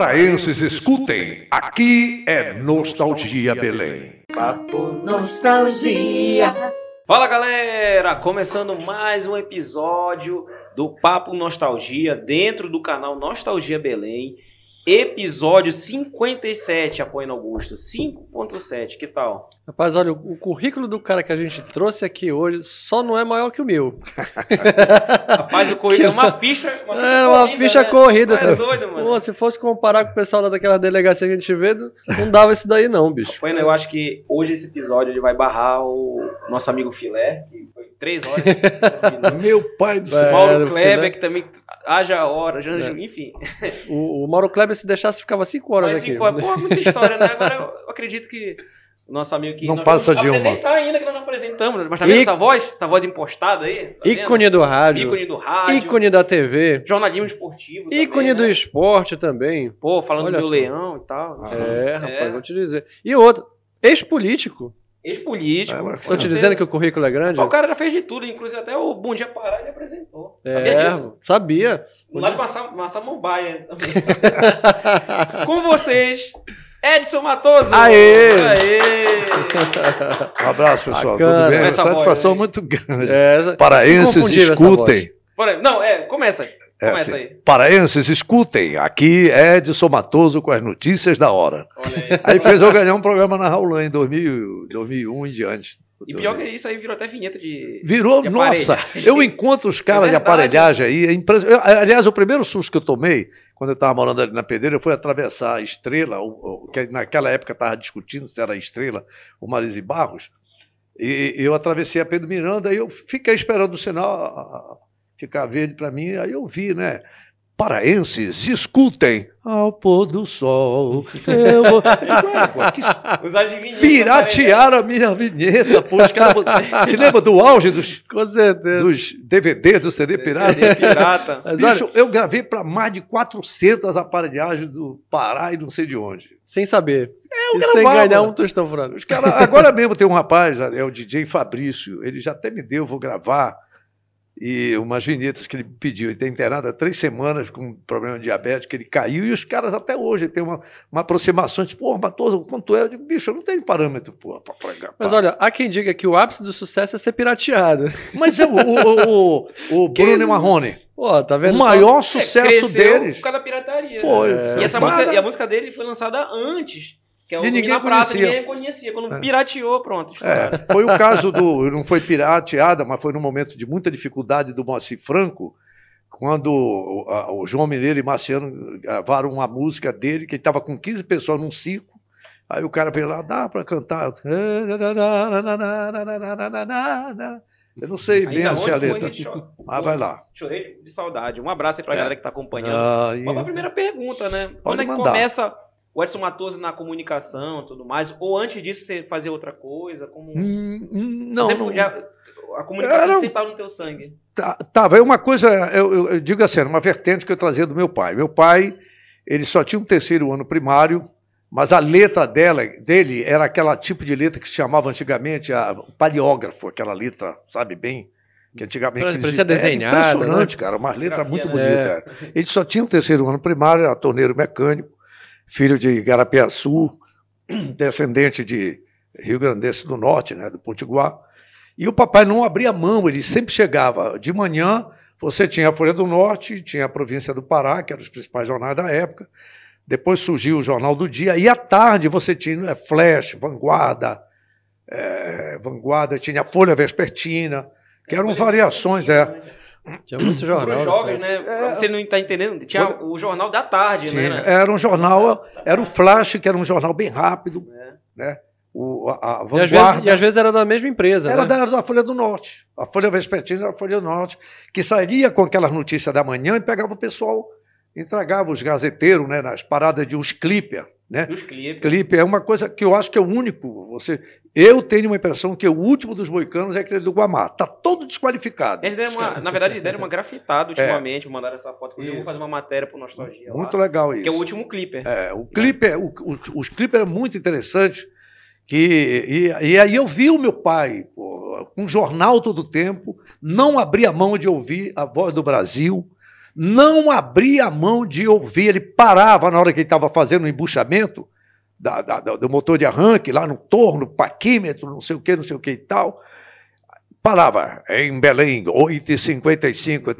Paraenses, escutem. Aqui é Nostalgia Belém. Papo Nostalgia. Fala galera, começando mais um episódio do Papo Nostalgia dentro do canal Nostalgia Belém. Episódio 57, apoiando Augusto. 5.7, que tal? Rapaz, olha, o currículo do cara que a gente trouxe aqui hoje só não é maior que o meu. Rapaz, o corrido é uma ficha. Uma ficha É uma corrida, ficha né? corrida. Tu É doido, mano. Pô, se fosse comparar com o pessoal lá daquela delegacia que a gente vê, não dava isso daí não, bicho. Bueno, eu acho que hoje esse episódio ele vai barrar o nosso amigo Filé, que três horas. Meu pai do É, céu. Mauro do Kleber, Filé. que também haja hora, já- É. enfim. O, o Mauro Kleber, se deixasse, ficava cinco horas Mas aqui. cinco horas, pô, muita história, né? Agora eu acredito que o nosso amigo aqui. Não nós passa de uma. apresentar ainda que nós não apresentamos. Mas tá vendo essa voz? Essa voz impostada aí? Tá vendo? Ícone do rádio, Ícone do rádio. ícone da TV, Jornalismo esportivo. ícone também, do né? esporte também. Pô, falando Olha do meu leão e tal. É, rapaz, É. vou te dizer. E outro, ex-político. Ex-político. É, com Estou te dizendo que o currículo é grande? O cara já fez de tudo, inclusive até o Bom Dia Pará ele apresentou. Sabia É, disso? sabia. Lá de Massa, Massamambaia também. Com vocês, Edson Matoso. Aê! Um abraço, pessoal. Bacana. Tudo bem? Essa Satisfação muito grande. É, Paraenses, escutem. Não, é, começa aí. É Começa assim, aí. Paraenses, escutem. Aqui é Edson Matoso com as notícias da hora. Olha aí. Aí fez eu ganhar um programa na Raulã em 2000, 2001 em diante. E pior que isso aí virou até vinheta de. Virou, de nossa, eu encontro os caras de verdade. aparelhagem aí. É impres... eu- aliás, o primeiro susto que eu tomei, quando eu estava morando ali na Pedreira, foi atravessar a Estrela, o- o- que naquela época estava discutindo se era a Estrela ou Marise Barros, e eu atravessei a Pedro Miranda e eu fiquei esperando o sinal a- a- ficar verde para mim, aí eu vi, né? Paraenses, escutem ao pôr do sol. Eu vou... Adivinhos. Piratearam a minha vinheta, pô. Os caras Te lembra do auge dos, dos DVD, do CD pirata? CD pirata. Bicho, eu gravei para mais de 400 aparelhagens do Pará e não sei de onde. sem saber. eu e sem ganhar um tostão furado. Os caras, agora mesmo tem um rapaz, é o DJ Fabrício, ele já até me deu, vou gravar, e umas vinhetas que ele pediu. Ele tem internado há três semanas com um problema de diabetes, que ele caiu, e os caras até hoje têm uma, uma aproximação, tipo, pô, Matoso, quanto é? Eu digo, bicho, eu não tenho parâmetro, pô, para pagar. Mas olha, há quem diga que o ápice do sucesso é ser pirateado. Mas é o, o, o, o Bruno Marrone, Pô, tá o vendo? maior É, sucesso cresceu deles. Por causa da pirataria. Foi. né? foi E, essa música, e a música dele foi lançada antes. Que é o ninguém Prata, conhecia. ninguém conhecia. Quando É. pirateou, pronto. É, foi o caso do. Não foi pirateada, mas foi num momento de muita dificuldade do Moacir Franco, quando o, a- o João Mineiro e Marciano gravaram uma música dele, que ele estava com 15 pessoas num circo. Aí o cara veio lá, dá para cantar. Eu não sei bem Ainda assim a letra. a. Mas vai lá. Chorei de saudade. Um abraço aí pra É. galera que tá acompanhando. Ah, e- Qual a primeira pergunta, né? Quando é que mandar. começa o Edson Matoso na comunicação e tudo mais? Ou antes disso você fazia outra coisa? Como... Hum, hum, não, Sempre não. já- a comunicação Era- sempre estava no teu sangue. Tá- Tava, é uma coisa, eu, eu- eu digo assim, era uma vertente que eu trazia do meu pai. Meu pai, ele só tinha um terceiro ano primário, mas a letra dela, dele era aquela tipo de letra que se chamava antigamente a paleógrafo, aquela letra, sabe bem? Que antigamente Parecia existia. desenhada, né? É impressionante, cara, uma letra muito bonita. é. Ele só tinha um terceiro ano primário, era torneiro mecânico, filho de Garapiaçu, descendente de Rio Grandense do Norte, né, do Potiguar. E o papai não abria mão, ele sempre chegava de manhã. Você tinha a Folha do Norte, tinha a Província do Pará, que eram os principais jornais da época. Depois surgiu o Jornal do Dia. E à tarde você tinha é, Flash, Vanguarda, é, Vanguarda, tinha a Folha Vespertina, que eram variações. É. Tinha muito jornal. Para os jovens, época. né? Pra você não está entendendo, tinha o jornal da tarde, Tinha- né? Era um jornal, era o Flash, que era um jornal bem rápido, É. né? O, a, a E às, vezes, e às vezes era da mesma empresa. Era né? da, da Folha do Norte. A Folha Vespertina era a Folha do Norte, que sairia com aquelas notícias da manhã e pegava o pessoal entregava os gazeteiros né, nas paradas de uns clipper. Né? Os clipes. Clipe é uma coisa que eu acho que é o único. Você, eu tenho uma impressão que o último dos moicanos é aquele do Guamá. Tá todo desqualificado. Eles deram uma, na verdade, deram uma grafitada ultimamente, mandaram essa foto. Eu vou fazer uma matéria pro Nostalgia. Muito lá, legal isso. Que é o último clipe. É, o clipe, é, o, o, os clipes é muito interessante. Que, e, e aí eu vi o meu pai, pô, com um jornal todo o tempo, não abria mão de ouvir a voz do Brasil não abria a mão de ouvir, ele parava na hora que ele estava fazendo o embuchamento da, da, do motor de arranque, lá no torno, paquímetro, não sei o que, não sei o que e tal. Parava em Belém, 8h55.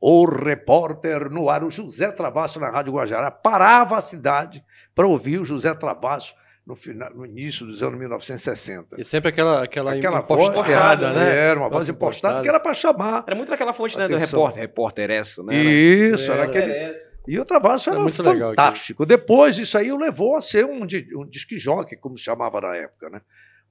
O repórter no ar, o José Travasso na Rádio Guajará, parava a cidade para ouvir o José Travasso no, final, no início dos anos 1960. E sempre aquela aquela, aquela impostada, voz, né? Era uma voz impostada que era para chamar. Era muito aquela fonte né, do repórter, repórter essa, né? Isso, era, era aquele. E o Travasso era, era muito fantástico. Legal, Depois isso aí o levou a ser um, um disque jockey, como se chamava na época, né?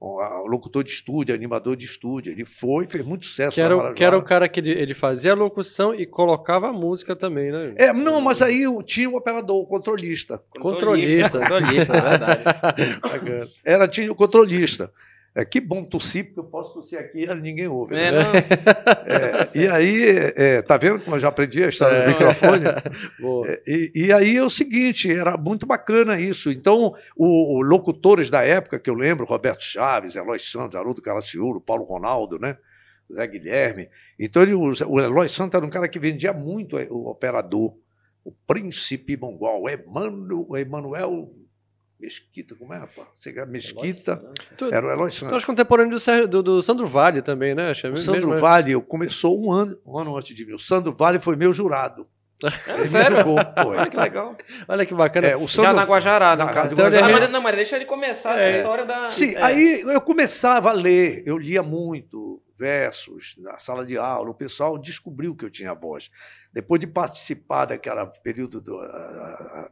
O locutor de estúdio, animador de estúdio. Ele foi, fez muito sucesso. Que era, que era o cara que ele, ele, fazia a locução e colocava a música também, né? É, não, mas aí tinha um operador, o controlista. Controlista. Controlista, é verdade. era, tinha o controlista. É, que bom tossir, porque eu posso tossir aqui e ninguém ouve. É, né? é, e aí, é, tá vendo como eu já aprendi a história do é. microfone? É, e, e, aí é o seguinte, era muito bacana isso. Então, os locutores da época, que eu lembro, Roberto Chaves, Eloy Santos, Haroldo Caraciuro, Paulo Ronaldo, né? Zé Guilherme. Então, ele, o, o Eloy Santos era um cara que vendia muito o operador. O príncipe mongol, Emmanuel, Emanuel Mesquita, como é, rapaz? Você Mesquita, era o Eloy Santos. Tu és contemporâneo do, do, do, Sandro Vale também, né? o Sandro mesmo, Vale, eu começou um ano, um ano antes de mim. O Sandro Vale foi meu jurado. É, ele sério? Jogou, Olha que legal. Olha que bacana. É, o Sandro, Já na Guajará, na, na então, Guajará. Mas, não, mas deixa ele começar é, a história da... Sim, é. aí eu começava a ler, eu lia muito versos na sala de aula, o pessoal descobriu que eu tinha voz depois de participar daquela período do,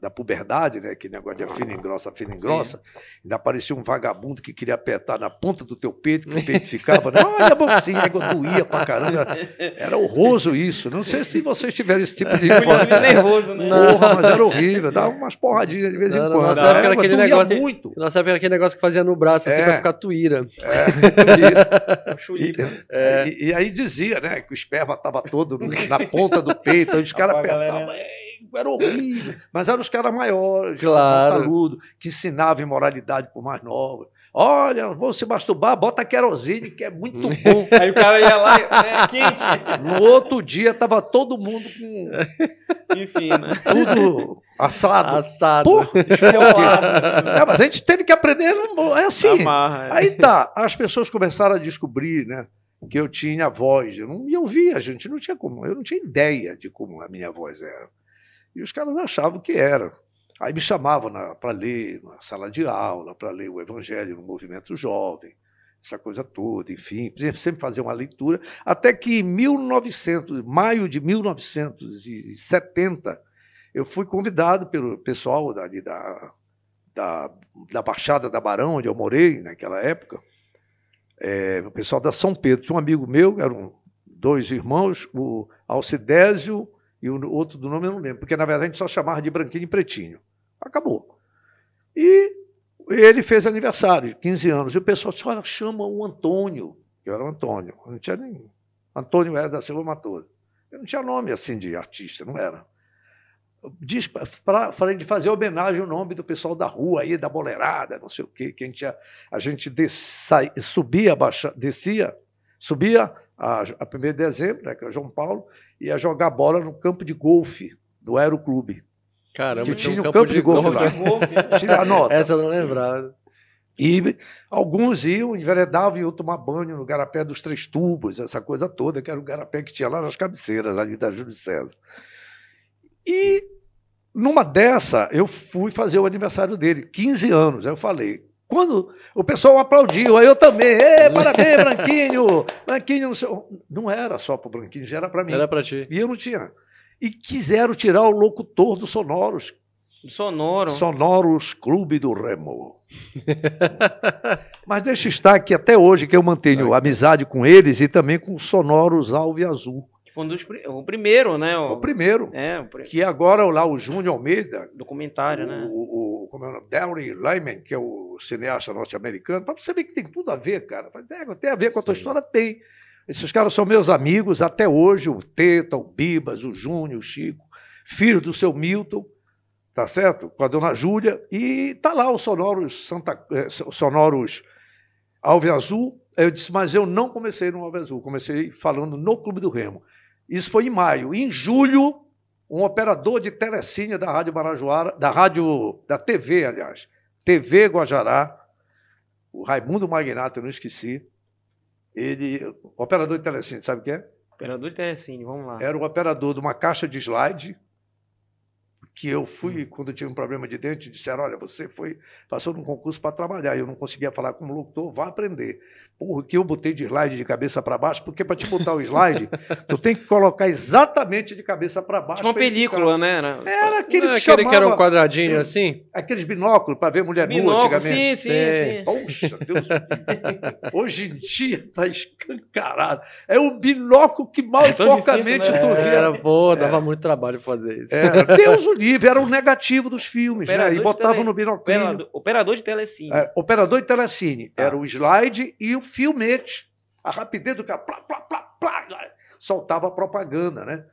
da puberdade, né, que negócio de fina engrossa, fina engrossa, ainda aparecia um vagabundo que queria apertar na ponta do teu peito, que o peito ficava, né? olha a mocinha, a doía pra caramba. Era horroroso isso. Não sei se vocês tiveram esse tipo de infância. nervoso, né? Porra, mas era horrível, dava umas porradinhas de vez em não, quando. Nossa época era aquele negócio, muito. Nossa época era aquele negócio que fazia no braço, assim, é. pra ficar tuíra. É, tuíra. e, é. e, e, aí dizia, né, que o esperma estava todo na ponta do peito, peito, aí os caras apertavam. Galera... Era horrível. Mas eram os caras maiores, claro. taludo, que ensinavam imoralidade por mais novos. Olha, vou se masturbar, bota querosene, que é muito bom. Aí o cara ia lá, é quente. No outro dia tava todo mundo com. Enfim, né? Tudo assado. Assado. Porra, é, mas a gente teve que aprender. É assim. Amarra, é. Aí tá, as pessoas começaram a descobrir, né? Que eu tinha voz. Eu não, e eu via, a gente não tinha como, eu não tinha ideia de como a minha voz era. E os caras achavam que era. Aí me chamavam para ler na sala de aula, para ler o Evangelho no movimento jovem, essa coisa toda, enfim, sempre fazer uma leitura, até que em 1900, maio de 1970, eu fui convidado pelo pessoal da, da, da Baixada da Barão, onde eu morei naquela época, é, o pessoal da São Pedro. Tinha um amigo meu, eram dois irmãos, o Alcidésio e o outro do nome eu não lembro, porque na verdade a gente só chamava de Branquinho e Pretinho. Acabou. E ele fez aniversário, 15 anos, e o pessoal disse, olha, chama o Antônio. Eu era o Antônio, não tinha nem... Antônio era da Silva Matoso. Eu não tinha nome assim de artista, não era diz para de fazer homenagem ao nome do pessoal da rua aí, da boleirada, não sei o quê, que a gente, a gente subia, baixa, descia, subia a, a 1 de dezembro, né, que é João Paulo, ia jogar bola no campo de golfe do Aeroclube. Caramba, que tinha um campo, campo de, de golfe, lá. golfe. Tira a nota. Essa eu não lembrava. E alguns iam, enveredavam e iam tomar banho no garapé dos Três Tubos, essa coisa toda, que era o garapé que tinha lá nas cabeceiras, ali da Júlio César. E numa dessa, eu fui fazer o aniversário dele, 15 anos. Aí eu falei, quando o pessoal aplaudiu, aí eu também, parabéns, Branquinho! Branquinho, não, sei, não era só para o Branquinho, já era para mim. Era para ti. E eu não tinha. E quiseram tirar o locutor do Sonoros. Sonoro. Sonoros Clube do Remo. Mas deixa estar que até hoje que eu mantenho amizade com eles e também com Sonoros Alve Azul Um dos, o primeiro, né? O, o primeiro. É, o pr... Que agora lá o Júnior Almeida. Documentário, o, né? O, o, como é o nome? Darry Lyman, que é o cineasta norte-americano. Para você ver que tem tudo a ver, cara. É, tem a ver com a tua Sim. história? Tem. Esses caras são meus amigos até hoje. O Teta, o Bibas, o Júnior, o Chico. Filho do seu Milton tá certo? Com a dona Júlia, e tá lá os sonoros Santa, eh, sonoros Alve Azul. Eu disse, mas eu não comecei no Alve Azul, comecei falando no Clube do Remo. Isso foi em maio. Em julho, um operador de telecine da Rádio Marajoara, da Rádio, da TV, aliás, TV Guajará, o Raimundo Magnato, eu não esqueci. Ele, operador de telecine, sabe o que é? Operador de telecine, vamos lá. Era o operador de uma caixa de slide, que eu fui, hum. quando eu tive um problema de dente, disseram, olha, você foi, passou num concurso para trabalhar, eu não conseguia falar como locutor, vá aprender. Porra, que eu botei de slide de cabeça para baixo, porque para te botar o slide, tu tem que colocar exatamente de cabeça para baixo. Tipo uma película, né? Era, era aquele não, que aquele que era um quadradinho assim? Aqueles binóculos para ver mulher Binóculo, nua antigamente. Sim, sim, sim. Poxa, Deus Hoje em dia está escancarado. É o binóculo que mal é porcamente né? tu vê. Era, pô, dava muito trabalho fazer isso. Era. Deus o livre, era o negativo dos filmes, né? E botavam no binóculo. Operador, operador de telecine. É, operador de telecine. Ah. Era o slide e o filmete. A rapidez do cara, plá, plá, plá, plá, soltava a propaganda, né?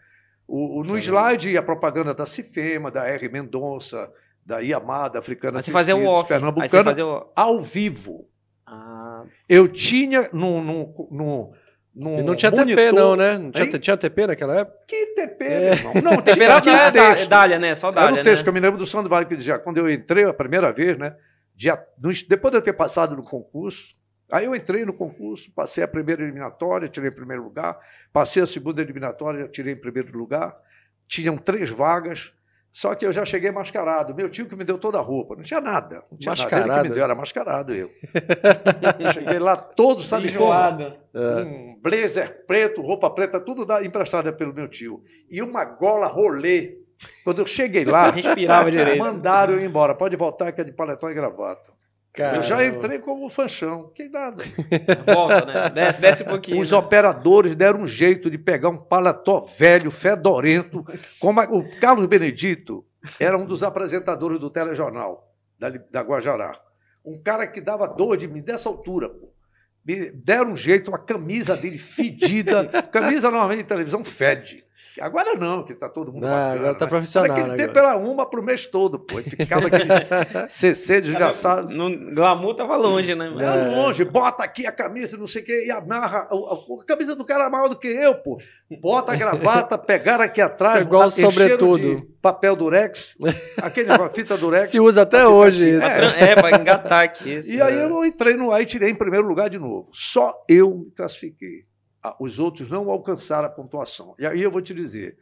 O, o no slide, a propaganda da Cifema, da R. Mendonça, da Yamada, Africana Mas você fazia o off. Pernambucana, fazia o... ao vivo. Ah. Eu tinha no, no, no e não tinha monitor. TP, não, né? Não tinha, tinha TP naquela época? Que TP, é. irmão? Não, TP era tinha texto. Dália, né? Só Dália, Era um texto né? que eu me lembro do São do Vale que dizia, quando eu entrei a primeira vez, né? Dia, no, depois de eu ter passado no concurso, aí eu entrei no concurso, passei a primeira eliminatória, tirei em primeiro lugar, passei a segunda eliminatória, tirei em primeiro lugar, tinham três vagas, só que eu já cheguei mascarado. Meu tio que me deu toda a roupa. Não tinha nada. Não tinha mascarado. nada. Ele que me deu, era mascarado eu. cheguei lá todo, sabe como? É. Um blazer preto, roupa preta, tudo da, emprestada pelo meu tio. E uma gola rolê. Quando eu cheguei lá, respirava direito. Mandaram eu ir embora. Pode voltar que é de paletó e gravata. Caramba. Eu já entrei como fanchão, que nada. Volta, né? Desce, desce um pouquinho. Os né? operadores deram um jeito de pegar um paletó velho, fedorento, como a, o Carlos Benedito era um dos apresentadores do telejornal da, da Guajará. Um cara que dava dor de mim dessa altura, pô. Me deram um jeito, a camisa dele fedida. camisa normalmente de televisão fede. Agora não, que está todo mundo não, bacana. Agora está profissional. Naquele tempo era uma para o mês todo, pô. E ficava aquele CC desgraçado. No glamour tava longe, né? Era é. longe. Bota aqui a camisa, não sei o quê, e amarra. A, a, a, camisa do cara é maior do que eu, pô. Bota a gravata, pegar aqui atrás. Igual o sobretudo. papel durex. Aquele fita durex. Se usa até hoje isso. É, é para engatar aqui. E aí eu entrei no ar e tirei em primeiro lugar de novo. Só eu me classifiquei os outros não alcançaram a pontuação. E aí eu vou te dizer,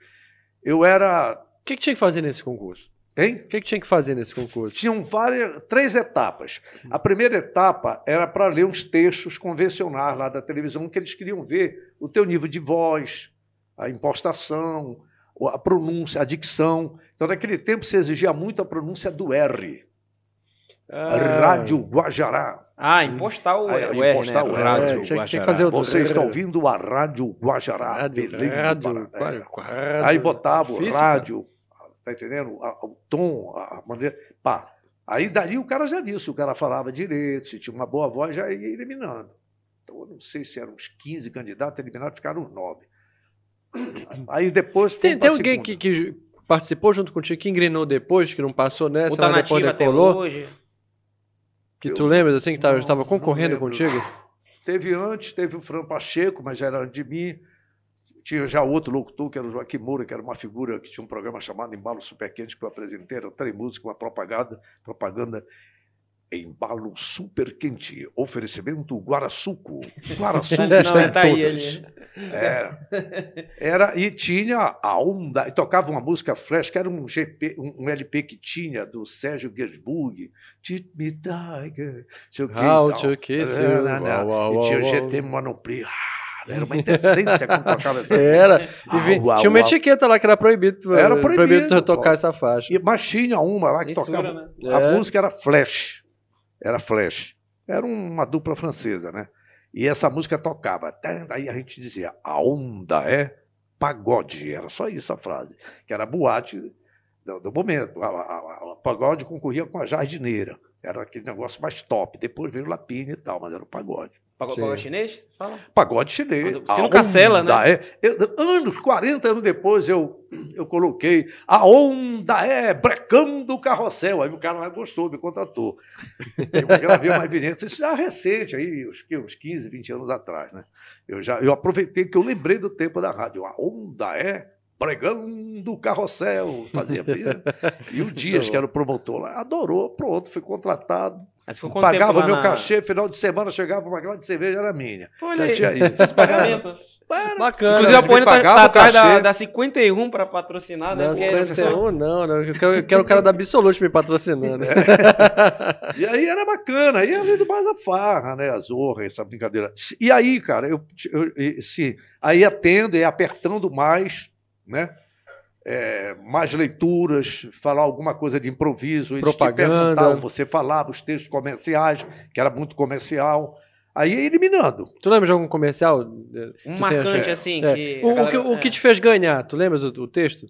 eu era. O que, que tinha que fazer nesse concurso? Hein? O que, que tinha que fazer nesse concurso? Tinham várias, três etapas. A primeira etapa era para ler uns textos convencionais lá da televisão que eles queriam ver o teu nível de voz, a impostação, a pronúncia, a dicção. Então, naquele tempo se exigia muito a pronúncia do R. Ah. Rádio Guajará. Ah, impostar o, ah, o impostar R, né? o rádio é, Guajará. Você está ouvindo a Rádio Guajará. Rádio, Belém rádio, é. Aí botava o rádio, tá entendendo? O tom, a maneira. Pá. Aí dali o cara já viu se o cara falava direito, se tinha uma boa voz, já ia eliminando. Então, eu não sei se eram uns 15 candidatos eliminados, ficaram 9. Aí depois. Tem, tem alguém que, que, participou junto contigo, que engrenou depois, que não passou nessa, o tá mas depois decolou? hoje. Que tu lembras assim que estava tava concorrendo contigo? Teve antes, teve o Fran Pacheco, mas já era de mim. Tinha já outro locutor, que era o Joaquim Moura, que era uma figura que tinha um programa chamado Embalo Super Quente, que eu apresentei, era três músicas, uma propaganda, propaganda Embalo super quente. Oferecimento Guaraçuco. Guaraçuco não, está em tá todas. É, era, e tinha a onda, e tocava uma música flash, que era um, GP, um, um LP que tinha, do Sérgio Gainsbourg. Tit me tiger. How to kiss you. E tinha GT Monoplay. Ah, era uma indecência quando tocava essa Era. E tinha uma etiqueta lá que era proibido. Era proibido, proibido tocar essa faixa. E, mas tinha uma lá que Censura, tocava. Né? A é. música era flash era Flash. Era uma dupla francesa, né? E essa música tocava. Aí a gente dizia, a onda é pagode. Era só isso a frase, que era boate do, do momento. A, a, a, pagode concorria com a jardineira. Era aquele negócio mais top. Depois veio o Lapine e tal, mas era o pagode. Pagode, pagode chinês? Fala. Pagode chinês. Você não cancela, né? É, eu, anos, 40 anos depois, eu, eu coloquei a onda é brecando o carrossel. Aí o cara lá gostou, me contratou. Eu gravei uma evidência, isso já é recente, aí, uns, uns 15, 20 anos atrás, né? Eu, já, eu aproveitei que eu lembrei do tempo da rádio. A onda é pregando o carrossel, fazia E o Dias, que era o promotor lá, adorou, pronto, foi contratado. Pagava meu na... cachê, final de semana chegava uma grande cerveja, era minha. Olha aí. tinha isso. pagamento. Bacana. Inclusive a Pônia tá, tá atrás da, da 51 para patrocinar, né? Não, 51 não, não. Eu quero, eu quero o cara da Absolute me patrocinando. É. e aí era bacana, aí além do mais a farra, né? A zorra, essa brincadeira. E aí, cara, eu, eu, eu se, aí atendo e apertando mais, né? É, mais leituras, falar alguma coisa de improviso, propaganda, você falava os textos comerciais, que era muito comercial. Aí eliminando. Tu lembra de algum comercial? Um marcante, assim. É. Que o, galera, o, que, o que te fez ganhar? Tu lembras o, o, texto?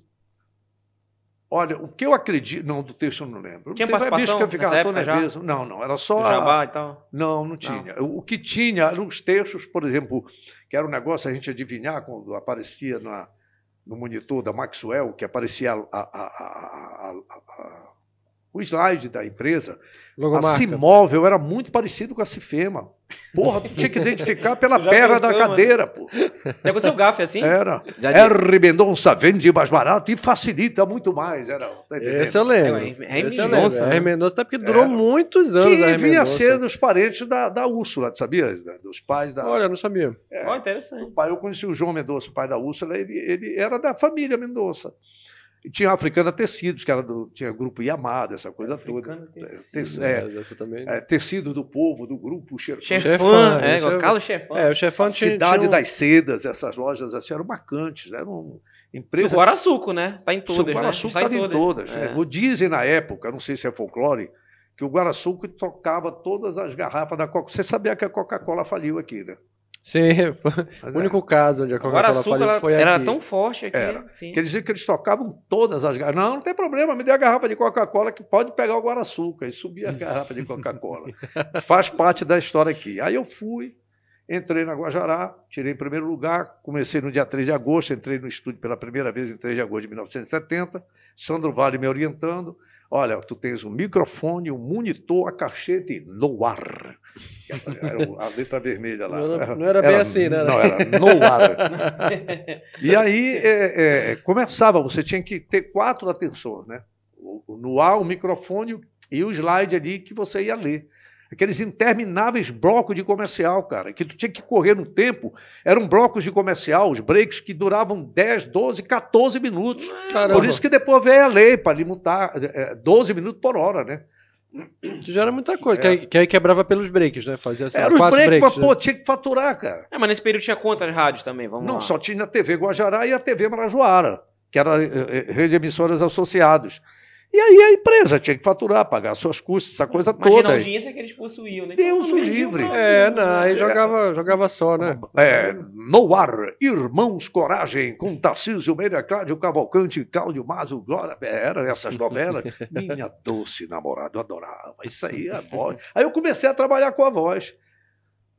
Olha, o que eu acredito. Não, do texto eu não lembro. Tinha não participação que eu ficava nervoso. Não, não. Era só. O jabá a... e tal? Não, não tinha. Não. O que tinha eram os textos, por exemplo, que era um negócio a gente adivinhar quando aparecia na, no monitor da Maxwell, que aparecia a, a, a, o slide da empresa. Logomarca. A Cimóvel era muito parecido com a Cifema. Porra, tu tinha que identificar pela perna da cadeira, pô. Já aconteceu gafe assim? Era. Já R. Mendonça vende mais barato e facilita muito mais. Era, tá Esse eu lembro. É, R. Mendonça. R. Mendonça, até porque durou muitos anos. Que vinha ser dos parentes da, da Úrsula, sabia? Dos pais da. Olha, não sabia. É, oh, interessante. O pai, eu conheci o João Mendonça, o pai da Úrsula, ele, ele era da família Mendonça. E tinha a Africana Tecidos, que era do, tinha grupo Yamada, essa coisa Africana toda. Tecidos, é, é, é, tecido do povo, do grupo Chefão. Chefão, é, é, Carlos Chefão. É, o Chefão tinha, Cidade tinha um... das Sedas, essas lojas assim, eram marcantes, né? eram empresas... O Guaraçuco, né? Está em todas, O Guaraçuco estava né? em todas. Né? O dizem na época, não sei se é folclore, que o Guaraçuco tocava todas as garrafas da Coca-Cola. Você sabia que a Coca-Cola faliu aqui, né? Sim, o único é. caso onde a Coca-Cola foi era aqui. tão forte aqui. Era. Sim. Quer dizer que eles tocavam todas as garrafas. Não, não tem problema, me dê a garrafa de Coca-Cola que pode pegar o Guaraçuca e subir a garrafa de Coca-Cola. Faz parte da história aqui. Aí eu fui, entrei na Guajará, tirei em primeiro lugar, comecei no dia 3 de agosto, entrei no estúdio pela primeira vez em 3 de agosto de 1970, Sandro Vale me orientando. Olha, tu tens um microfone, um monitor, a cachete no ar. Era a letra vermelha lá. Não, não era bem era, assim, né? Não, era no ar. e aí é, é, começava, você tinha que ter quatro atenções, né? No ar, o microfone e o slide ali que você ia ler aqueles intermináveis blocos de comercial, cara, que tu tinha que correr no tempo. Eram blocos de comercial, os breaks que duravam 10, 12, 14 minutos. Caramba. Por isso que depois veio a lei para limitar 12 é, minutos por hora, né? Isso já era muita coisa, é. que, aí, que, aí, quebrava pelos breaks, né? Fazia assim, Era os breaks, breaks, mas né? pô, tinha que faturar, cara. É, mas nesse período tinha quantas rádios também? Vamos Não, lá. só tinha a TV Guajará e a TV Marajoara, que era eh, eh, rede de emissoras associados. E aí a empresa tinha que faturar, pagar suas custas, essa coisa Imagina toda. Imagina a audiência que eles possuíam, né? Deus o livre. É, não, aí jogava, jogava só, né? É, no ar, Irmãos Coragem, com Tarcísio Meira, Cláudio Cavalcante, Cláudio Mazo, Glória, era essas novelas. Minha doce namorada, eu adorava. Isso aí, a voz. Aí eu comecei a trabalhar com a voz.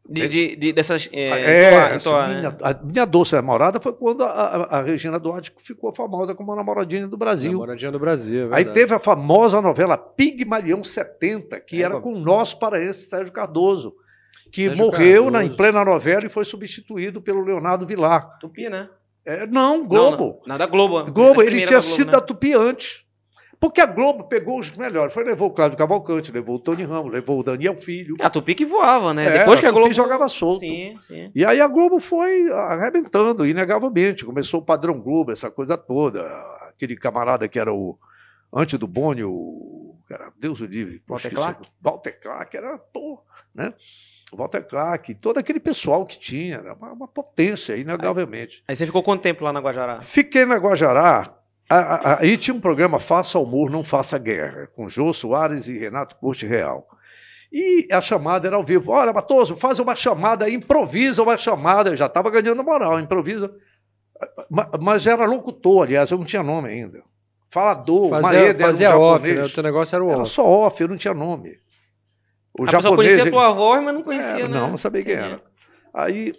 De, de, de, dessas. É, é entoar, minha, a minha doce namorada foi quando a, a, a, Regina Duarte ficou famosa como a namoradinha do Brasil. Namoradinha do Brasil. É Aí teve a famosa novela Pigmalião 70, que é, era com o nosso paraense Sérgio Cardoso, que Sérgio morreu Cardoso. Na, em plena novela e foi substituído pelo Leonardo Vilar. Tupi, né? É, não, Globo. Não, não, nada Globo. Globo, ele tinha Globo, sido né? da Tupi antes. Porque a Globo pegou os melhores. Foi, levou o Cláudio Cavalcante, levou o Tony Ramos, levou o Daniel Filho. É, a Tupi que voava, né? É, Depois que a, a Globo. jogava solto. Sim, sim. E aí a Globo foi arrebentando, inegavelmente. Começou o padrão Globo, essa coisa toda. Aquele camarada que era o. Antes do Boni, o. Cara, Deus o livre. Walter Clark? Walter Clark era, pô, né? Walter Clark, todo aquele pessoal que tinha, era uma, uma potência, inegavelmente. Aí, aí você ficou quanto tempo lá na Guajará? Fiquei na Guajará Aí tinha um programa Faça Humor, Não Faça Guerra, com Jô Soares e Renato Corte Real. E a chamada era ao vivo. Olha, Matoso, faz uma chamada, improvisa uma chamada. Eu já estava ganhando moral, improvisa. Mas era locutor, aliás, eu não tinha nome ainda. Falador, Fazia, Maeda era um fazia off, japonês. né? O teu negócio era o Era off. só off, eu não tinha nome. O A pessoa japonês. conhecia a tua voz, mas não conhecia, É, né? Não, não sabia quem Entendi. era. Aí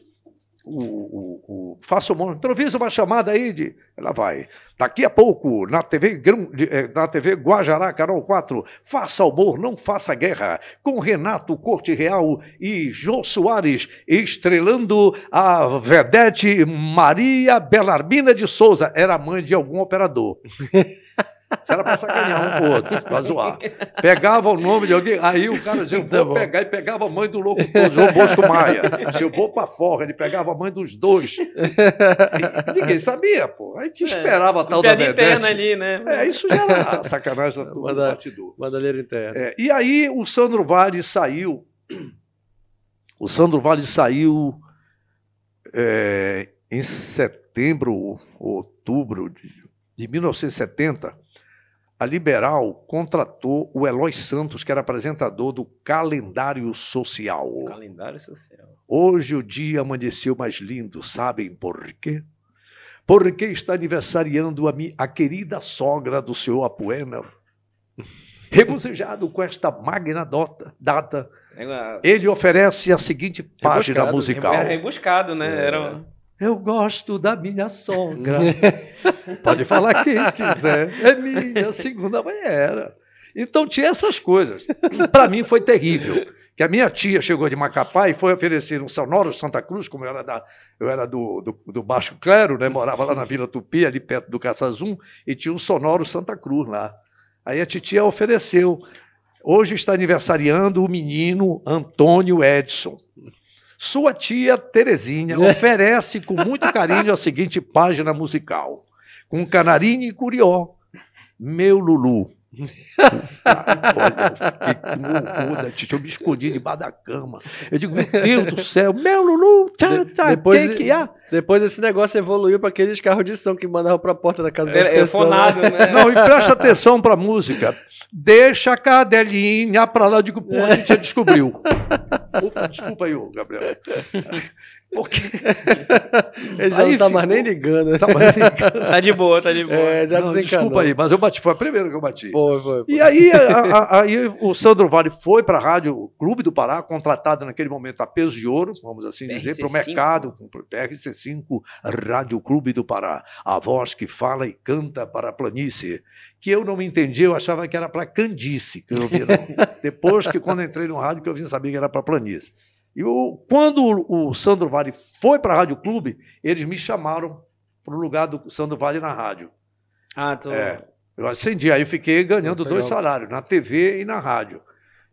o, o, o faça um improvisa uma chamada aí de. Ela vai. Daqui a pouco, na TV, eh, na TV Guajará, Canal 4, faça humor, não faça guerra, com Renato Corte Real e Jô Soares, estrelando a vedete Maria Belarmina de Souza. Era mãe de algum operador. Isso era para sacanear um com o outro, para zoar. Pegava o nome de alguém, aí o cara dizia, eu Tá vou bom. pegar, e pegava a mãe do locutor, João Bosco Maia. Se eu vou para fora, ele pegava a mãe dos dois. E ninguém sabia, pô. Aí que esperava a tal da É. Interna ali, né? É, isso já era sacanagem do Manda- batidor. Bandalheira interna. É, e aí o Sandro Vale saiu. O Sandro Vale saiu é, em setembro, outubro de, de 1970. A Liberal contratou o Eloy Santos, que era apresentador do Calendário Social. Calendário social. Hoje o dia amanheceu mais lindo, sabem por quê? Porque está aniversariando a, mi, a querida sogra do senhor Apuena. Regozijado com esta magna dota- data, ele oferece a seguinte página Rebuscado, musical. era rebuscado, né? É. Era Eu gosto da minha sogra. Pode falar quem quiser. É minha segunda era. Então tinha essas coisas. Para mim foi terrível. Que a minha tia chegou de Macapá e foi oferecer um sonoro Santa Cruz, como eu era, da, eu era do, do, do Baixo Clero, né? morava lá na Vila Tupi, ali perto do Caçazum, e tinha um sonoro Santa Cruz lá. Aí a titia ofereceu. Hoje está aniversariando o menino Antônio Edson. Sua tia Terezinha oferece com muito carinho a seguinte página musical. Com canarinho e curió. Meu Lulu. Olha, eu me escondi debaixo da cama. Eu digo, meu Deus do céu, meu Lulu, tchau, tchau, depois- tem que há. Depois esse negócio evoluiu para aqueles carros de som que mandavam pra porta da casa das Era, era pessoas. fonado, né? Não, e presta atenção pra música. Deixa a cadelinha pra lá. Eu digo, pô, a gente já descobriu. Opa, desculpa aí, ô, Gabriel. Porque. Ele já Aí não tá mais ficou- nem ligando. né? Tá, mas- Tá de boa, tá de boa. É, já Não, desculpa aí, mas eu bati. Foi a primeira que eu bati. Foi, foi. E aí, a- a- aí o Sandro Vale foi para a Rádio Clube do Pará, contratado naquele momento a peso de ouro, vamos assim dizer, para o PRC5. mercado, com o PRC5, Rádio Clube do Pará. A voz que fala e canta para a planície. Que eu não entendi, eu achava que era para Candice, que eu vi, não. Depois que, quando entrei no rádio, que eu vim saber que era para planície. E o- quando o, Sandro Vale foi para a Rádio Clube, eles me chamaram para o lugar do Sandro Vale na rádio. Ah, tô... É. Eu acendi, aí eu fiquei ganhando Legal. dois salários, na TV e na rádio.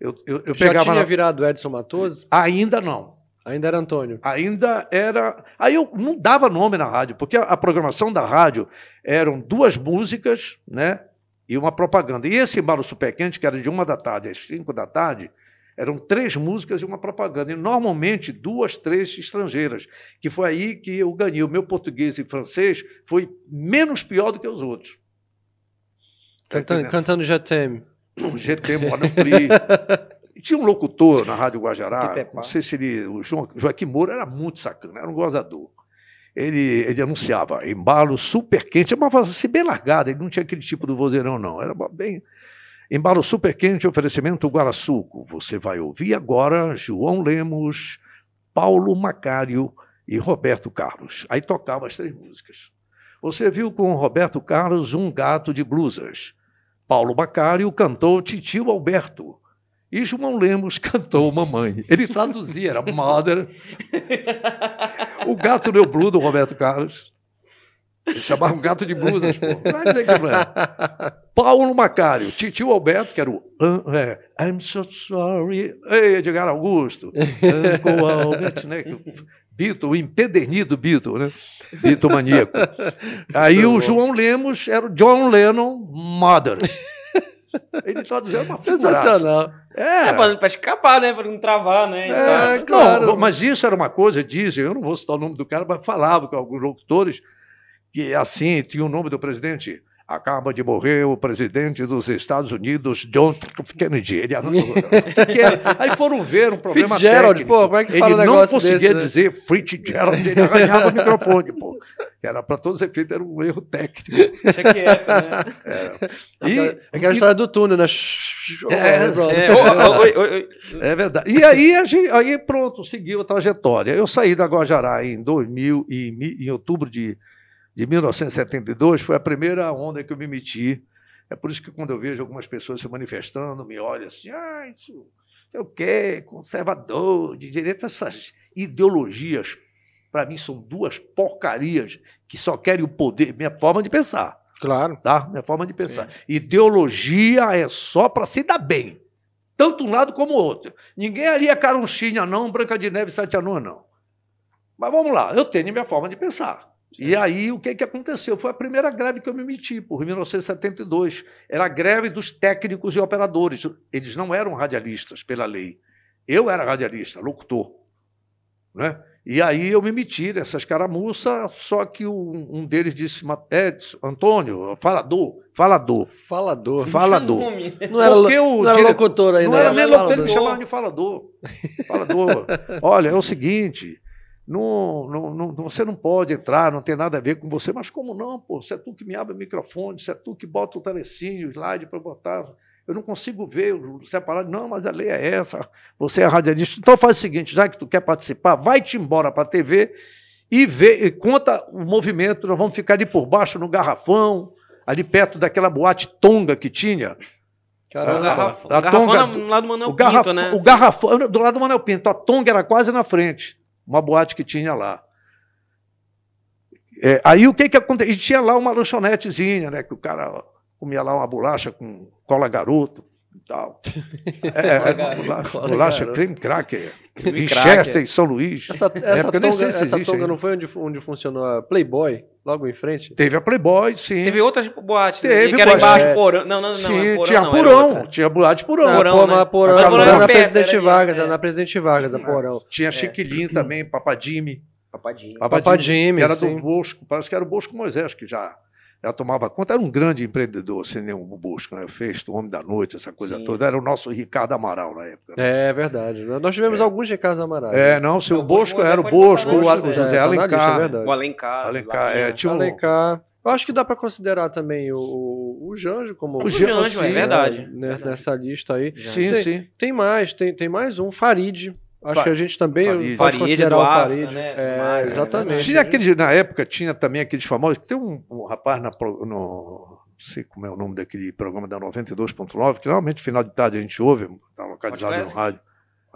Eu, eu, eu Já pegava. tinha na- virado Edson Matoso? Ainda não. Ainda era Antônio. Ainda era. Aí eu não dava nome na rádio, porque a, a programação da rádio eram duas músicas, né? E uma propaganda. E esse embalo super quente, que era de uma da tarde às cinco da tarde, eram três músicas e uma propaganda. E normalmente duas, três estrangeiras. Que foi aí que eu ganhei. O meu português e francês foi menos pior do que os outros. Tá Cantando, entendendo? cantando Já GT Monopoly. E Tinha um locutor na Rádio Guajará, não sei se ele. O Joaquim Moura era muito sacana, era um gozador. Ele, ele anunciava embalo super quente, é uma voz assim bem largada, ele não tinha aquele tipo do vozeirão, não. Era bem. Embalo super quente, oferecimento Guaraçuco. Você vai ouvir agora João Lemos, Paulo Macário e Roberto Carlos. Aí tocava as três músicas. Você viu com o Roberto Carlos um gato de blusas. Paulo Macário cantou Titio Alberto. E João Lemos cantou Mamãe. Ele traduzia, era Mother. O gato Neu Blue do Roberto Carlos. Ele chamava um gato de blusas, pô. Não vai dizer que não é. Paulo Macário, Titio Alberto, que era o "Ah, é, I'm so sorry. Ei, Edgar Augusto. Uncle Albert, né? Beatle, o empedernido Beatle, né? Beatle maníaco. Aí o João Lemos era o John Lennon Mother. Ele traduziu uma figuraça. Sensacional. É, É, pra escapar, né? Pra não travar, né? é, tal. claro. não, mas isso era uma coisa, dizem, eu não vou citar o nome do cara, mas falava com alguns locutores que assim, tinha o nome do presidente. Acaba de morrer o presidente dos Estados Unidos, John F. Kennedy. Ele que é? Aí foram ver um problema Fitzgerald, técnico. pô, como é que ele fala um não negócio conseguia desse, né? dizer Fitzgerald, ele arranhava o microfone, pô. era para todos os efeitos, era um erro técnico. Chequeca, né? É. E, aquela história do túnel, né? É, é, é, verdade. E aí, a gente, aí pronto, seguiu a trajetória. Eu saí da Guajará em 2000 e em outubro de, de 1972, foi a primeira onda que eu me meti. É por isso que quando eu vejo algumas pessoas se manifestando, me olham assim, ah, isso sei o quê, conservador, de direita, essas ideologias, para mim, são duas porcarias que só querem o poder, minha forma de pensar. Claro. Tá? Minha forma de pensar. Ideologia é só para se dar bem. Tanto um lado como o outro. Ninguém ali é caronchinha, não, Branca de Neve, Sete Anões, não. Mas vamos lá, eu tenho minha forma de pensar. E aí, o que, que aconteceu? Foi a primeira greve que eu me meti, por 1972. Era a greve dos técnicos e operadores. Eles não eram radialistas, pela lei. Eu era radialista, locutor. Né? E aí eu me meti nessas caramuças, só que um, um deles disse, Edson, Antônio, falador, falador. Falador. Falador. Não era, Porque o não era locutor ainda. Não era nem locutor, ele chamava de falador. Falador. Olha, é o seguinte, não, não, não, você não pode entrar, não tem nada a ver com você. Mas como não, pô? Se é tu que me abre o microfone, se é tu que bota o telecinho, o slide para botar. Eu não consigo ver separado. Não, mas a lei é essa. Você é radialista. Então faz o seguinte, já que tu quer participar, vai-te embora para a TV e vê, e conta o movimento. Nós vamos ficar ali por baixo no garrafão, ali perto daquela boate tonga que tinha. Caramba, a, a, a, a tonga, do lado do Manuel o Pinto, né? O garrafão, do lado do Manuel Pinto. A tonga era quase na frente uma boate que tinha lá. É, aí o que que aconteceu? E tinha lá uma lanchonetezinha, né? Que o cara comia lá uma bolacha com cola garoto tal. É, é bolacha, bolacha creme cracker. Winchester em São Luís. Essa, essa, tonga, se essa tonga não foi onde, onde funcionou a Playboy, logo em frente? Teve a Playboy, sim. Teve outras boates. Teve, que era embaixo, é. porão. Não, não, não. Sim, é porão, tinha não, porão. Tinha boate porão. Não, porão, né? porão, porão, porão na Presidente Vargas, é. na Presidente Vargas, a porão. Tinha Chiquilinho também, Papadime. Papadime. Papadime, que era do Bosco, parece que era o Bosco Moisés, que já ela tomava conta, era um grande empreendedor, sem nenhum busca, né? Fez o Homem da Noite, essa coisa Sim. toda. Era o nosso Ricardo Amaral na época. Né? É verdade. Nós tivemos é. alguns Ricardo Amaral. É, né? não, seu Bosco era o Bosco, o, o José é, Alencar. Lista, é o Alencar. Alencar, é, tinha um... Alencar. Eu acho que dá para considerar também o, o, o Janjo como o Janjo, é verdade. Nessa, nessa lista aí. Sim, tem, sim. Tem mais, tem, tem mais um, Farid. Acho que a gente também Farid. pode Farid, considerar o Farid. Né? É, exatamente. Tinha aquele, na época tinha também aqueles famosos. Tem um, um rapaz na, no, não sei como é o nome daquele programa da 92.9, que normalmente final de tarde a gente ouve, está localizado no rádio.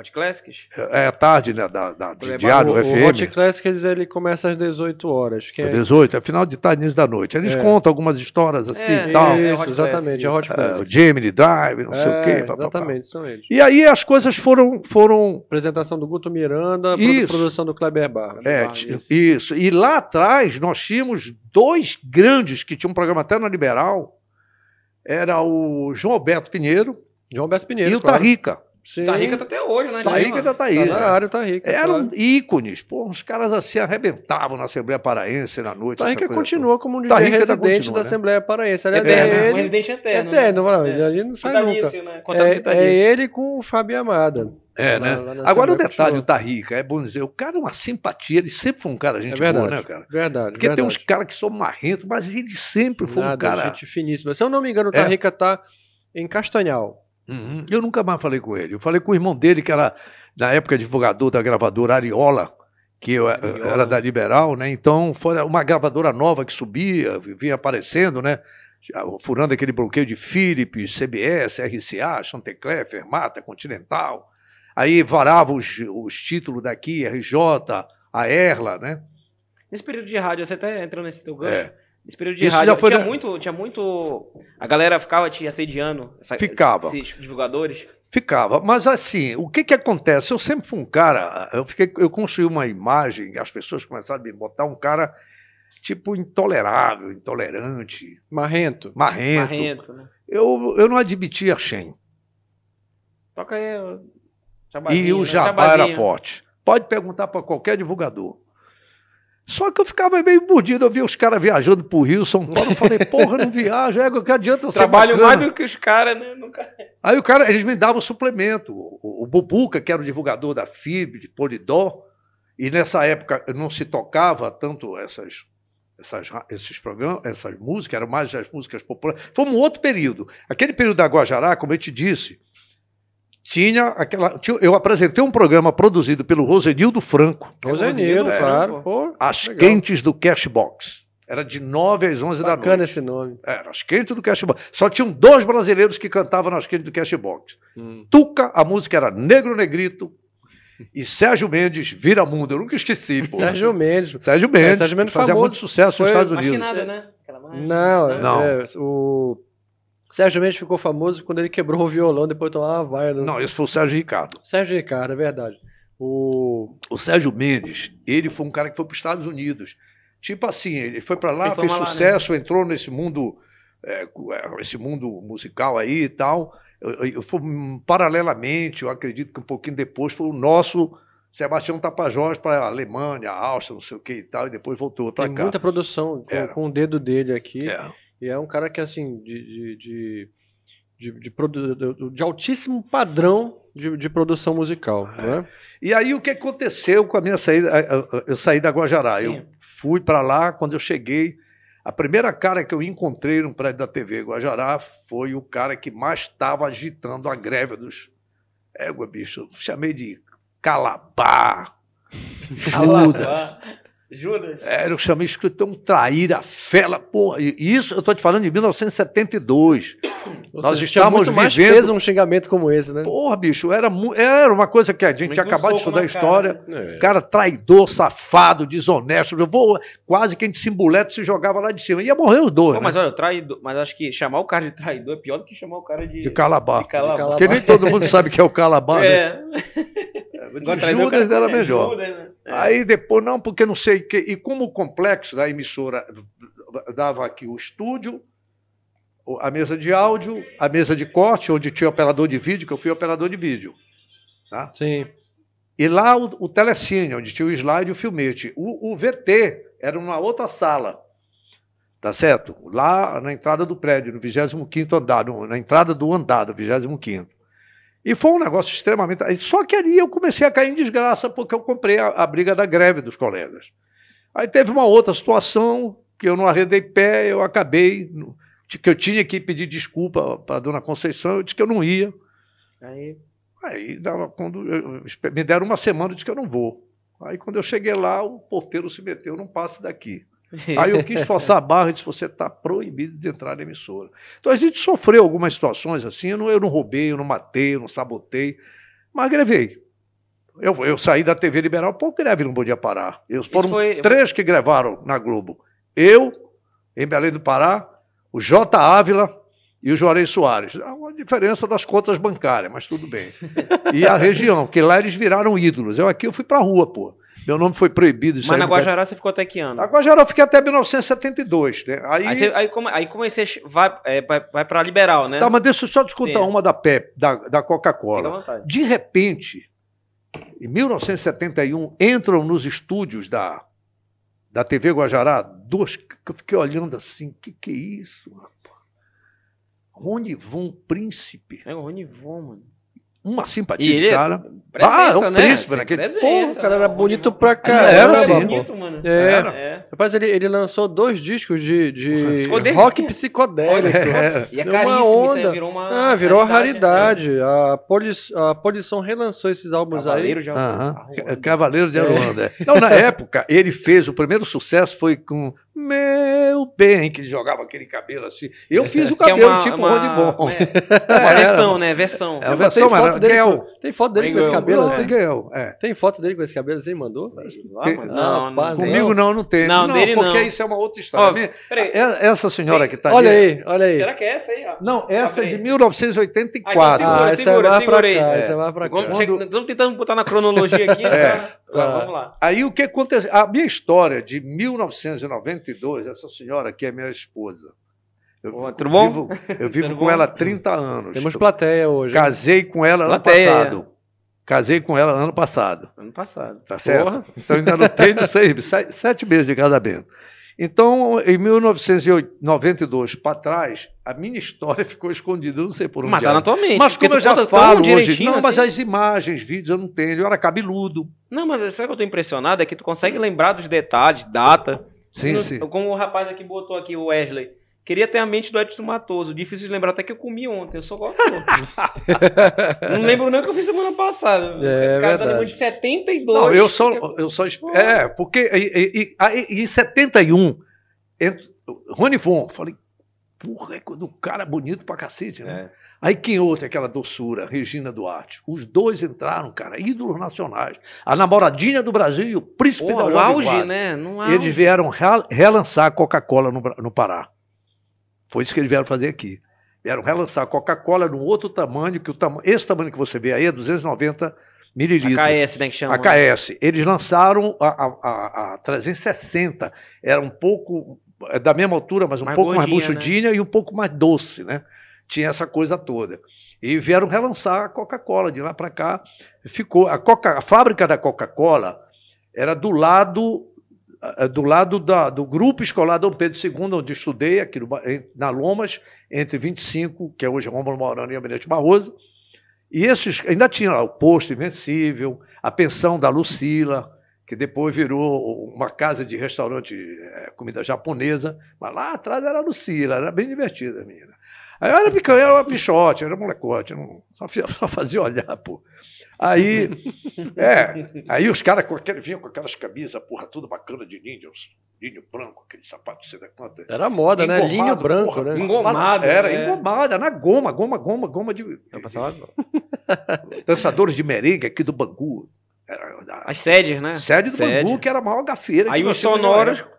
Hot Classics? É, é tarde, né? Da, da, de diário, o, FM. O Hot Classics ele começa às 18 horas. Que é... 18, é final de tarde, início da noite. Eles é. contam algumas histórias assim é, e tal. Isso, é exatamente, é Hot Classics. É, o Gemini Drive, não sei o quê. Pá, exatamente, pá, pá. são eles. E aí as coisas foram... foram... Apresentação do Guto Miranda, isso. produção do Kleber Barra. É, Barra, isso. isso. E lá atrás nós tínhamos dois grandes que tinham um programa até na Liberal. Era o João Alberto Pinheiro. João Alberto Pinheiro, E o claro. Tarrica. Sim. Tá rica tá até hoje, né? Tá rica tá, tá aí. Tá na área, tá rica. Eram claro. ícones. Pô, os caras assim arrebentavam na Assembleia Paraense na noite. Tá rica continua como um tá residente continua, da né? Assembleia Paraense. Aliás, é, é, ele, um residente eterno. Eterno, né? é. ele não sai nunca. Né? É, é ele com o Fábio Amada. É, né? Agora o detalhe do Tarrica, é bom dizer, o cara é uma simpatia, ele sempre foi um cara gente é verdade, boa, né, cara? Verdade. Porque verdade. tem uns caras que são marrentos, mas ele sempre foi Nada, um cara. gente finíssima. Se eu não me engano, o Tarrica é. tá em Castanhal. Uhum. Eu nunca mais falei com ele. Eu falei com o irmão dele, que era, na época, divulgador da gravadora Ariola, que eu, era da Liberal, né? Então, foi uma gravadora nova que subia, vinha aparecendo, né? Furando aquele bloqueio de Philips, CBS, RCA, Chantecler, Fermata, Continental. Aí varava os, os títulos daqui, RJ, a Erla, né? Nesse período de rádio, você até entrou nesse teu gancho. É. Esse período de Isso rádio, já foi tinha, muito, tinha muito. A galera ficava te assediando, essa, ficava. esses divulgadores. Ficava, mas assim, o que que acontece? Eu sempre fui um cara, eu fiquei, eu construí uma imagem, as pessoas começaram a me botar um cara tipo intolerável, intolerante, marrento, marrento. marrento né? Eu eu não admitia Shen. Toca aí. e o né? jabá era forte. Pode perguntar para qualquer divulgador. Só que eu ficava meio mordido, eu via os caras viajando pro Rio, São Paulo, eu falei, porra, não viaja, é que adianta eu Trabalho mais do que os caras, né? Nunca... Aí o cara, eles me davam suplemento, o, o Bubuca, que era o divulgador da FIB, de Polidó, e nessa época não se tocava tanto essas, essas, esses programas, essas músicas, eram mais as músicas populares. Foi um outro período. Aquele período da Guajará, como eu te disse, tinha aquela. Tinha, eu apresentei um programa produzido pelo Rosenildo Franco. Rosenildo, é, claro. Pô, as legal. Quentes do Cashbox. Era de 9 às 11 Bacana da noite. Bacana esse nome. Era as Quentes do Cashbox. Só tinham dois brasileiros que cantavam nas Quentes do Cashbox. Hum. Tuca, a música era Negro Negrito, e Sérgio Mendes, Vira Mundo. Eu nunca esqueci. Pô. Sérgio Mendes. Sérgio Mendes. É, Sérgio Mendes fazia famoso. muito sucesso Foi, nos Estados Unidos. Acho que nada, né? Não, não. É, o Sérgio Mendes ficou famoso quando ele quebrou o violão depois de tomar uma vaia. No... Não, esse foi o Sérgio Ricardo. Sérgio Ricardo, é verdade. O... o Sérgio Mendes, ele foi um cara que foi para os Estados Unidos. Tipo assim, ele foi para lá, fez sucesso, lá, né? entrou nesse mundo, é, esse mundo musical aí e tal. Eu, eu, eu, paralelamente, eu acredito que um pouquinho depois foi o nosso Sebastião Tapajós para a Alemanha, a Áustria, não sei o que e tal, e depois voltou para cá. Tem muita produção com, com, o dedo dele aqui. É. E é um cara que, assim, de, de, de, de, de, de altíssimo padrão de, de produção musical. É. Né? E aí o que aconteceu com a minha saída? Eu saí da Guajará. Sim. Eu fui para lá, quando eu cheguei, a primeira cara que eu encontrei no prédio da TV Guajará foi o cara que mais estava agitando a greve dos. Égua, bicho, eu chamei de Calabar, Judas. Judas. Era, eu chamei escritor um traíra, fela, porra. E isso eu estou te falando de 1972. Ou Nós seja, estávamos muito mais vivendo... peso um xingamento como esse, né? Porra, bicho, era, era uma coisa que a gente tinha acabado de estudar a história. Cara, né? cara traidor, safado, desonesto. Eu vou, quase que a gente se embuleta se jogava lá de cima. Ia morrer os dois. Pô, né? Mas olha, traidor, mas acho que chamar o cara de traidor é pior do que chamar o cara de. De calabar. De calabar. Porque nem todo mundo sabe que é o calabar. É. Né? Judas era melhor. Judas, né? é. Aí depois, não, porque não sei que. E como o complexo da emissora dava aqui o estúdio, a mesa de áudio, a mesa de corte, onde tinha operador de vídeo, que eu fui operador de vídeo. Tá? Sim. E lá o, o telecine, onde tinha o slide e o filmete. O, o VT era uma outra sala. Tá certo? Lá na entrada do prédio, no 25 andar, no, na entrada do andar, do 25. E foi um negócio extremamente. Só que ali eu comecei a cair em desgraça porque eu comprei a, a briga da greve dos colegas. Aí teve uma outra situação que eu não arredei pé, eu acabei, que eu tinha que pedir desculpa para a dona Conceição, eu disse que eu não ia. Aí, aí dava, quando eu, me deram uma semana, eu disse que eu não vou. Aí quando eu cheguei lá, o porteiro se meteu, não passe daqui. Aí eu quis forçar a barra e disse: você está proibido de entrar na emissora. Então a gente sofreu algumas situações assim. Eu não, eu não roubei, eu não matei, eu não sabotei, mas grevei. Eu, eu saí da TV Liberal, pô, greve não podia parar. Eu, foram foi... três que gravaram na Globo. Eu, em Belém do Pará, o J. Ávila e o Juarez Soares. Há uma diferença das contas bancárias, mas tudo bem. E a região, que lá eles viraram ídolos. Eu aqui eu fui para a rua, pô. Meu nome foi proibido. Mas na Guajará você ficou até que ano? Na Guajará eu fiquei até 1972. Né? Aí, aí, você, aí, como, aí comecei, vai, é, vai, vai para liberal, né? Tá, mas deixa eu só te contar Sim. uma da Pep, da, da Coca-Cola. De repente, em 1971, entram nos estúdios da, da TV Guajará duas que eu fiquei olhando assim, o que, que é isso, rapaz? Rony Von Príncipe. É o Rony Von, mano uma simpatia ele, de cara. Presença, ah, o né? príncipe, né? Presença, Pô, o cara era bonito pra caramba. Era, sim. Bonito, mano. É. é. Rapaz, ele, ele lançou dois discos de, de rock psicodélico. É. E é caríssimo, isso aí virou uma Ah, virou raridade. Né? A, Poli, a Polição relançou esses álbuns Cavaleiro aí. De Aruanda. Cavaleiro de Aruanda. É. Não, na época, ele fez, o primeiro sucesso foi com meu bem, que ele jogava aquele cabelo assim. Eu fiz o cabelo é uma, tipo uma, Rony Bom. É, uma versão, né? Versão. É a versão, tem foto, dele com, tem foto dele com esse cabelo assim? É. Tem foto dele com esse cabelo assim, mandou? Não, não, comigo não, não tem. Não, dele porque não. isso é uma outra história. essa senhora que está ali. Olha aí, olha aí. Será que é essa aí? Não, essa é de 1984. Ah, segura, segura, aí. Essa vai pra cá. Vamos tentando botar na cronologia aqui. Vamos lá. Aí o que aconteceu? A minha história de 1992, essa senhora aqui é minha esposa. Eu, Boa, tudo bom? Vivo, eu vivo com ela há 30 anos. Temos plateia hoje. Casei com ela plateia. ano passado. Casei com ela ano passado. Ano passado. Tá certo? Porra. Então ainda não tenho seis, sete, sete meses de casamento. Então, em 1992 para trás, a minha história ficou escondida, não sei por onde. Mas tá na tua mente. Mas como eu já falo hoje, não, assim? mas as imagens, vídeos eu não tenho, eu era cabeludo. Não, mas sabe o que eu tô impressionado? É que tu consegue lembrar dos detalhes, data. Sim, Não- sim. Como o rapaz aqui botou aqui, o Wesley. Queria ter a mente do Edson Matoso. Difícil de lembrar até que eu comi ontem. Eu só gosto. não lembro nem o que eu fiz semana passada. É o cara tá lembrando de 72. Não, eu só, eu só É, porque e- e- e- em 71, ent- Rony Von, falei, porra, é um cara bonito pra cacete, né? É. Aí quem outra, aquela doçura, Regina Duarte. Os dois entraram, cara, ídolos nacionais. A namoradinha do Brasil e o príncipe Pô, da o auge, né? Não Eles vieram re- relançar a Coca-Cola no, no Pará. Foi isso que eles vieram fazer aqui. Vieram relançar a Coca-Cola num outro tamanho, que o tama esse tamanho que você vê aí é 290 mililitros. AKS, né? Que chama. A KS. Eles lançaram a, a, a, a 360. Era um pouco é da mesma altura, mas um Mais pouco mais gordinha, né? buchudinha e um pouco mais doce, né? Tinha essa coisa toda. E vieram relançar a Coca-Cola de lá para cá. Ficou a, Coca, a fábrica da Coca-Cola era do lado eh, do lado da- do grupo escolar Dom Pedro II, onde estudei, aqui no na Lomas, entre 25, que é hoje Romulo Morano e Almirante Barroso, e esses ainda tinha lá o posto invencível, a pensão da Lucila, que depois virou uma casa de restaurante, eh, comida japonesa, mas lá atrás era a Lucila, era bem divertida a menina. Aí eu era picanha, era uma pichote, era molecote, não, só, só fazia olhar, pô. Aí, é, aí os caras com aquele, vinham com aquelas camisas, porra, tudo bacana de ninho, ninho branco, aquele sapato, sei lá quanto. Era moda, né? Engomado, Linho branco, porra, né? Engomado, Era, é. engomada, na goma, goma, goma, goma de. Eu passava- Dançadores de merengue aqui do Bangu. Era da As sedes, né? sede do Sede. Bangu, que era a maior gafeira. Aí que os época.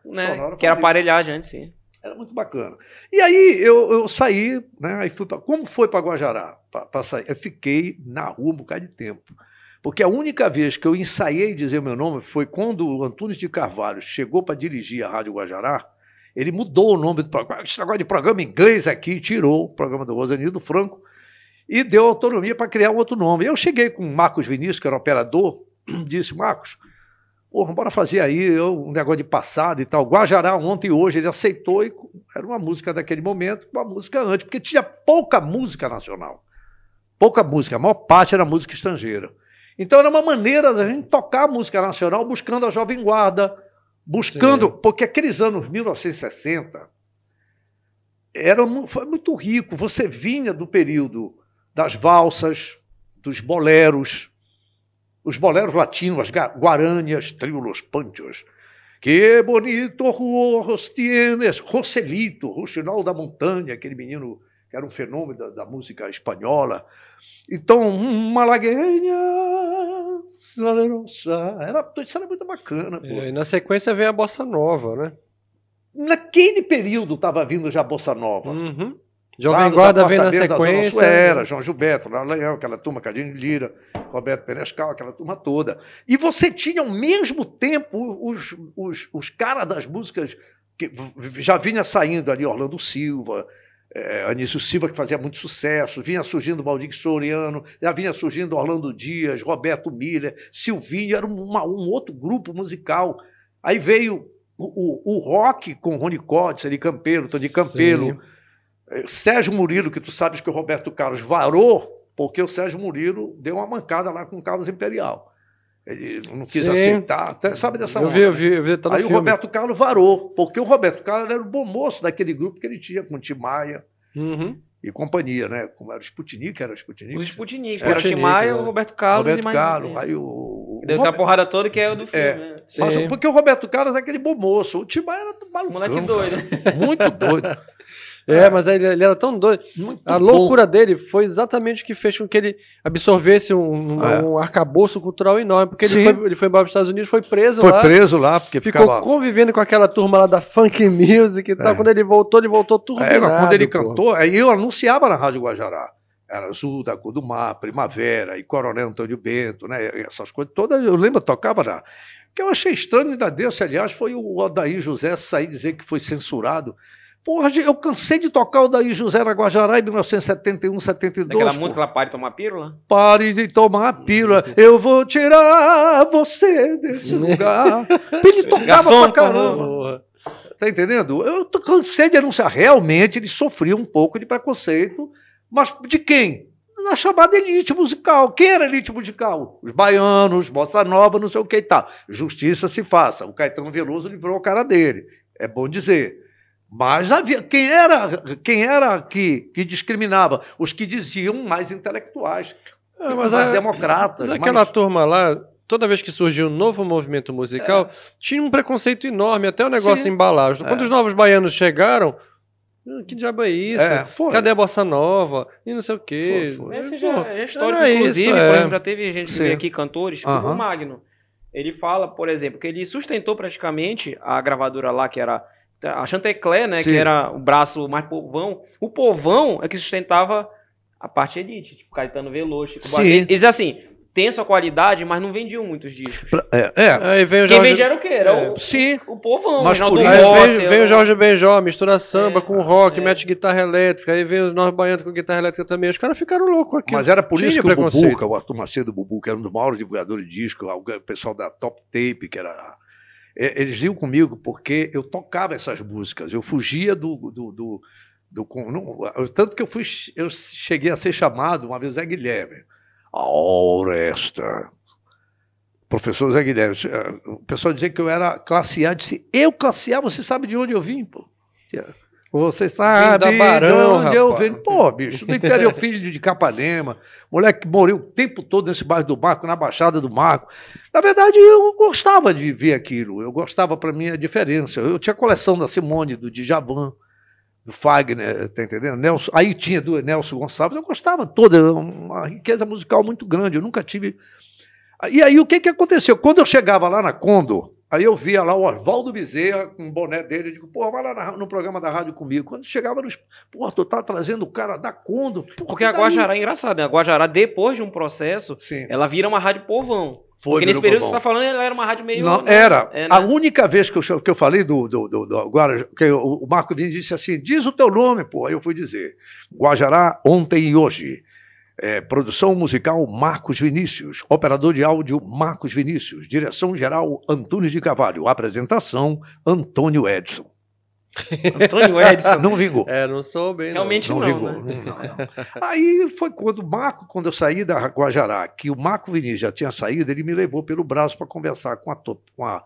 né? Sonora que era aparelhagem antes, sim. Era muito bacana. E aí eu, eu saí, né? Aí fui pra, como foi para Guajará? Para sair? Eu fiquei na rua um bocado de tempo. Porque a única vez que eu ensaiei dizer meu nome foi quando o Antunes de Carvalho chegou para dirigir a Rádio Guajará. Ele mudou o nome do programa. Esse negócio de programa inglês aqui, tirou o programa do Rosanildo Franco e deu autonomia para criar um outro nome. Eu cheguei com o Marcos Vinícius, que era operador, disse: Marcos, porra, bora fazer aí um negócio de passado e tal. Guajará ontem e hoje, ele aceitou e era uma música daquele momento, uma música antes, porque tinha pouca música nacional. Pouca música, a maior parte era música estrangeira. Então era uma maneira da gente tocar a música nacional buscando a Jovem Guarda, buscando, Sim. porque aqueles anos 1960 era, foi muito rico. Você vinha do período das valsas, dos boleros, os boleros latinos, as guaranias, trio Los Panchos. Que bonito rojos tienes, Roselito, Roxinol da Montanha, aquele menino que era um fenômeno da, da música espanhola. Então, malagueña, salerosa. Era, isso era muito bacana. Pô. É, E na sequência veio a bossa nova, né? Naquele período estava vindo já a Bossa Nova. Uhum. Jovem Guarda vem na sequência. Era, João Gilberto, lá Leão, aquela turma, Cadinho Lira, Roberto Perescal, aquela turma toda. E você tinha ao mesmo tempo os, os, os caras das músicas que já vinha saindo ali, Orlando Silva, eh, Anísio Silva, que fazia muito sucesso, vinha surgindo Valdir Soriano, já vinha surgindo Orlando Dias, Roberto Miller, Silvinho, era uma- um outro grupo musical. Aí veio o, o, o rock com Rony Códice, ali Campelo, Tony Campelo, Sim. Eh, Sérgio Murilo, que tu sabes que o Roberto Carlos varou, porque o Sérgio Murilo deu uma mancada lá com o Carlos Imperial. Ele não quis Sim. aceitar. Até, sabe dessa Eu onda, vi, eu né? vi, eu vi, tá no Aí o filme. Roberto Carlos varou, porque o Roberto Carlos era o bom moço daquele grupo que ele tinha com o Tim Maia Uhum. e companhia, né? Como era o Sputnik, era o Sputnik. Os Sputnik, que É. era o Tim Maia, né? o Roberto Carlos Roberto e mais Carlos, aí o, o Deu aquela porrada toda que é o do filme, É. né? Mas, porque o Roberto Carlos é aquele bom moço, o Tim Maia era maluco. Moleque doido. Muito doido. É, mas ele, ele era tão doido. Muito A bom. loucura dele foi exatamente o que fez com que ele absorvesse um, um, É. um arcabouço cultural enorme. Porque ele foi, ele foi embora para os Estados Unidos, foi preso Foi lá. preso lá, porque Ficou ficava. convivendo com aquela turma lá da funk music e tal. É. Quando ele voltou, ele voltou turbinado. É, quando ele pô. cantou, aí eu anunciava na Rádio Guajará. Era Azul da Cor do Mar, Primavera, e Coronel Antônio Bento, né? Essas coisas todas, eu lembro, tocava na. O que eu achei estranho ainda desse, aliás, foi o Odair José sair dizer que foi censurado. Porra, eu cansei de tocar o Odair José na Guajará em 1971, 72. Daquela pô. música lá, Pare de Tomar Pílula? Pare de tomar pílula, eu vou tirar você desse lugar. Ele tocava Garçom, pra caramba. Porra. Tá entendendo? Eu cansei de anunciar. Realmente ele sofria um pouco de preconceito, mas de quem? Da chamada elite musical. Quem era elite musical? Os baianos, bossa nova, não sei o que e tal. Justiça se faça. O Caetano Veloso livrou a cara dele. é bom dizer. Mas havia, quem era, quem era que, que discriminava? Os que diziam mais intelectuais, É, mais a- democratas. Mas aquela mais- turma lá, toda vez que surgiu um novo movimento musical, tinha um preconceito enorme, até o negócio Sim. embalagem. Quando É. os novos baianos chegaram, "Ah, que diabo é isso? É, foi. Cadê a bossa nova? E não sei o quê. Foi, foi. Esse Pô, já é histórico, era inclusive, isso, por é. exemplo, já teve gente que veio aqui, cantores, tipo Aham. o Magno. Ele fala, por exemplo, que ele sustentou praticamente a gravadora lá, que era a Chantecler, né, Sim. que era o braço mais povão. O povão é que sustentava a parte elite, tipo Caetano Veloso, Chico. Buarque. Eles, assim, tem sua qualidade, mas não vendiam muitos discos. É, é, Aí vem o Quem Jorge... vendia era o quê? Era É. o, sim. o povão, Mas o por Aí Rossi, vem, vem o Jorge Benjó, mistura samba É, com rock, é. mete guitarra elétrica, aí vem os novos baianos com guitarra elétrica também. Os caras ficaram loucos aqui. Mas era por Tinha isso que o preconceito. Bubuca, o Arthur Macedo Bubuca, era um dos maiores divulgadores de disco, o pessoal da Top Tape, que era. É, Eles iam comigo porque eu tocava essas músicas, eu fugia do. do, do, do- não- tanto que eu, fui, eu cheguei a ser chamado uma vez Zé Guilherme. A Oresta. Professor Zé Guilherme. O pessoal dizia que eu era classe A. Eu disse, eu classe A, você sabe de onde eu vim, pô? Você sabe da Barão, de onde eu rapaz. venho. Pô, bicho, do interior, filho de Capanema, moleque que morreu o tempo todo nesse bairro do Marco, na Baixada do Marco. Na verdade, eu gostava de ver aquilo, eu gostava para mim a diferença. Eu tinha coleção da Simone, do Djavan, do Fagner, tá entendendo? Nelson, aí tinha do Nelson Gonçalves, eu gostava toda, uma riqueza musical muito grande, eu nunca tive. E aí o que, que aconteceu? Quando eu chegava lá na Condor, aí eu via lá o Oswaldo Bezerra com o boné dele, eu digo, pô, vai lá na- no programa da rádio comigo. Quando chegava nos. Pô, tu tá trazendo o cara da Condor. Pô, Porque a? Guajará é engraçado, né? A Guajará, depois de um processo, Sim. ela vira uma rádio povão. Foi, Porque nesse período que você está falando, ela era uma rádio meio. Não, né? era. É, né? A única vez que eu, que eu falei do, do, do, do Guarajá, que o, o Marco Vinícius disse assim: diz o teu nome, pô. Aí eu fui dizer: Guajará, ontem e hoje. É, produção musical Marcos Vinícius. Operador de áudio Marcos Vinícius. Direção geral Antunes de Carvalho. Apresentação Antônio Edson. Antônio Edson. Não vingou. É, não sou bem. Realmente Não, não, vingou. né? Não, não. Aí foi quando o Marco, quando eu saí da Guajará, que o Marco Vinícius já tinha saído, ele me levou pelo braço para conversar com, a, com a,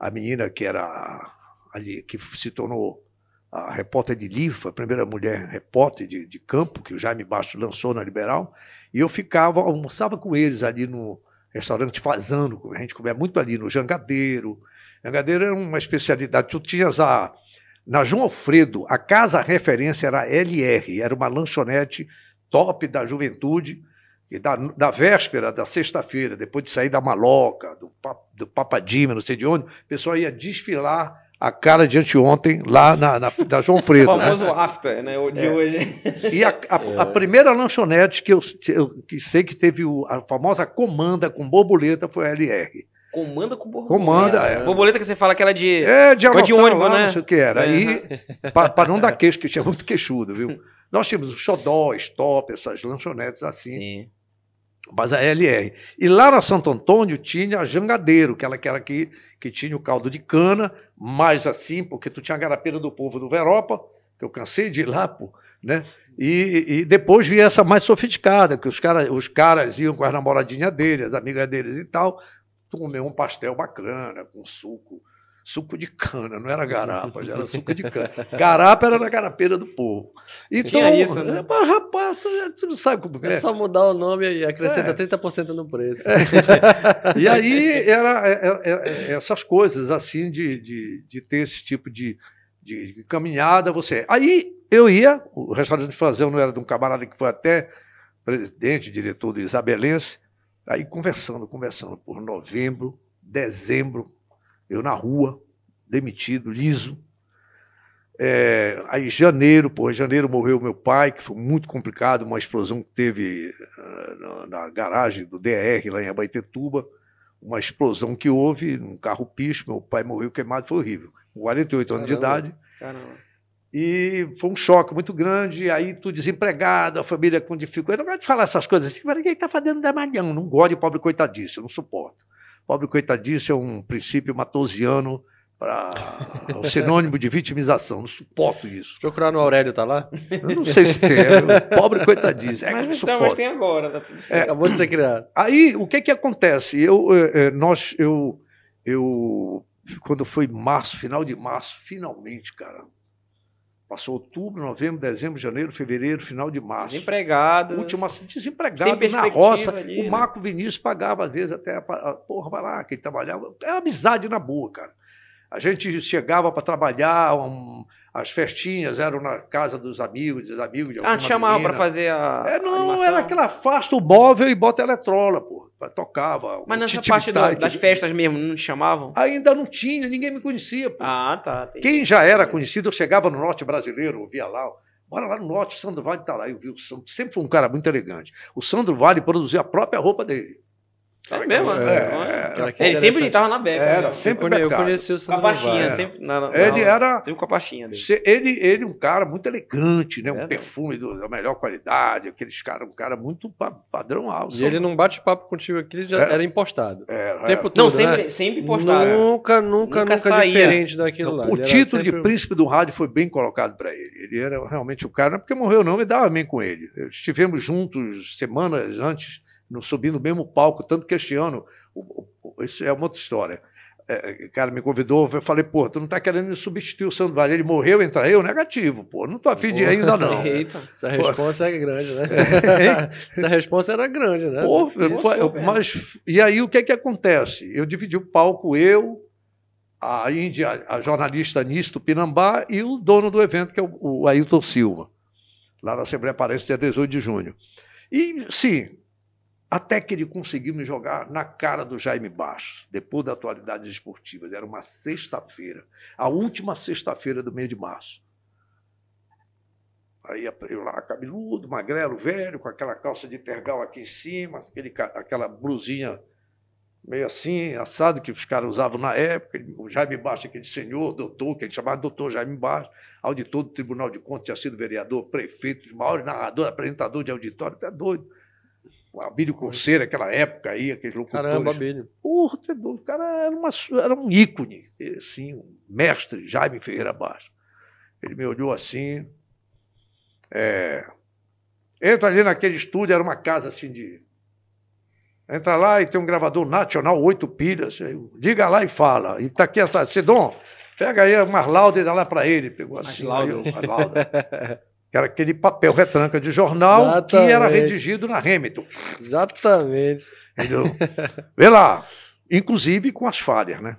a menina que era ali, que se tornou a repórter de Lifa, a primeira mulher repórter de, de campo, que o Jaime Baixo lançou na Liberal, e eu ficava, almoçava com eles ali no restaurante Fazano, a gente comia muito ali no Jangadeiro. Jangadeiro era uma especialidade, tu tinhas a, na João Alfredo, a casa referência era LR, era uma lanchonete top da juventude, e da, da véspera, da sexta-feira, depois de sair da maloca, do, do Papadima, não sei de onde, o pessoal ia desfilar a cara de anteontem lá na, na, da João O Alfredo. né? famoso after, né? O de É. hoje. E a, a- a primeira lanchonete que eu, eu que sei que teve o- a famosa comanda com borboleta foi a LR. Comanda com borboleta. Comanda, é. Borboleta que você fala que ela é de. É, de, Coisa de ônibus, lá, né? Não sei o que era. É. Aí, para não dar queixo, que tinha muito queixudo, viu? Nós tínhamos o Xodó, Stop, essas lanchonetes assim, Sim. mas a LR. E lá na Santo Antônio tinha a Jangadeiro, que ela que era aqui, que tinha o caldo de cana, mais assim, porque tu tinha a garapeira do povo do Veropa, que eu cansei de ir lá, pô, né? E, e depois vinha essa mais sofisticada, que os, cara, os caras iam com as namoradinhas deles, as amigas deles e tal, comer um pastel bacana, com suco, suco de cana, não era garapa, já era suco de cana. Garapa era na garapeira do povo. Então, Tinha isso, né? mas, rapaz, tu, tu não sabe como É é. só mudar o nome e acrescenta É. 30% no preço. E aí era é, é, é, essas coisas assim de, de, de ter esse tipo de, de, de caminhada. Você. Aí eu ia, o restaurante de Fazão não era de um camarada que foi até presidente, diretor do Isabelense, aí conversando, conversando por novembro, dezembro, eu na rua, demitido, liso. É, aí janeiro, pô, em janeiro morreu meu pai, que foi muito complicado, uma explosão que teve ah, na, garagem do DR lá em Abaetetuba, uma explosão que houve num carro picho, meu pai morreu queimado, foi horrível, com 48 anos de Caramba. idade, Caramba. e foi um choque muito grande, aí tu desempregado, a família com dificuldade, eu não gosto de falar essas coisas assim, mas ninguém está fazendo dramalhão, não gosto de pobre coitadice, eu não suporto. Pobre coitadice é um princípio matosiano para o sinônimo de vitimização, não suporto isso. Procurar no Aurélio, tá lá? Eu não sei se tem. é, Pobre coitadice. É Mas, então, suporto. mas tem agora, tá certo. Acabou de ser criado. Aí, o que que acontece? Eu, eh, eh, nós, eu, eu quando foi março, final de março, finalmente, cara. Passou outubro, novembro, dezembro, janeiro, fevereiro, final de março. Desempregado. Última, desempregado na roça. Ali, o né? Marco Vinícius pagava, às vezes, até. Porra, vai lá, quem trabalhava. Era amizade na boa, cara. A gente chegava para trabalhar, um, as festinhas eram na casa dos amigos, dos amigos de Ah, te chamavam para fazer a. É, não, a era aquela fasta, o móvel e bota eletrola, pô. Tocava. Mas nessa parte das festas mesmo, não te chamavam? Ainda não tinha, ninguém me conhecia, pô. Ah, tá. Quem já era conhecido, eu chegava no norte brasileiro, via lá. Bora lá no norte, o Sandro Vale está lá. Eu vi o Sandro, sempre foi um cara muito elegante. O Sandro Vale produziu a própria roupa dele. É mesmo? É, é, ele sempre estava na beca. Era, né? sempre eu, eu conheci o Sandro Com a pastinha, sempre. Na, na, ele era. Sempre com a pastinha dele. Ele, ele um cara muito elegante, né? Um é, perfume do, da melhor qualidade, aqueles caras, um cara muito padrão alto. E ele não bate papo contigo aqui, ele já é. era impostado. Era, tempo todo, não, sempre, né? sempre impostado. Nunca, nunca, nunca, nunca diferente daquilo não, lá. O título sempre... de príncipe do rádio foi bem colocado para ele. Ele era realmente o cara, porque morreu não, me dava bem com ele. Estivemos juntos semanas antes, no, subindo no mesmo palco, tanto que este ano isso é uma outra história. É, o cara me convidou, eu falei, pô, tu não está querendo me substituir o Sandro Vale. Ele morreu, entra eu? Negativo, pô, não estou afim de ir ainda não. Eita, essa resposta é grande, né? É, essa resposta era grande, né? Pô, foi, mas, e aí o que que acontece? Eu dividi o palco, eu, a Índia, a jornalista Nisto Pinambá e o dono do evento, que é o, o Ailton Silva, lá na Assembleia Parense, dia 18 de junho. E, sim, até que ele conseguiu me jogar na cara do Jaime Baixo, depois da atualidade esportiva. Era uma sexta-feira, a última sexta-feira do mês de março. Aí eu lá, cabeludo, magrelo, velho, com aquela calça de tergal aqui em cima, aquele, aquela blusinha meio assim, assado, que os caras usavam na época. O Jaime Baixo, aquele senhor, doutor, que a gente chamava doutor Jaime Baixo, auditor do Tribunal de Contas, tinha sido vereador, prefeito, maior narrador, apresentador de auditório, até doido o Abílio Conceiro, aquela época aí, aqueles locutores. Caramba, Abílio. Porra, o cara era, uma, era um ícone, assim, um mestre, Jaime Ferreira Baixo. Ele me olhou assim. É, entra ali naquele estúdio, era uma casa assim de. Entra lá e tem um gravador nacional, oito pilhas. Diga lá e fala. E tá aqui essa. Sidon, pega aí umas laudas e dá lá para ele. Pegou assim. As laudas. que era aquele papel retranca de jornal Exatamente. que era redigido na Hamilton. Exatamente. Entendeu? Vê lá, inclusive com as falhas, né?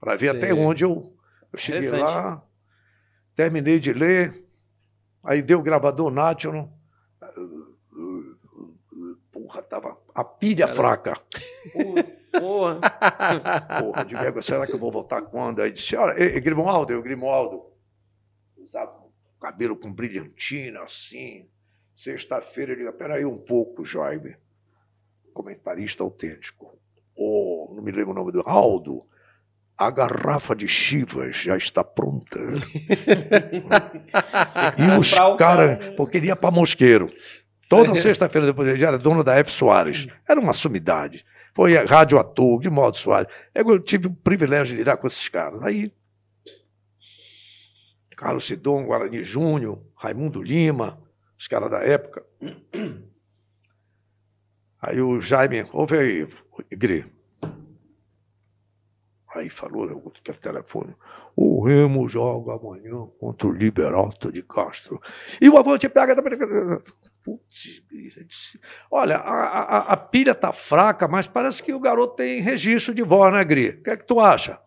Para ver Sim. até onde eu, eu cheguei lá, terminei de ler, aí deu o gravador National. Porra, tava a pilha Caramba. fraca. Porra. Porra, de será que eu vou voltar quando? Aí disse, olha, Grimoaldo, eu Grimoaldo, usava cabelo com brilhantina, assim. Sexta-feira ele liga, peraí um pouco, Jaime. Comentarista autêntico. Oh, não me lembro o nome do Aldo. A garrafa de Chivas já está pronta. e os caras, porque ele ia para Mosqueiro. Toda sexta-feira depois ele era dono da F. Soares. Era uma sumidade. Foi rádio ator, de modo Soares. Eu tive o privilégio de lidar com esses caras. Aí Carlos Sidon, Guarani Júnior, Raimundo Lima, os caras da época. Aí o Jaime, ouve aí, Igre. Aí falou no telefone, o Remo joga amanhã contra o Liberalta de Castro. E o Avante pega... Putz, olha, a, a, a pilha tá fraca, mas parece que o garoto tem registro de voz, né, Gri? O que é que tu acha?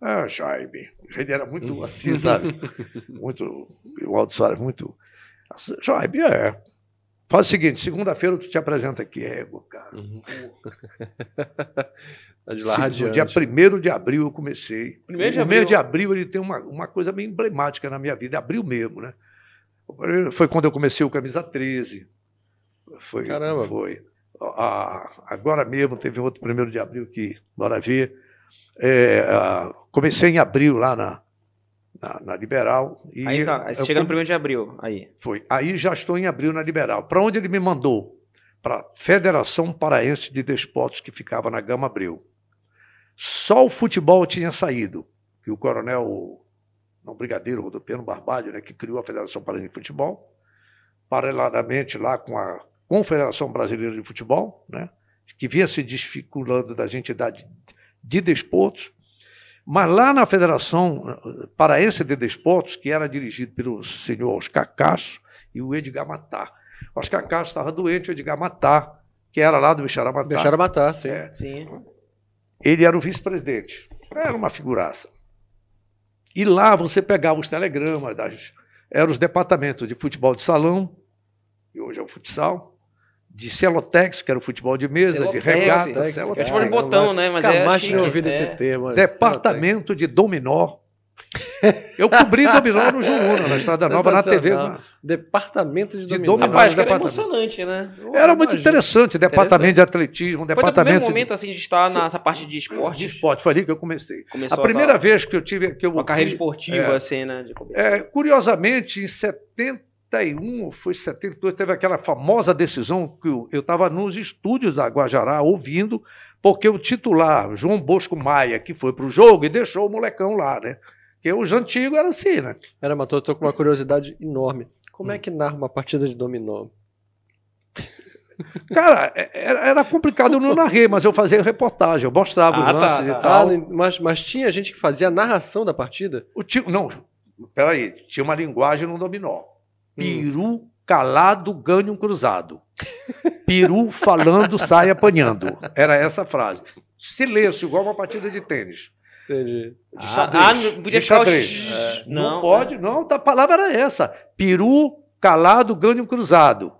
Ah, Jaime. Ele era muito hum. assim, sabe? Muito. O Aldo Soares, muito. Jaime, é. Faz o seguinte: segunda-feira tu te apresenta aqui, égua, cara. Uhum. Tá de lá no dia 1 de abril eu comecei. Primeiro de o abril. mês de abril ele tem uma, uma coisa bem emblemática na minha vida, abril mesmo, né? Foi quando eu comecei o Camisa 13. Foi, Caramba. Foi. Ah, agora mesmo teve outro primeiro de abril que, bora ver. É, comecei em abril lá na, na, na Liberal. E aí, tá, aí chega no primeiro de abril. Aí. Foi. Aí já estou em abril na Liberal. Para onde ele me mandou? Para a Federação Paraense de Desportos, que ficava na Gama Abril. Só o futebol tinha saído. E o coronel, não brigadeiro, Rodopiano Barbalho, né, que criou a Federação Paraense de Futebol, paralelamente lá com a Confederação Brasileira de Futebol, né, que vinha se desficulando das entidades de desportos, Mas lá na Federação Paraense de Desportos, que era dirigido pelo senhor Oscar Castro e o Edgar Matar. Oscar Castro estava doente, o Edgar Matar, que era lá do Bixaramatá. Bixaramatá, sim. É. Sim. Ele era o vice-presidente. Era uma figuraça. E lá você pegava os telegramas, das, eram os departamentos de futebol de salão, que hoje é o futsal, de celotex, que era o futebol de mesa, Celotex, de regata, celotex. celotex. Futebol de botão, né? Mas é chique. tinha ouvido É. esse termo. Departamento de dominó. Eu cobri dominó no Juruna, na Estrada Nova, na TV. Departamento de, De dominó. Rapaz, que era departamento. emocionante, né? Era muito interessante, departamento de atletismo, Foi teu primeiro departamento de, momento, assim, de estar nessa parte de de esporte? esporte. Foi ali que eu comecei. Começou A primeira tua- vez que eu tive que eu Uma carreira esportiva, é. assim, né? de- É, curiosamente, em 71 ou foi 72, teve aquela famosa decisão que eu estava nos estúdios da Guajará ouvindo, porque o titular, João Bosco Maia, que foi para o jogo e deixou o molecão lá, né? Porque os antigos eram assim, né? Era, mas eu tô com uma curiosidade enorme. Como Hum. é que narra uma partida de dominó? Cara, é- era, era complicado, eu não narrei, mas eu fazia reportagem, eu mostrava Ah, os tá, lances tá. e Ah, tal. mas, mas tinha gente que fazia a narração da partida? O tio, não, peraí, tinha uma linguagem no dominó. Hum. Peru calado ganha um cruzado. Peru falando sai apanhando. Era essa a frase. Silêncio, igual uma partida de tênis. Entendi. De Ah, xadrez. ah, não podia de xadrez. É, não, não, pode, não. A palavra era essa. Peru calado ganha um cruzado.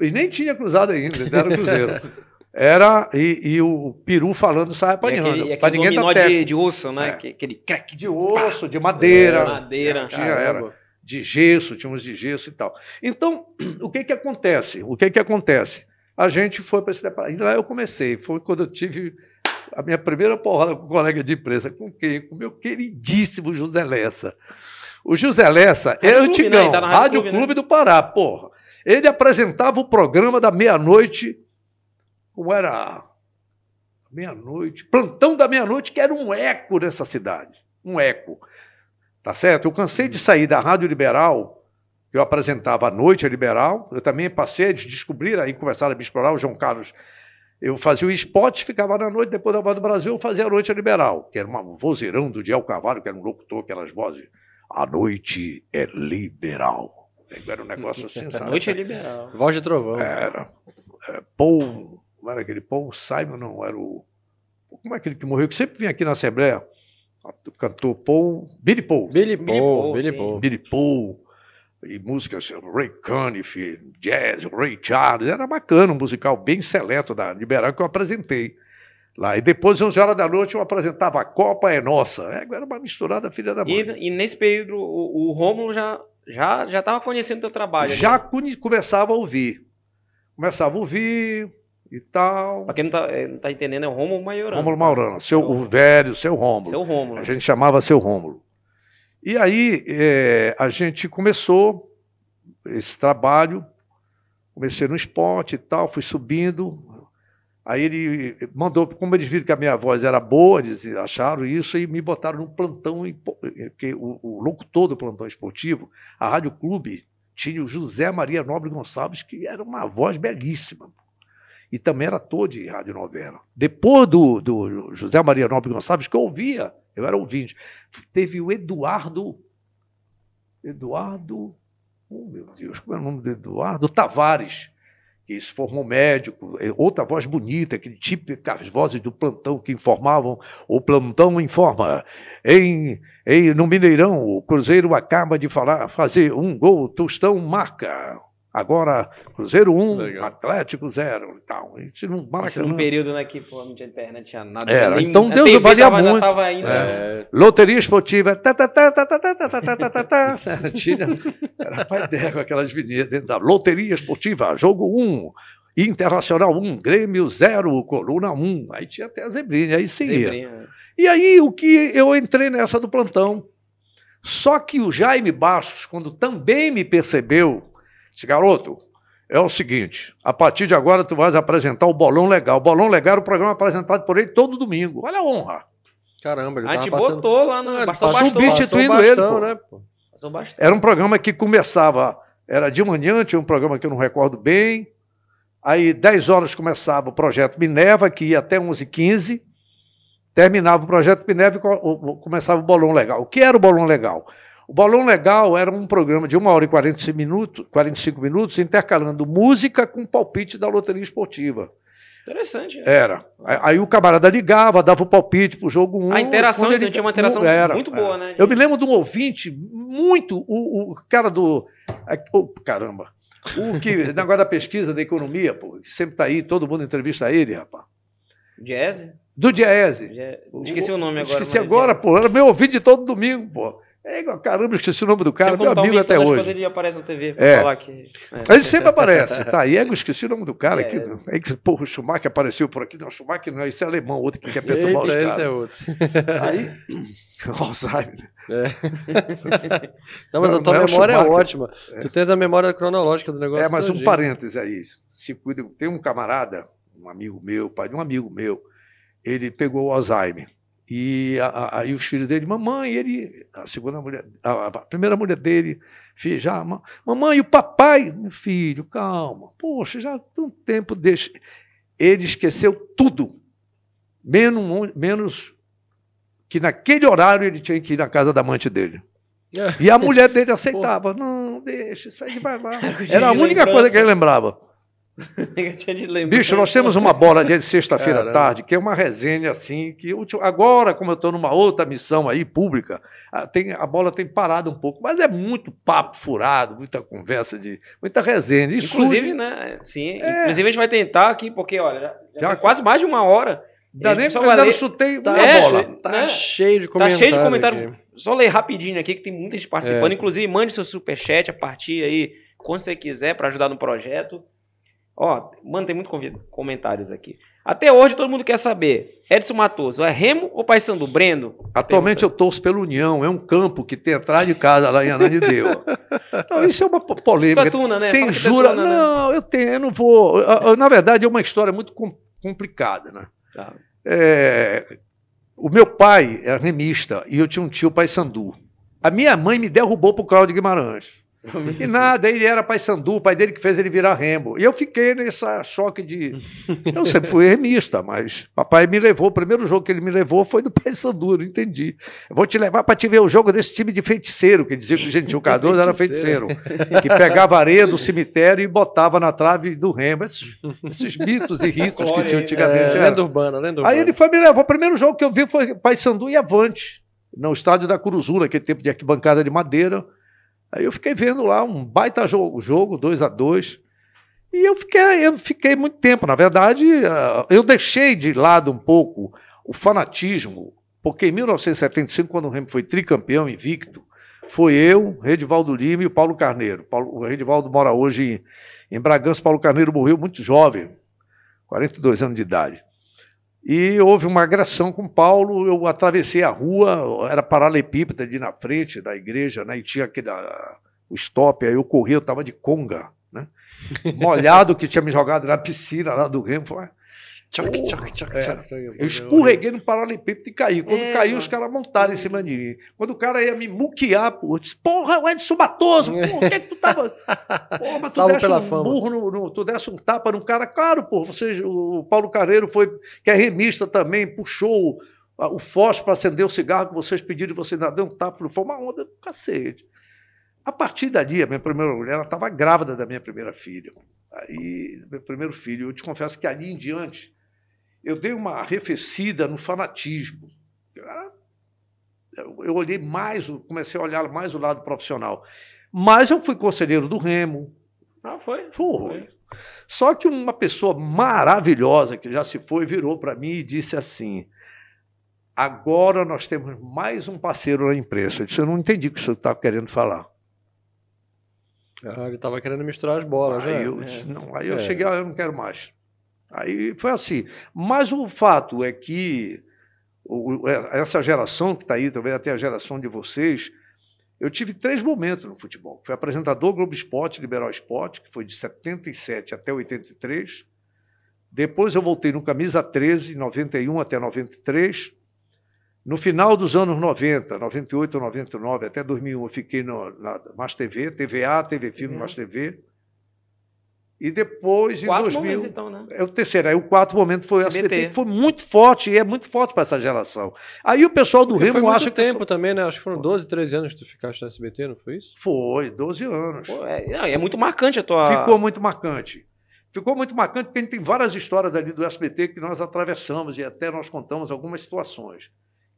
E nem tinha cruzado ainda, era Cruzeiro. Era, e, e o Peru falando sai E apanhando. aquele, e aquele ninguém dominó tá de, de osso, né? É. Que- Aquele crack De osso, de madeira. madeira. Tinha, era. De gesso, tinha uns de gesso e tal. Então, o que que acontece? O que que acontece? A gente foi para esse departamento. E lá eu comecei. Foi quando eu tive a minha primeira porrada com um colega de empresa. Com quem? Com o meu queridíssimo José Lessa. O José Lessa é Clube, antigão, né? Tá Rádio, Rádio Clube, Clube, do Pará, porra. Ele apresentava o programa da meia-noite, como era? Meia-noite, plantão da meia-noite, que era um eco nessa cidade. Um eco. Tá certo? Eu cansei de sair da Rádio Liberal, que eu apresentava à noite a Liberal. Eu também passei a descobrir, aí começaram a me explorar, o João Carlos. Eu fazia o spot, ficava na noite, depois da Voz do Brasil, eu fazia a noite a Liberal, que era um vozeirão do Diel Carvalho, que era um locutor, aquelas vozes. A noite é liberal. Era um negócio assim, A noite é liberal. Voz de trovão. Era. É, Paul. Não era aquele Paul Simon, não, era o. Como é aquele que morreu? Que sempre vinha aqui na Assembleia. O cantor Paul. Billy Paul. Billy Paul, Billy. Paul. Billy Paul. E músicas, Ray Cunningham, jazz, Ray Charles. Era bacana, um musical bem seleto da Liberal que eu apresentei. Lá. E depois, 11 horas da noite, eu apresentava A Copa é Nossa. É, Era uma misturada filha da mãe. E, e nesse período, o, o Rômulo já já já estava conhecendo teu trabalho. Já né? começava a ouvir. Começava a ouvir e tal. Pra quem não tá, é, não tá entendendo, é o Rômulo Maiorano. Rômulo Maurana, seu, o velho, seu Rômulo. Seu Rômulo. A gente chamava seu Rômulo. E aí eh, a gente começou esse trabalho, comecei no esporte e tal, fui subindo. Aí ele mandou, como eles viram que a minha voz era boa, eles acharam isso e me botaram num plantão, Po- porque o, o locutor do plantão esportivo, a Rádio Clube, tinha o José Maria Nobre Gonçalves, que era uma voz belíssima. E também era ator de radionovela. Depois do, do José Maria Nobre Gonçalves, que eu ouvia, eu era ouvinte, teve o Eduardo. Eduardo. Oh, meu Deus, como é o nome do Eduardo? Tavares, que se formou médico, é outra voz bonita, aquele típico, as vozes do plantão que informavam. O plantão informa. Em, em, no Mineirão, o Cruzeiro acaba de falar, fazer um gol, Tostão marca. Agora, Cruzeiro 1, Legal. Atlético 0 e tal. Isso não Isso Maracanã. num período né, que pô, não tinha internet, tinha nada. Era, nem- então a Deus TV valia tava, muito. Tava ainda, É, Loteria esportiva. tá, tá, tá, tá, tá, tá, tá, tá, tá, tá, tá. Tinha, era pai dela aquelas vinhetas dentro da Loteria Esportiva, jogo 1, Internacional 1, Grêmio 0, Coluna 1. Aí tinha até a zebrinha, aí seguia. Zebrinha. E aí o que eu entrei nessa do plantão. Só que o Jaime Bastos, quando também me percebeu, disse, garoto, é o seguinte, a partir de agora tu vais apresentar o Bolão Legal. O Bolão Legal era o programa apresentado por ele todo domingo. Olha a honra. caramba, ele A gente passando... botou lá no. Bastão. substituindo passou ele, bastão, pô. né, pô? Bastão. Era um programa que começava, era de manhã, tinha um programa que eu não recordo bem. Aí, 10 horas começava o projeto Minerva, que ia até 11h15. terminava o projeto Pineve e começava o Bolão Legal. O que era o Bolão Legal? O Bolão Legal era um programa de 1 hora e 45 minutos, 45 minutos intercalando música com palpite da loteria esportiva. Interessante. Né? Era. Aí o camarada ligava, dava o palpite pro jogo 1. Um, a interação, ele tinha uma interação era, muito boa, né? Eu me lembro de um ouvinte muito, o, o cara do... Oh, caramba. O que, negócio da pesquisa da economia, pô, sempre está aí, todo mundo entrevista ele, rapaz. Diese? Do Diese. Esqueci o, o nome agora. Esqueci agora, pô. Era meu ouvinte de todo domingo, pô. É, caramba, esqueci o nome do cara, meu amigo até hoje. ele aparece na TV é. falar que. É. Ele sempre aparece. Tá, e ego, esqueci o nome do cara. É, aqui, é, que, pô, o Schumacher apareceu por aqui. Não, Schumacher não, esse é alemão, outro que quer perturbar os caras. Esse é outro. Aí, Alzheimer. É. não, mas a tua não memória é, ótima. É. Tu tens a memória cronológica do negócio. É, mas um parêntese aí. Se cuida, tem um camarada, um amigo meu, pai de um amigo meu, ele pegou o Alzheimer. E aí os filhos dele, mamãe, ele, a segunda mulher, a, a primeira mulher dele, filho, já, mamãe, e o papai, meu filho, calma, poxa, já tem um tempo deixa. Ele esqueceu tudo, menos, menos que naquele horário ele tinha que ir na casa da amante dele. É. E a mulher dele aceitava. Não, deixa, isso aí vai lá. Era a única coisa que ele lembrava. Bicho, nós temos uma bola de sexta-feira à tarde, que é uma resenha assim, que agora, como eu estou numa outra missão aí, pública, a, tem, a bola tem parado um pouco, mas é muito papo furado, muita conversa de. muita resenha. Isso inclusive, surge... né? Sim, é. inclusive a gente vai tentar aqui, porque, olha, já, já quase mais de uma hora. Ainda nem eu ainda não chutei tá, uma é, bola. Tá né? cheio de comentário. Tá cheio de comentário. Aqui. Só ler rapidinho aqui, que tem muita gente participando. É. Inclusive, mande seu superchat a partir aí, quando você quiser, para ajudar no projeto. Ó, mano, tem muitos comentários aqui. Até hoje todo mundo quer saber, Edson Matoso, é Remo ou Paysandu? Brendo? Atualmente pergunta. eu torço pelo União, é um campo que tem atrás de casa lá em Ananideu. não, isso é uma polêmica. Tuna, né? Tem jura? Tuna, não, né? eu tenho, eu não vou. Na verdade é uma história muito complicada, né? Tá. É, o meu pai era remista e eu tinha um tio Paysandu. A minha mãe me derrubou para o Cláudio Guimarães. E nada, ele era pai Sandu, o pai dele que fez ele virar Rembo. E eu fiquei nesse choque de. Eu sempre fui remista, mas papai me levou. O primeiro jogo que ele me levou foi do pai Sandu, não entendi. Eu vou te levar para te ver o jogo desse time de feiticeiro, que dizia que o Gentil Cardoso era feiticeiro, que pegava areia do cemitério e botava na trave do Rembo. Esses, esses mitos e ritos que tinha antigamente. É, lenda urbana, lenda urbana. Aí ele foi me levou. O primeiro jogo que eu vi foi pai Sandu e Avante, no estádio da Curuzula, aquele tempo de arquibancada de madeira. Aí eu fiquei vendo lá um baita jogo, jogo 2 a 2 e eu fiquei, eu fiquei muito tempo. Na verdade, ah, eu deixei de lado um pouco o fanatismo, porque em 1975, quando o Remo foi tricampeão invicto, foi eu, Redivaldo Lima e o Paulo Carneiro. O Redivaldo mora hoje em, em Bragança, Paulo Carneiro morreu muito jovem, 42 anos de idade. E houve uma agressão com Paulo, eu atravessei a rua, era paralelepípeda ali na frente da igreja, né, e tinha aquele, o stop, aí eu corri, eu estava de conga, né, molhado que tinha me jogado na piscina lá do Remo, falei, Tchac, tchac, tchac, é. Eu escorreguei no paralelepípedo e caí. Quando é, caiu, os caras montaram em cima de mim. Quando o cara ia me muquear, pô, eu disse, porra, o Edson Matoso, porra, o que, é que tu tava. Porra, mas tu desse um fama. burro, no, no, tu desse um tapa num cara. Claro, pô, você, o Paulo Carreiro foi, que é remista também, puxou o, o fósforo para acender o cigarro que vocês pediram e você ainda deu um tapa. Foi uma onda do cacete. A partir dali, a minha primeira mulher, ela estava grávida da minha primeira filha. Aí, meu primeiro filho, eu te confesso que ali em diante eu dei uma arrefecida no fanatismo. Eu olhei mais, comecei a olhar mais o lado profissional. Mas eu fui conselheiro do Remo. Ah, foi? Foi. Só que uma pessoa maravilhosa que já se foi virou para mim e disse assim: agora nós temos mais um parceiro na imprensa. Eu disse: eu não entendi o que o senhor estava querendo falar. Ah, ele estava querendo misturar as bolas, aí né? Eu, disse, não, aí eu é. cheguei, ah, eu não quero mais. Aí foi assim. Mas o fato é que é, essa geração que está aí, talvez até a geração de vocês, eu tive três momentos no futebol. Fui apresentador Globo Esporte, Liberal Esporte, que foi de 77 até 83. Depois eu voltei no Camisa 13, 91 até 93. No final dos anos 90, 98, 99, até 2001, eu fiquei no, na Mais TV, TVA, TV Filme, uhum. TV. E depois, Quatro em 2000. momentos, então, né? É o terceiro. Aí o quarto momento foi o SBT. SBT, que foi muito forte, e é muito forte para essa geração. Aí o pessoal do Porque Remo foi muito acha que. tempo também, né? Acho que foram 12, 13 anos que tu ficaste no SBT, não foi isso? Foi, 12 anos. Pô, é, é muito marcante a tua. Ficou muito marcante. Ficou muito marcante porque a gente tem várias histórias dali do SBT que nós atravessamos e até nós contamos algumas situações.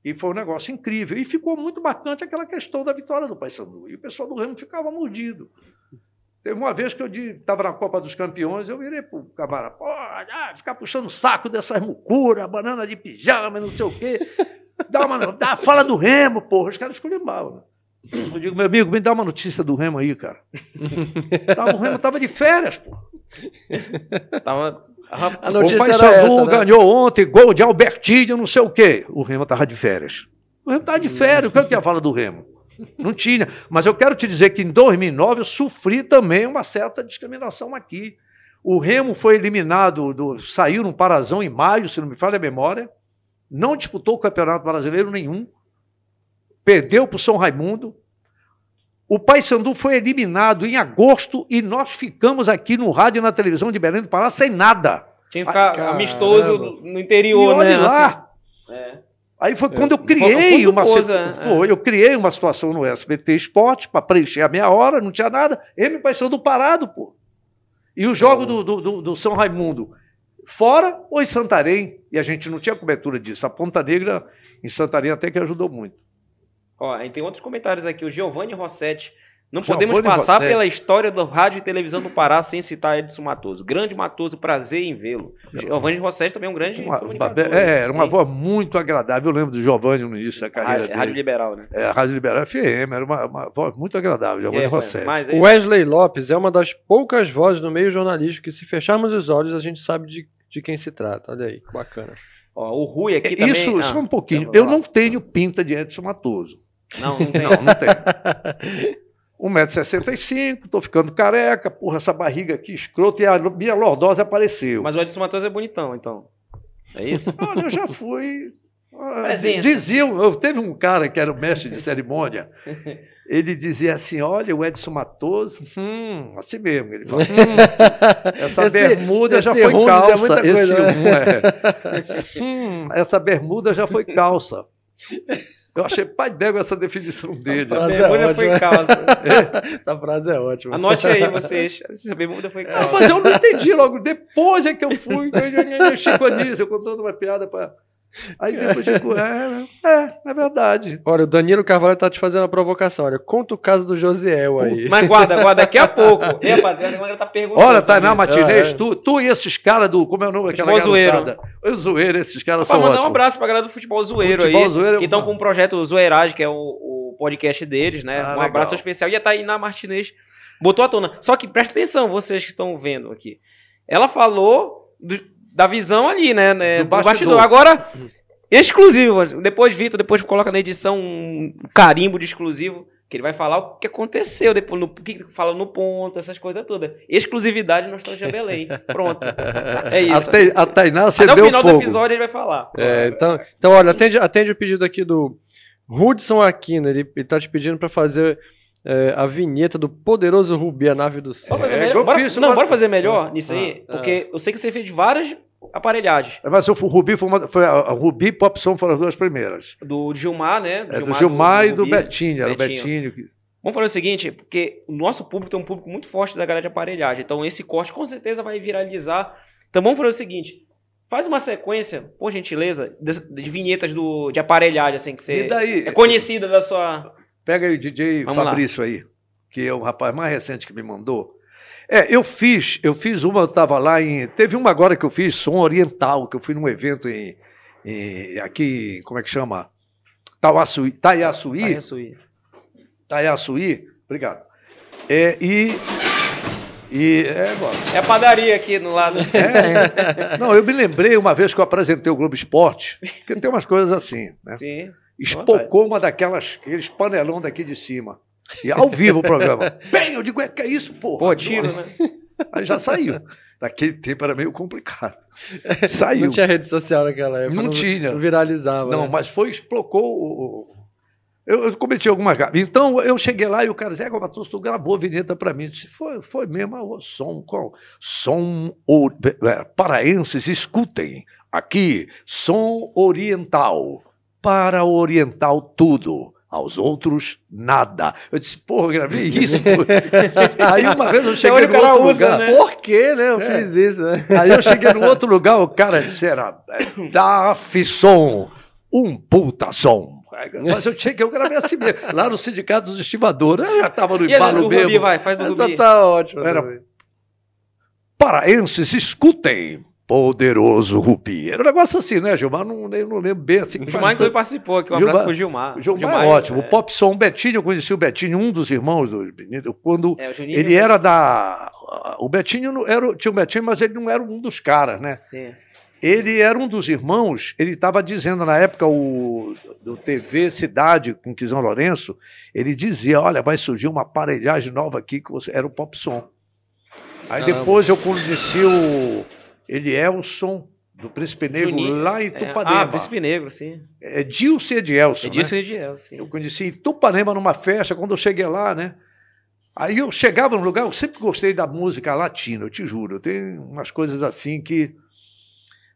E foi um negócio incrível. E ficou muito marcante aquela questão da vitória do Paysandu. E o pessoal do Remo ficava mordido. Teve uma vez que eu estava na Copa dos Campeões, eu virei pro camarada, pô, ah, ficar puxando o saco dessas mucuras, banana de pijama, não sei o quê. Dá uma, dá, fala do Remo, porra. Os caras esculhambavam. Né? Eu digo, meu amigo, me dá uma notícia do Remo aí, cara. Tava, o Remo tava de férias, pô. Tava. A O notícia era Paysandu essa, né? ganhou ontem gol de Albertinho, não sei o quê. O Remo tava de férias. O Remo tava de férias. O que é que ia falar do Remo? Não tinha. Mas eu quero te dizer que em 2009 eu sofri também uma certa discriminação aqui. O Remo foi eliminado, do, saiu no Parazão em maio, se não me falha a memória. Não disputou o Campeonato Brasileiro nenhum. Perdeu para o São Raimundo. O Paysandu foi eliminado em agosto e nós ficamos aqui no rádio e na televisão de Belém do Pará sem nada. Tinha que ficar Caramba. amistoso no E interior, olha né? lá. assim. É. Aí foi quando eu criei uma coisa, é. eu criei uma situação no SBT Esporte para preencher a meia hora, não tinha nada. Ele me do parado, pô. E o jogo do, do, do- do São Raimundo, fora ou em Santarém? E a gente não tinha cobertura disso. A Ponta Negra em Santarém até que ajudou muito. Ó, aí tem outros comentários aqui. O Giovanni Rossetti. Não podemos passar pela história do rádio e televisão do Pará sem citar Edson Matoso. Grande Matoso, prazer em vê-lo. Giovanni Rossetti também é um grande Uma- é, era uma voz muito agradável. Eu lembro do Giovanni no início da carreira Rádio, dele. rádio Liberal, né? É, a Rádio Liberal FM, era uma, uma voz muito agradável, Giovanni aí, Rossetti. aí? Wesley Lopes é uma das poucas vozes no meio jornalístico que, se fecharmos os olhos, a gente sabe de, de quem se trata. Olha aí, bacana. Ó, o Rui aqui É, também. isso, Ah, só um pouquinho. Eu não tenho pinta de Edson Matoso. Não, não tem. Não, não tenho. 1,65m, tô ficando careca, porra, essa barriga aqui escrota e a minha lordose apareceu. Mas o Edson Matoso é bonitão, então. É isso? Olha, eu já fui. Presença. Diziam, eu teve um cara que era o mestre de cerimônia, ele dizia assim: olha, o Edson Matoso, hum, assim mesmo. Ele hum, essa Esse- bermuda já esse foi hum diz é calça. muita esse coisa, hum, é. Hum, essa bermuda já foi calça. Eu achei pai d'égua essa definição dele. Frase é bermuda foi ótima. calça. Essa frase é ótima. Anote aí vocês. Essa bermuda foi Não, calça. mas eu não entendi logo. Depois é que eu fui. Chico Anísio contando uma piada para. Aí depois eu digo, é, é, é verdade. Olha, o Danilo Carvalho tá te fazendo uma provocação. Olha, conta o caso do Josiel aí. Mas guarda, guarda, daqui a pouco. É, rapaziada, a galera tá perguntando. Olha, Tainá isso. Matinês, é. tu, tu e esses caras do. Como é o nome daquela Futebol zoeiro. O zoeiro, esses caras são mandar um abraço pra galera do Futebol Zoeiro Futebol aí. Zoeiro é que estão com o projeto Zoeiragem, que é o, o podcast deles, né? Ah, um legal. abraço especial. E a Tainá Martinez botou à tona. Só que presta atenção, vocês que estão vendo aqui. Ela falou do- da visão ali, né? né, Do do, bastidor. bastidor. Agora, exclusivo. Depois, Vitor, depois coloca na edição um carimbo de exclusivo. Que ele vai falar o que aconteceu, depois no, o que fala no ponto, essas coisas todas. Exclusividade Nostalgia Belém. Pronto. É isso. A, Te- a Tainá Até o acendeu final fogo. do episódio ele vai falar. É, então, então, olha, atende, atende o pedido aqui do Hudson Aquino. Ele, ele tá te pedindo pra fazer é, a vinheta do Poderoso Rubi, a nave do céu. Bora fazer É, melhor? Bora- fiz não, uma- bora fazer melhor nisso aí? Ah, porque eu sei que você fez várias aparelhagens. Mas o Rubi foi, uma, foi a, a Rubi e Pop Som foram as duas primeiras. Do Gilmar, né? É, do Gilmar e do. Betinho. Era o Betinho. Que- Vamos fazer o seguinte, porque o nosso público tem um público muito forte da galera de aparelhagem. Então esse corte com certeza vai viralizar. Então vamos fazer o seguinte. Faz uma sequência, por gentileza, de, de vinhetas do, de aparelhagem, assim, que E você daí? é conhecida da sua. Pega aí o DJ Vamos lá. Fabrício aí, que é o rapaz mais recente que me mandou. É, eu fiz, eu fiz uma, eu estava lá em. Teve uma agora que eu fiz, som oriental, que eu fui num evento em, em- aqui, como é que chama? Tauaçuí, Taiaçuí, ressuir. Taiaçuí, obrigado. É, e. E. É, agora. É a padaria aqui no lado. É, é. Não, eu me lembrei uma vez que eu apresentei o Globo Esporte, que tem umas coisas assim, né? Sim. Espocou uma daquelas, aqueles panelão daqui de cima. E ao vivo o programa. Bem, eu digo, é que é isso, porra? Pô, tiro, né? Aí já saiu. Naquele tempo era meio complicado. Saiu. Não tinha rede social naquela época. Não tinha. Não viralizava. Não, né? mas foi, explocou o, Eu, eu cometi alguma. Então, eu cheguei lá e o cara disse, Égua Matoso, tu gravou a vinheta para mim. Eu disse, foi, foi mesmo, o som, qual? Som o, é, paraenses, escutem, aqui, som oriental, para oriental tudo. Aos outros, nada. Eu disse, porra, gravei isso. Aí uma vez eu cheguei no outro usa, lugar. Né? Por que, né? Eu é. fiz isso, né? Aí eu cheguei no outro lugar, o cara disse, era Daf Som, um puta som. Mas eu tinha que eu gravei assim mesmo. Lá no Sindicato dos Estivadores, eu já estava no embalo mesmo. Rubi, vai, faz do Essa Rubi. tá ótimo. Era, Paraenses, escutem poderoso Rupi. Era um negócio assim, né, Gilmar? Não, não lembro bem assim. O Gilmar inclusive participou aqui, um Gilmar, abraço pro Gilmar. Gilmar, Gilmar é ótimo. É... O Pop Som, o Betinho, eu conheci o Betinho, um dos irmãos do quando é, ele era da... O Betinho era, tinha o Betinho, mas ele não era um dos caras, né? Sim. Ele era um dos irmãos, ele estava dizendo na época o do TV Cidade com Quizão Lourenço, ele dizia, olha, vai surgir uma aparelhagem nova aqui que você era o Pop Som. Aí depois eu conheci o Elielson do Príncipe Negro Juninho. lá em Tupanema. É. Ah, Príncipe Negro, sim. É Dilce Edielson. É Dilce né? Edielson, sim. Eu conheci em Tupanema numa festa, quando eu cheguei lá, né? Aí eu chegava no lugar, eu sempre gostei da música latina, eu te juro. Tenho umas coisas assim que.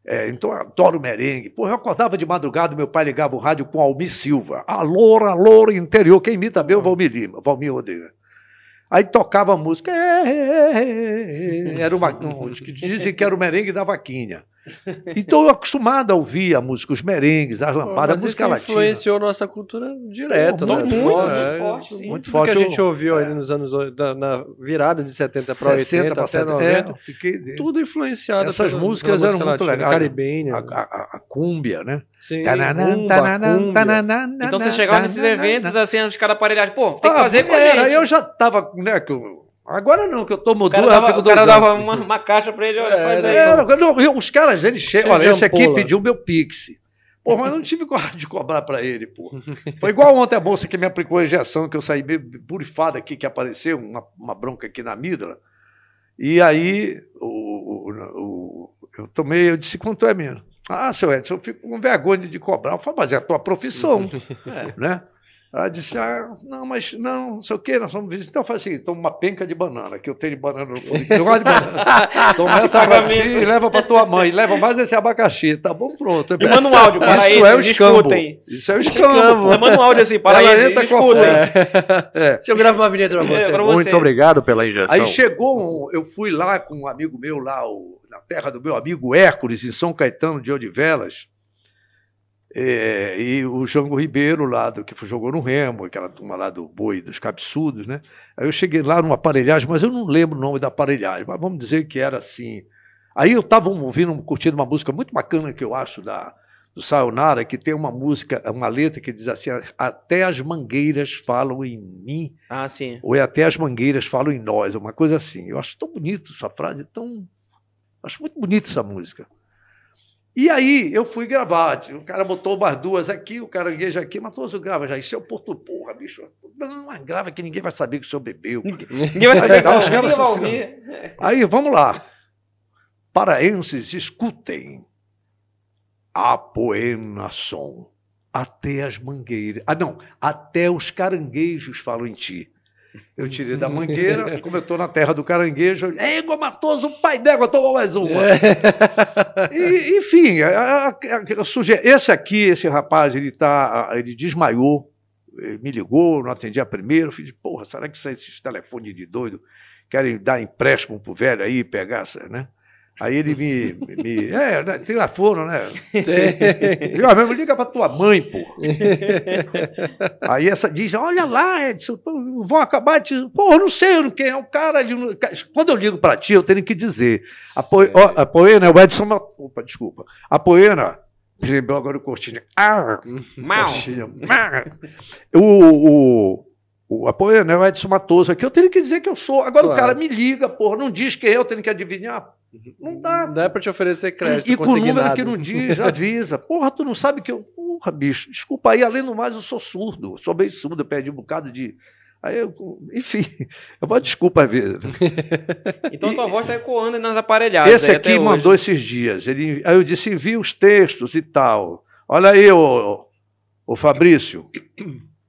É, então eu adoro merengue. Pô, eu acordava de madrugada, meu pai ligava o rádio com Almir Silva. Alô, alô, interior. Quem imita bem é o Valmir Lima, Valmir Rodrigues. Aí tocava a música. É, é, é, era uma. Dizem que era o merengue da vaquinha. Então eu acostumado a ouvir a música, os merengues, as lampadas, a música isso latina. influenciou nossa cultura direto, muito, né? Muito, muito, é, forte, sim. Muito forte. que a gente ouviu ali nos anos na, na virada de 70 para 80 para 70, 90, é, fiquei, tudo influenciado. Essas pela, músicas pela eram muito legais. Caribenha. A, a, a, cúmbia, né? Sim. Então você chegava nesses eventos assim, os caras aparelhados, pô, tem que ah, fazer com a gente. Eu já tava, né, que eu, Agora não, que eu tomo duas, dava, O cara dava uma, uma, caixa pra ele, olha, é, faz aí. É, não, os caras, eles chegam, olha, esse aqui pediu meu Pix. Pô, mas eu não tive coragem de cobrar para ele, pô. Foi igual ontem a bolsa que me aplicou a injeção, que eu saí meio purifado aqui, que apareceu, uma, uma bronca aqui na amígdala. E aí, o, o, o, eu tomei, eu disse, quanto é mesmo? Ah, seu Edson, eu fico com vergonha de cobrar. Eu falei, mas é a tua profissão, é. né? Ela disse, ah, não, mas não, não sei o quê, nós vamos visitar. Então faz assim, toma uma penca de banana, que eu tenho de banana no fundo. Eu gosto de banana. Toma essa abacaxi e leva para tua mãe. Leva mais esse abacaxi. Tá bom, pronto. E manda um áudio para Isso é o escambo. Isso é o escambo. Manda um áudio assim, para Ela entra escutem. É. É. Deixa eu gravar uma vinheta para você. É, você. Muito obrigado pela injeção. Aí chegou, um, eu fui lá com um amigo meu lá, o, na terra do meu amigo Hércules, em São Caetano de Odivelas. É, e o Jango Ribeiro, lá do, que jogou no Remo, aquela turma lá do Boi dos Cabeçudos, né? Aí eu cheguei lá numa aparelhagem, mas eu não lembro o nome da aparelhagem, mas vamos dizer que era assim. Aí eu estava ouvindo, curtindo uma música muito bacana que eu acho da, do Sayonara, que tem uma música, uma letra que diz assim: Até as mangueiras falam em mim. Ah, sim. Ou é Até as mangueiras falam em nós, uma coisa assim. Eu acho tão bonito essa frase, tão. Acho muito bonita essa música. E aí eu fui gravar. O cara botou umas duas aqui, o caranguejo aqui, mas todos grava já. Isso é o Porto Porra, bicho. Não, mas grava que ninguém vai saber que o senhor bebeu. Ninguém vai saber que os caras vai ouvir. Aí, vamos lá. Paraenses, escutem. A poena som. Até as mangueiras. Ah, não. Até os caranguejos falam em ti. Eu tirei da mangueira, como eu estou na terra do caranguejo, égua matoso, o pai d'égua tomou mais uma. É. E, enfim, a, a, a, esse aqui, esse rapaz, ele, tá, ele desmaiou, ele me ligou, não atendi a primeiro, fiz, porra, será que esses telefones de doido querem dar empréstimo pro velho aí, pegar, né? Aí ele me. me é, né, tem a fono, né? Tem. Eu mesmo liga para tua mãe, pô. Aí essa diz: Olha lá, Edson, vão acabar de. Pô, não sei quem é o cara. Quando eu ligo para ti, eu tenho que dizer. A, po... a Poena, o Edson. Opa, desculpa. A Poena. Lembrou agora o Cortinha. Ah! Mal. O, o, o apoio, né, o Edson Matoso aqui, eu tenho que dizer que eu sou. Agora claro. o cara me liga, porra, não diz que é eu tenho que adivinhar. Não dá. Não dá pra te oferecer crédito. E com o número que não diz, avisa. Porra, tu não sabe que eu. Porra, bicho, desculpa aí, além do mais, eu sou surdo, eu sou bem surdo, eu perdi um bocado de. Aí eu, enfim, eu vou desculpa às vezes. então tua voz está ecoando nas aparelhadas. Esse aqui mandou hoje. esses dias. Ele, aí eu disse: envia os textos e tal. Olha aí, ô, ô Fabrício.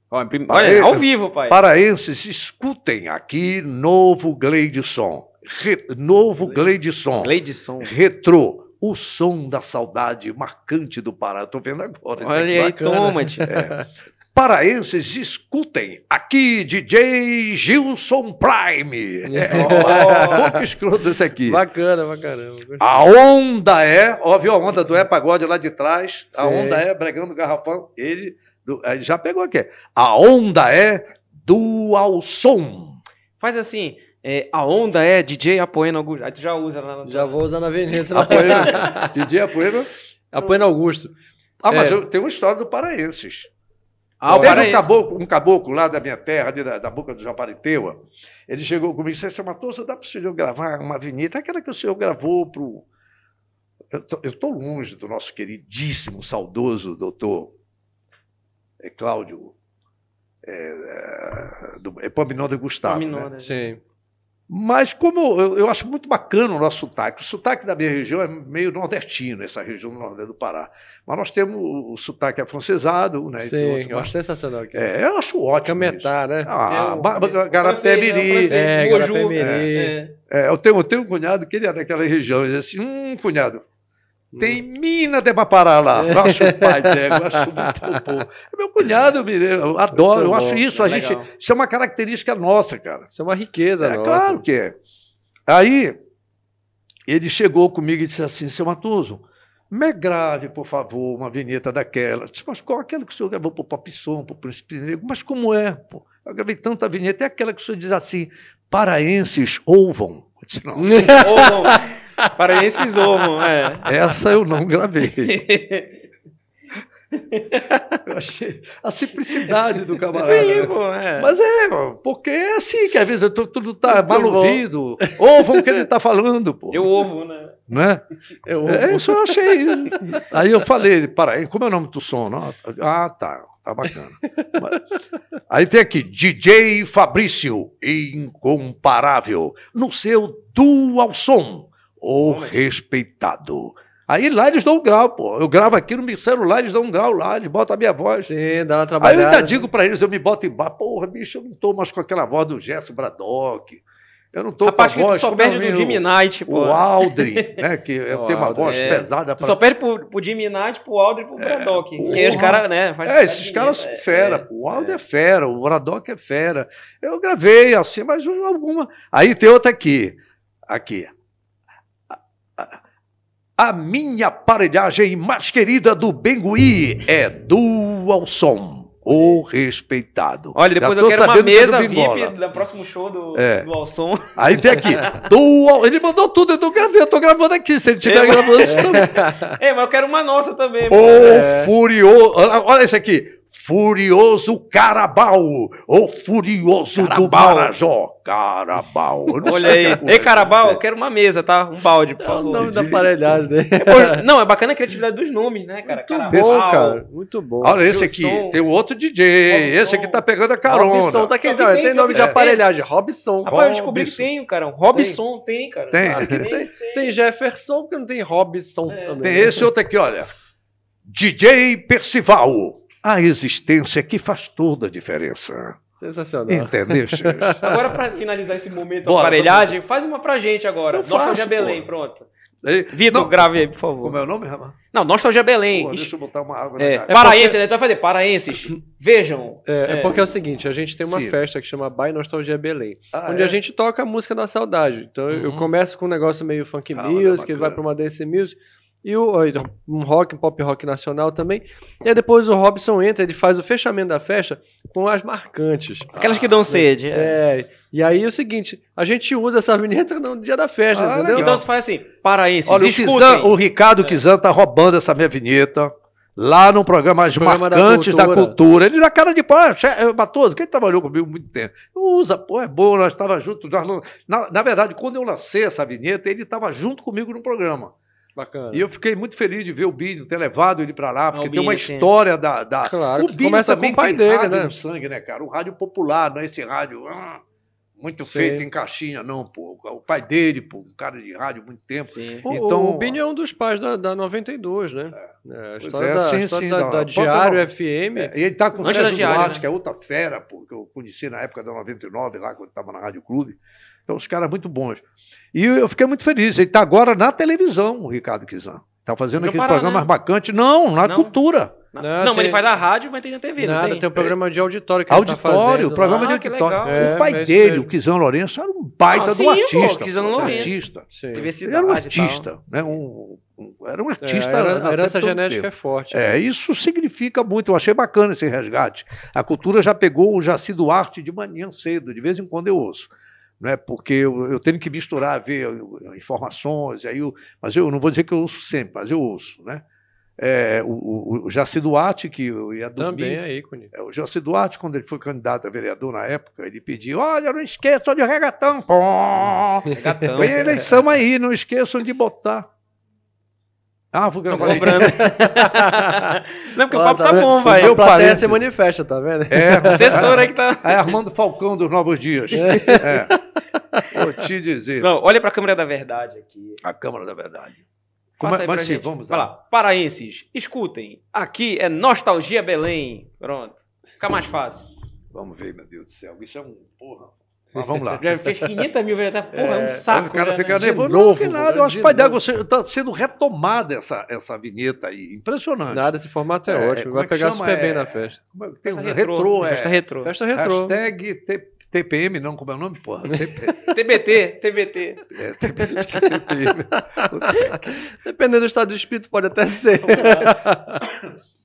Olha, ao vivo, pai. Paraenses, escutem aqui novo Gleidson. Re, novo Gleidson. Gleidson. Retrô. O som da saudade marcante do Pará. Estou vendo agora. Olha aí, toma, é. Paraenses, escutem aqui DJ Gilson Prime. Oh, escroto esse aqui. Bacana, bacana. A onda é, ó, viu a onda do É Pagode lá de trás? Sim. A onda é bregando garrafão. Ele do, já pegou aqui. A onda é dual som. Faz assim, é, a onda é DJ Apoena Augusto. Aí tu já usa lá na... Já vou usar na avenida. Apoena, DJ Apoena... Apoena Augusto. Ah, mas é. eu tenho uma história do Paraenses. Ah, o Teve um caboclo, um caboclo lá da minha terra, da, da boca do Japariteua. Ele chegou comigo e disse: Você matou, dá para o senhor gravar uma vinheta? Aquela que o senhor gravou para o. Eu estou longe do nosso queridíssimo, saudoso doutor é Cláudio, é, é, do Epaminonda Gustavo. Epaminonda, né? sim. Mas como eu, eu, acho muito bacana o nosso sotaque. O sotaque da minha região é meio nordestino, essa região do Nordeste do Pará. Mas nós temos o sotaque afrancesado, né? Sim, outro, eu acho sensacional. Aqui. É, eu acho ótimo. Cametá, né? Ah, é, Garapé-Miri. É, Garapé-Miri. É, é, eu, tenho, eu tenho um cunhado que ele é daquela região. Ele diz assim, hum, cunhado, tem mina de parar lá. Eu acho o pai dele, eu acho muito bom. É meu cunhado, eu adoro, eu acho isso. A gente, isso é uma característica nossa, cara. Isso é uma riqueza, É nossa. claro que é. Aí, ele chegou comigo e disse assim, seu Matoso, me grave, por favor, uma vinheta daquela. Eu disse, mas qual aquela que o senhor gravou para o Pop Som, para o Príncipe Negro? Mas como é? Pô? Eu gravei tanta vinheta. É aquela que o senhor diz assim, paraenses ouvam. Eu disse, não. ouvam. Paraenses ovo, é. Essa eu não gravei. Eu achei a simplicidade do camarada. Sim, pô, é. Mas é, porque é assim que às vezes tudo tá mal ouvido. Ouvam o que ele tá falando, pô. Eu ovo, né? Não é? Eu é isso eu achei. Aí eu falei, para, como é o nome do som? Não? Ah, tá. Tá bacana. Aí tem aqui, DJ Fabrício, incomparável, no seu dual som o respeitado. Aí lá eles dão um grau, pô. Eu gravo aqui no meu celular, eles dão um grau lá, eles botam a minha voz. Sim, dá uma trabalhada. Aí eu ainda digo para eles, eu me boto embaixo, porra, bicho, eu não tô mais com aquela voz do Gerson Braddock. Eu não tô Rapaz, com a voz... Tu só perde do Jimmy Knight, pô. O Aldrin, né, que eu tenho uma voz é. pesada. Pra... Tu só perde pro, pro Jimmy Knight, pro Aldrin e pro é, Braddock. É, que os caras, né... É, esses caras são fera, é, O Aldrin é. é fera, o Braddock é fera. Eu gravei assim, mas alguma... Aí tem outra aqui. Aqui. A minha aparelhagem mais querida do Bengui é Dual Som. O respeitado. Olha, depoJá eu quero uma mesa VIP do próximo show do, é. do Alson. Aí tem aqui, Dual, ele mandou tudo, eu tô gravando, eu tô gravando aqui, se ele estiver é, gravando isso também. É, mas eu quero uma nossa também. O é. furioso, olha esse aqui, Furioso Carabal, o Furioso Carabal. do Marajó. Carabal. Olha aí. É Ei, Carabal, eu quero uma mesa, tá? Um balde, por favor. É o nome da aparelhagem dele. É, não, é bacana a criatividade dos nomes, né, cara? Muito Carabal. bom, cara. Muito bom. Olha esse aqui, som. tem um outro DJ. Robson. Esse aqui tá pegando a carona. Robson tá aqui, não, tem, tem nome de aparelhagem. Robson. Rapaz, eu descobri que tem, cara. Robson tem, tem cara. Tem. tem, tem. tem Jefferson, porque não tem Robson é. também. Tem esse outro aqui, olha. DJ Percival a existência que faz toda a diferença. Sensacional. Entendeu, Agora, para finalizar esse momento Bora, aparelhagem, faz uma pra gente agora. Eu Nostalgia faço, Belém, pô. pronto. Vitor, grave aí, por favor. Como é o nome, Ramon? Não, Nostalgia Belém. Pô, deixa eu botar uma água é, é Paraense, porque... né? Tu vai fazer paraenses. Vejam. É, é, é, porque é o seguinte, a gente tem uma Sim. festa que chama By Nostalgia Belém, ah, onde a é? gente toca a música da saudade. Então uhum. eu começo com um negócio meio funk ah, music, vai pra uma dance music e o, um rock, um pop rock nacional também. E aí depois o Robson entra, ele faz o fechamento da festa com as marcantes. Aquelas que dão sede. É. é. E aí é o seguinte, a gente usa essa vinheta no dia da festa, ah, entendeu? Legal. Então tu faz assim, paraenses, Olha, o, Kizan, o Ricardo é. Kizan tá roubando essa minha vinheta lá no programa As programa Marcantes da cultura. da cultura. Ele na cara de pau, é, Matoso, quem trabalhou comigo muito tempo. Usa, pô, é bom, nós estávamos juntos. Na, na verdade, quando eu lancei essa vinheta, ele estava junto comigo no programa. Bacana. E eu fiquei muito feliz de ver o Bino ter levado ele para lá, porque tem uma história da, da. Claro, o começa também com o pai tem dele, rádio né? no sangue, né, cara? O rádio popular, não é esse rádio. Ah, muito Sim. feito em caixinha, não, pô. O pai dele, pô, um cara de rádio há muito tempo. Sim. Então, o, o Bini é um dos pais da, da 92, né? É. É, a história, é, da, sim, história sim, da, da, da Diário FM. É, e ele tá com o Sérgio Duarte, né? que é outra fera, pô, que eu conheci na época da 99, lá, quando estava na Rádio Clube. Então, os caras muito bons. E eu fiquei muito feliz. Ele está agora na televisão, o Ricardo Kizan. Está fazendo aqueles programas né? bacanas. Não, na não. cultura. Não, não tem... mas ele faz a rádio, mas tem na TV. Nada, tem? tem um programa de auditório que Auditório, tá programa ah, de auditório. É, o pai dele, o Kizan Lourenço, era um baita ah, do artista. Pô, Kizan Lourenço. Artista. Ele era um artista, né? Um, um, era um artista. É, a herança genética é forte. É, isso significa muito. Eu achei bacana esse resgate. A cultura já pegou o Jaci Duarte de manhã cedo, de vez em quando eu ouço né? porque eu, eu, tenho que misturar, ver informações, aí eu, mas eu não vou dizer que eu ouço sempre, mas eu ouço. Né? É, o, o, o Jaci Duarte, que eu ia dormir. Também é ícone. É, o Jaci Duarte, quando ele foi candidato a vereador na época, ele pediu: olha, não esqueçam de regatão. Pô, regatão. Vem eleição aí, não esqueçam de botar. Ah, vou Tô comprando. não, porque o papo tá, tá bom, vai. O plateia se manifesta, tá vendo? É, assessor aí que tá. É Armando Falcão dos Novos Dias. É. é. Vou te dizer. Não, olha pra Câmara da Verdade aqui. A Câmara da Verdade. Como é, mas sim, vamos lá. lá. Paraenses, escutem. Aqui é Nostalgia Belém. Pronto. Fica mais fácil. Vamos ver, meu Deus do céu. Isso é um porra. Mas vamos lá. Já fez 500 mil vezes, porra, é, um é, saco. O cara né? fica nervoso. Não, que nada. Eu acho que pai d'água está sendo retomada essa, essa vinheta aí. Impressionante. Nada, esse formato é, é ótimo. Vai é pegar super bem na festa. É, tem um retrô, é. Festa retrô. Festa retrô. Hashtag TPM, não, como é o nome, porra? TBT, TBT. É, TPM. Dependendo do estado de espírito, pode até ser.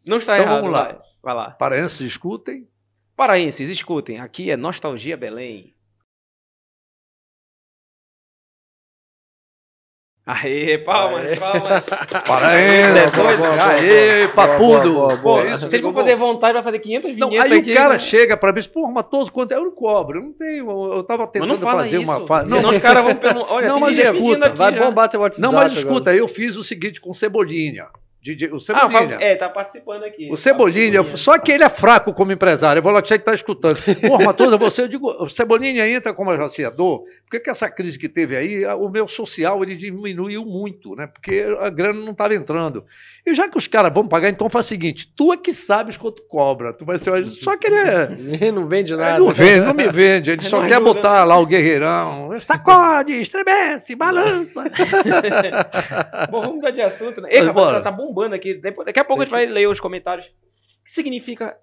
Não está então, errado. Vamos lá. Vai lá. Paraenses, escutem. Paraenses, escutem. Aqui é Nostalgia Belém. Aê, palmas, Aê. palmas. Paraense. Aê, papudo. Pô, é isso, se ele for fazer vontade, vai fazer 500 vinhetas não, Aí aqui, o cara né? chega pra mim pô, Matoso, quanto é? Eu não cobro. Eu não tenho. Eu tava tentando fazer isso. uma... Fa... Não, Senão os caras vão... Olha, não, mas escuta. Aqui, vai bombar teu WhatsApp Não, mas escuta, agora. eu fiz o seguinte com Cebolinha. DJ, o Cebolinha. Ah, é, tá participando aqui. O Cebolinha, só que ele é fraco como empresário. Eu vou lá que você está escutando. Porra, Matosa, você, eu digo, o Cebolinha entra como agenciador, porque que essa crise que teve aí, o meu social ele diminuiu muito, né? Porque a grana não estava entrando. E já que os caras vão pagar, então faz o seguinte: tu é que sabes quanto cobra. Tu vai ser. Só que ele é. não vende nada. Ele não vende, não me vende. Ele só quer botar lá o guerreirão. Sacode, estremece, balança. Bom, vamos mudar de assunto, né? Ei, tá, tá bombando aqui. Daqui a pouco Deixa... a gente vai ler os comentários. O que significa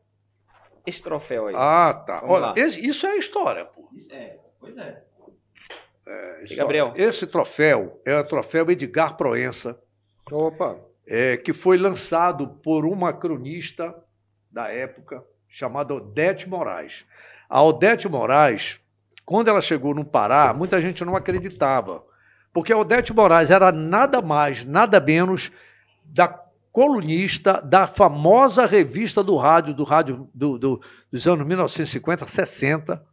esse troféu aí? Ah, tá. Vamos Olha, esse, isso é a história, pô. Isso é, pois é. é Gabriel. Esse troféu é o troféu Edgar Proença. Opa é, que foi lançado por uma cronista da época chamada Odete Moraes. A Odete Moraes, quando ela chegou no Pará, muita gente não acreditava, porque a Odete Moraes era nada mais, nada menos da colunista da famosa revista do rádio, do rádio do, do, dos anos 1950, 60,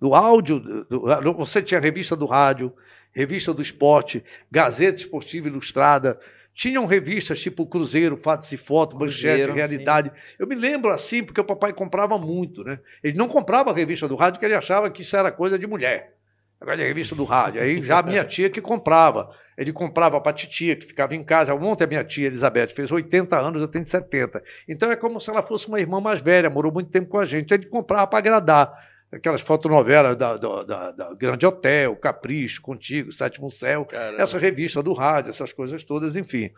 do áudio. Do, você tinha revista do rádio, revista do esporte, Gazeta Esportiva Ilustrada, tinham revistas tipo Cruzeiro, Fatos e Fotos, Manchete, Realidade. Sim. Eu me lembro assim, porque o papai comprava muito, né? Ele não comprava a revista do rádio, porque ele achava que isso era coisa de mulher. Agora a revista do rádio. Aí já a minha tia que comprava. Ele comprava para a titia, que ficava em casa. Ontem a minha tia Elizabeth fez 80 anos, eu tenho 70. Então é como se ela fosse uma irmã mais velha, morou muito tempo com a gente. Ele comprava para agradar aquelas fotonovelas da, da, da, da, Grande Hotel, Capricho, Contigo, Sétimo Céu, Caramba. essa revista do rádio, essas coisas todas, enfim.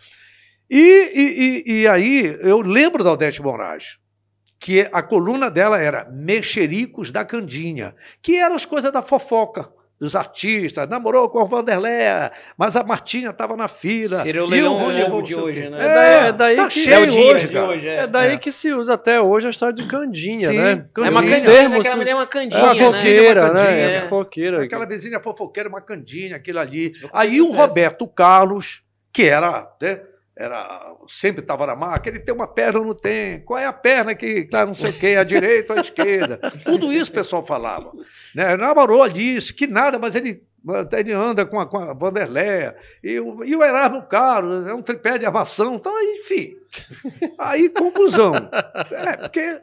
E, e, e, e aí eu lembro da Odete Moraes, que a coluna dela era Mexericos da Candinha, que eram as coisas da fofoca dos artistas, namorou com a Vanderléa, mas a Martinha estava na fila. Seria o leilão o de hoje, né? É, é daí, tá que cheio é hoje, hoje é. é. daí é. que se usa até hoje a história de Candinha, Sim. né? Candinha. É uma candinha, termo, aquela mulher é uma candinha, é fofoqueira, né? né? É. Fofoqueira. Aquela vizinha fofoqueira, uma candinha, aquilo ali. Aí o Roberto Carlos, que era... Né, era, sempre estava na marca, ele tem uma perna ou não tem? Qual é a perna que está não sei o quê, a direita ou a esquerda? Tudo isso o pessoal falava. Né? Namorou disse que nada, mas ele, ele anda com a, com a Vanderléia. E o, e o Erasmo Carlos, é um tripé de armação. Então, enfim. Aí, conclusão. É, porque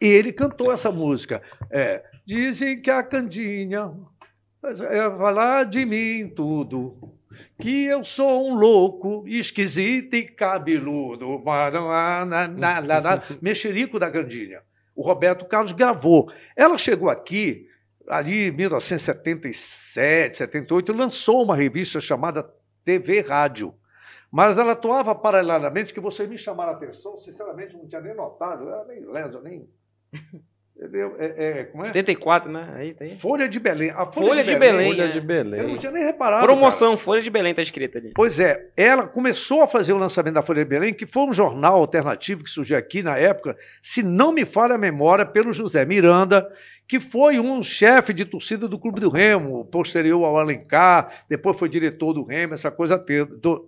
ele cantou essa música. É, Dizem que a Candinha vai falar de mim tudo. Que eu sou um louco, esquisito e cabeludo. Mexerico da Candinha. O Roberto Carlos gravou. Ela chegou aqui, ali em 1977, 78, lançou uma revista chamada TV Rádio. Mas ela atuava paralelamente, que vocês me chamaram a atenção, sinceramente, não tinha nem notado, eu era nem leso, nem. Entendeu? É, é, como é? 74, né? Aí, tá aí. Folha de Belém. A Folha, Folha de, Belém. Belém. Folha é. de Belém. Eu não tinha nem reparado. Promoção, cara. Folha de Belém tá escrita ali. Pois é, ela começou a fazer o lançamento da Folha de Belém, que foi um jornal alternativo que surgiu aqui na época, se não me falha a memória, pelo José Miranda, que foi um chefe de torcida do Clube do Remo, posterior ao Alencar, depois foi diretor do Remo, essa coisa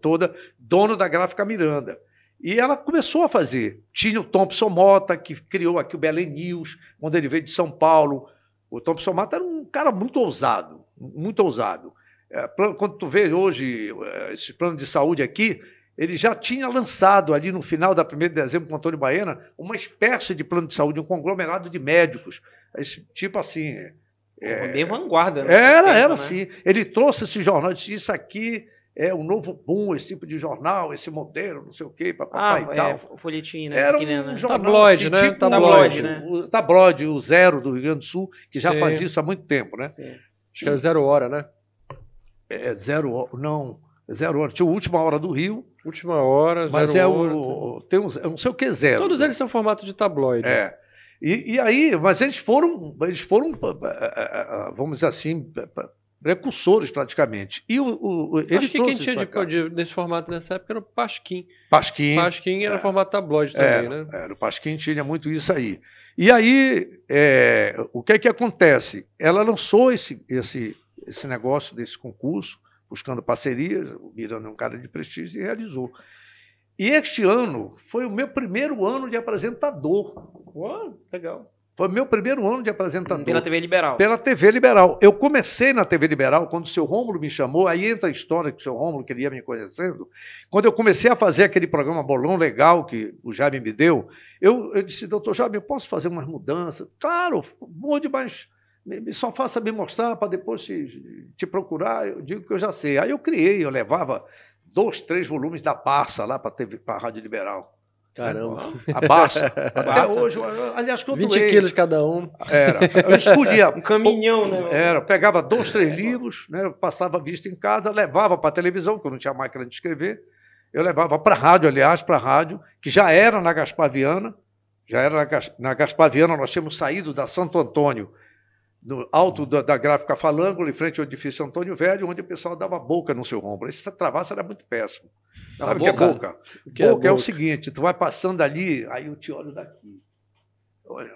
toda, dono da gráfica Miranda. E ela começou a fazer. Tinha o Thompson Mota, que criou aqui o Belém News, quando ele veio de São Paulo. O Thompson Mota era um cara muito ousado, muito ousado. É, quando tu vê hoje é, esse plano de saúde aqui, ele já tinha lançado ali no final da 1 de dezembro com o Antônio Baena uma espécie de plano de saúde, um conglomerado de médicos. Esse, tipo assim. É, bem vanguarda. Né? Era, tempo, era né? sim. Ele trouxe esse jornal, disse: Isso aqui é um novo boom, esse tipo de jornal, esse modelo, não sei o quê, papapá ah, e tal. É, o folhetim, né? Era um né? jornal tabloide, assim, né? Tipo, tabloide, né? O tabloide, o Zero do Rio Grande do Sul, que já Sim. faz isso há muito tempo, né? Sim. Acho que era Zero Hora, né? É, Zero Hora, não, Zero Hora. Tinha o Última Hora do Rio. Última Hora, Zero Mas é hora. o, tem um, eu não sei o que é Zero. Todos eles são formato de tabloide. É. E, e aí, mas eles foram, eles foram, vamos dizer assim, precursores praticamente. E o, o ele Acho que quem tinha de, nesse formato nessa época era o Pasquim. Pasquim. Pasquim era é, formato tabloide também, né? Era, o Pasquim tinha muito isso aí. E aí, é, o que é que acontece? Ela lançou esse, esse, esse negócio desse concurso, buscando parcerias, o Miranda é um cara de prestígio, e realizou. E este ano foi o meu primeiro ano de apresentador. Uau, legal. Foi meu primeiro ano de apresentador. Pela TV Liberal. Pela TV Liberal. Eu comecei na TV Liberal, quando o seu Rômulo me chamou, aí entra a história que o seu Rômulo queria me conhecendo. Quando eu comecei a fazer aquele programa Bolão Legal que o Jaime me deu, eu, eu disse, doutor Jaime, eu posso fazer umas mudanças? Claro, mude, mas só faça me mostrar para depois te, te procurar. Eu digo que eu já sei. Aí eu criei, eu levava dois, três volumes da Barça lá para a Rádio Liberal. Caramba. A Barça. Até hoje, aliás, quando 20 quilos cada um. Era. Eu escolhia. um caminhão, né? Era. Pegava dois, três livros, né? passava vista em casa, levava para a televisão, porque eu não tinha máquina de escrever. Eu levava para a rádio, aliás, para a rádio, que já era na Gaspar Viana. Já era na Gaspar Viana, nós tínhamos saído da Santo Antônio no alto da, da gráfica Falângulo, em frente ao edifício Antônio Velho, onde o pessoal dava boca no seu ombro. Esse travasso era muito péssimo. Sabe o que é boca? Que boca é, é, o seguinte, tu vai passando ali, aí eu te olho daqui. Olha,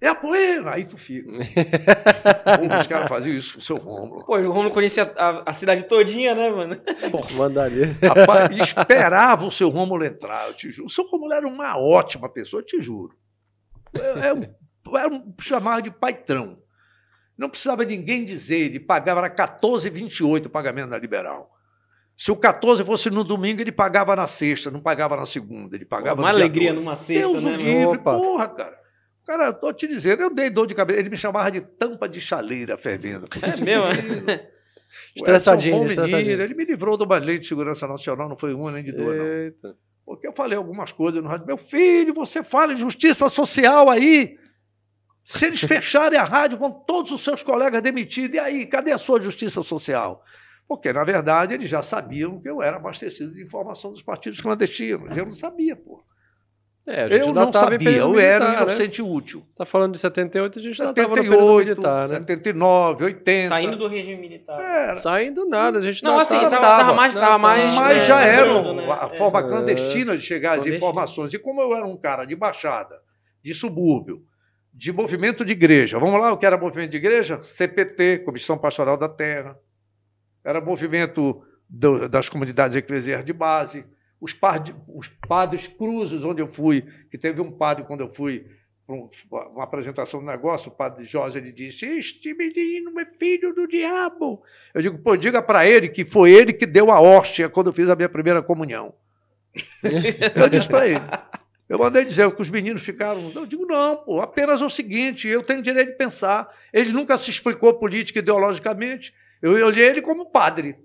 é a poeira! Aí tu fica. Pô, os caras faziam isso com o seu Romulo. Pô, o Romulo conhecia a, a, cidade todinha, né, mano? Pô, mandaria. Rapaz, esperava o seu Romulo entrar, eu te juro. O seu Romulo era uma ótima pessoa, eu te juro. Era um, era um chamava de paitrão. Não precisava ninguém dizer, ele pagava, era 14,28 o pagamento da Liberal. Se o 14 fosse no domingo, ele pagava na sexta, não pagava na segunda. Ele pagava Uma alegria numa sexta, Deus né? livre, Opa. porra, cara. Cara, tô te dizendo, eu dei dor de cabeça. Ele me chamava de tampa de chaleira fervendo. É mesmo? estressadinho, estressadinho. Ele me livrou do lei de segurança nacional, não foi uma nem de duas, Eita. não. Porque eu falei algumas coisas no rádio. Meu filho, você fala em justiça social aí. Se eles fecharem a rádio, vão todos os seus colegas demitidos. E aí, cadê a sua justiça social? Porque, na verdade, eles já sabiam que eu era abastecido de informação dos partidos clandestinos. Eu não sabia, pô. É, eu não sabia, eu militar, era né? inocente né? útil. Você está falando de 78, a gente já estava no período militar, né? 79, 80. Saindo do regime militar. Era. Saindo nada, a gente não assim, tava, tava mais, tava mais... Mas já é, era né? a forma é. clandestina de chegar às informações. E como eu era um cara de baixada, de subúrbio, de movimento de igreja. Vamos lá, o que era movimento de igreja? CPT, Comissão Pastoral da Terra. Era movimento do, das comunidades eclesiais de base. Os, padres, os padres cruzes, onde eu fui, que teve um padre quando eu fui para uma apresentação do negócio, o padre Jorge ele disse: Este menino é filho do diabo. Eu digo, pô, diga para ele que foi ele que deu a hóstia quando eu fiz a minha primeira comunhão. eu disse para ele. Eu mandei dizer que os meninos ficaram. Eu digo, não, pô, apenas é o seguinte: eu tenho direito de pensar. Ele nunca se explicou política ideologicamente. Eu olhei ele como padre.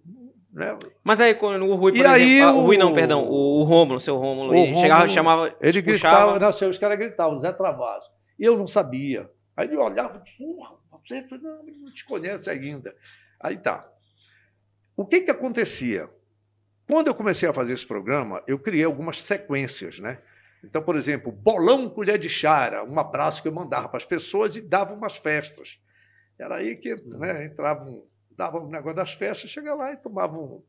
Né? Mas aí, quando o Rui, por e exemplo, aí, ah, o, Rui não, perdão, o, o Rômulo, seu Rômulo, o ele Rômulo, chegava, chamava. Ele gritava, não, os caras gritavam, Zé Travaso. E eu não sabia. Aí ele olhava, porra, você não, não te conhece ainda. Aí tá. O que que acontecia? Quando eu comecei a fazer esse programa, eu criei algumas sequências, né? Então, por exemplo, bolão colher de chara, um abraço que eu mandava para as pessoas e dava umas festas. Era aí que né, entravam, dava um negócio das festas, chegava lá e tomavam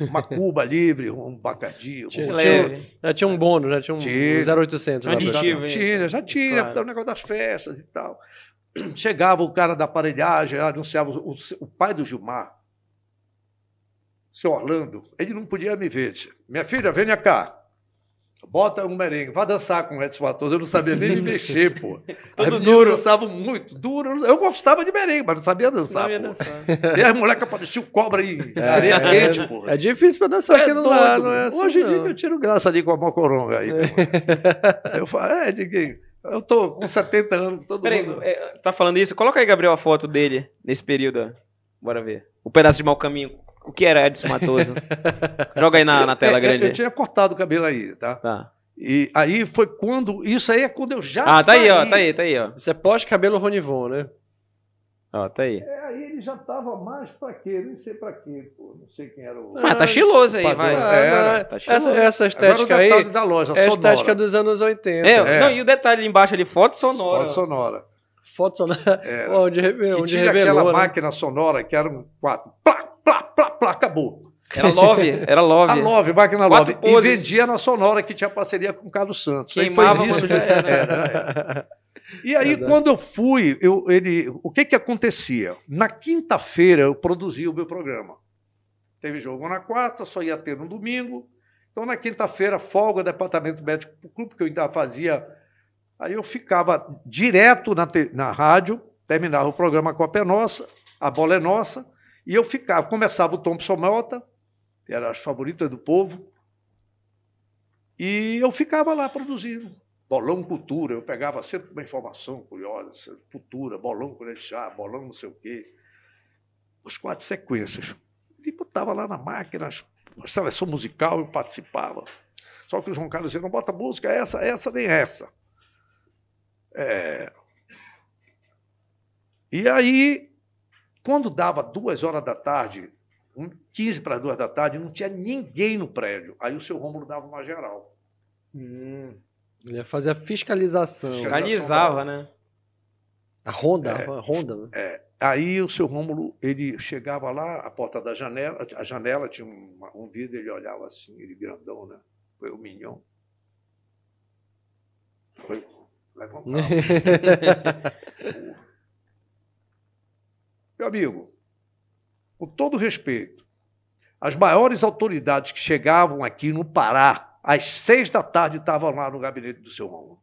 uma cuba livre, um bacadinho. Tinha, um tinha, já tinha um bônus, já tinha um, tinha, um 0800. Aditivo, já, tinha, já tinha, claro. o negócio das festas e tal. Chegava o cara da aparelhagem, anunciava o, o pai do Gilmar, seu Orlando, ele não podia me ver. Minha filha, venha cá. Bota um merengue, vai dançar com o Edson Matoso. Eu não sabia nem me mexer, pô. Tudo duro. dançavam muito, duro. Eu gostava de merengue, mas não sabia dançar. Não dançar. E as moleques apareciam cobra aí, é, areia é, quente, pô. É difícil pra dançar é aqui no doido, lado, não é assim, Hoje em dia eu tiro graça ali com a mocoronga aí. É. Eu falo, é, Diguinho, eu tô com 70 anos, todo Peraí, mundo. É, tá falando isso? Coloca aí, Gabriel, a foto dele nesse período. Bora ver. O pedaço de mau caminho. O que era Edson Matoso? Joga aí na, na tela grande. Eu, eu tinha cortado o cabelo aí, tá? Tá. E aí foi quando. Isso aí é quando eu já. Ah, tá saí. aí, ó, tá aí, tá aí, ó. Isso é pós-cabelo Ronivon, né? Ó, tá aí. É, aí ele já tava mais pra quê? Nem sei pra quê, pô. Não sei quem era o. Mas tá estiloso aí, vai. É, tá essa, essa estética aí. Da loja, é a estética dos anos 80. É, é. Não, e o detalhe ali embaixo ali, foto sonora. Foto sonora. Foto sonora. É. Onde, onde tinha revelou, aquela né? máquina sonora que era um quatro. Plá, plá, plá, plá, acabou. Era Love, era Love. A Love, máquina Love. E vendia na Sonora, que tinha parceria com o Carlos Santos. Queimava quando já era. era. E aí, Verdade. quando eu fui, eu, ele, o que, que acontecia? Na quinta-feira, eu produzia o meu programa. Teve jogo na quarta, só ia ter no domingo. Então, na quinta-feira, folga, departamento médico para o clube, que eu ainda fazia. Aí eu ficava direto na, te, na rádio, terminava o programa com a Pé Nossa, a bola é nossa, e eu ficava, começava o Thompson Mota, era as favoritas do povo. E eu ficava lá produzindo. Bolão Cultura, eu pegava sempre uma informação curiosa, cultura, bolão com chá, bolão não sei o quê. As quatro sequências. E botava lá na máquina, a seleção musical, eu participava. Só que o João Carlos dizia, não bota música essa, essa, nem essa. É... E aí, quando dava duas horas da tarde, 15 para as duas da tarde, não tinha ninguém no prédio. Aí o seu Rômulo dava uma geral. Hum, ele ia fazer a fiscalização. Fiscalizava, né? A ronda, é, a ronda. Né? É. Aí o seu Rômulo, ele chegava lá, a porta da janela, a janela tinha um, um vidro, ele olhava assim, ele grandão, né? Foi o Mignon. Foi, levantava. Meu amigo, com todo respeito, as maiores autoridades que chegavam aqui no Pará, às seis da tarde, estavam lá no gabinete do seu Romulo.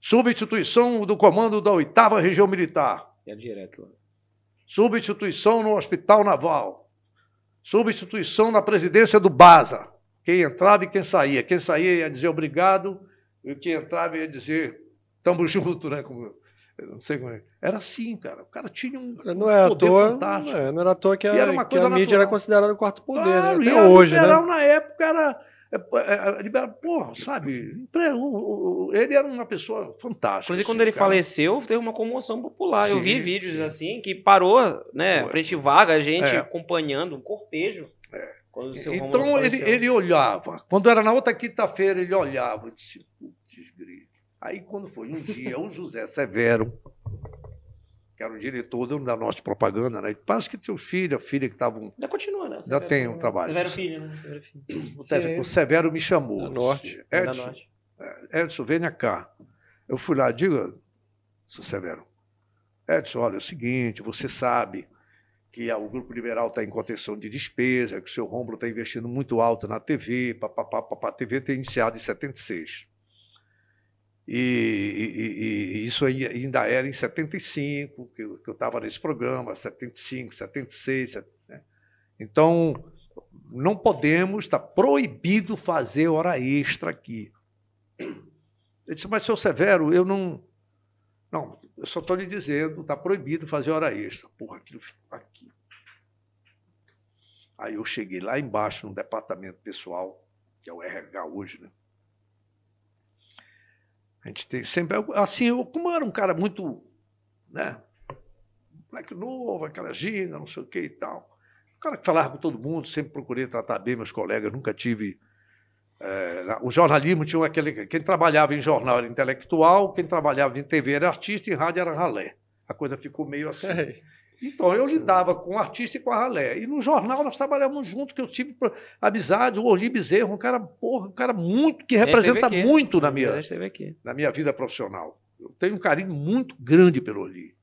Substituição do comando da oitava região militar. É direto. Substituição no Hospital Naval. Substituição na presidência do BASA. Quem entrava e quem saía. Quem saía ia dizer obrigado, e quem entrava ia dizer tamo junto, né? Como não sei como é. Era assim, cara. O cara tinha um não é poder toa, fantástico. Não, é, não era à toa que a, era uma que a mídia era considerada o quarto poder. Né? Claro, né? Até hoje, liberal né? na época era. É, é, liberal, porra, sabe? Ele era uma pessoa fantástica. Inclusive, quando assim, ele cara. faleceu, teve uma comoção popular. Sim, Eu vi vídeos sim. assim que parou, né? Frente vaga, a gente é. acompanhando, um cortejo. É. Então ele, ele olhava. Quando era na outra quinta-feira, ele olhava e disse: Aí, quando foi um dia, o José Severo, que era o diretor da nossa propaganda, né? Parece que teus filhos, a filha que estavam. Ainda continua, né? Já tem um trabalho. Severo Filho, né? Severo filho. O, Severo, o Severo me chamou. Da Norte. Edson, da Norte. É, Edson, venha cá. Eu fui lá, diga, seu Severo. Edson, olha, é o seguinte, você sabe que o Grupo Liberal está em contenção de despesa, que o seu Romulo está investindo muito alto na TV, papapá, papá, a TV tem iniciado em 76. E, e, e, isso ainda era em 75, que eu estava nesse programa, 75, 76. Né? Então, não podemos, está proibido fazer hora extra aqui. Ele disse, mas, seu Severo, eu não. Não, eu só estou lhe dizendo, está proibido fazer hora extra. Porra, aquilo ficou aqui. Aí eu cheguei lá embaixo no departamento pessoal, que é o RH hoje, né? A gente tem sempre. Assim, eu, como era um cara muito. Né? Moleque novo, aquela ginga, não sei o que e tal. Um cara que falava com todo mundo, sempre procurei tratar bem meus colegas, nunca tive. É, o jornalismo tinha aquele. Quem trabalhava em jornal era intelectual, quem trabalhava em TV era artista e em rádio era ralé. A coisa ficou meio assim. É. Então, eu lidava com o artista e com a ralé. E no jornal nós trabalhávamos junto, que eu tive amizade, o Orli Bezerro, um cara, porra, um cara muito, que representa muito na minha, na minha vida profissional. Eu tenho um carinho muito grande pelo Orli,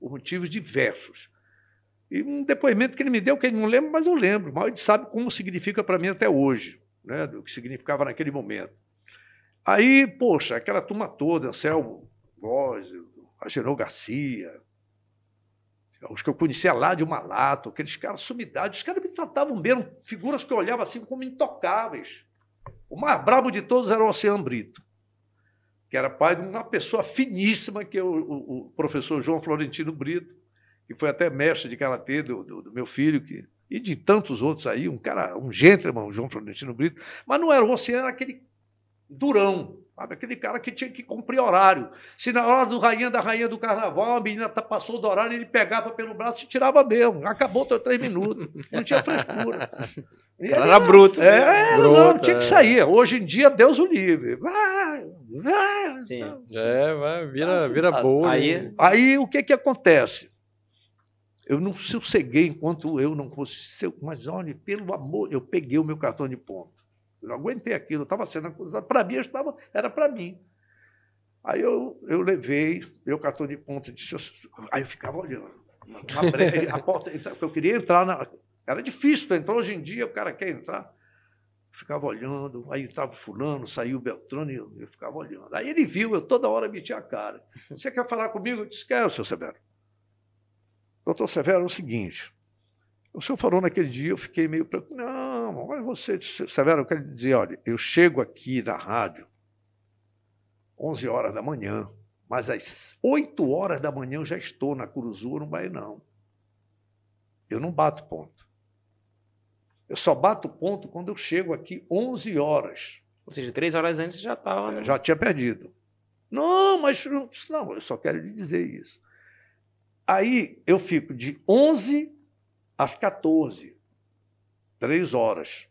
por motivos diversos. E um depoimento que ele me deu, que ele não lembra, mas eu lembro. Mas ele sabe como significa para mim até hoje, né? do que significava naquele momento. Aí, poxa, aquela turma toda, Anselmo Góes, Agenor Garcia, os que eu conhecia lá de Malato, aqueles caras sumidades, os caras me tratavam bem, eram figuras que eu olhava assim como intocáveis. O mais brabo de todos era o Oceano Brito, que era pai de uma pessoa finíssima, que é o, o, o professor João Florentino Brito, que foi até mestre de karatê do, do, do, meu filho, que, e de tantos outros aí, um cara, um gentleman, o João Florentino Brito, mas não era o Oceano, era aquele durão, sabe? aquele cara que tinha que cumprir horário. Se na hora do rainha da rainha do carnaval, a menina tá, passou do horário, ele pegava pelo braço e tirava mesmo. Acabou teus três minutos. Não tinha frescura. Era, era bruto. É, era, bruto, não, tinha que é. sair. Hoje em dia, Deus o livre. Vai, vai. Sim. É, vai, vira, vira boa. Aí, aí o que que acontece? Eu não sosseguei enquanto eu não fosse. Mas olha, pelo amor, eu peguei o meu cartão de ponto. Eu não aguentei aquilo, estava sendo acusado. Para mim, estava, era para mim. Aí eu, eu levei meu cartão de ponto, disse, aí eu ficava olhando. a porta, eu queria entrar na. Era difícil entrar. Hoje em dia o cara quer entrar. Ficava olhando, aí estava fulano, saiu Beltrano e eu, eu, ficava olhando. Aí ele viu, eu toda hora metia a cara. Você quer falar comigo? Eu disse, quero, seu Severo. Doutor Severo, é o seguinte, o senhor falou naquele dia, eu fiquei meio preocupado. Não, olha você, Severo, eu quero dizer, olha, eu chego aqui na rádio 11 horas da manhã, mas às 8 horas da manhã eu já estou na Curuzu, no Bainão. Eu não bato ponto. Eu só bato ponto quando eu chego aqui 11 horas. Ou seja, três horas antes já estava. Né? Já tinha perdido. Não, mas não, eu só quero lhe dizer isso. Aí eu fico de 11 às 14, três horas.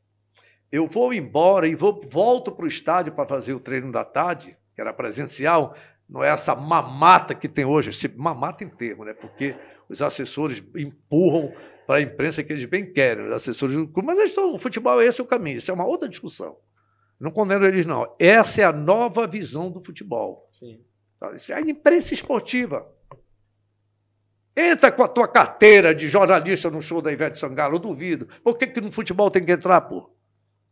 Eu vou embora e vou, volto para o estádio para fazer o treino da tarde, que era presencial, não é essa mamata que tem hoje, esse mamata em termo, né? porque os assessores empurram para a imprensa que eles bem querem, os assessores, mas eles estão, o futebol é esse o caminho, isso é uma outra discussão. Não condeno eles, não. Essa é a nova visão do futebol. Sim. Isso é a imprensa esportiva. Entra com a tua carteira de jornalista no show da Ivete Sangalo, eu duvido. Por que, que no futebol tem que entrar, pô?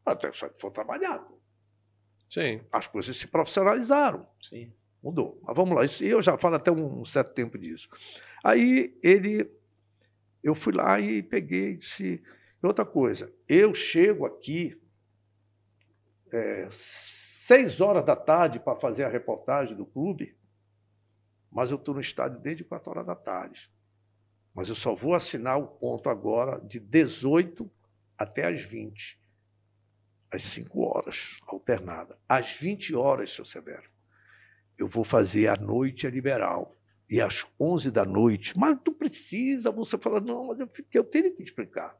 Até só que for trabalhar, pô. Sim. As coisas se profissionalizaram. Sim. Mudou. Mas vamos lá. Isso, eu já falo até um certo tempo disso. Aí ele. Eu fui lá e peguei e disse. Outra coisa, eu chego aqui é, seis horas da tarde para fazer a reportagem do clube mas eu estou no estádio desde 4 horas da tarde. Mas eu só vou assinar o ponto agora de 18 até as 20. Às 5 horas, alternada. Às 20 horas, seu Severo, eu vou fazer a noite a liberal. E às 11 da noite, mas tu precisa, você fala, não, mas eu, eu tenho que explicar.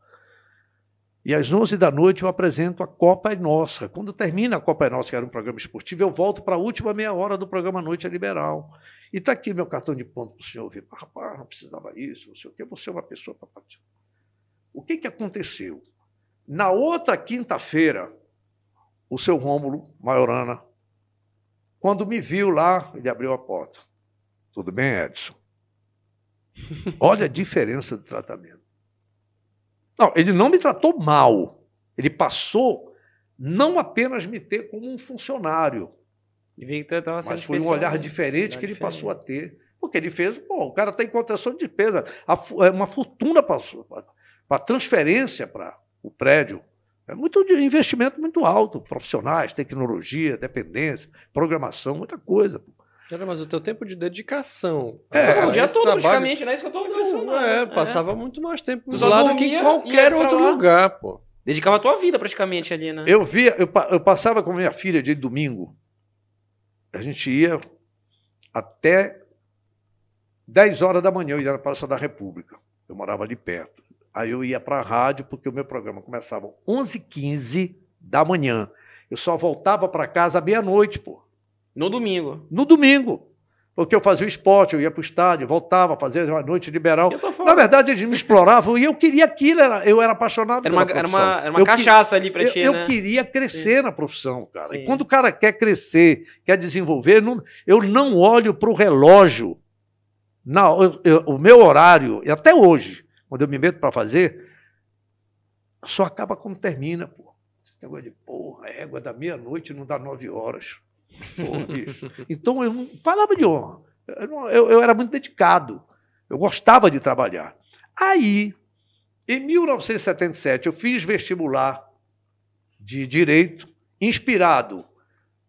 E às 11 da noite eu apresento a Copa é Nossa. Quando termina a Copa é Nossa, que era um programa esportivo, eu volto para a última meia hora do programa Noite é Liberal. E está aqui meu cartão de ponto para o senhor ver. Rapaz, não precisava isso, não sei o quê, você é uma pessoa para partir. O que, que aconteceu? Na outra quinta-feira, o seu Rômulo Maiorana, quando me viu lá, ele abriu a porta. Tudo bem, Edson? Olha a diferença do tratamento. Não, ele não me tratou mal. Ele passou não apenas me ter como um funcionário, mas foi um olhar diferente que ele diferente. passou a ter. Porque ele fez, pô, o cara está em contenção de despesa, é uma fortuna para transferência para o prédio, É muito investimento muito alto, profissionais, tecnologia, dependência, programação, muita coisa. Cara, mas o teu tempo de dedicação. É, o dia todo, trabalho... praticamente, né? Isso que eu tô impressionado. É, passava é. muito mais tempo do lado que em qualquer outro lá. lugar, pô. Dedicava a tua vida praticamente ali, né? Eu via, eu, eu passava com minha filha de domingo. A gente ia até 10 horas da manhã, eu ia na Praça da República. Eu morava ali perto. Aí eu ia para a rádio, porque o meu programa começava às 11h15 da manhã. Eu só voltava para casa à meia-noite, pô. No domingo? No domingo. Porque eu fazia o esporte, eu ia para o estádio, voltava, fazia uma noite liberal. Na verdade, eles me exploravam e eu queria aquilo, eu era apaixonado era uma, pela Era uma, era uma cachaça que, ali para ti, Eu, né? eu queria crescer Sim. na profissão, cara. Sim. E quando o cara quer crescer, quer desenvolver, não, eu não olho para o relógio. Não, eu, eu, o meu horário, e até hoje, quando eu me meto para fazer, só acaba como termina, pô. Esse negócio de, porra, a égua da meia-noite não dá nove horas. Então, eu não. Palavra de honra. Eu, eu, era muito dedicado. Eu gostava de trabalhar. Aí, em 1977, eu fiz vestibular de direito, inspirado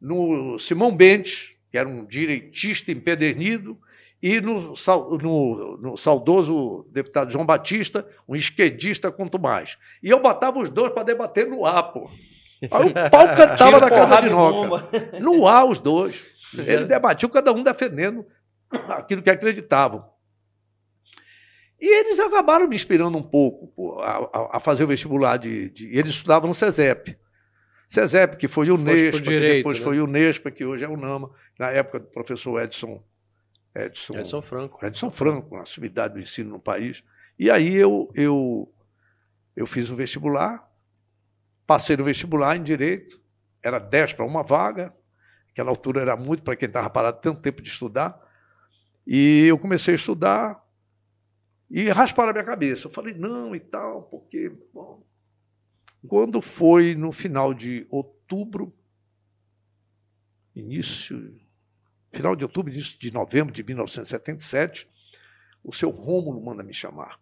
no Simão Bentes, que era um direitista empedernido, e no, no, no, saudoso deputado João Batista, um esquerdista quanto mais. E eu botava os dois para debater no ar, pô. Aí o pau cantava da casa de Noca. No ar, os dois. Ele debatiu, cada um defendendo aquilo que acreditavam. E eles acabaram me inspirando um pouco pô, a, a, fazer o vestibular de, de. Eles estudavam no CESEP. CESEP, que foi o Nespa, que depois né? foi o Nespa, que hoje é o NAMA, na época do professor Edson. Edson, Edson Franco. Edson Franco, na sumidade do ensino no país. E aí eu, eu, eu fiz o vestibular, Passei no vestibular em direito, era 10 para uma vaga, aquela altura era muito para quem estava parado tanto tempo de estudar. E eu comecei a estudar e rasparam a minha cabeça. Eu falei, não e tal, porque. Bom, quando foi no final de outubro, início. Final de outubro, início de novembro de 1977, o seu Rômulo manda me chamar.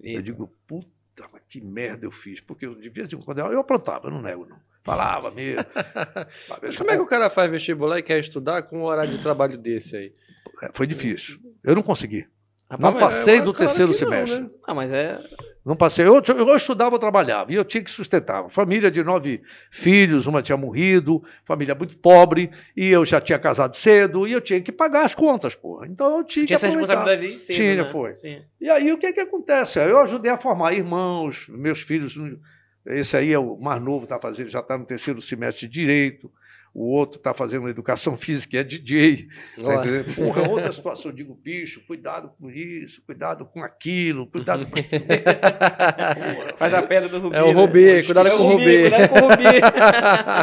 Eita. Eu digo, puta que merda eu fiz. Porque eu, de vez em quando eu aprontava, eu não nego, não. Falava mesmo. mas como é que o cara faz vestibular e quer estudar com um horário de trabalho desse aí? É, foi difícil. Eu não consegui. Rapaz, não passei é, do terceiro semestre. Não, né? ah, mas é. Não passei. Eu, eu estudava, eu trabalhava. E eu tinha que sustentar. Família de nove filhos, uma tinha morrido, família muito pobre, e eu já tinha casado cedo, e eu tinha que pagar as contas, porra. Então eu tinha, tinha que. Tinha essa responsabilidade de cedo. Tinha, né? foi. Sim. E aí o que, que acontece? Eu ajudei a formar irmãos, meus filhos. Esse aí é o mais novo, tá fazendo, já está no terceiro semestre de direito o outro está fazendo educação física e é DJ. Tá Porra, outra situação, eu digo, bicho, cuidado com isso, cuidado com aquilo, cuidado com Faz a pedra do Rubi. É o Rubi, né? cuidado, com o Rubi. cuidado com o Rubi.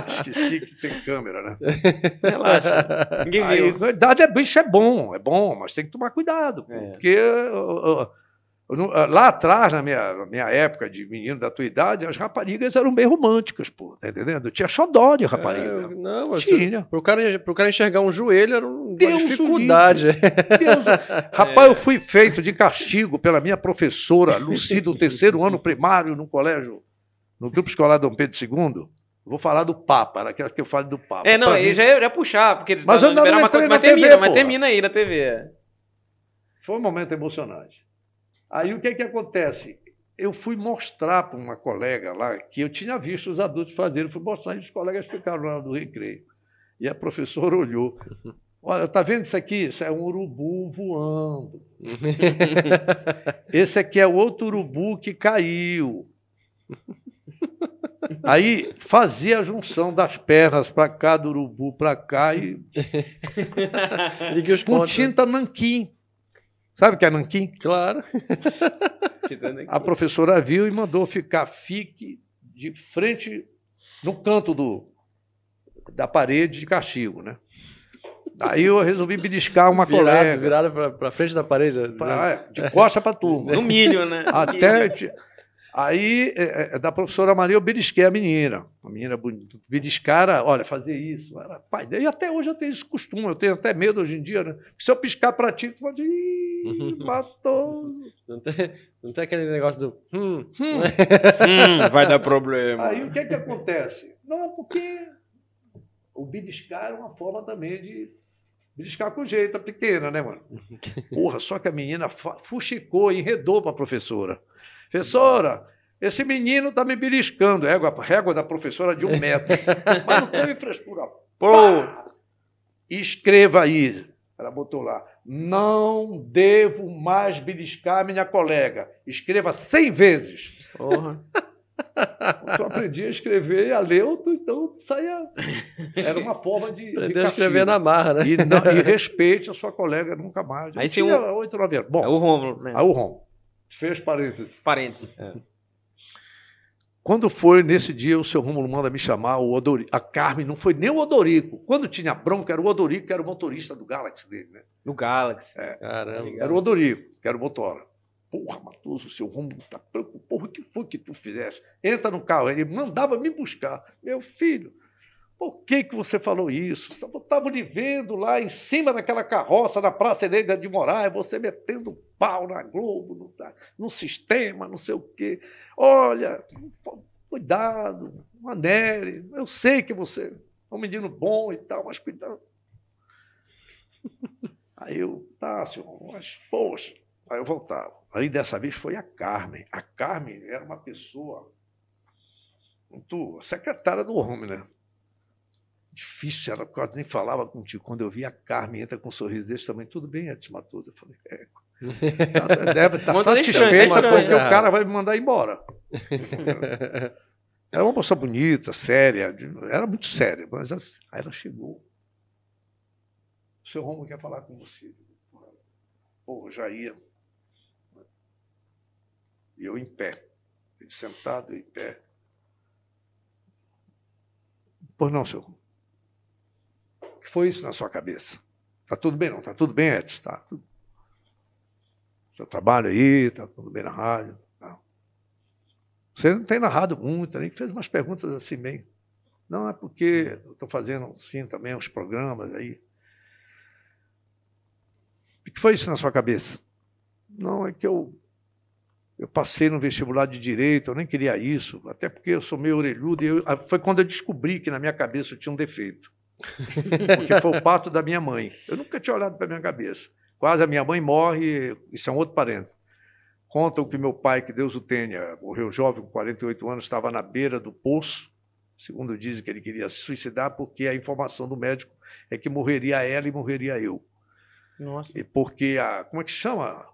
Esqueci que tem câmera, né? Relaxa. Ninguém Aí, viu. Cuidado é, bicho, é bom, é bom, mas tem que tomar cuidado. É. Porque. Uh, uh, lá atrás, na minha, minha época de menino da tua idade, as raparigas eram bem românticas, pô, tá entendendo? Tinha xodó de rapariga. É, não, Tinha. Pro cara, pro cara enxergar um joelho era uma Deus dificuldade. Deus, rapaz, é. eu fui feito de castigo pela minha professora, Luci, do terceiro ano primário no colégio, no grupo escolar Dom Pedro II. Vou falar do Papa, naquela que eu falo do Papa. É, não, ele já ia puxar, porque eles mas eu não uma coisa, mas termina, mas termina aí na TV. Foi um momento emocionante. Aí o que, que acontece? Eu fui mostrar para uma colega lá que eu tinha visto os adultos fazerem, fui mostrar e os colegas ficaram lá do recreio. E a professora olhou. Olha, tá vendo isso aqui? Isso é um urubu voando. Esse aqui é outro urubu que caiu. Aí fazia a junção das pernas para cá, do urubu para cá e. com tinta nanquim. Sabe o que é nanquim? Claro. a professora viu e mandou ficar, fique de frente no canto do, da parede de castigo, né? Aí eu resolvi beliscar uma virado, colega. Virado para frente da parede. Pra, é, de costa para turma. No milho, né? Até. Aí, é, é, da professora Maria, eu belisquei a menina. A menina bonita. Beliscara, olha, fazer isso. Era, pai, e até hoje eu tenho esse costume, eu tenho até medo hoje em dia, né? Se eu piscar para ti, tu pode. Ih, matou. Não tem, não tem aquele negócio do. Hum, hum. hum vai dar problema. Aí o que é que acontece? Não, porque o beliscar é uma forma também de beliscar com jeito, a pequena, né, mano? Porra, só que a menina fuxicou, enredou para a professora. Professora, esse menino está me beliscando. Régua, régua da professora de um metro. Mas não teve frescura. Pô! Escreva aí. Ela botou lá. Não devo mais beliscar minha colega. Escreva cem vezes. Porra. Tu aprendia a escrever e a ler, então saia. Era uma forma de. Aprender a escrever na marra, né? E, não, e, respeite a sua colega nunca mais. Aí sim. Um... Oito, nove Bom, é o Romulo, né? Aí o Romulo. Fez parênteses. Parênteses. É. Quando foi nesse dia, o seu Rômulo manda me chamar, o Odorico, a Carmen, não foi nem o Odorico. Quando tinha bronca, era o Odorico, que era o motorista do Galaxy dele, né? Do Galaxy. É. Caramba. Era o Odorico, que era o motora. Porra, Matoso, o seu Rômulo está preocupado. Porra, o que foi que tu fizeste? Entra no carro. Ele mandava me buscar. Meu filho, por que, que você falou isso? Estava lhe vendo lá em cima daquela carroça na Praça Helena de Moraes, você metendo pau na Globo, no, no sistema, não sei o quê. Olha, cuidado, Manere, eu sei que você é um menino bom e tal, mas cuidado. Aí eu, tá, senhor, mas poxa. Aí eu voltava. Aí dessa vez foi a Carmen. A Carmen era uma pessoa muito secretária do homem, né? Difícil, ela quase nem falava contigo. Quando eu vi a Carmen entra com um sorriso desse também, tudo bem, Edson Matoso. Eu falei, é. Deve estar tá satisfeita porque o cara vai me mandar embora. Era uma moça bonita, séria, era muito séria, mas aí ela chegou. O seu Romo quer falar com você. Pô, já ia. E eu em pé. Sentado, em pé. Pois não, senhor que foi isso na sua cabeça? Está tudo bem, não? Está tudo bem, Edson? Está tudo. Seu trabalho aí, está tudo bem na rádio. Tá. Você não tem narrado muito, nem fez umas perguntas assim bem. Não, é porque eu estou fazendo, sim, também uns programas aí. O que foi isso na sua cabeça? Não, é que eu, eu passei no vestibular de Direito, eu nem queria isso, até porque eu sou meio orelhudo, e eu, foi quando eu descobri que na minha cabeça eu tinha um defeito. Porque foi o parto da minha mãe. Eu nunca tinha olhado para minha cabeça. Quase a minha mãe morre, isso é um outro parente. Contam que meu pai, que Deus o tenha, morreu jovem, com 48 anos, estava na beira do poço. Segundo dizem que ele queria se suicidar, porque a informação do médico é que morreria ela e morreria eu. Nossa. E porque a. Como é que chama?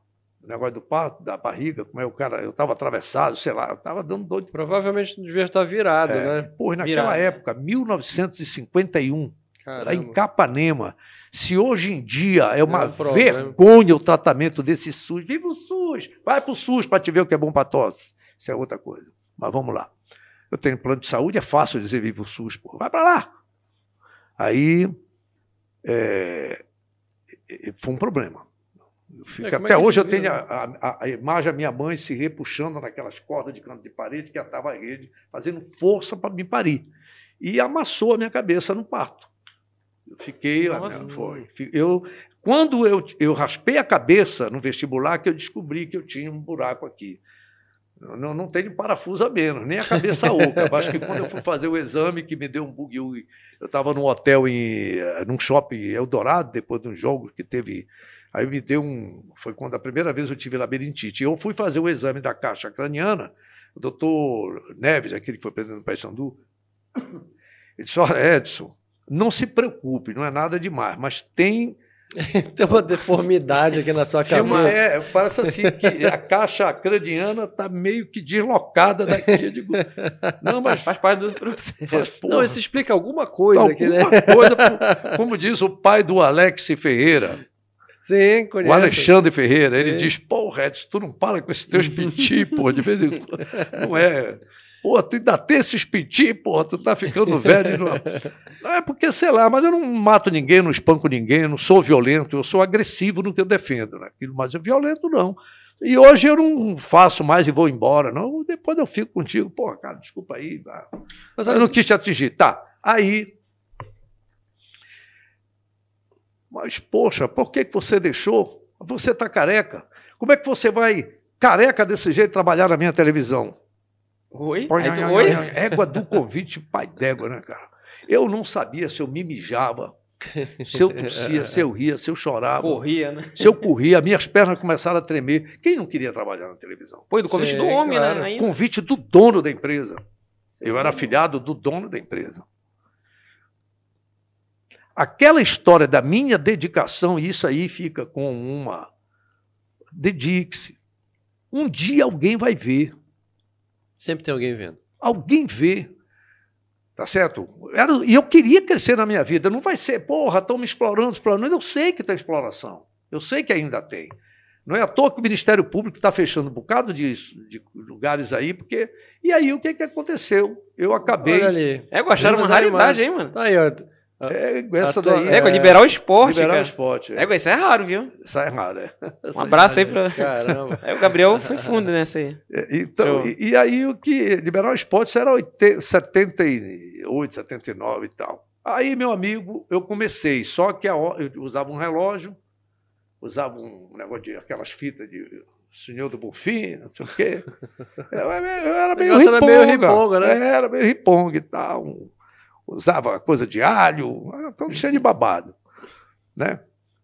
O negócio do parto, da barriga, como é o cara. Eu estava atravessado, sei lá, eu estava dando dor de. Provavelmente devia estar virado, é, né? Pô, naquela virado. época, 1951, Caramba. lá em Capanema. Se hoje em dia é uma é vergonha o tratamento desse SUS, viva o SUS, vai para o SUS para te ver o que é bom para tosse. Isso é outra coisa. Mas vamos lá. Eu tenho plano de saúde, é fácil dizer viva o SUS, pô. vai para lá. Aí é, foi um problema. Fico, é, até é hoje eu tenho a, a, a, imagem da minha mãe se repuxando naquelas cordas de canto de parede que atava a rede, fazendo força para me parir. E amassou a minha cabeça no parto. Eu fiquei. Nossa, foi, eu, quando eu, eu raspei a cabeça no vestibular, que eu descobri que eu tinha um buraco aqui. Não, não tenho parafuso a menos, nem a cabeça oca. Acho que quando eu fui fazer o exame, que me deu um bug, eu estava num hotel, em, num shopping Eldorado, depois de um jogo que teve. Aí me deu um. Foi quando a primeira vez eu tive labirintite. Eu fui fazer o exame da caixa craniana, o doutor Neves, aquele que foi presidente do Paysandu, ele disse: Olha, Edson, não se preocupe, não é nada demais, mas tem. tem uma deformidade aqui na sua cabeça. Uma, é, parece assim que a caixa craniana está meio que deslocada daqui. Digo, não, mas faz parte do processo. não, isso explica alguma coisa. Alguma aqui, né? coisa, como diz o pai do Alex Ferreira. Sim, conheço. O Alexandre Ferreira, Sim. ele diz, pô, Redson, tu não para com esses teus piti, pô, de vez em quando. Não é. Pô, tu ainda tem esses piti, pô, tu tá ficando velho. Não... não é porque, sei lá, mas eu não mato ninguém, não espanco ninguém, não sou violento, eu sou agressivo no que eu defendo, né? mas eu violento não. E hoje eu não faço mais e vou embora, não. Depois eu fico contigo. Pô, cara, desculpa aí. Mas eu não quis te atingir. Tá. Aí. Mas, poxa, por que, que você deixou? Você está careca. Como é que você vai, careca desse jeito, trabalhar na minha televisão? Oi? Põe, tu, oi? Égua do convite, pai d'égua, né, cara? Eu não sabia se eu me mijava se eu tossia, se eu ria, se eu chorava. Corria, né? Se eu corria, minhas pernas começaram a tremer. Quem não queria trabalhar na televisão? Foi do convite Sim, do homem, né, claro. né? Ainda. Convite do dono da empresa. Sim, eu era afilhado do dono da empresa. Aquela história da minha dedicação, isso aí fica com uma. Dedique-se. Um dia alguém vai ver. Sempre tem alguém vendo. Alguém vê. Tá certo? E eu queria crescer na minha vida. Não vai ser, porra, estão me explorando, explorando. Eu sei que tem exploração. Eu sei que ainda tem. Não é à toa que o Ministério Público está fechando um bocado de, de, lugares aí, porque. E aí o que, que aconteceu? Eu acabei. Olha ali. É, acharam uma raridade, hein, mano? Tá aí, ó. É, essa daí. É, é, liberar o esporte. Liberar cara. o esporte. É. é, isso é raro, viu? Isso é raro, é. Um abraço aí para. Caramba. É, o Gabriel foi fundo nessa aí. É, então, e, e, aí o que. Liberar o esporte era 80, 78, 79 e tal. Aí, meu amigo, eu comecei, só que a, eu usava um relógio, usava um negócio de aquelas fitas de Senhor do Bonfim, não sei o quê. Eu, eu era meio riponga. Era meio riponga, né? Era meio riponga e tal. Usava coisa de alho, então cheio de babado. Né?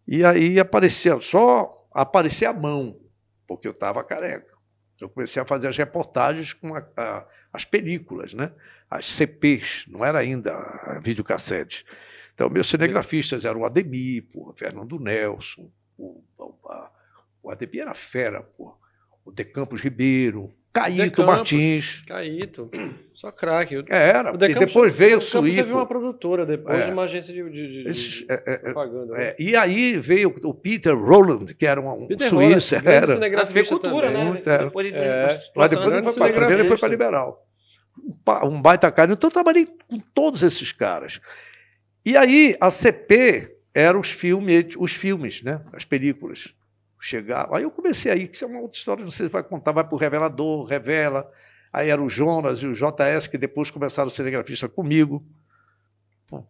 E aí aparecia só aparecia a mão, porque eu estava careca. Eu comecei a fazer as reportagens com a, a, as películas, né? as CPs, não era ainda a videocassete. Então, meus cinegrafistas eram o Ademir, o Fernando Nelson, o, o, a, o Ademir era fera, pô, o De Campos Ribeiro, Caíto Martins. Caíto. Só craque. Era. E depois veio o Suíço. Você viu uma produtora depois é. de uma agência de, de, de, Esse, é, é, é, propaganda. Né? E aí veio o Peter Roland, que era um, Peter suíço. Roland, era. Cinegrafista cultura, também. né? Muito, depois de é. Mas depois ele foi para, primeiro ele foi para Liberal. Um baita cara. Então eu trabalhei com todos esses caras. E aí a CP eram os filmes, os filmes, né? As películas chegar. Aí eu comecei aí, que isso é uma outra história, não sei se vai contar, vai para o revelador, revela. Aí era o Jonas e o JS, que depois começaram a ser cinegrafista comigo,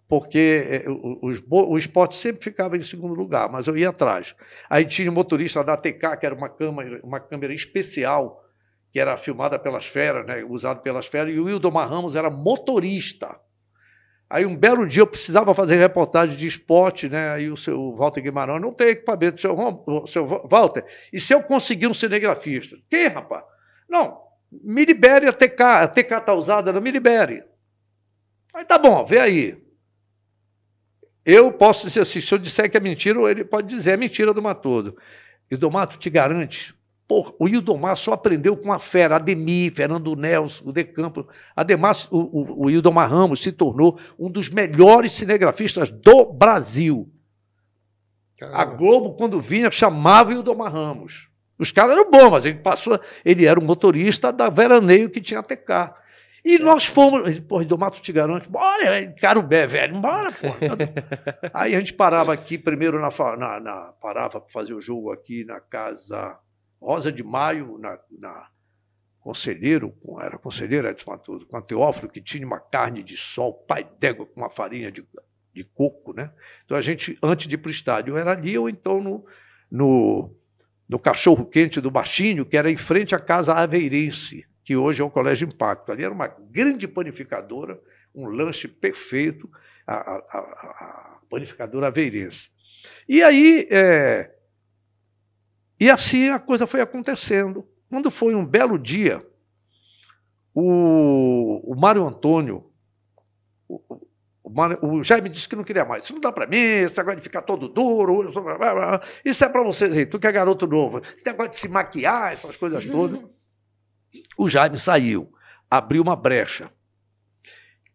porque é, o, esporte sempre ficava em segundo lugar, mas eu ia atrás. Aí tinha o motorista da ATK, que era uma câmera, uma câmera especial, que era filmada pelas feras, né, usada pelas feras, e o Wildomar Ramos era motorista. Aí um belo dia eu precisava fazer reportagem de esporte, né? Aí o seu Walter Guimarães não tem equipamento, seu, seu Walter. E se eu conseguir um cinegrafista? Quem, rapaz? Não, me libere a TK. A TK está usada, não me libere. Aí tá bom, vê aí. Eu posso dizer assim, se eu disser que é mentira, ele pode dizer é mentira do Matoso. E o Domato te garante Porra, o Ildomar só aprendeu com a fera, Ademir, Fernando Nelson, o De Campo. Ademar, o, o, o Ildomar Ramos se tornou um dos melhores cinegrafistas do Brasil. Caramba. A Globo, quando vinha, chamava o Ildomar Ramos. Os caras eram bons, mas ele passou, ele era um motorista da Veraneio que tinha TK. E é. nós fomos, porra, Domato te garanto, bora, Carubé, velho, bora, porra. Aí a gente parava aqui, primeiro na, na, na parava para fazer o jogo aqui na casa Rosa de Maio, na, na conselheiro, era conselheiro Edson Matoso, com a Teófilo, que tinha uma carne de sol, pai d'égua, com uma farinha de, de coco, né? Então a gente, antes de ir para o estádio, era ali ou então no, no, no cachorro quente do Baixinho, que era em frente à Casa Aveirense, que hoje é o Colégio Impacto. Ali era uma grande panificadora, um lanche perfeito, a, a, a panificadora Aveirense. E aí, é, e assim a coisa foi acontecendo. Quando foi um belo dia, o, o Mário Antônio, o, o, Mário, o, Jaime disse que não queria mais. Isso não dá para mim, esse negócio de ficar todo duro. Isso é para vocês aí, tu que é garoto novo. Esse negócio de se maquiar, essas coisas todas. O Jaime saiu, abriu uma brecha.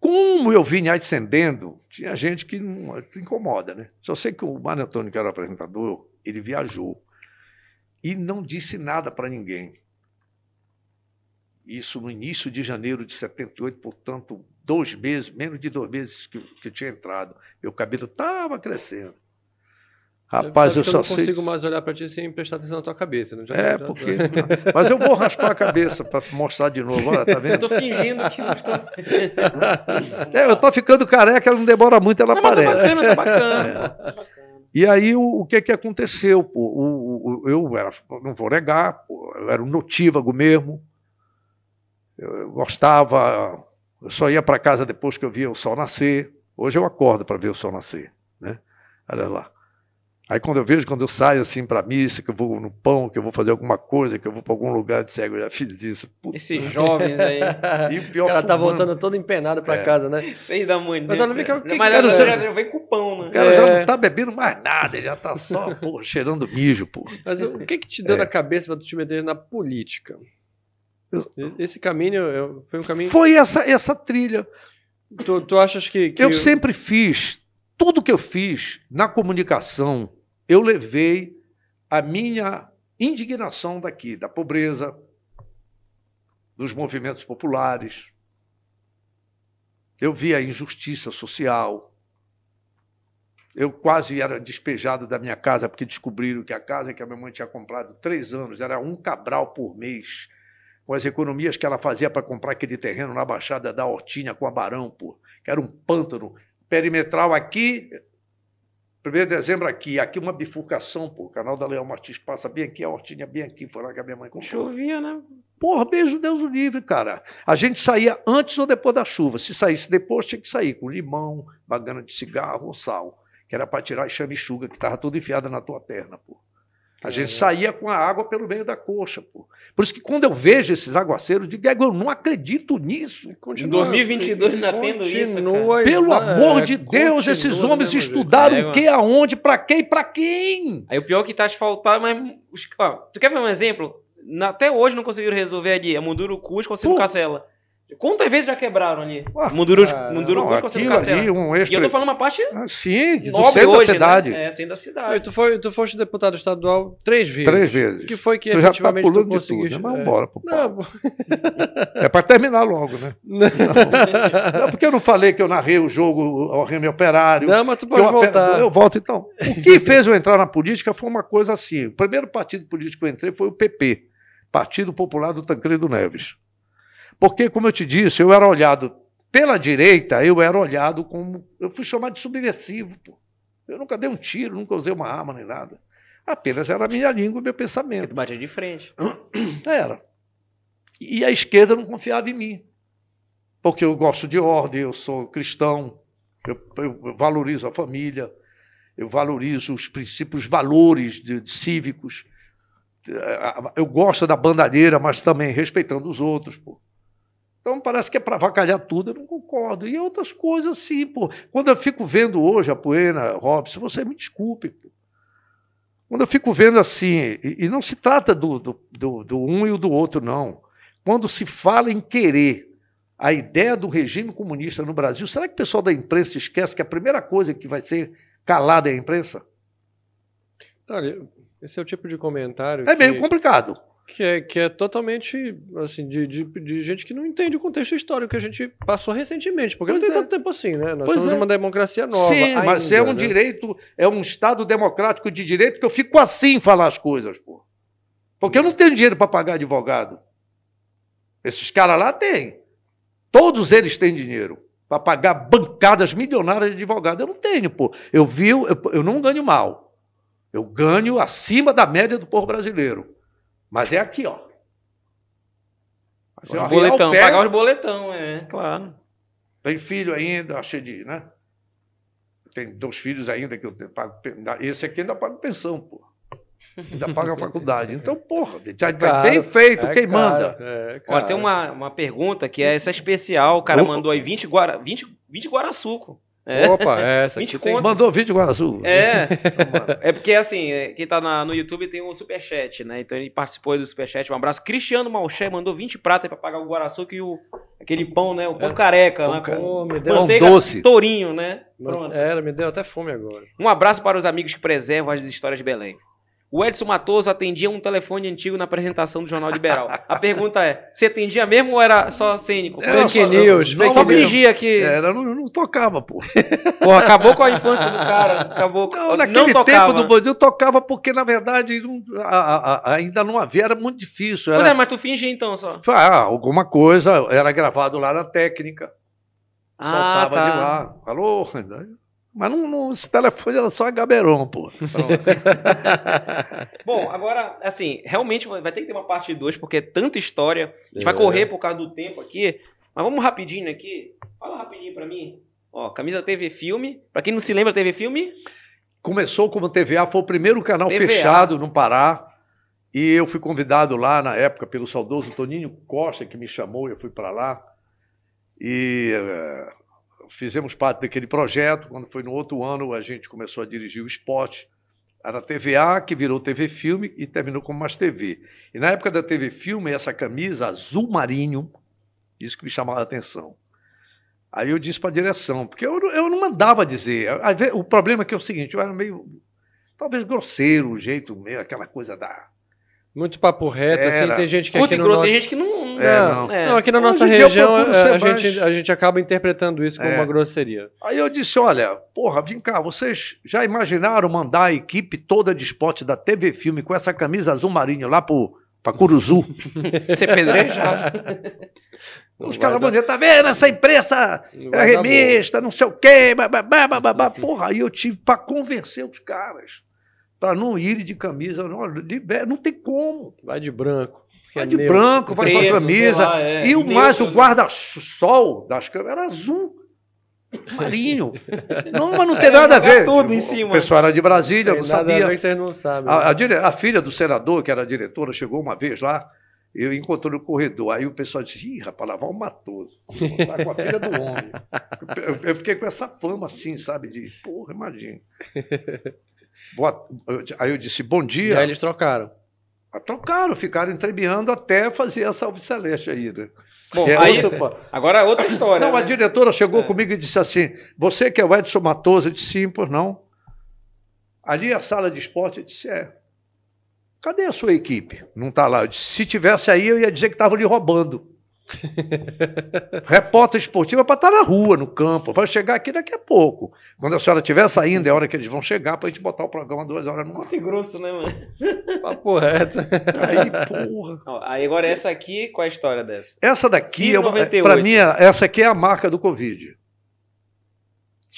Como eu vinha ascendendo, tinha gente que não incomoda, né? Só sei que o Mário Antônio, que era o apresentador, ele viajou e não disse nada para ninguém. Isso no início de janeiro de 78, portanto, dois meses, menos de dois meses que, que eu tinha entrado. Meu cabelo estava crescendo. Rapaz, eu, eu só sei. Eu não consigo mais olhar para ti sem prestar atenção na tua cabeça. Já, é, já, porque. Já... Mas eu vou raspar a cabeça para mostrar de novo. Olha, tá vendo? Eu tô fingindo que não estou. é, eu tô ficando careca, ela não demora muito, ela não, aparece. Tá bacana, tá bacana. É. E aí o, o, que que aconteceu? Pô? O, o, eu era, não vou negar, pô, eu era um notívago mesmo. Eu gostava, eu só ia para casa depois que eu via o sol nascer. Hoje eu acordo para ver o sol nascer, né? Olha lá. Aí quando eu vejo, quando eu saio assim para missa, que eu vou no pão, que eu vou fazer alguma coisa, que eu vou para algum lugar de cego, eu já fiz isso. Puta. Esses jovens aí. e o pior Ela tá voltando todo empenado para é. casa, né? Seis da manhã. Mas ela vem, que, que, Mas ela já, já vem com pão, né? O cara é. já não tá bebendo mais nada, ele já tá só, pô, cheirando mijo, pô. Mas o que que te deu é. na cabeça para tu te meter na política? Esse caminho foi um caminho... Foi essa, essa trilha. Tu, tu achas que... que eu, eu sempre fiz, tudo que eu fiz na comunicação eu levei a minha indignação daqui, da pobreza, dos movimentos populares. Eu vi a injustiça social. Eu quase era despejado da minha casa porque descobriram que a casa que a minha mãe tinha comprado três anos era um cabral por mês, com as economias que ela fazia para comprar aquele terreno na Baixada da Hortinha com a Barão, pô, que era um pântano perimetral aqui, 1 de dezembro aqui, aqui uma bifurcação, pô, o canal da Leão Martins passa bem aqui, a Hortinha bem aqui, foi lá que a minha mãe comprou. Chovia, né? Porra, beijo Deus o livre, cara. A gente saía antes ou depois da chuva. Se saísse depois, tinha que sair com limão, bagana de cigarro ou sal, que era para tirar a chamichuga que estava toda enfiada na tua perna, pô. A gente saía com a água pelo meio da coxa, pô. Por isso que quando eu vejo esses aguaceiros, eu digo, eu não acredito nisso. Continua, em 2022 ainda tendo isso, cara. Pelo amor de Deus, esses homens estudaram o que, aonde, para quem e para quem? Aí o pior é que tá asfaltado, mas... Ó, tu quer ver um exemplo? Até hoje não conseguiram resolver ali a Mundurucus com o Cacela. Quantas vezes já quebraram ali? Ué, ah, Mundurucus conseguiu Ali, um extra... E eu tô falando uma parte ah, sim, do centro hoje, da cidade. Né? É, centro da cidade. tu, foi, tu foste deputado estadual três vezes. Três vezes. que foi que tu efetivamente já tá tu conseguiste... Tudo, né? Mas vambora pro não, É para terminar logo, né? Não. não. porque eu não falei que eu narrei o jogo ao Remy Operário. Não, mas tu pode eu voltar. Eu volto então. O que fez eu entrar na política foi uma coisa assim. O primeiro partido político que eu entrei foi o PP, Partido Popular do Tancredo Neves. Porque, como eu te disse, eu era olhado pela direita, eu era olhado como. Eu fui chamado de subversivo. Pô. Eu nunca dei um tiro, nunca usei uma arma nem nada. Apenas era a minha língua, o meu pensamento. Tu batia de frente. Era. E a esquerda não confiava em mim. Porque eu gosto de ordem, eu sou cristão, eu, eu valorizo a família, eu valorizo os princípios, valores de, de cívicos. Eu gosto da bandalheira, mas também respeitando os outros. Pô. Então parece que é para avacalhar tudo, eu não concordo. E outras coisas sim, pô. Quando eu fico vendo hoje a Poena, Robson, você me desculpe, pô. Quando eu fico vendo assim, e, e não se trata do, do, do, do um e do outro, não. Quando se fala em querer a ideia do regime comunista no Brasil, será que o pessoal da imprensa esquece que a primeira coisa que vai ser calada é a imprensa? Olha, esse é o tipo de comentário. É que... meio complicado que é, que é totalmente assim de, de, de, gente que não entende o contexto histórico que a gente passou recentemente, porque pois não tem é. tanto tempo assim, né? Nós pois somos é. uma democracia nova. Sim, ainda, mas é um né? direito, é um Estado democrático de direito que eu fico assim falar as coisas, pô. Porque eu não tenho dinheiro para pagar advogado. Esses caras lá têm. Todos eles têm dinheiro para pagar bancadas milionárias de advogado. Eu não tenho, pô. Eu vi, eu, eu não ganho mal. Eu ganho acima da média do povo brasileiro. Mas é aqui, ó. Os boletão, pega, pagar os boletão, é, claro. Tem filho ainda, achei de, né? Tem dois filhos ainda que eu pago. Esse aqui ainda paga pensão, pô. Ainda paga a faculdade. Então, porra, já vai bem feito, é quem caro, manda? É Olha, tem uma, uma pergunta que é essa especial. O cara mandou aí 20, guara, 20, 20 Guaraçuco. É. Opa, é, essa aqui tem... Mandou vídeo Guaraçu. É, é porque assim, é, quem tá na, no YouTube tem um superchat, né? Então ele participou do superchat. Um abraço. Cristiano Malché mandou 20 pratas para pagar o Guaraçu e o, aquele pão, né? O pão é, careca, pão né? Com me deu manteiga, doce. tourinho, né? Pronto. É, me deu até fome agora. Um abraço para os amigos que preservam as histórias de Belém. O Edson Matoso atendia um telefone antigo na apresentação do Jornal Liberal. A pergunta é: você atendia mesmo ou era só cênico? Era fake news. Não, só fingia que. Era, não, não tocava, pô. Acabou com a infância do cara. Acabou não, naquele não tempo do Bordil tocava porque, na verdade, não, a, a, ainda não havia, era muito difícil. Era... Pois é, mas tu fingia então só. Ah, alguma coisa, era gravado lá na técnica. Ah, soltava tá. de lá. Alô? Mas não, não, esse telefone era só Gaberon, pô. Bom, agora, assim, realmente vai ter que ter uma parte 2, porque é tanta história. A gente é. vai correr por causa do tempo aqui. Mas vamos rapidinho aqui. Fala rapidinho pra mim. Ó, camisa TV Filme. Pra quem não se lembra, TV Filme. Começou como TVA, foi o primeiro canal TVA. fechado no Pará. E eu fui convidado lá na época pelo saudoso Toninho Costa, que me chamou, eu fui para lá. E uh, fizemos parte daquele projeto. Quando foi no outro ano, a gente começou a dirigir o esporte. Era a TVA, que virou TV Filme e terminou como Mais TV. E na época da TV Filme, essa camisa azul marinho, isso que me chamava a atenção. Aí eu disse para a direção, porque eu, eu não mandava dizer. O problema é que é o seguinte, eu era meio, talvez grosseiro, o jeito meio, aquela coisa da muito papo reto, assim, tem gente que Muito aqui grosso, no... tem gente que não... É, não. É. não aqui na nossa região é, a, gente, a gente acaba interpretando isso como é. uma grosseria. Aí eu disse, olha, porra, vem cá, vocês já imaginaram mandar a equipe toda de esporte da TV Filme com essa camisa azul marinho lá pro, pra Curuzu? Ser pedrejado. Os caras vão dizer, tá vendo essa imprensa, é revista, não sei o quê, babá, babá. Porra, aí eu tive para convencer os caras para não ir de camisa. Não, libera, não tem como. Vai de branco. Vai é de neutro, branco, vai com a camisa. Lá, é. E o mais, o guarda-sol das câmeras era azul. Marinho. Não, mas não tem nada a ver. Tudo em cima. O pessoal era de Brasília, não sabia. Nada a que não sabem. A, a, a, filha do senador, que era diretora, chegou uma vez lá. Eu encontrei no corredor. Aí o pessoal disse: Ih, rapaz, lá vai o Matoso. Tá com a filha do homem. Eu, eu, fiquei com essa fama assim, sabe? De porra, imagina. Boa... Aí eu disse, bom dia. E aí eles trocaram. Trocaram, ficaram entremeando até fazer a Salve Celeste aí, né? Bom, é aí, outra... agora é outra história. Não, né? a diretora chegou é. comigo e disse assim: Você que é o Edson Matoso? Eu disse: Sim, por não. Ali é a sala de esporte, eu disse: É. Cadê a sua equipe? Não está lá. Eu disse: Se tivesse aí, eu ia dizer que estava lhe roubando. Repórter esportivo é para estar tá na rua, no campo. Vai chegar aqui daqui a pouco. Quando a senhora estiver saindo, é a hora que eles vão chegar para a gente botar o programa duas horas no ar. Que grosso, né, mano? Papo reto. Aí, porra. Aí agora essa aqui, qual é a história dessa? Essa daqui, é, para mim, essa aqui é a marca do Covid.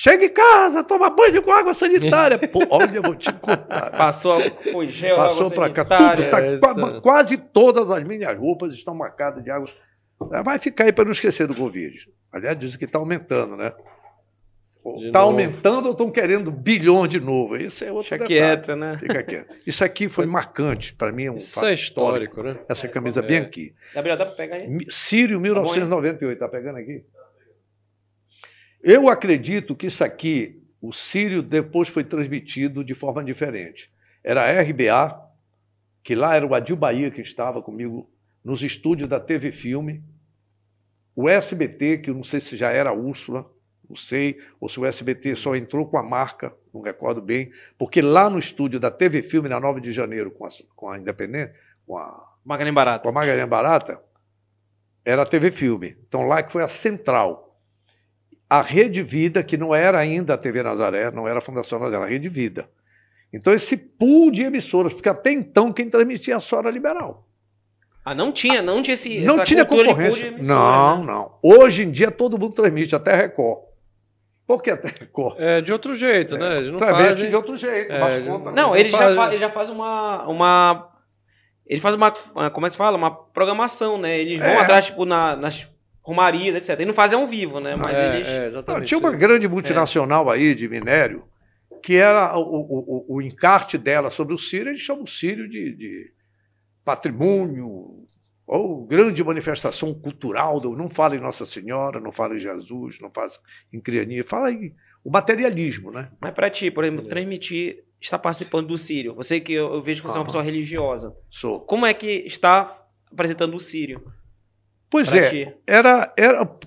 Chega em casa, toma banho com água sanitária. Pô, olha, eu vou te contar. Passou com gel, Passou para cá. Tudo, tá, quase todas as minhas roupas estão marcadas de água vai ficar aí para não esquecer do Covid. Aliás, dizem que está aumentando, né? Está aumentando ou estão querendo bilhões de novo? Isso é outro Fica quieto, né? Fica quieto. Isso aqui foi marcante para mim. É um Isso é histórico, histórico, né? Essa é, camisa é. bem aqui. Gabriel, dá para pegar aí? Sírio, 1998. Está pegando aqui? Eu acredito que isso aqui, o Sírio, depois foi transmitido de forma diferente. Era a RBA, que lá era o Adil Bahia que estava comigo nos estúdios da TV Filme. O SBT, que eu não sei se já era a Úrsula, não sei, ou se o SBT só entrou com a marca, não recordo bem, porque lá no estúdio da TV Filme, na 9 de janeiro, com a, com a Independente, com a Magalhães Barata. Com a Magalhães Barata, era a TV Filme. Então lá que foi a central. A Rede Vida, que não era ainda a TV Nazaré, não era a Fundação Nazaré, era a Rede Vida. Então esse pool de emissoras, porque até então quem transmitia só era liberal. Ah, não tinha, não tinha esse Não tinha concorrência. não, né? não. Hoje em dia todo mundo transmite, até Record. Por que até Record? É de outro jeito, é. né? Eles não transmite fazem... de outro jeito, é, conta, Não, né? ele já, faz, ele já faz uma, uma... Ele faz uma, como é que se fala? Uma programação, né? Eles vão é. atrás, tipo, na, nas romarias, etc. Eles não fazem ao vivo, né? Mas é, eles... É, não, tinha uma grande multinacional aí de minério que era o, o, o, o encarte dela sobre o Sírio, eles chamam o Sírio de, de patrimônio, ou grande manifestação cultural, não fala em Nossa Senhora, não fala em Jesus, não fala em Criania, fala em o materialismo, né? Mas para ti, por exemplo, é. transmitir, está participando do Sírio, você que eu, eu vejo que você ah, é uma pessoa religiosa. Sou. Como é que está apresentando o Sírio? Pois é, ti? era, era,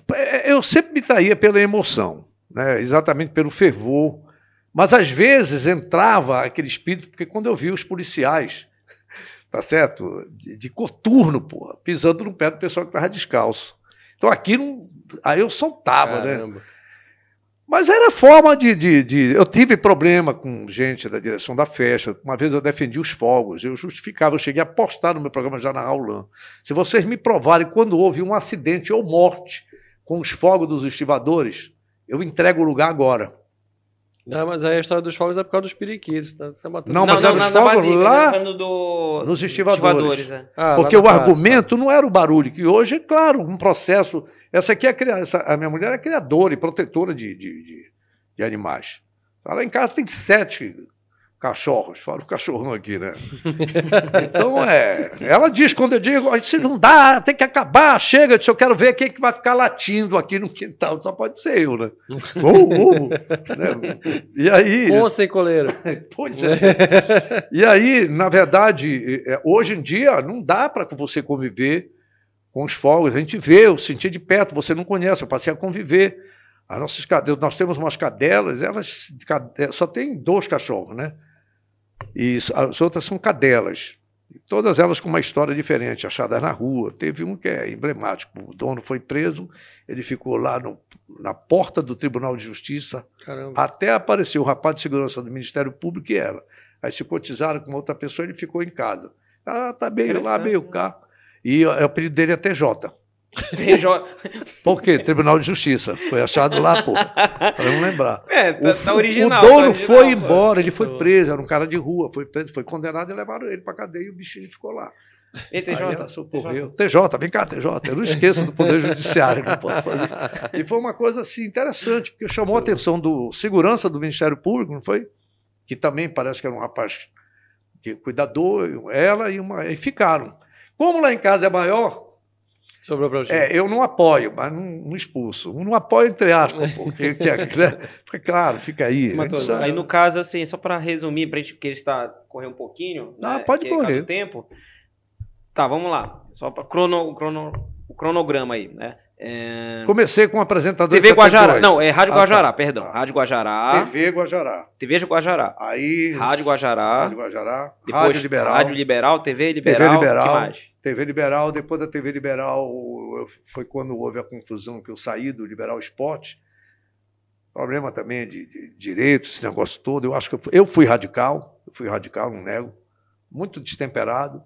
eu sempre me traía pela emoção, né? exatamente pelo fervor, Mas às vezes entrava aquele espírito, porque quando eu vi os policiais, tá certo? De, de coturno, porra, pisando no pé do pessoal que estava descalço. Então aqui. Aí eu soltava, né? Caramba. né? Mas era forma de, de, de, Eu tive problema com gente da direção da festa. Uma vez eu defendi os fogos, eu justificava, eu cheguei a postar no meu programa já na Aulan. Se vocês me provarem quando houve um acidente ou morte com os fogos dos estivadores, eu entrego o lugar agora. Não, mas aí a história dos fogos é por causa dos periquitos. Tá? Tá não, mas não, era os fogos lá tá do... nos estivadores. estivadores é. ah, Porque o argumento não era o barulho, que hoje, é claro, um processo essa aqui é a, essa, a minha mulher é criadora e protetora de, de, de, de animais. Lá em casa tem sete cachorros, fala o cachorrão aqui, né? Então, é. Ela diz quando eu digo, isso não dá, tem que acabar, chega, eu quero ver quem que vai ficar latindo aqui no quintal, só pode ser eu, né? uh, uh, né? E aí. Com sem coleira. pois é. e aí, na verdade, é, hoje em dia, não dá para você conviver com os fogos. A gente vê, eu senti de perto, você não conhece, eu passei a conviver. As nossas nós temos umas cadelas, elas só tem dois cachorros, né? E as outras são cadelas. Todas elas com uma história diferente, achadas na rua. Teve um que é emblemático. O dono foi preso, ele ficou lá no, na porta do Tribunal de Justiça, Caramba. até apareceu o rapaz de segurança do Ministério Público e ela. Aí se cotizaram com outra pessoa, ele ficou em casa. Ah, tá bem lá, meio cá. E o apelido dele é TJ. TJ. Por quê? Tribunal de Justiça. Foi achado lá, pô. Para não lembrar. É, tá, o, tá original. O dono tá original, foi embora, ele foi preso, era um cara de rua, foi preso, foi condenado e levaram ele para cadeia e o bichinho ficou lá. E TJ? Aí socorreu. TJ. TJ, vem cá, TJ. Eu não esqueço do Poder Judiciário, não posso fazer. E foi uma coisa assim interessante, porque chamou a atenção do segurança do Ministério Público, não foi? Que também parece que era um rapaz que cuidador, ela e uma. E ficaram. Como lá em casa é maior, Sobrou para É, eu não apoio, mas não, não expulso. Não apoio entre aspas, porque que é, né? fica claro, fica aí. aí no caso, assim, só para resumir, para gente, porque ele está correr um pouquinho. Ah, né, pode correr. tempo. Tá, vamos lá. Só para crono, crono, o cronograma aí, né? É... Comecei com o apresentador TV Guajará. Não, é Rádio ah, tá. Guajará, tá. perdão. Rádio Guajará. TV Guajará. TV Guajará. Aí. Rádio Guajará. Rádio Guajará. Depois, Rádio Liberal. Rádio Liberal, TV Liberal. TV Liberal. Que mais? TV Liberal. Depois da TV Liberal, foi quando houve a confusão que eu saí do Liberal Esporte. Problema também de, de direitos, esse negócio todo. Eu acho que eu fui, eu fui radical. Eu fui radical, não nego. Muito destemperado.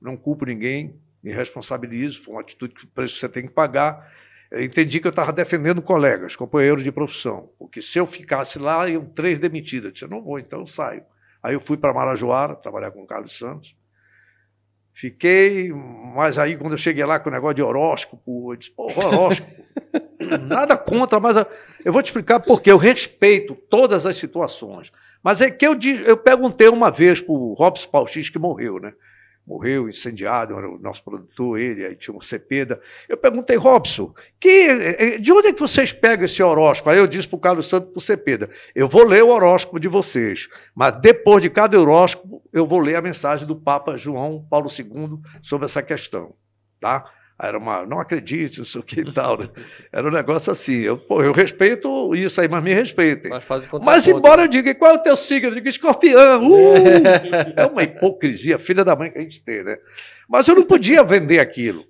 Não culpo ninguém me responsabilizo, foi uma atitude que o preço você tem que pagar. Eu entendi que eu estava defendendo colegas, companheiros de profissão, porque se eu ficasse lá, iam três demitidos. Eu disse, não vou, então eu saio. Aí eu fui para Marajoara, trabalhar com o Carlos Santos. Fiquei, mas aí quando eu cheguei lá com o negócio de horóscopo, eu disse, pô, horóscopo, nada contra, mas eu vou te explicar porque eu respeito todas as situações. Mas é que eu, eu perguntei uma vez para o Robson Pauxix, que morreu, né? Morreu incendiado, era o nosso produtor, ele, aí tinha um Cepeda. Eu perguntei, Robson, que, eh, de onde é que vocês pegam esse horóscopo? Aí eu disse para o Carlos Santos para o Cepeda, eu vou ler o horóscopo de vocês, mas depois de cada horóscopo, eu vou ler a mensagem do Papa João Paulo II sobre essa questão. Tá? Era uma, não acredite, não sei o que e tal. Né? Era um negócio assim. Eu, pô, eu respeito isso aí, mas me respeitem. Mas, mas embora eu diga, qual é o teu signo? Eu digo, escorpião. Uh! é uma hipocrisia, filha da mãe que a gente tem, né? Mas eu não podia vender aquilo.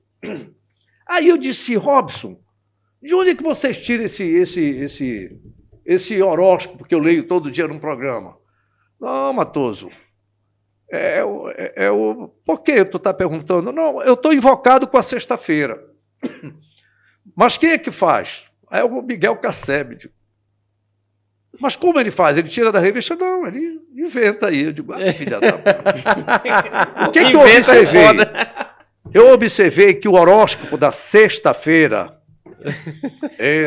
Aí eu disse, Robson, de onde é que vocês tiram esse, esse, esse, esse horóscopo que eu leio todo dia num programa? Não, Matoso, é, é, é o. Por que tu está perguntando? Não, eu estou invocado com a sexta-feira. Mas quem é que faz? É o Miguel Casseb. Mas como ele faz? Ele tira da revista? Não, ele inventa aí. Eu digo, ah, filha da. o que, que eu observei? Eu observei que o horóscopo da sexta-feira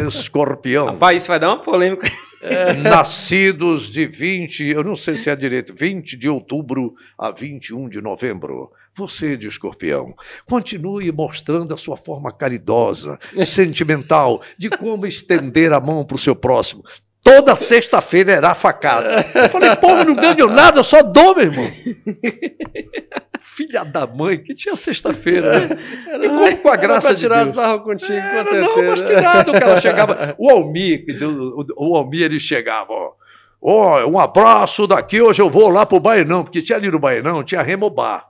Escorpião. Rapaz, isso vai dar uma polêmica. É. Nascidos de 20, eu não sei se é direito, 20 de outubro a 21 de novembro. Você de escorpião, continue mostrando a sua forma caridosa, sentimental, de como estender a mão para o seu próximo. Toda sexta-feira era facada. Eu falei, pô, não ganho nada, eu só dou, meu irmão. Filha da mãe, que tinha sexta-feira. Né? E como com a graça de tirar Deus. sarro contigo, era, Não, mas que nada, o cara chegava. O Almir, o, Almir, ele chegava, ó. Ó, um abraço daqui, hoje eu vou lá pro Bainão, porque tinha ali no Bainão, tinha Remo Bar.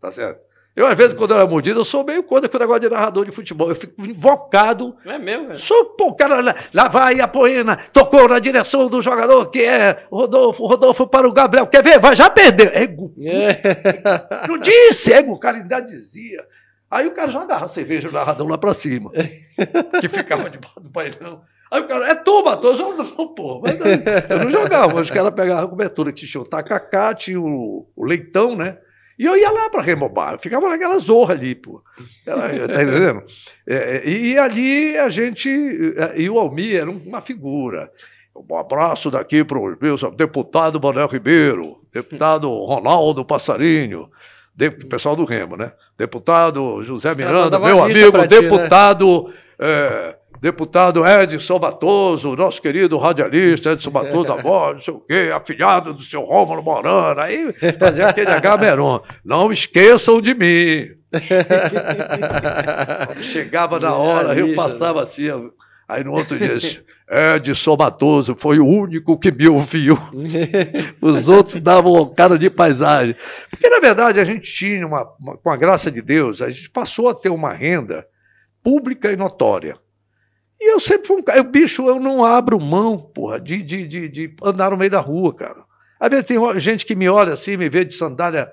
Tá certo? Eu, às vezes, quando eu era mordido, eu sou meio contra com o negócio de narrador de futebol. Eu fico invocado. É mesmo, velho? Sou, pô, o cara lá, lá vai a Poena, tocou na direção do jogador, que é Rodolfo, Rodolfo para o Gabriel. Quer ver? Vai, já perdeu. Ego. É. Não disse, ego, o cara ainda dizia. Aí o cara já agarra a cerveja, o narrador lá pra cima. que ficava debaixo do painel. Aí o cara, é tu, Matheus? Eu não, pô. Mas eu, eu não jogava, os caras pegavam a cobertura que tinha o tacacá, tinha o, o leitão, né? E eu ia lá para remobar, eu ficava naquela zorra ali, pô. Tá entendendo? É, é, e ali a gente. É, e o Almir era uma figura. Um abraço daqui para o meu deputado Manuel Ribeiro, deputado Ronaldo Passarinho, de, pessoal do Remo, né? Deputado José Miranda, meu amigo, ti, né? deputado. Né? É, deputado Edson Batoso, nosso querido radialista Edson Batoso voz, não sei o quê, afilhado do seu Rômulo Morano, aí fazia aquele Agameron. Não esqueçam de mim. Quando chegava na hora, eu passava assim, aí no outro dia, Edson Batoso foi o único que me ouviu. Os outros davam cara de paisagem. Porque, na verdade, a gente tinha, uma, uma, com a graça de Deus, a gente passou a ter uma renda pública e notória. E eu sempre fui um cara. Bicho, eu não abro mão, porra, de, de, de, de, andar no meio da rua, cara. Às vezes tem gente que me olha assim, me vê de sandália,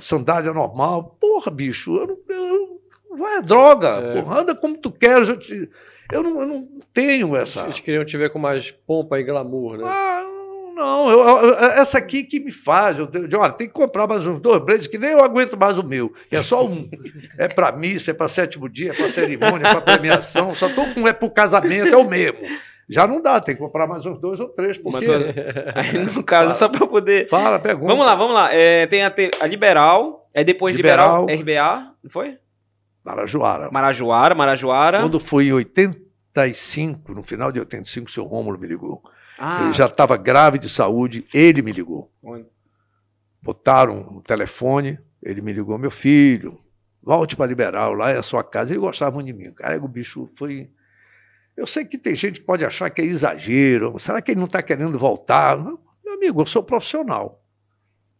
sandália normal. Porra, bicho, eu não. Eu, vai é droga, é. porra, anda como tu queres. Eu, te, eu, não, eu não tenho essa. Eles queriam te ver com mais pompa e glamour, né? Ah, não, eu, eu, essa aqui que me faz. Eu, eu, olha, tem que comprar mais uns dois blazers, que nem eu aguento mais o meu. É só um. É para missa, é para sétimo dia, é para cerimônia, é para premiação. Só tô com é para o casamento, é o mesmo. Já não dá, tem que comprar mais uns dois ou três. Porque... Mas, aí, no caso, Fala. só para poder. Fala, pergunta. Vamos lá, vamos lá. É, tem a, a Liberal, é depois Liberal, Liberal RBA, não foi? Marajoara. Marajoara, Marajoara. Quando foi em 85, no final de 85, o seu Rômulo me ligou. Ah. Ele já estava grave de saúde, ele me ligou. Botaram no telefone, ele me ligou, meu filho, volte para Liberal, lá é a sua casa. Ele gostava muito de mim. Cara, o bicho foi. Eu sei que tem gente que pode achar que é exagero. Será que ele não está querendo voltar? Meu amigo, eu sou profissional.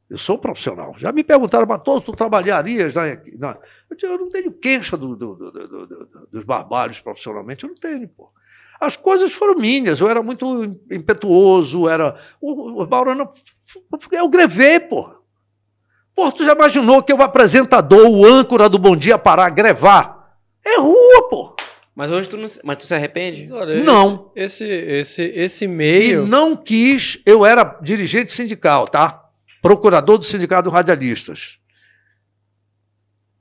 Eu sou profissional. Já me perguntaram, mas todos tu trabalharias na, na... Eu, digo, eu não tenho queixa do, do, do, dos barbalhos profissionalmente, eu não tenho, pô. As coisas foram minhas, eu era muito impetuoso, era. O, o Baurano é o grevê, pô. Pô, tu já imaginou que o apresentador, o âncora do Bom Dia Pará, grevar? É rua, pô. Mas hoje tu não. Mas tu se arrepende? Olha, não. Esse, esse, esse meio. E não quis. Eu era dirigente sindical, tá? Procurador do Sindicato Radialistas.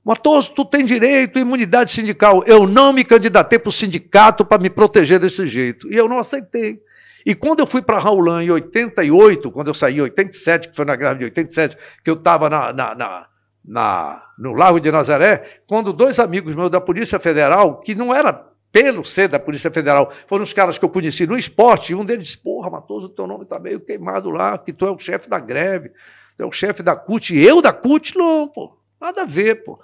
Matoso, tu tem direito à imunidade sindical. Eu não me candidatei para o sindicato para me proteger desse jeito. E eu não aceitei. E quando eu fui para Raulã em 88, quando eu saí em 87, que foi na greve de 87, que eu estava na, na, na, na, no Largo de Nazaré, quando dois amigos meus da Polícia Federal, que não era pelo ser da Polícia Federal, foram os caras que eu conheci no esporte, e um deles disse, porra, Matoso, teu nome está meio queimado lá, que tu é o chefe da greve, tu é o chefe da CUT, e eu da CUT? Não, pô, nada a ver, pô.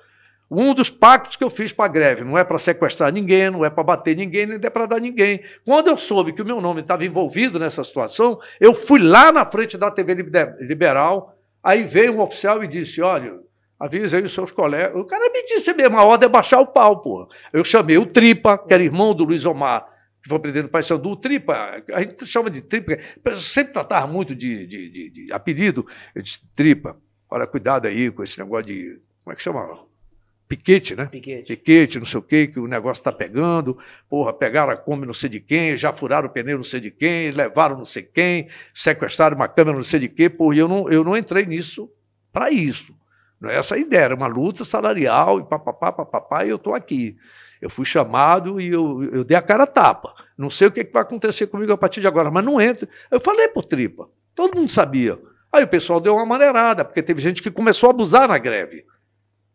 Um dos pactos que eu fiz para a greve não é para sequestrar ninguém, não é para bater ninguém, nem é para dar ninguém. Quando eu soube que o meu nome estava envolvido nessa situação, eu fui lá na frente da TV Liberal, aí veio um oficial e disse: Olha, avisa aí os seus colegas. O cara me disse mesmo: a ordem é baixar o pau, porra. Eu chamei o Tripa, que era irmão do Luiz Omar, que foi presidente do Paysandu. O Tripa, a gente chama de Tripa, sempre tratava muito de, de, de, de apelido. Eu disse: Tripa, olha, cuidado aí com esse negócio de. Como é que chama? Piquete, né? Piquete. Piquete, não sei o quê, que o negócio está pegando. Porra, pegaram a Kombi não sei de quem, já furaram o pneu não sei de quem, levaram não sei quem, sequestraram uma câmera não sei de quê. Porra, eu não, eu não entrei nisso para isso. Não é essa a ideia, era uma luta salarial e papapá, papapá, e eu estou aqui. Eu fui chamado e eu, eu dei a cara a tapa. Não sei o que, que vai acontecer comigo a partir de agora, mas não entra. Eu falei por tripa, todo mundo sabia. Aí o pessoal deu uma maneirada, porque teve gente que começou a abusar na greve.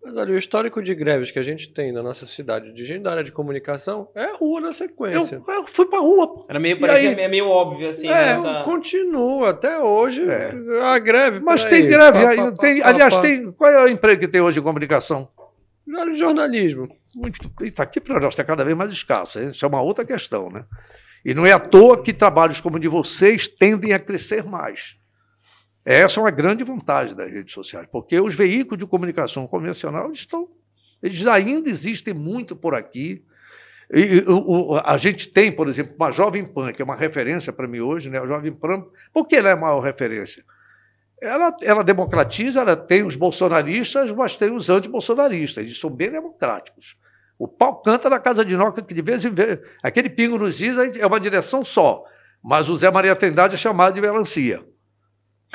Mas olha, o histórico de greves que a gente tem na nossa cidade, de gente da área de comunicação, é rua na sequência. Eu, eu fui pra rua. Era meio, parecia, aí, meio óbvio, assim. É, nessa... continua, até hoje. É. A greve. Mas tem aí, greve. Pá, pá, tem, pá, aliás, tem. Qual é o emprego que tem hoje em comunicação? Jornalismo. Muito, isso aqui para nós está cada vez mais escasso. Isso é uma outra questão, né? E não é à toa que trabalhos como o de vocês tendem a crescer mais. Essa é uma grande vantagem das redes sociais, porque os veículos de comunicação convencional estão, eles ainda existem muito por aqui. E, o, a gente tem, por exemplo, uma Jovem Pan, que é uma referência para mim hoje, né? A Jovem Pan, por que ela é a maior referência? Ela, ela democratiza, ela tem os bolsonaristas, mas tem os anti-bolsonaristas, eles são bem democráticos. O pau canta na casa de Noca, que de vez em vez. Aquele pingo nos is é uma direção só. Mas o Zé Maria Trindade é chamado de melancia.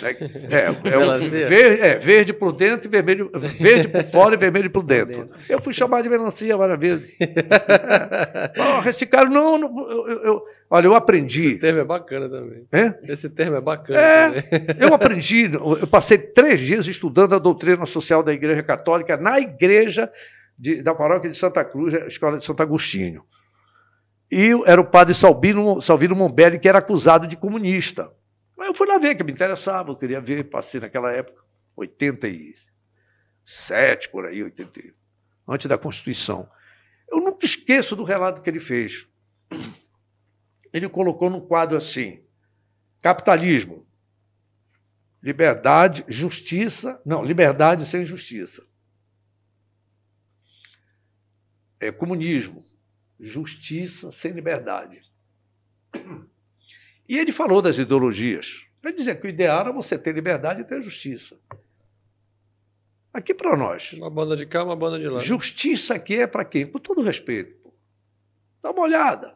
É, é, é, o, verde, é verde por dentro e vermelho. Verde por fora e vermelho por dentro. Eu fui chamado de melancia várias vezes. É. esse cara, não. não eu, eu, olha, eu aprendi. Esse termo é bacana também. É? Esse termo é bacana é, também. Eu aprendi, eu passei três dias estudando a doutrina social da Igreja Católica na igreja de, da paróquia de Santa Cruz, a escola de Santo Agostinho. E era o padre Salvino, Salvino Mombelli, que era acusado de comunista. Mas eu fui lá ver, que me interessava, eu queria ver, passei naquela época, 87, por aí, 80, antes da Constituição. Eu nunca esqueço do relato que ele fez. Ele colocou num quadro assim: capitalismo, liberdade, justiça, não, liberdade sem justiça é comunismo, justiça sem liberdade. E ele falou das ideologias. Ele dizia que o ideal era você ter liberdade e ter justiça. Aqui para nós. Uma banda de cá, uma banda de lá. Justiça aqui é para quem? Com todo respeito. Dá uma olhada.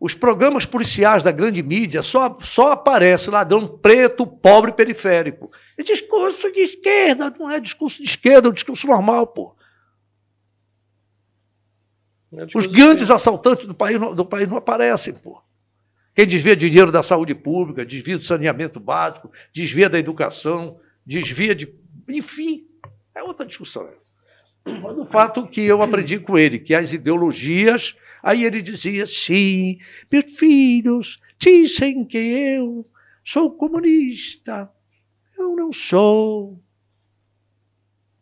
Os programas policiais da grande mídia só, só aparece ladrão preto, pobre periférico. É discurso de esquerda, não é discurso de esquerda, é um discurso normal, pô. É Os grandes assaltantes do país, do país não aparecem, pô. Quem desvia dinheiro da saúde pública, desvia do saneamento básico, desvia da educação, desvia de. Enfim, é outra discussão. Mas o fato que eu aprendi com ele, que as ideologias. Aí ele dizia: sim, meus filhos dizem que eu sou comunista. Eu não sou.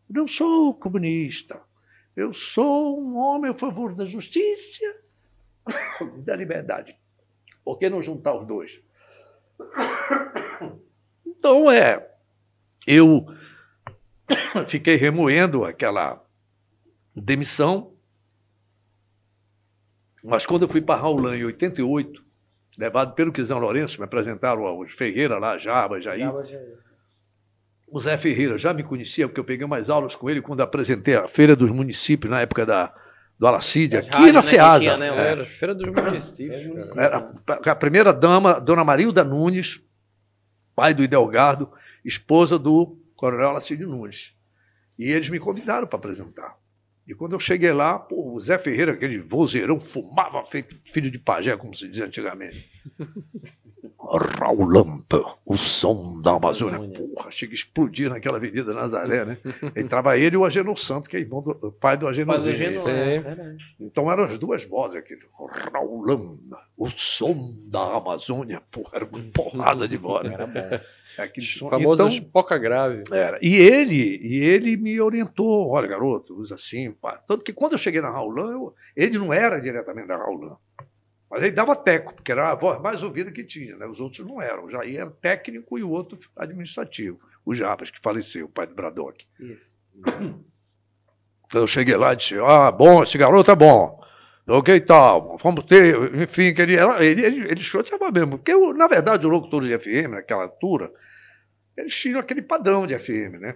Não sou comunista. Eu sou um homem a favor da justiça e da liberdade. Por que não juntar os dois? Então, é. Eu fiquei remoendo aquela demissão, mas quando eu fui para Raulã em 88, levado pelo Quizão Lourenço, me apresentaram aos Ferreira lá, Jaba, Jair. Jaba, Jair. O Zé Ferreira já me conhecia, porque eu peguei umas aulas com ele quando apresentei a Feira dos Municípios, na época da, do Alacide, aqui rádio, na né, Ceasa. Né? É. Feira dos Municípios. Era a primeira dama, Dona Marilda Nunes, pai do Idelgardo, esposa do Coronel Alacide Nunes. E eles me convidaram para apresentar. E quando eu cheguei lá, pô, o Zé Ferreira, aquele vozeirão, fumava feito filho de pajé, como se dizia antigamente. Raulampa, o som da Amazônia. Porra, chega a explodir naquela Avenida Nazaré, né? Entrava ele e o Agenor Santo, que é irmão do pai do Agenor. É, então eram as duas vozes, aquele Raulamba, o som da Amazônia. Porra, era uma porrada de voz. Né? Era bom. É aquele som. famoso então, poca grave. Era. E ele, e ele me orientou, olha, garoto, usa assim, pá. Tanto que quando eu cheguei na Raulan, eu, ele não era diretamente da Raulan. Mas ele dava teco, porque era a voz mais ouvida que tinha, né? Os outros não eram. O Jair era técnico e o outro administrativo. O Jabas, que faleceu, o pai do Bradock. Isso. Então eu cheguei lá e disse: Ah, bom, esse garoto é bom. Ok, tal, vamos ter, enfim, que ele, ele, ele, ele chutava mesmo. Porque, eu, na verdade, o locutor de FM, naquela altura, eles tinham aquele padrão de FM, né?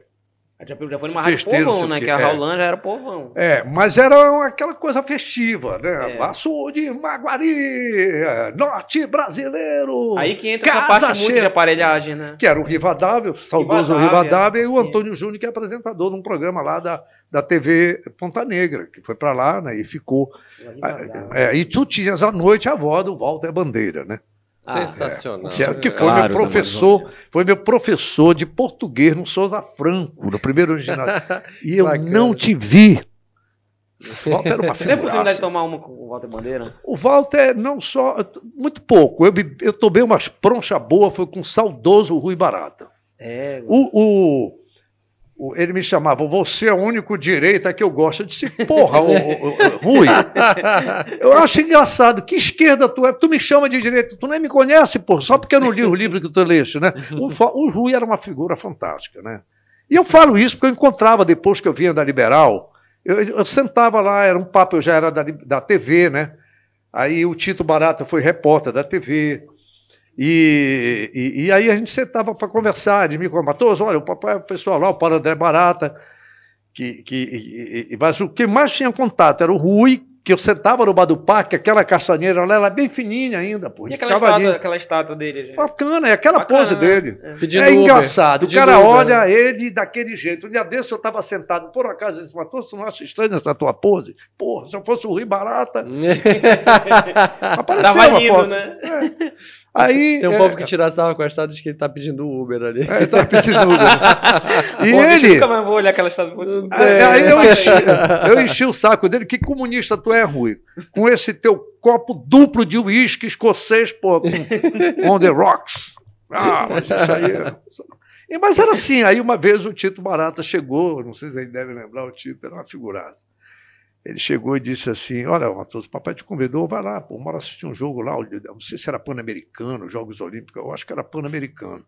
Já foi numa rádio povão, né? Que, que a Roland é. já era povão. É, mas era aquela coisa festiva, né? É. Açude, Maguari, Norte Brasileiro. Aí que entra essa parte muito de aparelhagem, né? Que era o Rivadável, saudoso Rivadável, e o Antônio Júnior, que é apresentador de um programa lá da, da TV Ponta Negra, que foi para lá né, e ficou. É, e tu tinhas à noite a voz do Walter Bandeira, né? Ah, Sensacional. É. Que, foi claro, meu professor, foi meu professor de português no Souza Franco, no primeiro original. E eu Bacana. não te vi. O Walter era uma Você teve oportunidade de tomar uma com o Walter Bandeira? O Walter, não só. Muito pouco. Eu, eu tomei umas pronchas boas, foi com o saudoso Rui Barata. É. O, o, ele me chamava, você é o único direita que eu gosto. Eu disse, porra, o, o, o, Rui, eu acho engraçado, que esquerda tu é? Tu me chama de direita, tu nem me conhece, porra, só porque eu não li o livro que tu leste, né? O, Rui era uma figura fantástica, né? E eu falo isso porque eu encontrava, depois que eu vinha da Liberal, eu, eu sentava lá, era um papo, eu já era da, da TV, né? Aí o Tito Barata foi repórter da TV, e, e, e, aí a gente sentava para conversar, de com Matoso, olha, o papai, o pessoal lá, o Paulo André Barata, que, que, e, mas o que mais tinha contato era o Rui, que eu sentava no bar do parque, aquela castanheira lá, ela é bem fininha ainda, pô. E aquela estátua, aquela estátua dele? Gente? Bacana, é aquela Bacana, pose né? dele. É, é engraçado, o cara Uber, olha né? ele daquele jeito. Um dia desse eu estava sentado, por acaso, ele disse, mas tu não acha estranho essa tua pose? Porra, se eu fosse o Rui Barata... Apareceu Tava indo, né? É. Aí, Tem um é, povo que tira sarro com a estátua de que ele tá pedindo Uber ali. É, ele tá pedindo Uber. e Pô, ele... nunca mais vou olhar aquela estátua. É, aí eu enchi, eu enchi o saco dele, que comunista tu é, Rui? Com esse teu copo duplo de uísque escocês, pô, com on the rocks. Ah, mas isso aí... É... Mas era assim, aí uma vez o Tito Barata chegou, não sei se vocês devem lembrar, o Tito era uma figurada. Ele chegou e disse assim: Olha, Matheus, o papai te convidou, vai lá, pô, bora assistir um jogo lá, não sei se era Pan-Americano, Jogos Olímpicos, eu acho que era Pan-Americano.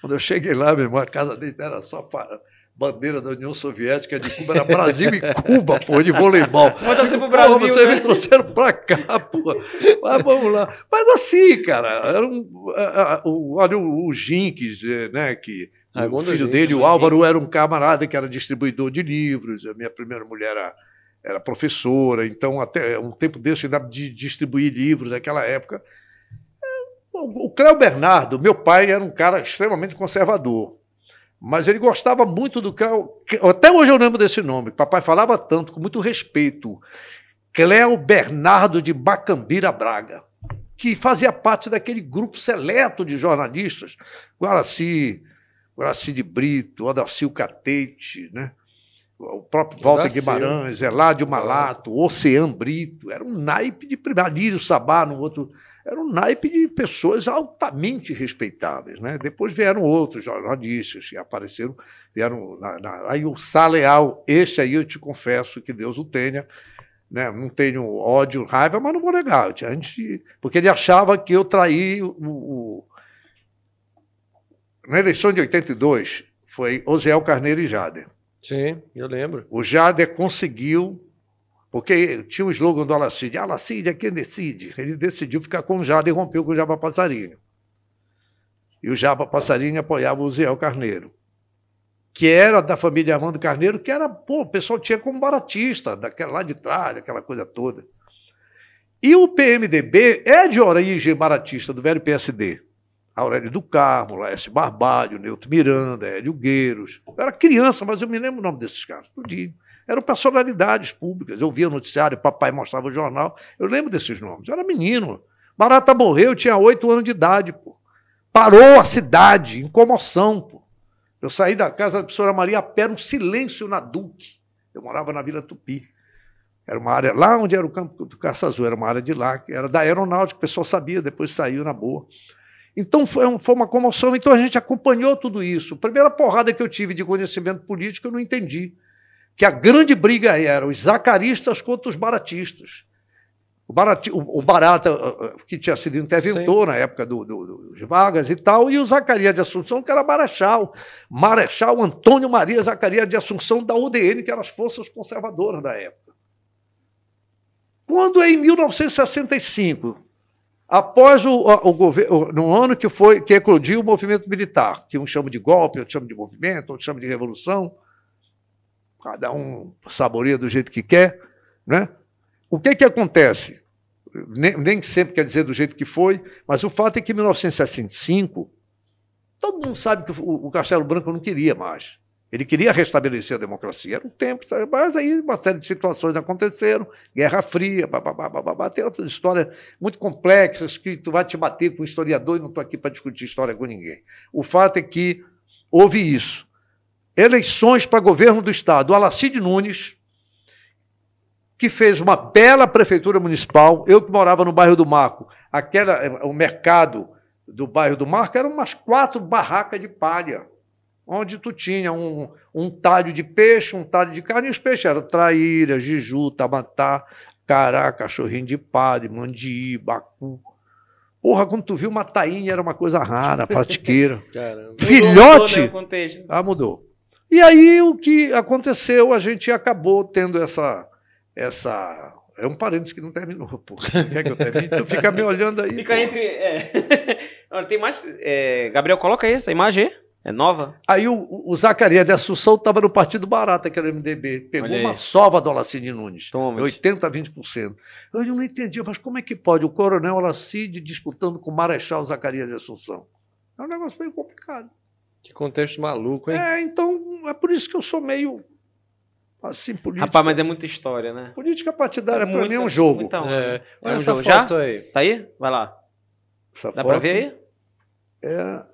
Quando eu cheguei lá, meu irmão, a casa dele era só para bandeira da União Soviética de Cuba, era Brasil e Cuba, pô, de voleibol. Você pro Brasil, pô, vocês né? me trouxeram pra cá, pô. Mas vamos lá. Mas assim, cara, era um, olha o, o Jinques, eh, né, que o filho dele, o Álvaro, era um camarada que era distribuidor de livros, a minha primeira mulher era era professora, então até um tempo desse ainda de distribuir livros naquela época. O Cléo Bernardo, meu pai, era um cara extremamente conservador, mas ele gostava muito do Cléo. Até hoje eu lembro desse nome. Papai falava tanto, com muito respeito. Cléo Bernardo de Bacambira Braga, que fazia parte daquele grupo seleto de jornalistas, Guaraci, Guaraci de Brito, Odacil Catete, né? O próprio Walter Guimarães, Eládio Malato, Oceano Brito, era um naipe de Alírio Sabá, no outro, era um naipe de pessoas altamente respeitáveis. Né? Depois vieram outros jornalistas que apareceram, vieram na, na, aí o Sá Leal, esse aí eu te confesso que Deus o tenha, né? não tenho ódio, raiva, mas não vou negar, a gente, porque ele achava que eu traí o, o na eleição de 82, foi Osiel Carneiro e Jader. Sim, eu lembro. O Jader conseguiu, porque tinha o slogan do Alacide, Alacide é quem decide. Ele decidiu ficar com o Jader e rompeu com o Jaba Passarinho. E o Jaba Passarinho apoiava o Ziel Carneiro, que era da família Armando Carneiro, que era, pô, o pessoal tinha como baratista, daquela, lá de trás, aquela coisa toda. E o PMDB é de origem baratista, do velho PSD. Aurélio do Carmo, Laércio Barbalho, Neuto Miranda, Hélio Gueiros. Eu era criança, mas eu me lembro o nome desses caras, tudinho. Eram personalidades públicas. Eu via o noticiário, papai mostrava o jornal. Eu lembro desses nomes. Eu era menino. Barata morreu, eu tinha oito anos de idade. Pô. Parou a cidade, em comoção. Pô. Eu saí da casa da professora Maria a pé, um silêncio na Duque. Eu morava na Vila Tupi. Era uma área lá onde era o campo do Caça Azul, era uma área de lá, que era da aeronáutica, o pessoal sabia, depois saiu na boa. Então foi, foi, uma comoção. Então a gente acompanhou tudo isso. A primeira porrada que eu tive de conhecimento político eu não entendi. Que a grande briga era os zacaristas contra os baratistas. O, barati, o, o Barata, que tinha sido interventor Sim. na época do, do, dos Vargas e tal, e o Zacarias de Assunção, que era marechal. Marechal Antônio Maria Zacarias de Assunção, da UDN, que eram as forças conservadoras da época. Quando em 1965 Após o, o governo, no ano que foi que eclodiu o movimento militar, que um chama de golpe, outro chama de movimento, outro chama de revolução, cada um saboreia do jeito que quer, né? O que que acontece? Nem, nem sempre quer dizer do jeito que foi, mas o fato é que em 1965 todo mundo sabe que o, o Castelo Branco não queria mais. Ele queria restabelecer a democracia. Era um tempo, mas aí uma série de situações aconteceram, Guerra Fria, babá, babá, tem outras histórias muito complexas que tu vai te bater com um historiador e não estou aqui para discutir história com ninguém. O fato é que houve isso. Eleições para governo do Estado. O Alacide Nunes, que fez uma bela prefeitura municipal, eu que morava no bairro do Marco, aquela, o mercado do bairro do Marco eram umas quatro barracas de palha onde tu tinha um, um talho de peixe, um talho de carne, e os peixes eram traíra, jiju, tamatá, cará, cachorrinho de padre, mandi, bacu. Porra, quando tu viu uma tainha, era uma coisa rara, pratiqueira. Caramba. Filhote! Mudou, né, ah, mudou. E aí o que aconteceu, a gente acabou tendo essa. essa é um parênteses que não terminou, pô. Quer que eu termine? Tu fica me olhando aí. Fica pô. entre. É. Tem mais. É... Gabriel, coloca aí essa imagem aí. É nova? Aí o, o Zacarias de Assunção estava no Partido Barata, que era o MDB. Pegou uma sova do Alacide Nunes. Toma, 80% a 20%. Eu não entendia, mas como é que pode o coronel Alacide disputando com o Marechal Zacarias de Assunção? É um negócio meio complicado. Que contexto maluco, hein? É, então é por isso que eu sou meio assim político. Rapaz, mas é muita história, né? Política partidária é para mim é um jogo. Muita, é, é um jogo. Já? Aí. Tá aí? Vai lá. Essa Dá para ver aí? É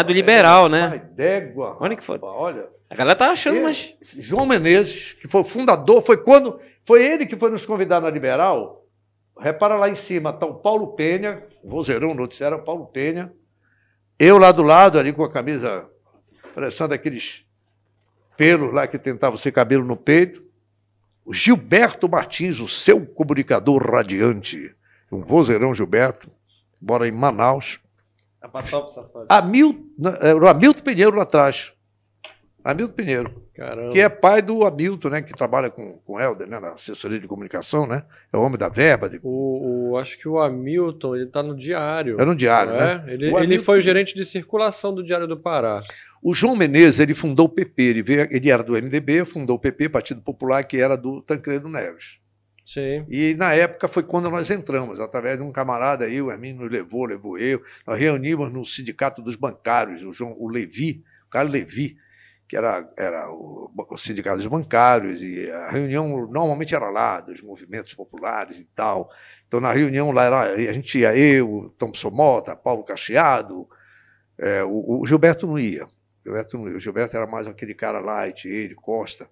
ah, do liberal, né? Pai d'égua. Onde que foi? Olha. A galera tá achando, mas. João Menezes, que foi o fundador, foi quando. Foi ele que foi nos convidar na Liberal. Repara lá em cima, tá o Paulo Penha, vozeirão noticiário, Paulo Penha. Eu lá do lado, ali com a camisa, parecendo aqueles pelos lá que tentavam ser cabelo no peito. O Gilberto Martins, o seu comunicador radiante. Um vozeirão Gilberto, mora em Manaus. Hamilton, é, o Hamilton Pinheiro lá atrás. Hamilton Pinheiro. Caramba. Que é pai do Hamilton, né? Que trabalha com, com o Helder, né? Na assessoria de comunicação, né? É o homem da verba. De... O, o acho que o Hamilton, ele está no diário. É no diário, né? É? Ele, Hamilton... ele foi o gerente de circulação do Diário do Pará. O João Menezes, ele fundou o PP. Ele, veio, ele era do MDB, fundou o PP, Partido Popular, que era do Tancredo Neves. Sim. E na época foi quando nós entramos, através de um camarada aí, o Hermínio nos levou, levou eu. Nós reunimos no Sindicato dos Bancários, o, João, o Levi, o cara Levi, que era, era o, o Sindicato dos Bancários, e a reunião normalmente era lá, dos movimentos populares e tal. Então, na reunião lá, era, a gente ia, eu, Thompson Mota, Paulo Cacheado, é, o, o, Gilberto não ia. Gilberto, não ia. o Gilberto era mais aquele cara light, ele, Costa.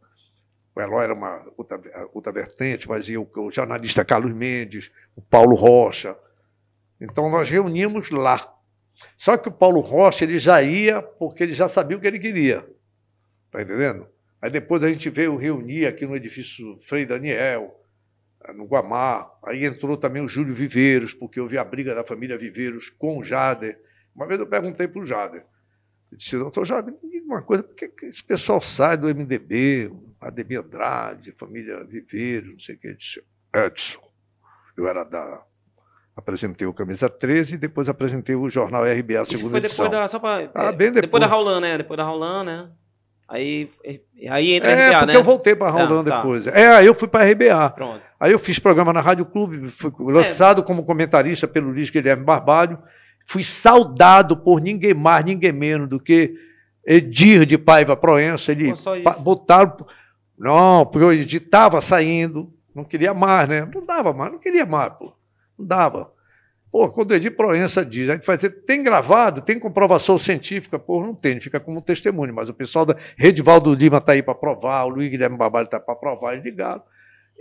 O Eloy era uma outra, outra vertente, mas ia o, jornalista Carlos Mendes, o Paulo Rocha. Então nós reunimos lá. Só que o Paulo Rocha ele já ia porque ele já sabia o que ele queria. Está entendendo? Aí depois a gente veio reunir aqui no edifício Frei Daniel, no Guamá. Aí entrou também o Júlio Viveiros, porque houve a briga da família Viveiros com o Jader. Uma vez eu perguntei para o Jader. Eu disse, doutor Jader, me diga uma coisa, por que esse pessoal sai do MDB, Ademir Andrade, família Viveiro, não sei o que, disse, Edson. Eu era da. Apresentei o Camisa 13 e depois apresentei o jornal RBA Isso segunda foi depois edição. Da, só pra, ah, bem depois. depois da Raulan, né? Depois da Raulan, né? Aí, aí entra é, RBA, porque né? eu voltei para a Raulan tá, depois. Tá. É, aí eu fui para RBA. Pronto. Aí eu fiz programa na Rádio Clube, fui lançado é. como comentarista pelo Luiz Guilherme Barbalho. Fui saudado por ninguém mais, ninguém menos do que Edir de Paiva Proença. Ele botaram não, porque o Edith estava saindo, não queria mais, né? Não dava mais, não queria mais, pô. Não dava. Pô, quando o Edir Proença diz, a gente dizer, tem gravado, tem comprovação científica, pô, não tem, fica como testemunho, mas o pessoal da Redivaldo Lima está aí para provar, o Luiz Guilherme Babalho está para provar, eles ligaram.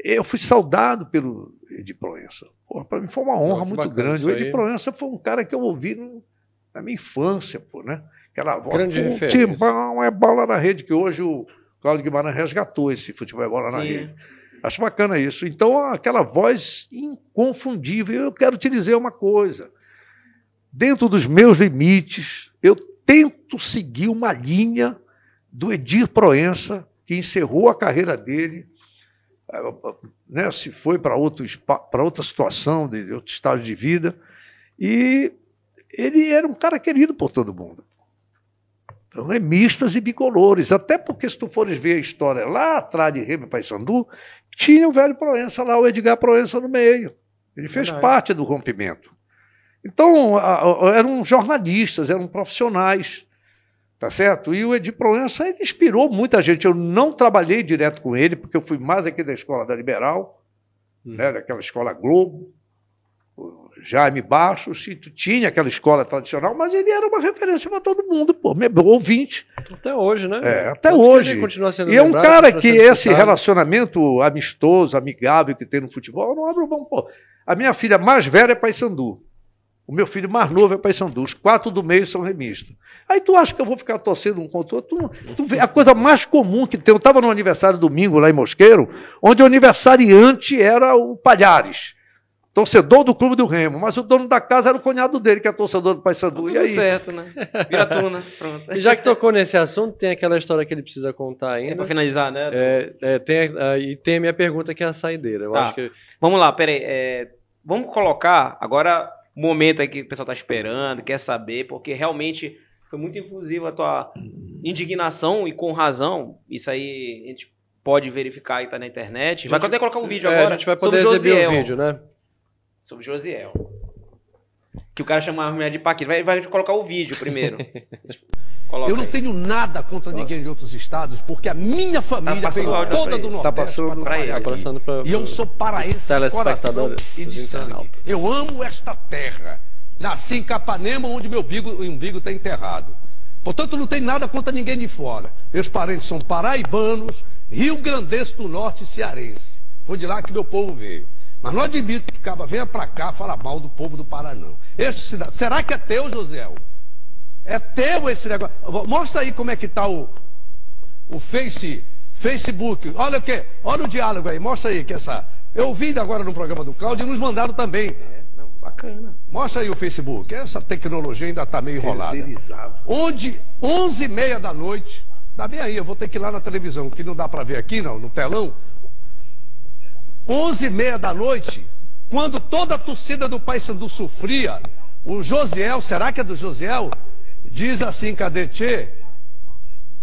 Eu fui saudado pelo Edir Proença. Para mim foi uma honra muito grande. O Edir Proença foi um cara que eu ouvi na minha infância, pô, né? Aquela voz, Grande um é bola na rede, que hoje o Cláudio Guimarães resgatou esse futebol bola na rede. Acho bacana isso. Então, aquela voz inconfundível. Eu quero te dizer uma coisa. Dentro dos meus limites, eu tento seguir uma linha do Edir Proença, que encerrou a carreira dele, né, se foi para outra situação, de outro estado de vida, e ele era um cara querido por todo mundo. Então, é mistas e bicolores. Até porque, se tu fores ver a história lá atrás de Remy Paysandu, tinha o velho Proença lá, o Edgar Proença no meio. Ele fez Verdade. parte do rompimento. Então, a, a, eram jornalistas, eram profissionais, tá certo? E o Edir Proença ele inspirou muita gente. Eu não trabalhei direto com ele, porque eu fui mais aqui da escola da Liberal, hum. né, daquela escola Globo. Jaime Baixos, tinha aquela escola tradicional, mas ele era uma referência para todo mundo, pô, meu ouvinte. Até hoje, né? É, até Tanto hoje. e é um cara que esse relacionamento amistoso, amigável que tem no futebol, não abre o bom, pô. A minha filha mais velha é Paysandu. O meu filho mais novo é Paysandu, os quatro do meio são remistas. Aí tu acha que eu vou ficar torcendo um contra o outro? Tu, tu vê, a coisa mais comum que tem. Eu estava no aniversário domingo lá em Mosqueiro, onde o aniversariante era o Palhares torcedor do Clube do Remo, mas o dono da casa era o cunhado dele, que é torcedor do Paysandu. Tá e aí? certo, né? Vira tuna, pronto. E já que tocou nesse assunto, tem aquela históra que ele precisa contar ainda. É para finalizar, né? É, é, tem, uh, e tem a minha pergunta que é a saideira. Eu tá. acho que... Vamos lá, peraí. É, vamos colocar agora momento aí que o pessoal está esperando, quer saber, porque realmente foi muito infusiva a tua indignação e com razão. Isso aí a gente pode verificar e tá na internet. Vai até colocar um vídeo é, agora. A gente vai poder exibir o vídeo, né? sobre Josiel. Que o cara chamava a mulher de Paquita. Vai, vai colocar o vídeo primeiro. eu não aí. tenho nada contra ninguém de outros estados, porque a minha tá família tá veio toda do Nordeste tá passando para ele. Tá pra, e eu sou paraense de coração e de sangue. Eu amo esta terra. Nasci em Capanema, onde meu umbigo está enterrado. Portanto, não tem nada contra ninguém de fora. Meus parentes são paraibanos, rio-grandense do norte e cearense. Foi de lá que meu povo veio. Mas não admito que Caba venha para cá falar mal do povo do Pará, não. Este cidade, será que é teu, José? É teu esse negócio? Mostra aí como é que está o, o Face, Facebook. Olha o que, olha o diálogo aí, mostra aí que essa. Eu ouvi agora no programa do Cláudio e nos mandaram também. É, não, bacana. Mostra aí o Facebook. Essa tecnologia ainda está meio enrolada. Onde, 11 e meia da noite, dá bem aí, eu vou ter que ir lá na televisão, que não dá para ver aqui, não, no telão. 11 e meia da noite, quando toda a torcida do Paysandu sofria, o Josiel, será que é do Josiel? Diz assim, cadê Tchê?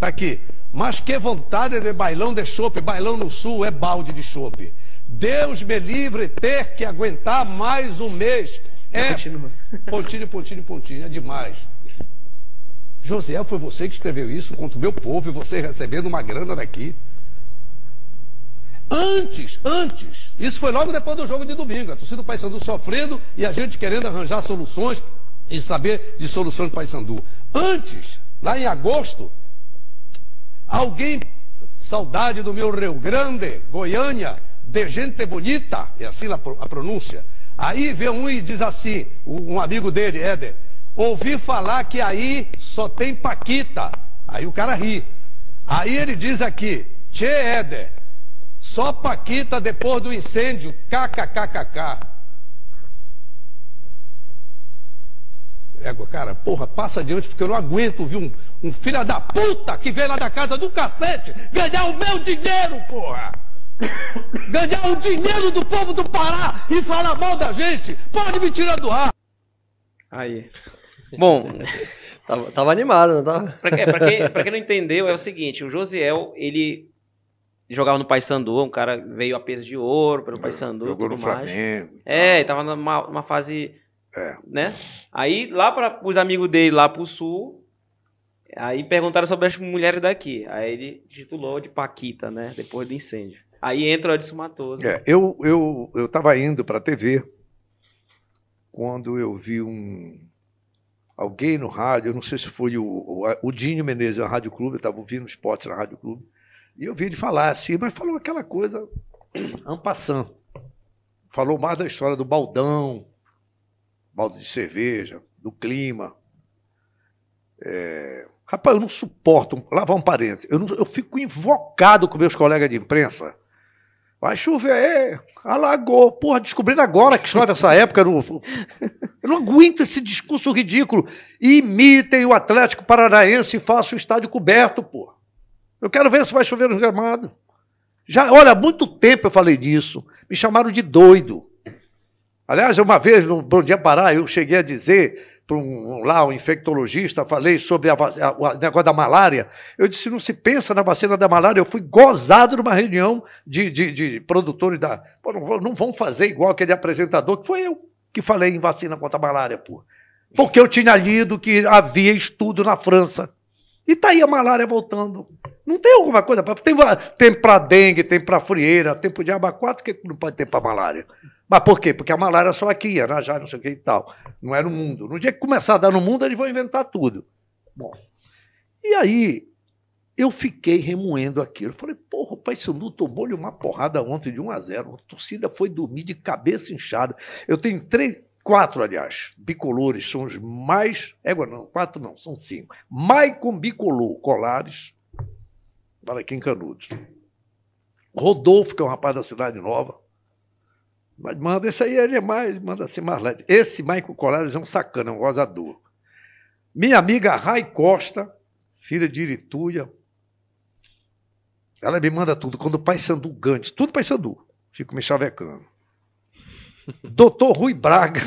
Tá aqui. Mas que vontade de bailão de chope, bailão no sul é balde de chope. Deus me livre ter que aguentar mais um mês. É Continua. pontinho, pontinho, pontinho, é demais. Josiel, foi você que escreveu isso contra o meu povo e você recebendo uma grana daqui. Antes, antes, isso foi logo depois do jogo de domingo, a torcida do Paysandu sofrendo e a gente querendo arranjar soluções e saber de soluções do Paysandu. Antes, lá em agosto, alguém, saudade do meu Rio Grande, Goiânia, de gente bonita, é assim a pronúncia. Aí vê um e diz assim, um amigo dele, Éder, ouvi falar que aí só tem Paquita. Aí o cara ri. Aí ele diz aqui, Tchê Éder, só Paquita depois do incêndio. KKKKK. Égua, cara, porra, passa adiante porque eu não aguento ouvir um, um filho da puta que vem lá da casa do cafete ganhar o meu dinheiro, porra! ganhar o dinheiro do povo do Pará e falar mal da gente! Pode me tirar do ar! Aí. Bom. tava, tava, animado, não tava? Pra, pra, quem, pra quem não entendeu, é o seguinte: o Josiel, ele jogava no Paysandu, um cara veio a peso de ouro pelo Paysandu Jogou no mais. Flamengo. É, ele tava numa, numa fase, é. né? Aí lá para os amigos dele lá pro sul, aí perguntaram sobre as mulheres daqui. Aí ele titulou de Paquita, né? Depois do incêndio. Aí entra o Edson Matoso. É, eu eu eu tava indo para a TV quando eu vi um alguém no rádio, eu não sei se foi o, o, o Dinho Menezes na Rádio Clube, eu estava ouvindo esportes na Rádio Clube. E eu vi ele falar assim, mas falou aquela coisa ampassant. Falou mais da história do baldão, balde de cerveja, do clima. É... Rapaz, eu não suporto, lavar um parênteses, eu, não, eu fico invocado com meus colegas de imprensa. Vai chover, é, alagou. Porra, descobrindo agora que chove essa época. Eu não, aguento esse discurso ridículo. Imitem o Atlético Paranaense e façam o estádio coberto, porra. Eu quero ver se vai chover no gramado. Já, olha, há muito tempo eu falei disso. Me chamaram de doido. Aliás, uma vez no Bom Dia Pará, eu cheguei a dizer para um, lá, um infectologista, falei sobre a, a, o negócio da malária. Eu disse: não se pensa na vacina da malária. Eu fui gozado numa reunião de, de, de produtores da. Pô, não, não vão fazer igual aquele apresentador, que foi eu que falei em vacina contra a malária, pô. Porque eu tinha lido que havia estudo na França. E tá aí a malária voltando. Não tem alguma coisa para. Tem, tem para dengue, tem para frieira, tem para diabo 4, que não pode ter para malária. Mas por quê? Porque a malária é só aqui, já não sei o que e tal. Não é no mundo. No dia que começar a dar no mundo, eles vão inventar tudo. Bom. E aí, eu fiquei remoendo aquilo. Falei, porra, o Paysandu tomou-lhe uma porrada ontem de 1 a 0 A torcida foi dormir de cabeça inchada. Eu tenho três, quatro, aliás, bicolores, são os mais. Égua não, quatro não, são cinco. Maicon Bicolor, Colares, para aqui em Canudos. Rodolfo, que é um rapaz da Cidade Nova. Mas manda, esse aí ele é mais, manda assim mais leve. Esse Maicon Colares é um sacana, é um gozador. Minha amiga Rai Costa, filha de Irituia, ela me manda tudo. Quando o pai Sandu Gante, tudo pai Sandu. Fico me chavecando. doutor Rui Braga,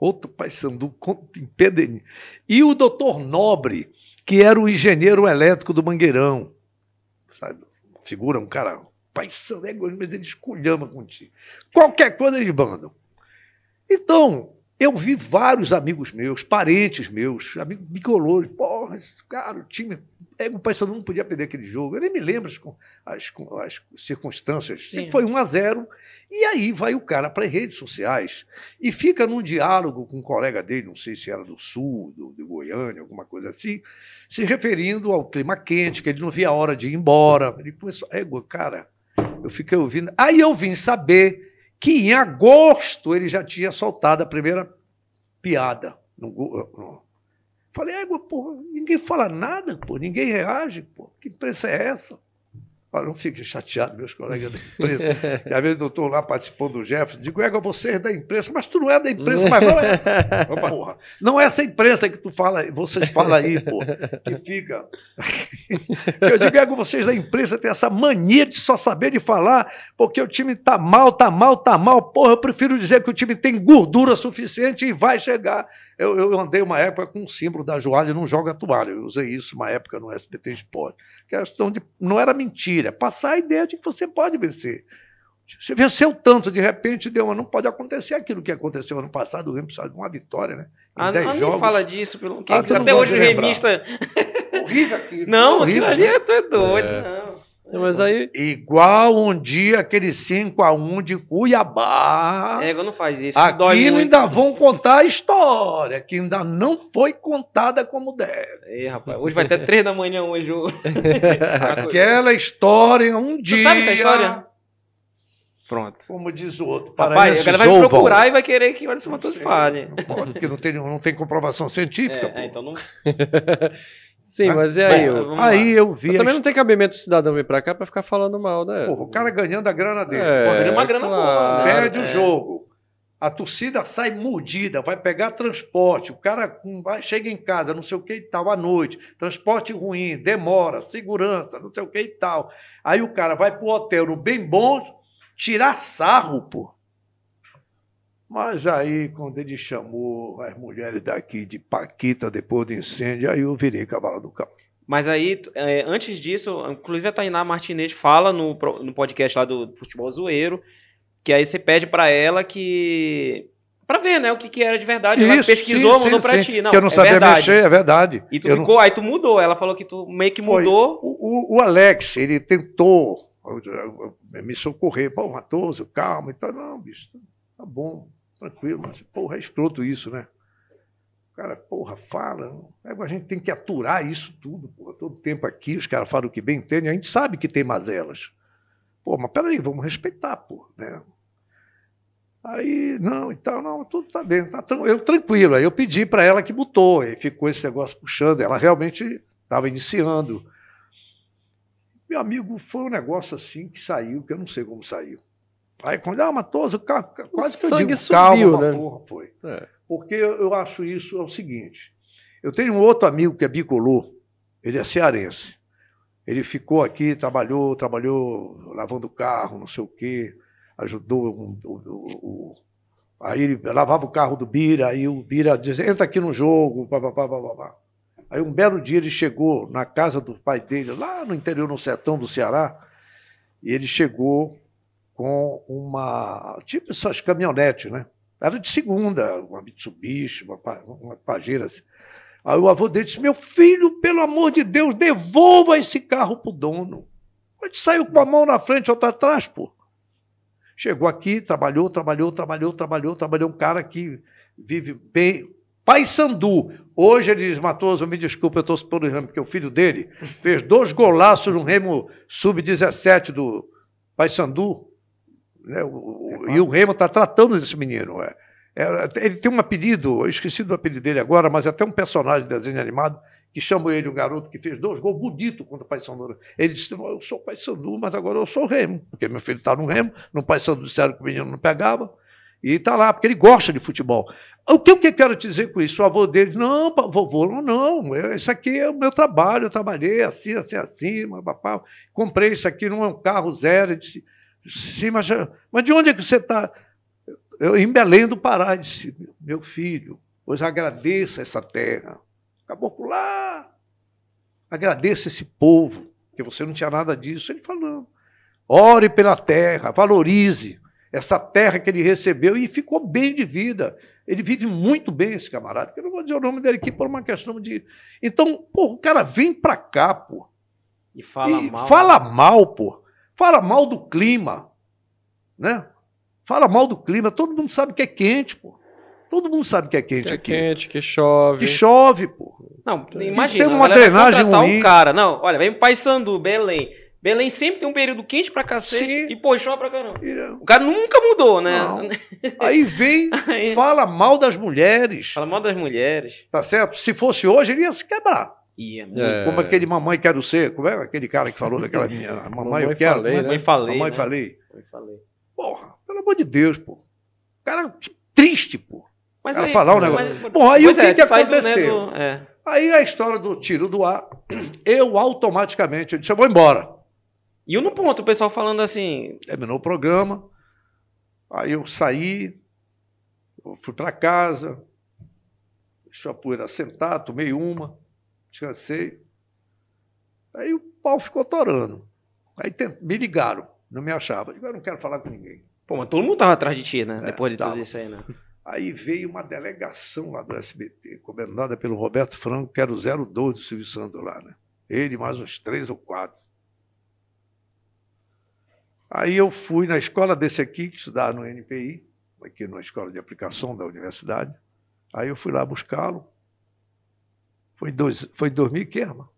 outro pai Sandu, em E o doutor Nobre, que era o engenheiro elétrico do Mangueirão. Sabe? Figura, um cara. Pai Sandu, é mas ele esculhama contigo. Qualquer coisa eles mandam. Então, eu vi vários amigos meus, parentes meus, amigos bicolores, porra, cara, o time. É, o Paysandu não podia perder aquele jogo. Eu nem me lembro as, as, as circunstâncias. Sim. Foi 1 a 0 E aí vai o cara para as redes sociais e fica num diálogo com um colega dele, não sei se era do Sul, do, de Goiânia, alguma coisa assim, se referindo ao clima quente, que ele não via a hora de ir embora. Ele começou, égua, cara, eu fiquei ouvindo. Aí eu vim saber que em agosto ele já tinha soltado a primeira piada. No, no. Falei, é, pô, ninguém fala nada, pô, ninguém reage, pô, que imprensa é essa? Não fiquem chateados, meus colegas da imprensa. que às vezes eu estou lá participando do Jefferson, digo, é, você é da imprensa, mas tu não é da imprensa, mas não é. Porra, não é essa imprensa que tu fala, vocês falam aí, pô, que fica. eu digo, é, vocês da imprensa têm essa mania de só saber de falar, porque o time tá mal, tá mal, tá mal. Porra, eu prefiro dizer que o time tem gordura suficiente e vai chegar. Eu, eu andei uma época com o símbolo da joalha e não joga toalha. Eu usei isso uma época no SBT Esporte. Questão de. Não era mentira, passar a ideia de que você pode vencer. Você venceu tanto, de repente deu, mas não pode acontecer aquilo que aconteceu ano passado, o Remo precisava de uma vitória, né? Em ah, não, jogos. fala disso, pelo que ah, até hoje o remista. Horrível aquilo. Não, horrível, aquilo ali né? é, tu é doido, é. não. Mas aí... Igual um dia aquele 5x1 de Cuiabá. É, não faz isso. Aquilo ainda vão contar a história, que ainda não foi contada como deve. É, rapaz, hoje vai até 3 da manhã hoje. Aquela história, um tu dia. sabe essa história? Pronto. Como diz o outro. Papai, a galera vai me procurar e vai querer que o Alisson Matoso fale. porque não tem, não tem comprovação científica. É, é, então não. Sim, mas e aí? eu, aí eu vi. Mas também não tem cabimento o cidadão vir pra cá pra ficar falando mal, né? Porra, o cara ganhando a grana dele. É, Pô, uma grana claro, boa. Né? Perde é. o jogo. A torcida sai mordida, vai pegar transporte. O cara vai, chega em casa, não sei o que e tal, à noite. Transporte ruim, demora, segurança, não sei o que e tal. Aí o cara vai pro hotel no bem bom, tirar sarro, pô. Mas aí, quando ele chamou as mulheres daqui de Paquita depois do incêndio, aí eu virei cavalo do cão. Mas aí, é, antes disso, inclusive a Tainá Martinez fala no, no podcast lá do Futebol Zoeiro, que aí você pede para ela que. Pra ver, né, o que, que era de verdade. Isso, ela pesquisou, sim, mandou sim, pra sim. ti. Não, que eu não é sabia verdade. mexer, é verdade. E tu eu ficou, não... aí tu mudou. Ela falou que tu meio que mudou. O, o, o, Alex, ele tentou me socorrer. Pô, Matoso, calma e tal. Não, bicho, tá bom tranquilo, mas, porra, é escroto isso, né? O cara, porra, fala. A gente tem que aturar isso tudo, porra, todo tempo aqui, os caras falam o que bem entendem, a gente sabe que tem mazelas. Pô, mas peraí, vamos respeitar, pô, né? Aí, não, então, não, tudo tá bem, tá eu tranquilo. Aí eu pedi para ela que botou, e ficou esse negócio puxando, ela realmente estava iniciando. Meu amigo, foi um negócio assim que saiu, que eu não sei como saiu. Aí quando, ah, Matoso, quase que eu digo, subiu, calma, né? porra, foi. É. Porque eu acho isso é o seguinte, eu tenho um outro amigo que é bicolor, ele é cearense. Ele ficou aqui, trabalhou, trabalhou lavando carro, não sei o quê, ajudou o, o, o, aí ele lavava o carro do Bira, aí o Bira dizia, entra aqui no jogo, pá, pá, pá, pá, pá. Aí um belo dia ele chegou na casa do pai dele, lá no interior, no sertão do Ceará, e ele chegou com uma. tipo essas caminhonetes, né? Era de segunda, uma Mitsubishi, uma, uma Pajero. Assim. Aí o avô dele disse: Meu filho, pelo amor de Deus, devolva esse carro pro dono. A gente saiu com a mão na frente, outra atrás, pô. Chegou aqui, trabalhou, trabalhou, trabalhou, trabalhou, trabalhou. Um cara que vive bem. Pai Sandu. Hoje ele diz, Matoso, me desculpa, eu estou pelo remo, porque o filho dele fez dois golaços no remo sub-17 do Pai Sandu. Né? O, é e o Remo está tratando desse menino. É. ele tem um apelido, eu esqueci do apelido dele agora, mas é até um personagem de desenho animado que chama ele, um garoto que fez dois gols bonito contra o Paysandu. Ele disse: Eu sou Paysandu, mas agora eu sou Remo, porque meu filho está no Remo, no Paysandu disseram que o menino não pegava, e está lá, porque ele gosta de futebol. O que, o que eu quero te dizer com isso? O avô dele, não, vovô, não, não, isso aqui é o meu trabalho, eu trabalhei assim, assim, assim, papá, comprei isso aqui, não é um carro zero. Ele disse, Sim, mas, mas de onde é que você está? Eu, em Belém do Pará, disse, meu filho, pois agradeça essa terra. Caboclo lá, agradeça esse povo, que você não tinha nada disso. Ele falou, ore pela terra, valorize essa terra que ele recebeu e ficou bem de vida. Ele vive muito bem, esse camarada, eu não vou dizer o nome dele aqui por uma questão de. Então, pô, o cara vem pra cá, pô. E fala e mal. Fala mal, pô. Fala mal do clima, né? Fala mal do clima. Todo mundo sabe que é quente, pô. Todo mundo sabe que é quente que é aqui. quente, que chove. Que chove, pô. Não, imagina. Tem uma drenagem ruim. um cara. Não, olha, vem Paysandu, Belém. Belém sempre tem um período quente pra cacete Sim. e pô, chove pra caramba. O cara nunca mudou, né? Não. Aí vem, Aí... fala mal das mulheres. Fala mal das mulheres. Tá certo? Se fosse hoje, ele ia se quebrar. Ia, é. Como aquele mamãe quero ser. Como é aquele cara que falou daquela minha mamãe, mamãe eu quero. Falei, mamãe, né? falei. Mamãe né? falei. Mamãe falei. Porra, pelo amor de Deus, pô. Cara triste, pô. Mas aí, falar um negócio. Mas, Bom, aí o que, é, que aconteceu? Do, né, do, é. Aí a história do tiro do ar, eu automaticamente eu disse, eu vou embora. E no ponto, o pessoal falando assim. Terminou o programa, aí eu saí, eu fui para casa, deixei a poeira sentar, tomei uma, descansei. Aí o pau ficou torando. Aí me ligaram, não me achava. Eu não quero falar com ninguém. Pô, mas todo mundo estava atrás de ti, né? É, Depois de tava. tudo isso aí, né? Aí veio uma delegação lá do SBT, comandada pelo Roberto Franco, que era o 02 do Silvio Santos lá, né? Ele mais uns três ou quatro. Aí eu fui na escola desse aqui, que estudava no NPI, aqui na escola de aplicação da universidade. Aí eu fui lá buscá-lo. Foi, dois, foi 2000 que, irmão?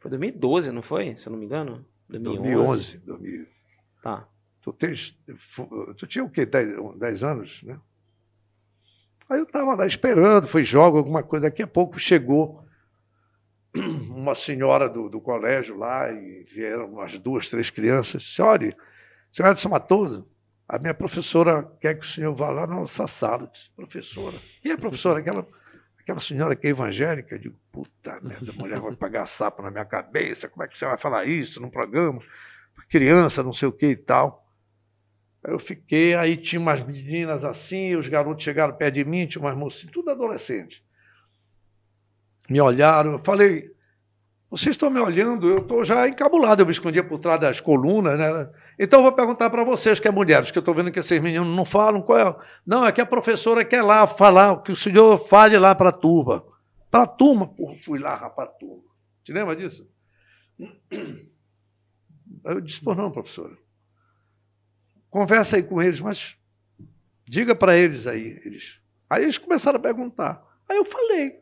Foi 2012, não foi? Se eu não me engano? 2011. 2011 2000. Tá. Tu, tens, tu tinha o quê? 10 anos, né? Aí eu estava lá esperando, foi jogo, alguma coisa. Daqui a pouco chegou uma senhora do, do colégio lá e vieram umas duas, três crianças. Disse, olha, senhor Edson Matoso, a minha professora quer que o senhor vá lá na nossa sala. disse, professora. E a professora? Aquela, aquela senhora que é evangélica. Eu digo, puta merda, a mulher vai pagar sapo na minha cabeça. Como é que você vai falar isso num programa? Criança, não sei o que e tal. Aí eu fiquei, aí tinha umas meninas assim, os garotos chegaram perto de mim, tinha umas mocinhas, tudo adolescente. Me olharam, eu falei, vocês estão me olhando, eu estou já encabulado, eu me escondia por trás das colunas, né? Então eu vou perguntar para vocês, que é mulheres, que eu estou vendo que esses meninos não falam, qual é? Não, é que a professora quer lá falar, que o senhor fale lá para a turma. Para a turma, porra, fui lá, rapaz, turma. Te lembra disso? Eu disse, por não, professora. Conversa aí com eles, mas diga para eles aí. Eles. Aí eles começaram a perguntar. Aí eu falei.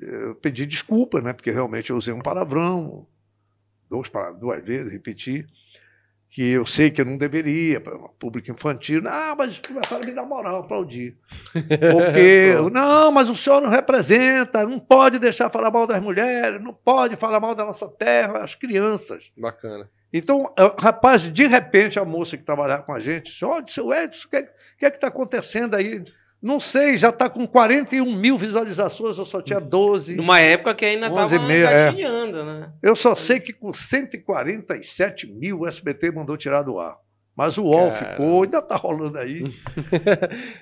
Eu pedi desculpa, né? Porque realmente eu usei um palavrão, duas, duas vezes, repeti, que eu sei que eu não deveria, para público infantil. Não, mas começaram a me dar moral, aplaudir. Porque, não, mas o senhor não representa, não pode deixar falar mal das mulheres, não pode falar mal da nossa terra, as crianças. Bacana. Então, rapaz, de repente a moça que trabalhava com a gente disse: Olha, seu Edson, o que, é, que é que está acontecendo aí? Não sei, já está com 41 mil visualizações, eu só tinha 12. Numa época que ainda estava engatinhando, é. né? Eu só sei que com 147 mil o SBT mandou tirar do ar. Mas o UOL Cara. ficou, ainda está rolando aí.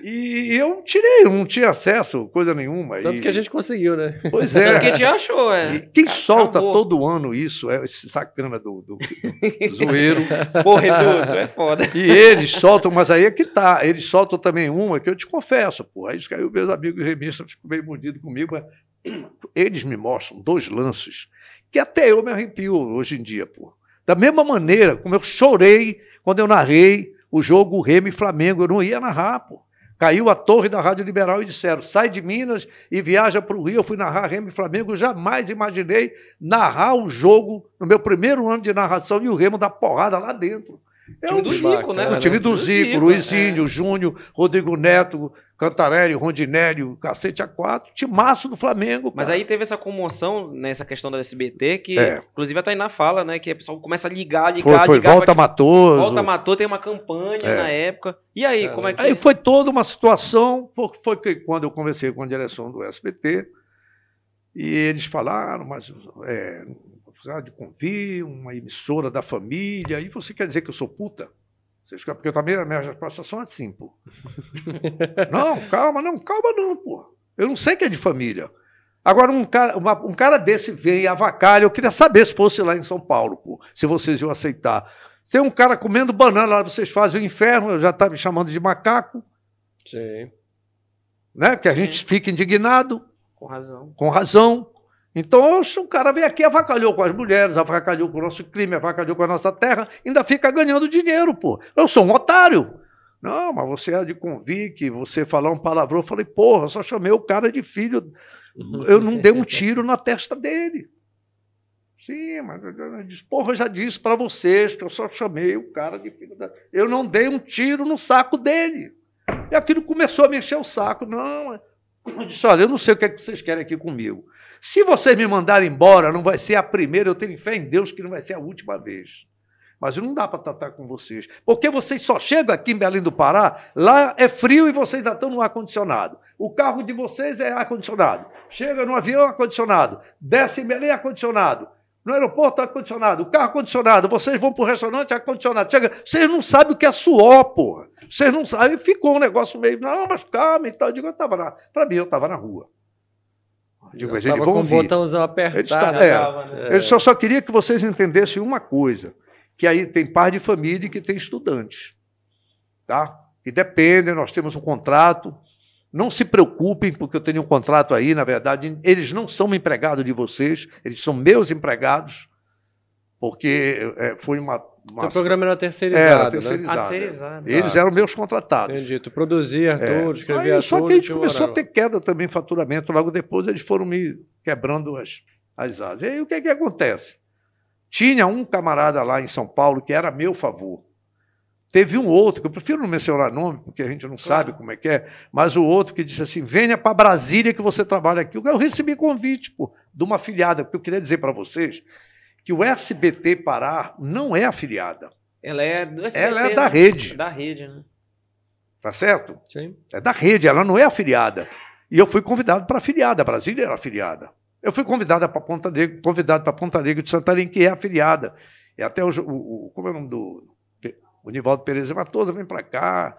e eu tirei, não tinha acesso, coisa nenhuma. Tanto e... que a gente conseguiu, né? Pois é. Tanto que a gente achou, é. E quem solta todo ano isso é esse sacana do, do, do zoeiro. Porra, Reduto, é foda. E eles soltam, mas aí é que tá. Eles soltam também uma que eu te confesso, pô. Aí os meus amigos remistas ficam meio mordidos comigo, mas eles me mostram dois lances que até eu me arrepio hoje em dia, pô. Da mesma maneira como eu chorei quando eu narrei o jogo Remo e Flamengo, eu não ia narrar, pô. Caiu a torre da Rádio Liberal e disseram: sai de Minas e viaja para o Rio. Eu fui narrar Remo e Flamengo. Eu jamais imaginei narrar o jogo no meu primeiro ano de narração e o Remo dar porrada lá dentro. É time do Zico, né? O time do Zico, Luizinho, é. Júnior, Rodrigo Neto, Cantarelli, Rondinelli, cacete a quatro, timaço do Flamengo. Mas aí teve essa comoção nessa questão da SBT, que é. inclusive a Tainá fala, né? Que o pessoal começa a ligar, ligar, foi, foi. ligar. Volta Matoso. Volta Matou, tem uma campanha é. na época. E aí, como é que. Aí foi toda uma situação, foi que quando eu conversei com a direção do SBT, e eles falaram, mas é, de convir, uma emissora da família, e você quer dizer que eu sou puta? Porque eu também, as minhas respostas são assim, pô. não, calma, não, calma não, pô. Eu não sei que é de família. Agora, um cara, uma, um cara desse vem e avacalha, eu queria saber se fosse lá em São Paulo, pô, se vocês iam aceitar. Tem um cara comendo banana lá, vocês fazem o inferno, já está me chamando de macaco. Sim. Né? Que a Sim. gente fica indignado. Com razão. Com razão. Então, se cara vem aqui, avacalhou com as mulheres, avacalhou com o nosso crime, avacalhou com a nossa terra, ainda fica ganhando dinheiro, pô. Eu sou um otário. Não, mas você é de convite, você falar um palavrão. Eu falei, porra, só chamei o cara de filho. Eu não dei um tiro na testa dele. Sim, mas eu disse, porra, eu já disse para vocês que eu só chamei o cara de filho da. Eu não dei um tiro no saco dele. E aquilo começou a mexer o saco. Não, eu disse, olha, eu não sei o que, é que vocês querem aqui comigo. Se vocês me mandarem embora, não vai ser a primeira, eu tenho fé em Deus que não vai ser a última vez. Mas não dá para tratar com vocês. Porque vocês só chegam aqui em Belém do Pará, lá é frio e vocês já estão no ar-condicionado. O carro de vocês é ar-condicionado. Chega no avião, ar-condicionado. Desce em Belém, ar-condicionado. No aeroporto, ar-condicionado. O carro ar-condicionado. Vocês vão para o restaurante, ar-condicionado. Chega, vocês não sabem o que é suor, porra. Vocês não sabem. Ficou um negócio meio, não, mas calma e tal. Eu digo, eu estava na. Para mim, eu estava na rua. Digo, eles vão com vir. o botãozão apertado. É, né? Eu só, só queria que vocês entendessem uma coisa, que aí tem par de família e que tem estudantes. Tá? Que dependem, nós temos um contrato. Não se preocupem, porque eu tenho um contrato aí, na verdade, eles não são empregados de vocês, eles são meus empregados, porque é, foi uma o programa era terceirizado. Era terceirizado. Né? terceirizado. Eles eram meus contratados. Entendi. Tu produzia é. tudo, escrevia Aí, Só que a gente começou a ter queda também faturamento. Logo depois eles foram me quebrando as, as asas. E aí o que, que acontece? Tinha um camarada lá em São Paulo que era a meu favor. Teve um outro, que eu prefiro não mencionar nome, porque a gente não sabe como é que é, mas o outro que disse assim: venha para Brasília que você trabalha aqui. Eu recebi convite pô, de uma afiliada, porque eu queria dizer para vocês que o SBT Pará não é afiliada. Ela é do SBT, Ela é da né? rede. Da rede, né? Tá certo? Sim. É da rede, ela não é afiliada. E eu fui convidado para afiliada, a Brasília era afiliada. Eu fui convidado para Ponta Negra, convidado para Ponta Negra de Santarém, que é afiliada. E até o, o, como é o nome do o Nivaldo Pereira Matosa vem para cá.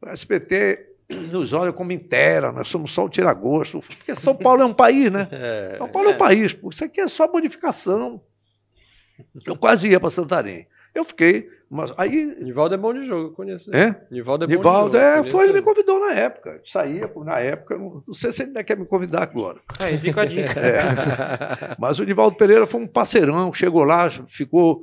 O SBT nos olha como inteira, nós somos só o tiragosto. Porque São Paulo é um país, né? É, São Paulo é, é um país, isso aqui é só modificação. Eu quase ia para Santarém. Eu fiquei. Mas aí. Nivaldo é bom de jogo, eu conheço. É? Nivaldo é bom Nivaldo de jogo. É, foi, ele me convidou na época. Saía na época. Não, não sei se ele ainda quer me convidar agora. Aí fica a dica. É. Mas o Nivaldo Pereira foi um parceirão, chegou lá, ficou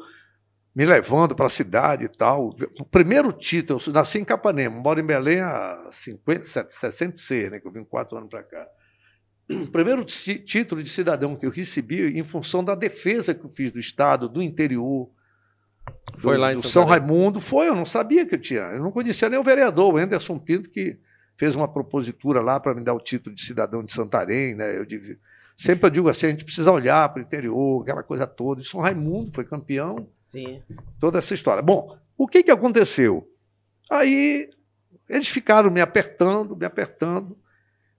me levando para a cidade e tal. O primeiro título, eu nasci em Capanema, moro em Belém há 50, 66, né, que eu vim quatro anos para cá o primeiro título de cidadão que eu recebi em função da defesa que eu fiz do Estado, do interior, foi do, lá em do São Raimundo. Foi, eu não sabia que eu tinha. Eu não conhecia nem o vereador, o Anderson Pinto, que fez uma propositura lá para me dar o título de cidadão de Santarém. Né? Eu digo, sempre eu digo assim, a gente precisa olhar para o interior, aquela coisa toda. E São Raimundo foi campeão. Sim. Toda essa história. Bom, o que, que aconteceu? Aí eles ficaram me apertando, me apertando.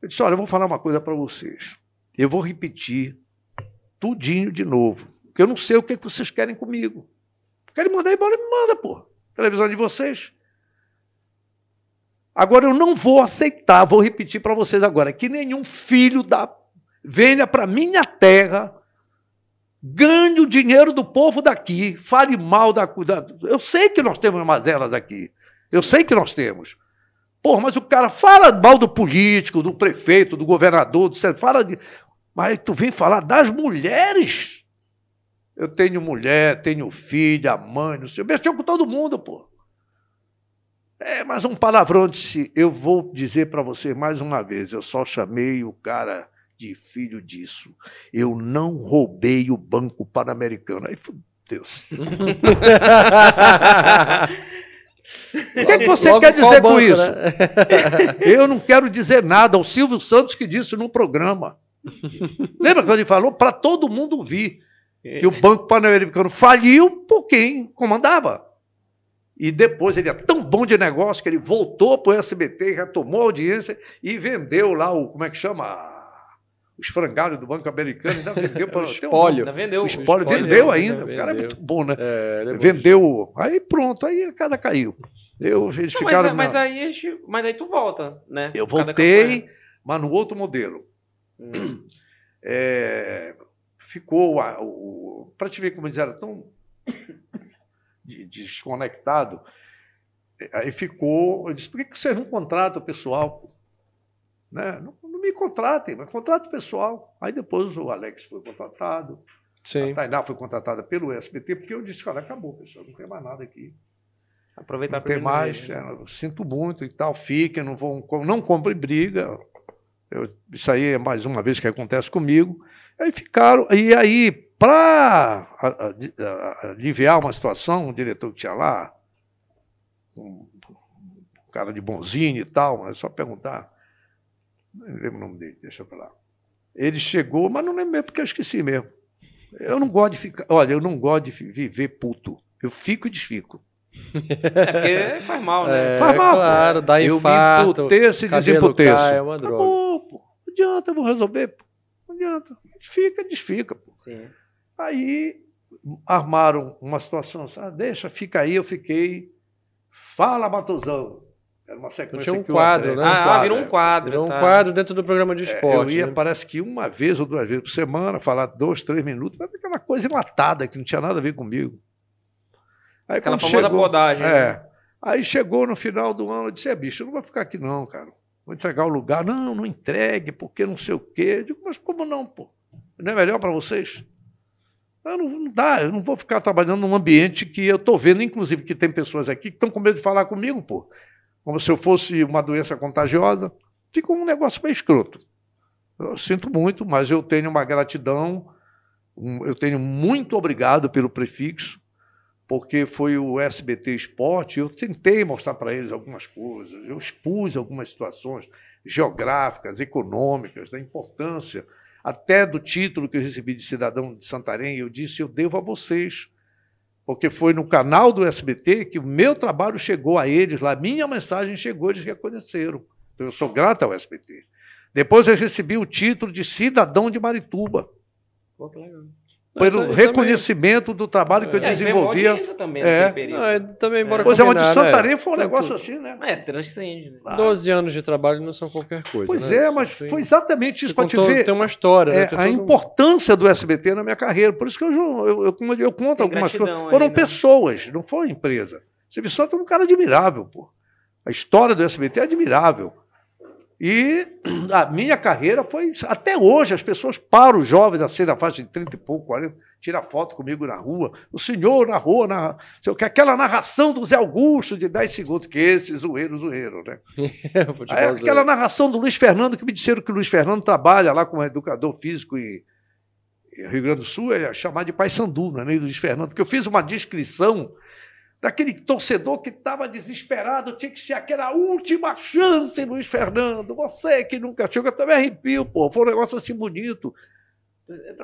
Eu disse: olha, eu vou falar uma coisa para vocês. Eu vou repetir tudinho de novo. Porque eu não sei o que, vocês querem comigo. Querem mandar embora? Me manda, pô. Televisão de vocês. Agora eu não vou aceitar, vou repetir para vocês agora, que nenhum filho da venha para minha terra, ganhe o dinheiro do povo daqui, fale mal da, da. Eu sei que nós temos mazelas aqui. Eu sei que nós temos. Porra, mas o cara fala mal do político, do prefeito, do governador, do fala de. Mas tu vem falar das mulheres. Eu tenho mulher, tenho filha, mãe, não sei. Eu mexeu com todo mundo, pô. É, mas um palavrão disse, eu vou dizer para você mais uma vez, eu só chamei o cara de filho disso. Eu não roubei o Banco Pan-Americano. Aí Deus. O que, é que você quer dizer com isso? Né? Eu não quero dizer nada. O Silvio Santos que disse no programa. Lembra quando ele falou? Para todo mundo ouvir que o Banco Pan-Americano faliu por quem comandava. E depois ele é tão bom de negócio que ele voltou para o SBT, retomou a audiência e vendeu lá o, como é que chama? Os frangalhos do Banco Americano, ainda vendeu para o espólio. Um, vendeu, o espólio, vendeu, vendeu ainda. Vendeu. O cara é muito bom, né? É, é vendeu. Aí pronto, aí a casa caiu. Eu, eles não, ficaram mas, mas, aí, mas aí tu volta, né? Eu voltei, mas no outro modelo. Hum. É, ficou, para te ver como eles eram tão desconectado, aí ficou, eu disse, por que vocês não contratam o pessoal? Né? Não, me contratem, mas contratem o pessoal. Aí depois o Alex foi contratado, Sim. a Tainá foi contratada pelo SBT, porque eu disse, cara, acabou, pessoal, não tem mais nada aqui. Aproveitar não tem mais, né? é, sinto muito e tal, fiquem, não vão, não comprem briga. Eu, isso aí é mais uma vez que acontece comigo. Aí ficaram, e aí, para aliviar uma situação, o diretor que tinha lá, um cara de bonzinho e tal, mas só perguntar, não lembro o nome dele, deixa para lá. Ele chegou, mas não lembro mesmo, porque eu esqueci mesmo. Eu não gosto de ficar, olha, eu não gosto de viver puto. Eu fico e desfico. É porque faz mal, né? É, faz mal. Claro, dá eu infarto. Eu me emputeço e desemputeço. É uma droga. Acabou, pô. Não adianta, eu vou resolver, pô. Não adianta. Fica, desfica, pô. Sim. Aí armaram uma situação, ah, deixa, fica aí, eu fiquei. Fala, Matosão. Era uma sequência tinha um quadro, né? Ah, ah, virou um quadro. Virou tá. um quadro dentro do programa de esporte. É, eu ia, né? parece que uma vez ou duas vezes por semana, falar dois, três minutos, mas aquela coisa enlatada que não tinha nada a ver comigo. Aí, aquela famosa chegou, podagem. É. Né? Aí chegou no final do ano, eu disse, é, bicho, eu não vou ficar aqui não, cara. Vou entregar o lugar. Não, não entregue, porque não sei o quê. Eu digo, mas como não, pô? Não é melhor para vocês? Eu não, não, dá, eu não vou ficar trabalhando num ambiente que eu estou vendo, inclusive, que tem pessoas aqui que estão com medo de falar comigo, pô. Como se eu fosse uma doença contagiosa. Fica um negócio meio escroto. Eu sinto muito, mas eu tenho uma gratidão, um, eu tenho muito obrigado pelo prefixo, porque foi o SBT Esporte. Eu tentei mostrar para eles algumas coisas, eu expus algumas situações geográficas, econômicas, da importância até do título que eu recebi de cidadão de Santarém, eu disse: eu devo a vocês. Porque foi no canal do SBT que o meu trabalho chegou a eles, lá, minha mensagem chegou, eles reconheceram. Então eu sou grato ao SBT. Depois eu recebi o título de cidadão de Marituba. Pô, que legal pelo reconhecimento também. do trabalho que eu é, desenvolvia. Também, é. Não, também, bora pois é, mas de Santarém é, foi um negócio assim, né? É, transcende. Né? Ah. 12 anos de trabalho não são qualquer coisa. Pois né? é, mas Sim. foi exatamente isso para te ver. Tem uma história. É, né? a importância do SBT na minha carreira. Por isso que eu, eu, eu, eu conto tem algumas coisas. Foram aí, né? pessoas, não foi empresa. Você viu só é um cara admirável, pô. A história do SBT é admirável. E a minha carreira foi. Até hoje, as pessoas param os jovens, assim, da faixa de 30 e pouco, 40, tira foto comigo na rua. O senhor na rua, na, aquela narração do Zé Augusto de 10 segundos, que esse zoeiro, zoeiro, né? Aí, aquela narração do Luiz Fernando, que me disseram que o Luiz Fernando trabalha lá como educador físico em, em Rio Grande do Sul, é chamado de Pai Sandu, não é nem Luiz Fernando, porque eu fiz uma descrição daquele torcedor que estava desesperado, tinha que ser aquela última chance, Luiz Fernando. Você que nunca chegou, eu também arrepio, pô. Foi um negócio assim bonito.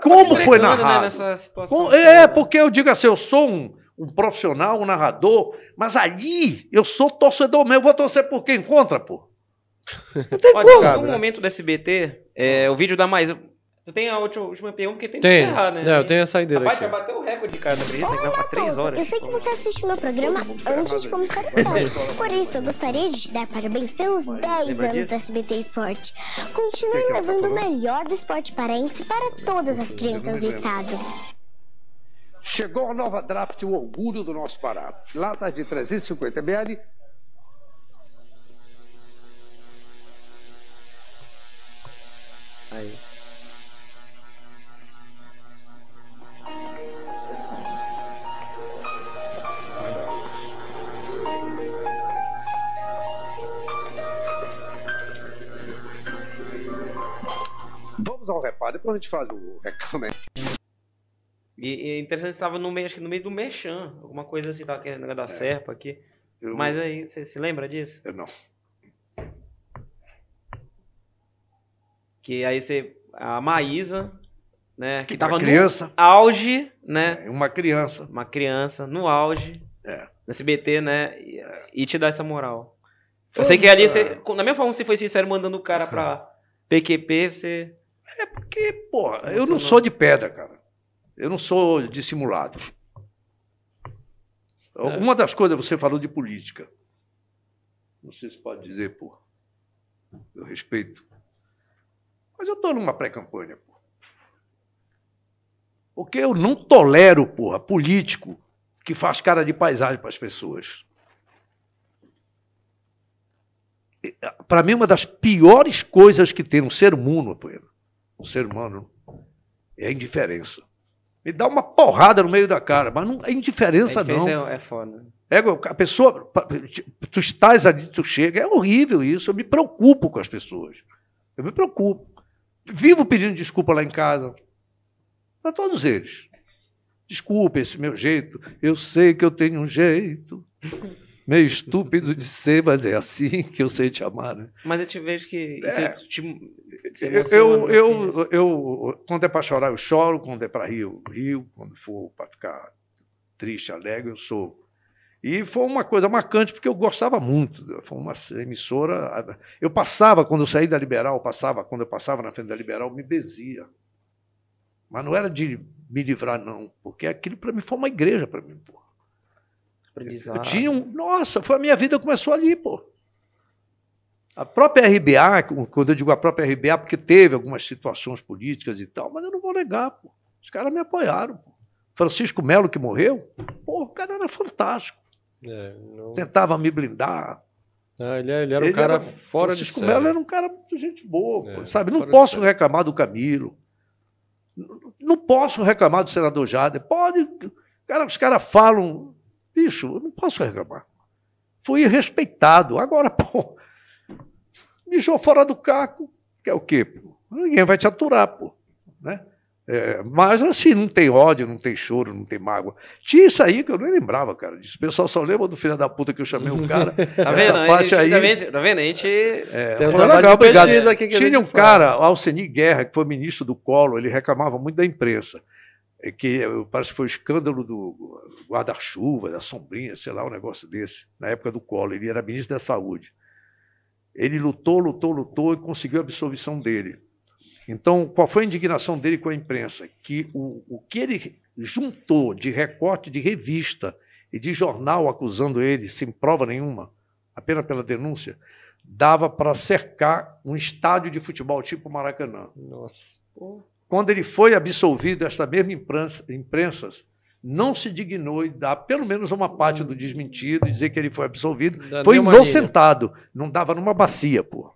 Como foi né, narrado? Né, nessa situação é, porque eu digo assim, eu sou um, um profissional, um narrador, mas ali eu sou torcedor mesmo. Eu vou torcer por quem contra, pô. Não tem Pode, como. No né? momento do SBT, é, o vídeo dá mais. Tu tem a última, última pergunta que tem que encerrar, né? É, eu tenho a saideira Rapaz, já bateu o recorde, cara, da brisa, que vai pra 3 horas. Eu sei que você assiste o meu programa antes de começar o seu. Por isso, eu gostaria de te dar parabéns pelos 10 anos do SBT Esporte. Continue levando o melhor do esporte paraense para todas as crianças do estado. Chegou a nova draft, o orgulho do nosso Pará. Lata de 350 ml. Aí. Depois a gente faz o reclame. E, e interessante, você estava no meio, acho que no meio do Mechan, alguma coisa assim, tava negócio da é. Serpa aqui. Eu... Mas aí, você se lembra disso? Eu não. Que aí você. A Maísa, né? Que, que tava criança. no auge, né? É, uma criança. Uma criança, no auge. É. No SBT, né? E, e te dá essa moral. Eu sei que ali, você, na minha forma, você foi sincero mandando o cara pra PQP, você. É porque, porra, eu não sou de pedra, cara. Eu não sou dissimulado. É. Uma das coisas, você falou de política. Não sei se pode dizer, porra. Eu respeito. Mas eu estou numa pré-campanha, porra. Porque eu não tolero, porra, político que faz cara de paisagem para as pessoas. Para mim, uma das piores coisas que tem um ser humano, um ser humano, é a indiferença. Me dá uma porrada no meio da cara, mas não é indiferença, a não. É, é foda. É, a pessoa, tu estás ali, tu chega, é horrível isso. Eu me preocupo com as pessoas. Eu me preocupo. Vivo pedindo desculpa lá em casa. Para todos eles. Desculpe esse meu jeito. Eu sei que eu tenho um jeito meio estúpido de ser, mas é assim que eu sei te amar. Né? Mas eu te vejo que é, te, eu, eu, eu, eu, quando é para chorar, eu choro. Quando é para rir, eu rio. Quando for para ficar triste, alegre, eu sou. E foi uma coisa marcante, porque eu gostava muito. Foi uma emissora. Eu passava, quando eu saí da Liberal, passava, quando eu passava na frente da Liberal, me bezia. Mas não era de me livrar, não, porque aquilo para mim foi uma igreja para mim, pô. Eu tinha um. Nossa, foi a minha vida começou ali, pô. A própria RBA, quando eu digo a própria RBA, porque teve algumas situações políticas e tal, mas eu não vou negar, pô. Os caras me apoiaram, pô. Francisco Melo, que morreu, pô, o cara era fantástico. É, não... Tentava me blindar. Ah, ele, ele, era um ele cara era, fora Francisco de Melo era um cara muito gente boa, é, sabe? Não posso reclamar do Camilo. Não posso reclamar do senador Jader. Pode. Cara, os caras falam. Bicho, eu não posso reclamar. Fui respeitado. Agora, pô, mijou fora do caco. Que é o quê? Pô? Ninguém vai te aturar, pô. Né? É, mas assim, não tem ódio, não tem choro, não tem mágoa. Tinha isso aí que eu nem lembrava, cara. Disso. O pessoal só lembra do filho da puta que eu chamei o cara. tá vendo? Essa parte aí, tá, vendo? tá vendo? A gente. É, um foi legal, obrigado. Tinha um cara, Alceni Guerra, que foi ministro do Colo, ele reclamava muito da imprensa. É que parece que foi o escândalo do guarda-chuva, da sombrinha, sei lá, um negócio desse, na época do Colo. Ele era ministro da Saúde. Ele lutou, lutou, lutou e conseguiu a absolvição dele. Então, qual foi a indignação dele com a imprensa? Que o, o que ele juntou de recorte de revista e de jornal acusando ele, sem prova nenhuma, apenas pela denúncia, dava para cercar um estádio de futebol tipo Maracanã. Nossa. Quando ele foi absolvido, essa mesma imprensa, imprensa não se dignou em dar pelo menos uma parte do desmentido e dizer que ele foi absolvido. foi inocentado. Não dava numa bacia, pô.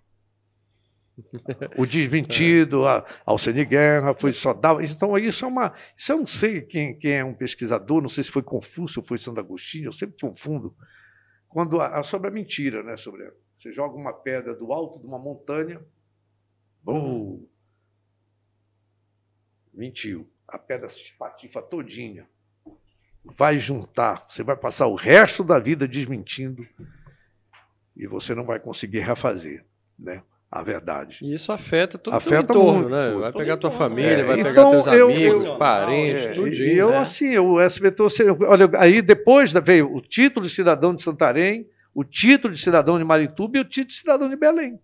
O desmentido, a Alcine Guerra, foi só dava. Então, isso é uma. Isso eu não sei quem, quem é um pesquisador, não sei se foi Confúcio ou foi Santo Agostinho, eu sempre confundo. Quando a, sobre a mentira, né? Sobre você joga uma pedra do alto de uma montanha, bum, mentiu. A pedra se espatifa todinha. Vai juntar, você vai passar o resto da vida desmentindo e você não vai conseguir refazer, né? a verdade. E isso afeta todo afeta o entorno, muito, né? Vai pegar tua família, é, vai então, pegar teus eu, amigos, eu, parentes, é, tudo. E eu, né? assim, o SBT, olha, aí depois veio o título de cidadão de Santarém, o título de cidadão de Marituba e o título de cidadão de Belém.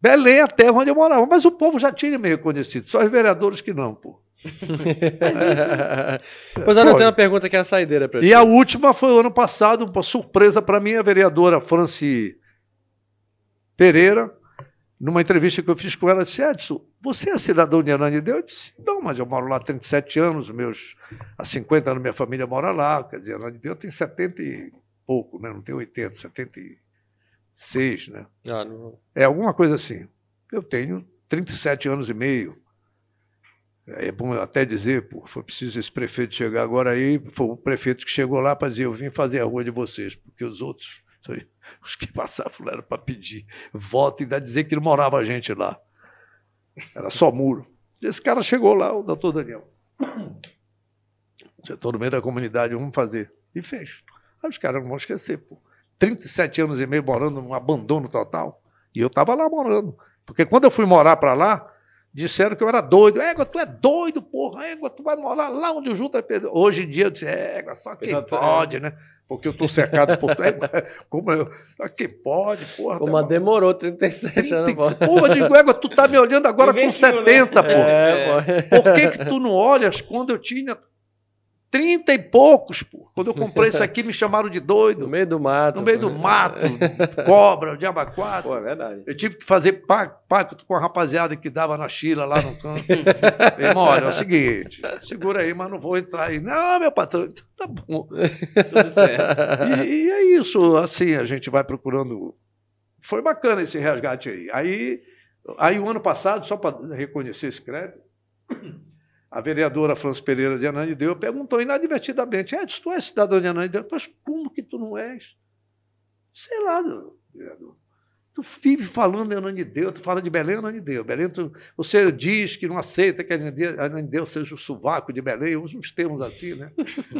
Belém até onde eu morava, mas o povo já tinha me reconhecido, só os vereadores que não, pô. Mas isso... Pois olha, eu tenho uma pergunta que é a saideira para E a última foi o ano passado, uma surpresa para mim, a vereadora Franci Pereira, numa entrevista que eu fiz com ela, disse: Edson, você é cidadão de Ananindeua? Eu disse: não, mas eu moro lá há 37 anos, meus, há 50 anos minha família mora lá. Quer dizer, Ananindeua tem 70 e pouco, né? não tem 80, 76, né? Ah, não... É alguma coisa assim. Eu tenho 37 anos e meio. É bom até dizer, pô, foi preciso esse prefeito chegar agora aí, foi o prefeito que chegou lá para dizer, eu vim fazer a rua de vocês, porque os outros os que passavam era para pedir voto e ainda dizer que não morava gente lá. Era só muro. Esse cara chegou lá, o doutor Daniel. Estou no meio da comunidade, vamos fazer. E fez. Aí os caras não vão esquecer, pô. 37 anos e meio morando num abandono total. E eu estava lá morando. Porque quando eu fui morar para lá, disseram que eu era doido. Égua, tu é doido, porra. Égua, tu vai morar lá onde o Juta Pedro. Hoje em dia eu disse, égua, só quem Exato, pode, é. né? Porque eu estou cercado por. Égua, como eu. Só quem pode, porra. Uma tá demorou 37 anos. Porra, eu digo, égua, tu tá me olhando agora com 70, né? porra. É, Por que, que tu não olhas quando eu tinha Trinta e poucos, pô. Quando eu comprei isso aqui, me chamaram de doido. No meio do mato. No meio do mato, cobra, diabo quatro. Pô, é verdade. Eu tive que fazer pacto com a rapaziada que dava na Chila lá no canto. irmão, olha, é o seguinte, segura aí, mas não vou entrar aí. Não, meu patrão, então tá bom. Tudo certo. E, e é isso, assim, a gente vai procurando. Foi bacana esse resgate aí. Aí, aí o ano passado, só para reconhecer esse crédito, a vereadora França Pereira de Ananideu perguntou inadvertidamente: Edson, tu és cidadão de Ananideu? Mas como que tu não és? Sei lá, vereador. Tu vive falando em Ananideu, tu fala de Belém, Ananideu. Belém, tu, você diz que não aceita que Ananideu seja o sovaco de Belém, usa uns termos assim, né?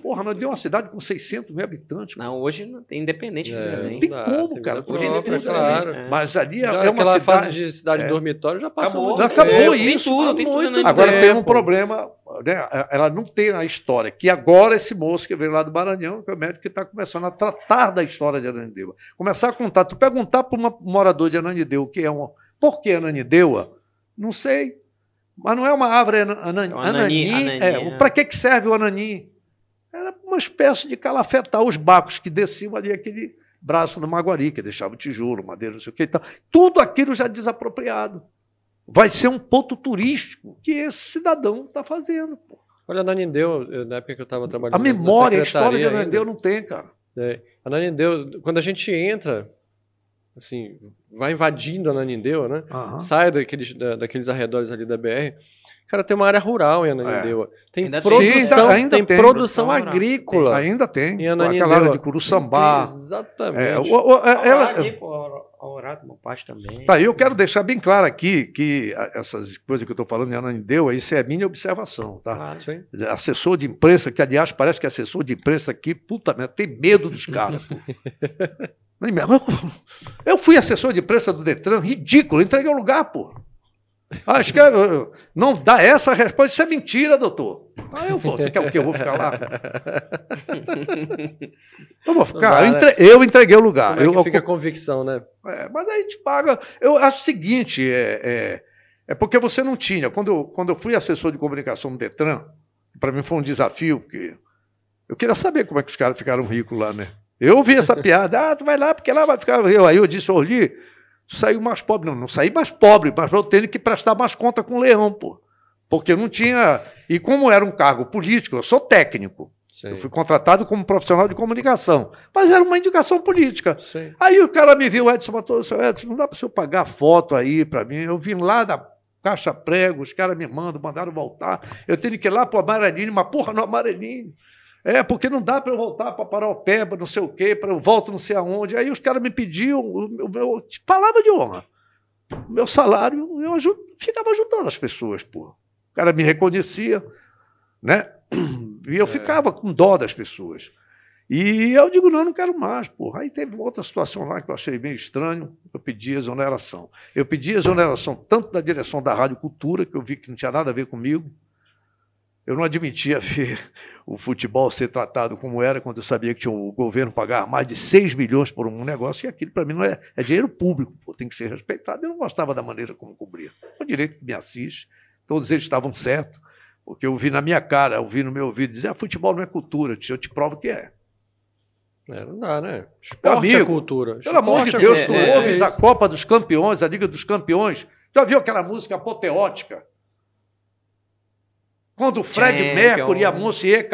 Porra, Ananideu é uma cidade com 600 mil habitantes. Não, hoje não tem independente é, de Belém. Não tem como, tem cara. Hoje é independente claro. É. Mas ali já é uma cidade... fase de cidade é. dormitório já passou. Acabou, acabou isso. Tem tudo, tem tudo. Agora tem um problema, né? ela não tem a história, que agora esse moço que veio lá do Maranhão, que é o médico que está começando a tratar da história de Ananideu. Começar a contar. Tu perguntar para um morador de Ananideu o que é um. Por que Ananindeua? Não sei. Mas não é uma árvore anan, é anani. anani é, é. Para que, que serve o anani? Era uma espécie de calafetar os bacos que desciam ali aquele braço do Maguari, que deixava tijolo, madeira, não sei o que e tal. Tudo aquilo já desapropriado. Vai ser um ponto turístico que esse cidadão está fazendo. Pô. Olha, Ananindeu, na época que eu estava trabalhando. A memória, a história de Ananindeu não tem, cara. É. Ananindeu, quando a gente entra assim, vai invadindo a Nanindeua, né? Uhum. Sai daqueles, da, daqueles arredores ali da BR. Cara, tem uma área rural em Ananindeua. É. Tem ainda produção, ainda tem, tem produção agrícola. Tem. Ainda tem. Em Aquela área de Curuçambá. Exatamente. É, o, o, é, ela, Alvorada, uma parte também. Tá, eu quero deixar bem claro aqui que essas coisas que eu estou falando em Ananindeua, isso é a minha observação, tá? Claro, sim. Assessor de imprensa, que aliás parece que assessor de imprensa aqui, puta merda, tem medo dos caras. Eu fui assessor de imprensa do Detran, ridículo, entreguei o lugar, pô. Acho que não dá essa resposta, isso é mentira, doutor. Ah, eu vou, quer o quê? Eu vou ficar lá? Eu vou ficar, dá, eu, entre, né? eu, entreguei o lugar. Como é eu, fica a convicção, né? É, mas aí a gente paga. Eu acho o seguinte: é, é, é, porque você não tinha. Quando eu, quando eu fui assessor de comunicação do Detran, para mim foi um desafio, porque eu queria saber como é que os caras ficaram ricos lá, né? Eu ouvi essa piada, ah, tu vai lá porque lá vai ficar. Eu, aí eu disse, Orli, tu saiu mais pobre. Não, não saí mais pobre, mas eu tenho que prestar mais conta com o leão, pô. Porque não tinha. E como era um cargo político, eu sou técnico. Sim. Eu fui contratado como profissional de comunicação. Mas era uma indicação política. Sim. Aí o cara me viu, Edson Matou, seu Edson, não dá para o senhor pagar foto aí para mim. Eu vim lá da Caixa Prego, os caras me mandam, mandaram voltar. Eu tenho que ir lá para o Amarelinho, mas porra, no Amarelinho. É, porque não dá para eu voltar para Paraupeba, não sei o quê, para eu volto não sei aonde. Aí os caras me pediam, o meu, palavra de honra, o meu salário, eu ajudo, ficava ajudando as pessoas, pô. O cara me reconhecia, né? E eu é. ficava com dó das pessoas. E eu digo, não, não quero mais, porra. Aí teve outra situação lá que eu achei meio estranho, eu pedi exoneração. Eu pedi exoneração tanto da direção da Rádio Cultura, que eu vi que não tinha nada a ver comigo, eu não admitia ver o futebol ser tratado como era quando eu sabia que tinha o governo pagar mais de 6 milhões por um negócio, e aquilo para mim não é, é dinheiro público, pô, tem que ser respeitado. Eu não gostava da maneira como cobria. O direito que me assiste, todos eles estavam certos, porque eu vi na minha cara, eu vi no meu ouvido dizer: ah, futebol não é cultura, eu te provo que é. É, não dá, né? Esporte é amigo, é cultura. Pelo amor de Deus, é, tu é, ouves é a Copa dos Campeões, a Liga dos Campeões. Já viu aquela música apoteótica? Quando o Fred Champion. Mercury e a Monsieur,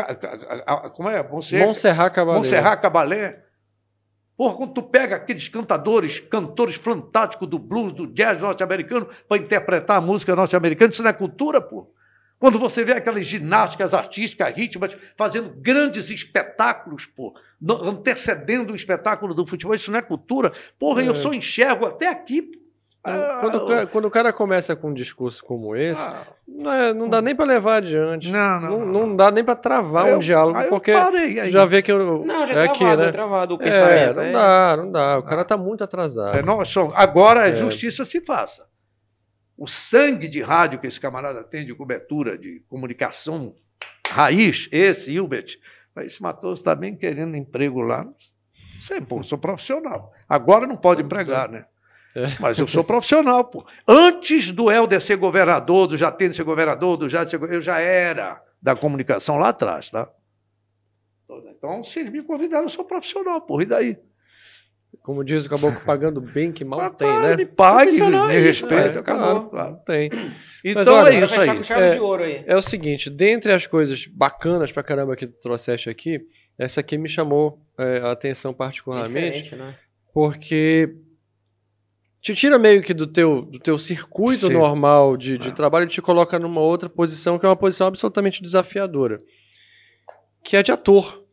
como é? Monsieur, Montserrat Caballé. Montserrat Caballé. Porra, quando tu pega aqueles cantadores, cantores fantásticos do blues, do jazz norte-americano, para interpretar a música norte-americana, isso não é cultura, pô. Quando você vê aquelas ginásticas artísticas, ritmas, fazendo grandes espetáculos, pô, antecedendo o espetáculo do futebol, isso não é cultura. Porra, é. eu só enxergo até aqui, Ah, quando, quando, o cara começa com um discurso como esse, ah, não, é, não, dá nem para levar adiante. Não, não, não, não, dá nem para travar eu, um diálogo, porque parei, já vê que eu, não, já é, é aqui, travado, né? é travado o pensamento. É, não dá, não dá. O cara está muito atrasado. É, não, agora a justiça se faça. O sangue de rádio que esse camarada tem de cobertura, de comunicação raiz, esse Hilbert, esse Matoso está bem querendo emprego lá. Não sei, pô, sou profissional. Agora não pode empregar, né? É. Mas eu sou profissional, pô. Antes do Helder ser governador, do Jatene ser governador, do Jade ser eu já era da comunicação lá atrás, tá? Então, vocês me convidaram, eu sou profissional, porra, e daí? Como diz o caboclo, pagando bem que mal Mas, tem, né? Me pague, me respeito, é, acabou. Claro, tem. Então olha, é isso aí. É, é, o seguinte, dentre as coisas bacanas pra caramba que tu trouxeste aqui, essa aqui me chamou é, a atenção particularmente, né? porque te tira meio que do teu, do teu circuito Sim. normal de, de é. trabalho e te coloca numa outra posição que é uma posição absolutamente desafiadora, que é de ator.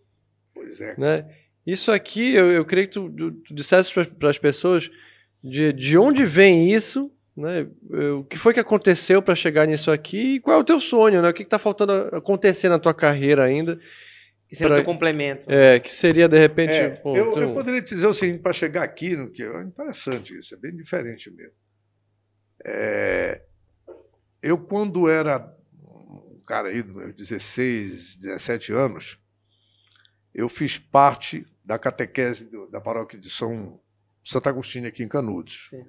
Pois é. Né? Isso aqui, eu, eu queria que tu, tu, tu dissesse para as pessoas de, de onde vem isso, né? O que foi que aconteceu para chegar nisso aqui e qual é o teu sonho, né? O que está faltando acontecer na tua carreira ainda que seria pra, o complemento. É, que seria de repente. É, pô, eu, eu, poderia te dizer o seguinte, para chegar aqui, no que é interessante isso, é bem diferente mesmo. É, eu, quando era um cara aí dos meus 16, 17 anos, eu fiz parte da catequese do, da paróquia de São Santo Agostinho aqui em Canudos. Sim.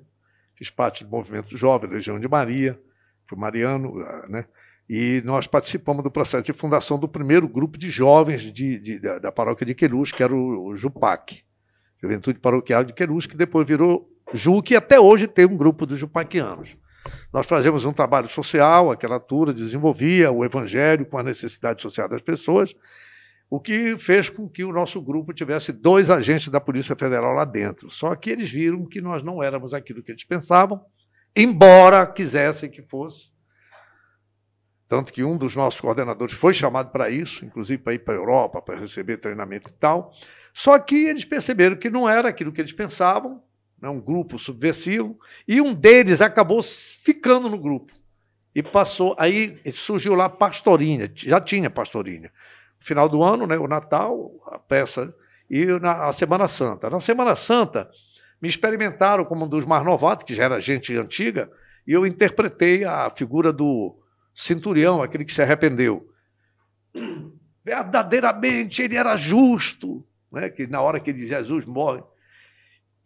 Fiz parte do movimento jovem, Legião de Maria, fui mariano, né? E nós participamos do processo de fundação do primeiro grupo de jovens de, de, da, da, paróquia de Querus, que era o, o JUPAC, Juventude Paroquial de Querus, que depois virou JUC e até hoje tem um grupo dos Jupaquianos. Nós fazemos um trabalho social, aquela altura, desenvolvia o evangelho com a necessidade social das pessoas, o que fez com que o nosso grupo tivesse dois agentes da Polícia Federal lá dentro. Só que eles viram que nós não éramos aquilo que eles pensavam, embora quisessem que fosse. Tanto que um dos nossos coordenadores foi chamado para isso, inclusive para ir para a Europa, para receber treinamento e tal. Só que eles perceberam que não era aquilo que eles pensavam, né, um grupo subversivo, e um deles acabou ficando no grupo. E passou, aí surgiu lá Pastorinha, já tinha Pastorinha. Final do ano, né, o Natal, a peça, e na a Semana Santa. Na Semana Santa, me experimentaram como um dos mais novatos, que já era gente antiga, e eu interpretei a figura do centurião, aquele que se arrependeu. Verdadeiramente ele era justo, né? que na hora que Jesus morre.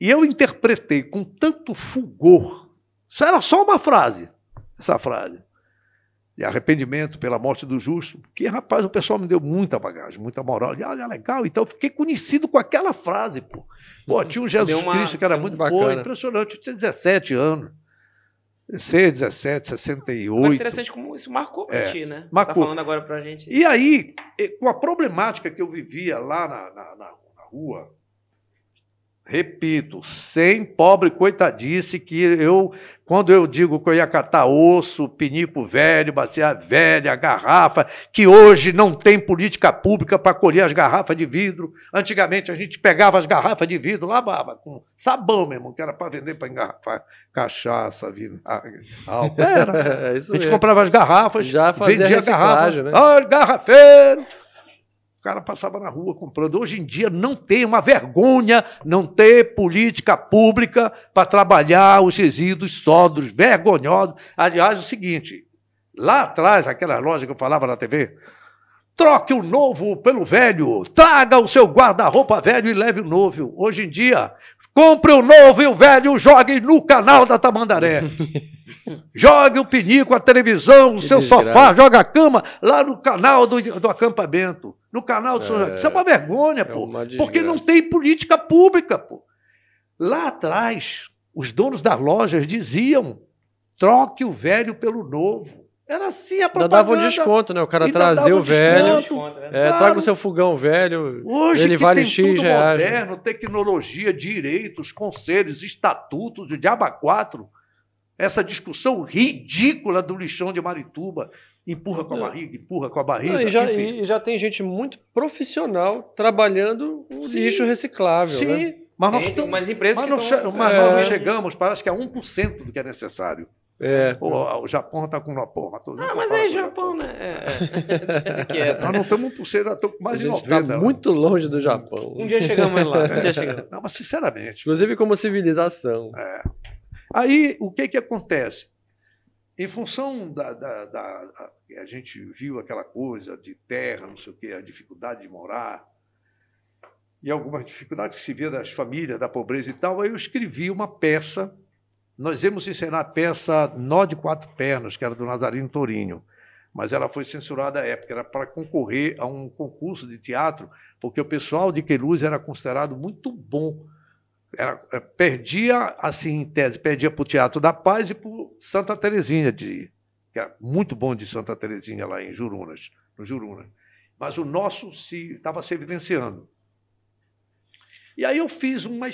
E eu interpretei com tanto fulgor, isso era só uma frase, essa frase, de arrependimento pela morte do justo, que, rapaz, o pessoal me deu muita bagagem, muita moral. E, olha, legal, então eu fiquei conhecido com aquela frase, pô. Pô, tinha um Jesus uma, Cristo que era muito bacana. Pô, impressionante, eu tinha 17 anos. 16, 17, 68. É interessante como isso marcou para é, ti, né? Tá marcou. Tá falando agora para gente. E aí, com a problemática que eu vivia lá na, na, na, na rua, repito, sem pobre coitadice, que eu, quando eu digo que eu ia catar osso, pinico velho, bacia velha, garrafa, que hoje não tem política pública para colher as garrafas de vidro. Antigamente a gente pegava as garrafas de vidro, lavava com sabão mesmo, que era para vender para engarrafar cachaça, vinagre. Era. é a gente mesmo. comprava as garrafas, Já vendia garrafas. Né? Olha, garrafeiro! Cara passava na rua comprando. Hoje em dia não tem uma vergonha não ter política pública para trabalhar os resíduos sólidos, vergonhosos. Aliás, o seguinte, lá atrás, aquela loja que eu falava na TV, troque o novo pelo velho, traga o seu guarda-roupa velho e leve o novo. Hoje em dia, compre o novo e o velho jogue no canal da Tamandaré. Jogue o pinico, a televisão, o seu sofá, joga a cama lá no canal do, do acampamento. No canal do é, São Isso é uma vergonha, é pô. Uma porque não tem política pública, pô. Lá atrás, os donos das lojas diziam: troque o velho pelo novo. Era assim a propaganda. Dava um desconto, né? O cara trazia o velho. Desconto, né? é, claro. Traga o seu fogão velho. Hoje ele que vale tem X tudo reais. moderno, tecnologia, direitos, conselhos, estatutos, o diabo 4 essa discussão ridícula do lixão de Marituba. Empurra com a é. barriga, empurra com a barriga. Não, e, já, e, já, tem gente muito profissional trabalhando o lixo reciclável. Sim, né? Mas nós, estamos, mas empresas mas, nós, estão, mas é... nós não chegamos, parece que a 1% do que é necessário. É. Pô, o Japão está com uma porra. Ah, mas é Japão, né? É, é. Nós não estamos 1%, estamos com mais de 90%. Está muito longe do Japão. Um dia chegamos lá. Um dia chegamos. Não, mas sinceramente. Inclusive como civilização. É. Aí, o que, que acontece? Em função da, da, da, A gente viu aquela coisa de terra, não sei o quê, a dificuldade de morar, e algumas dificuldades que se via das famílias, da pobreza e tal, aí eu escrevi uma peça nós íamos encenar a peça Nó de Quatro Pernas, que era do Nazarino Torinho, mas ela foi censurada à época, era para concorrer a um concurso de teatro, porque o pessoal de Queluz era considerado muito bom. Era, é, perdia, assim, em tese, perdia para o Teatro da Paz e para Santa Terezinha, de, que era muito bom de Santa Terezinha lá em Jurunas, no Jurunas. Mas o nosso se estava se evidenciando. E aí eu fiz uma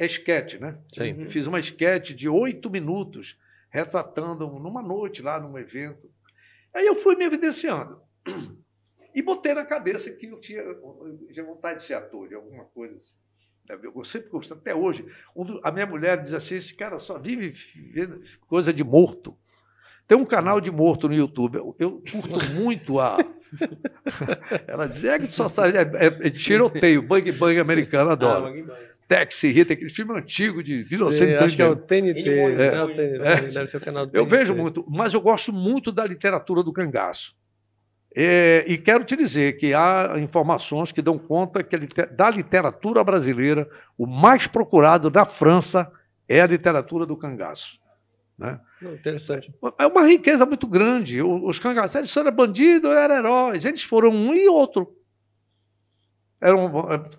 é esquete, né? Sim. Fiz uma esquete de oito minutos, retratando numa noite lá num evento. Aí eu fui me evidenciando. E botei na cabeça que eu tinha, eu tinha vontade de ser ator, de alguma coisa assim. Eu sempre gostei, até hoje. a minha mulher diz assim: esse cara só vive vendo coisa de morto. Tem um canal de morto no YouTube. Eu, eu curto muito a. Ela diz: é que só sabe. É, é, é tiroteio, bang bang americano, adoro. Ah, bang, bang. Taxi Hit, aquele filme antigo de 1930. Acho que é o TNT. É, é, o TNT é, deve ser o canal do Eu vejo muito, mas eu gosto muito da literatura do cangaço. É, e quero te dizer que há informações que dão conta que da literatura brasileira, o mais procurado da França é a literatura do cangaço. Né? Não, interessante. É uma riqueza muito grande. Os cangaceiros eram bandidos, eram heróis. Eles foram um e outro.